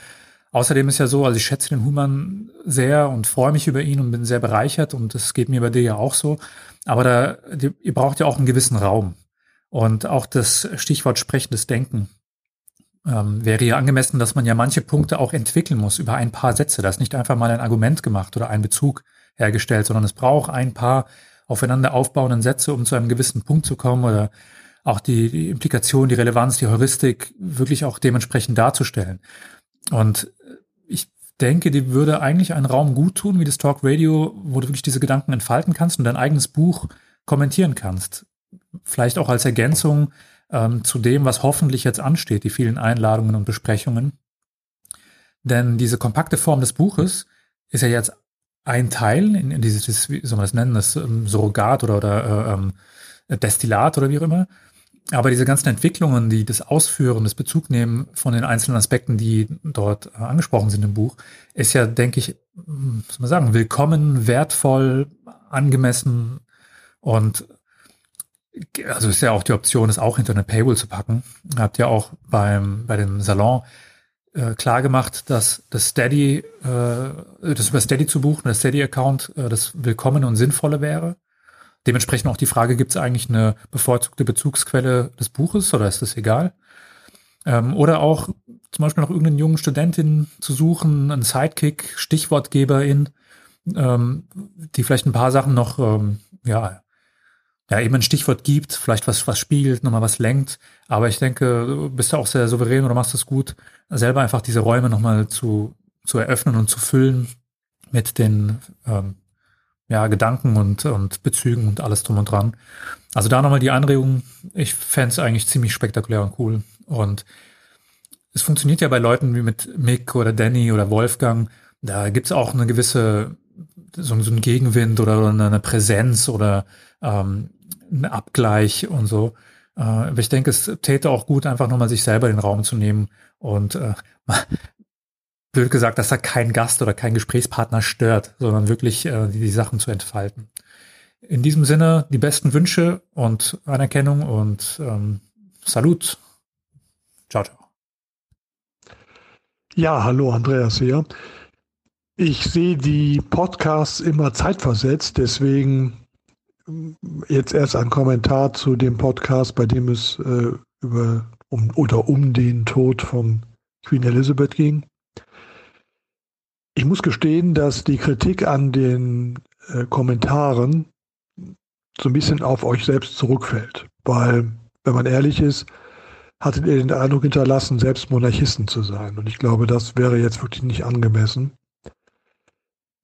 Außerdem ist ja so, also ich schätze den Human sehr und freue mich über ihn und bin sehr bereichert und das geht mir bei dir ja auch so. Aber da, ihr braucht ja auch einen gewissen Raum. Und auch das Stichwort sprechendes Denken ähm, wäre ja angemessen, dass man ja manche Punkte auch entwickeln muss über ein paar Sätze. Da ist nicht einfach mal ein Argument gemacht oder ein Bezug hergestellt, sondern es braucht ein paar aufeinander aufbauenden Sätze, um zu einem gewissen Punkt zu kommen oder auch die, die Implikation, die Relevanz, die Heuristik wirklich auch dementsprechend darzustellen. Und ich denke, die würde eigentlich einen Raum gut tun, wie das Talk Radio, wo du wirklich diese Gedanken entfalten kannst und dein eigenes Buch kommentieren kannst. Vielleicht auch als Ergänzung ähm, zu dem, was hoffentlich jetzt ansteht, die vielen Einladungen und Besprechungen. Denn diese kompakte Form des Buches ist ja jetzt ein Teil in, in dieses, wie soll man das nennen, das ähm, Surrogat oder, oder äh, ähm, Destillat oder wie auch immer. Aber diese ganzen Entwicklungen, die das Ausführen, das Bezugnehmen von den einzelnen Aspekten, die dort äh, angesprochen sind im Buch, ist ja, denke ich, muss man sagen, willkommen, wertvoll, angemessen und also ist ja auch die Option, es auch hinter eine Paywall zu packen. Habt ja auch beim, bei dem Salon äh, klar gemacht, dass das Steady, äh, das über Steady zu buchen, das Steady-Account, äh, das Willkommen und Sinnvolle wäre. Dementsprechend auch die Frage, gibt es eigentlich eine bevorzugte Bezugsquelle des Buches oder ist das egal? Ähm, oder auch zum Beispiel noch irgendeinen jungen Studentin zu suchen, einen Sidekick, Stichwortgeberin, ähm, die vielleicht ein paar Sachen noch ähm, ja, ja, eben ein Stichwort gibt, vielleicht was, was spielt, nochmal was lenkt. Aber ich denke, du bist ja auch sehr souverän oder machst es gut, selber einfach diese Räume nochmal zu, zu eröffnen und zu füllen mit den ähm, ja, Gedanken und, und Bezügen und alles drum und dran. Also da nochmal die Anregung, ich fände eigentlich ziemlich spektakulär und cool. Und es funktioniert ja bei Leuten wie mit Mick oder Danny oder Wolfgang, da gibt's auch eine gewisse, so, so einen Gegenwind oder, oder eine Präsenz oder ähm, ein Abgleich und so. Äh, aber ich denke, es täte auch gut, einfach nochmal sich selber den Raum zu nehmen und äh, blöd gesagt, dass da kein Gast oder kein Gesprächspartner stört, sondern wirklich äh, die, die Sachen zu entfalten. In diesem Sinne die besten Wünsche und Anerkennung und ähm, Salut. Ciao, ciao. Ja, hallo Andreas hier. Ich sehe die Podcasts immer zeitversetzt, deswegen jetzt erst ein Kommentar zu dem Podcast, bei dem es äh, über um, oder um den Tod von Queen Elizabeth ging. Ich muss gestehen, dass die Kritik an den äh, Kommentaren so ein bisschen auf euch selbst zurückfällt. Weil, wenn man ehrlich ist, hattet ihr den Eindruck hinterlassen, selbst Monarchisten zu sein. Und ich glaube, das wäre jetzt wirklich nicht angemessen.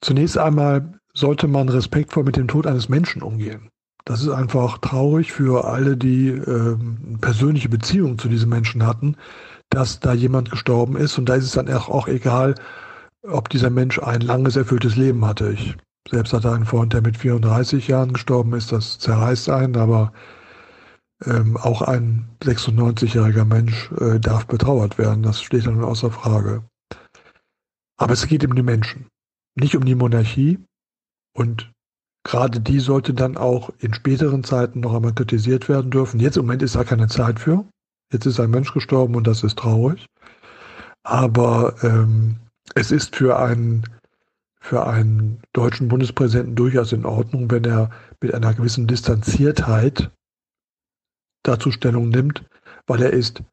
Zunächst einmal sollte man respektvoll mit dem Tod eines Menschen umgehen. Das ist einfach traurig für alle, die ähm, persönliche Beziehungen zu diesem Menschen hatten, dass da jemand gestorben ist. Und da ist es dann auch, auch egal, ob dieser Mensch ein langes, erfülltes Leben hatte. Ich selbst hatte einen Freund, der mit 34 Jahren gestorben ist. Das zerreißt einen, aber ähm, auch ein 96-jähriger Mensch äh, darf betrauert werden. Das steht dann außer Frage. Aber es geht um die Menschen, nicht um die Monarchie. Und gerade die sollte dann auch in späteren Zeiten noch einmal kritisiert werden dürfen. Jetzt im Moment ist da keine Zeit für. Jetzt ist ein Mensch gestorben und das ist traurig. Aber ähm, es ist für einen, für einen deutschen Bundespräsidenten durchaus in Ordnung, wenn er mit einer gewissen Distanziertheit dazu Stellung nimmt, weil er ist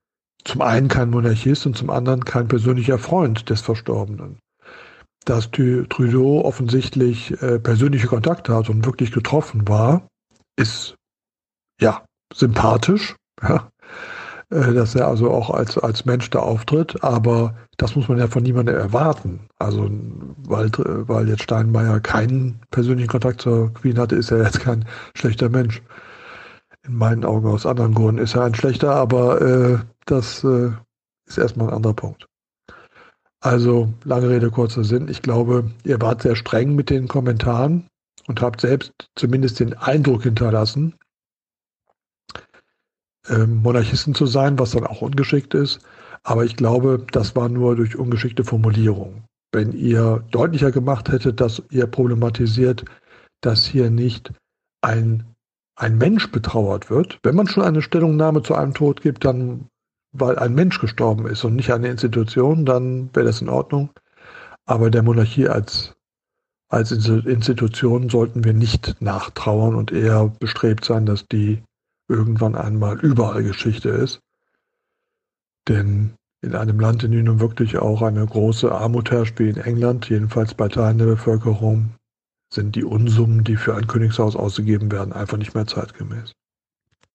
zum einen kein Monarchist und zum anderen kein persönlicher Freund des Verstorbenen dass Trudeau offensichtlich äh, persönliche Kontakte hat und wirklich getroffen war, ist ja sympathisch, ja, äh, dass er also auch als, als Mensch da auftritt, aber das muss man ja von niemandem erwarten. Also, weil, weil jetzt Steinmeier keinen persönlichen Kontakt zur Queen hatte, ist er jetzt kein schlechter Mensch. In meinen Augen aus anderen Gründen ist er ein schlechter, aber äh, das äh, ist erstmal ein anderer Punkt. Also, lange Rede, kurzer Sinn. Ich glaube, ihr wart sehr streng mit den Kommentaren. und habe selbst zumindest den Eindruck hinterlassen, ähm, Monarchisten zu sein, was dann auch ungeschickt ist. Aber ich glaube, das war nur durch ungeschickte Formulierung. Wenn ihr deutlicher gemacht hättet, dass ihr problematisiert, dass hier nicht ein, ein Mensch betrauert wird, wenn man schon eine Stellungnahme zu einem Tod gibt, dann weil ein Mensch gestorben ist und nicht eine Institution, dann wäre das in Ordnung. Aber der Monarchie als, als Institution sollten wir nicht nachtrauern und eher bestrebt sein, dass die irgendwann einmal überall Geschichte ist. Denn in einem Land, in dem nun wirklich auch eine große Armut herrscht, wie in England, jedenfalls bei Teilen der Bevölkerung, sind die Unsummen, die für ein Königshaus ausgegeben werden, einfach nicht mehr zeitgemäß.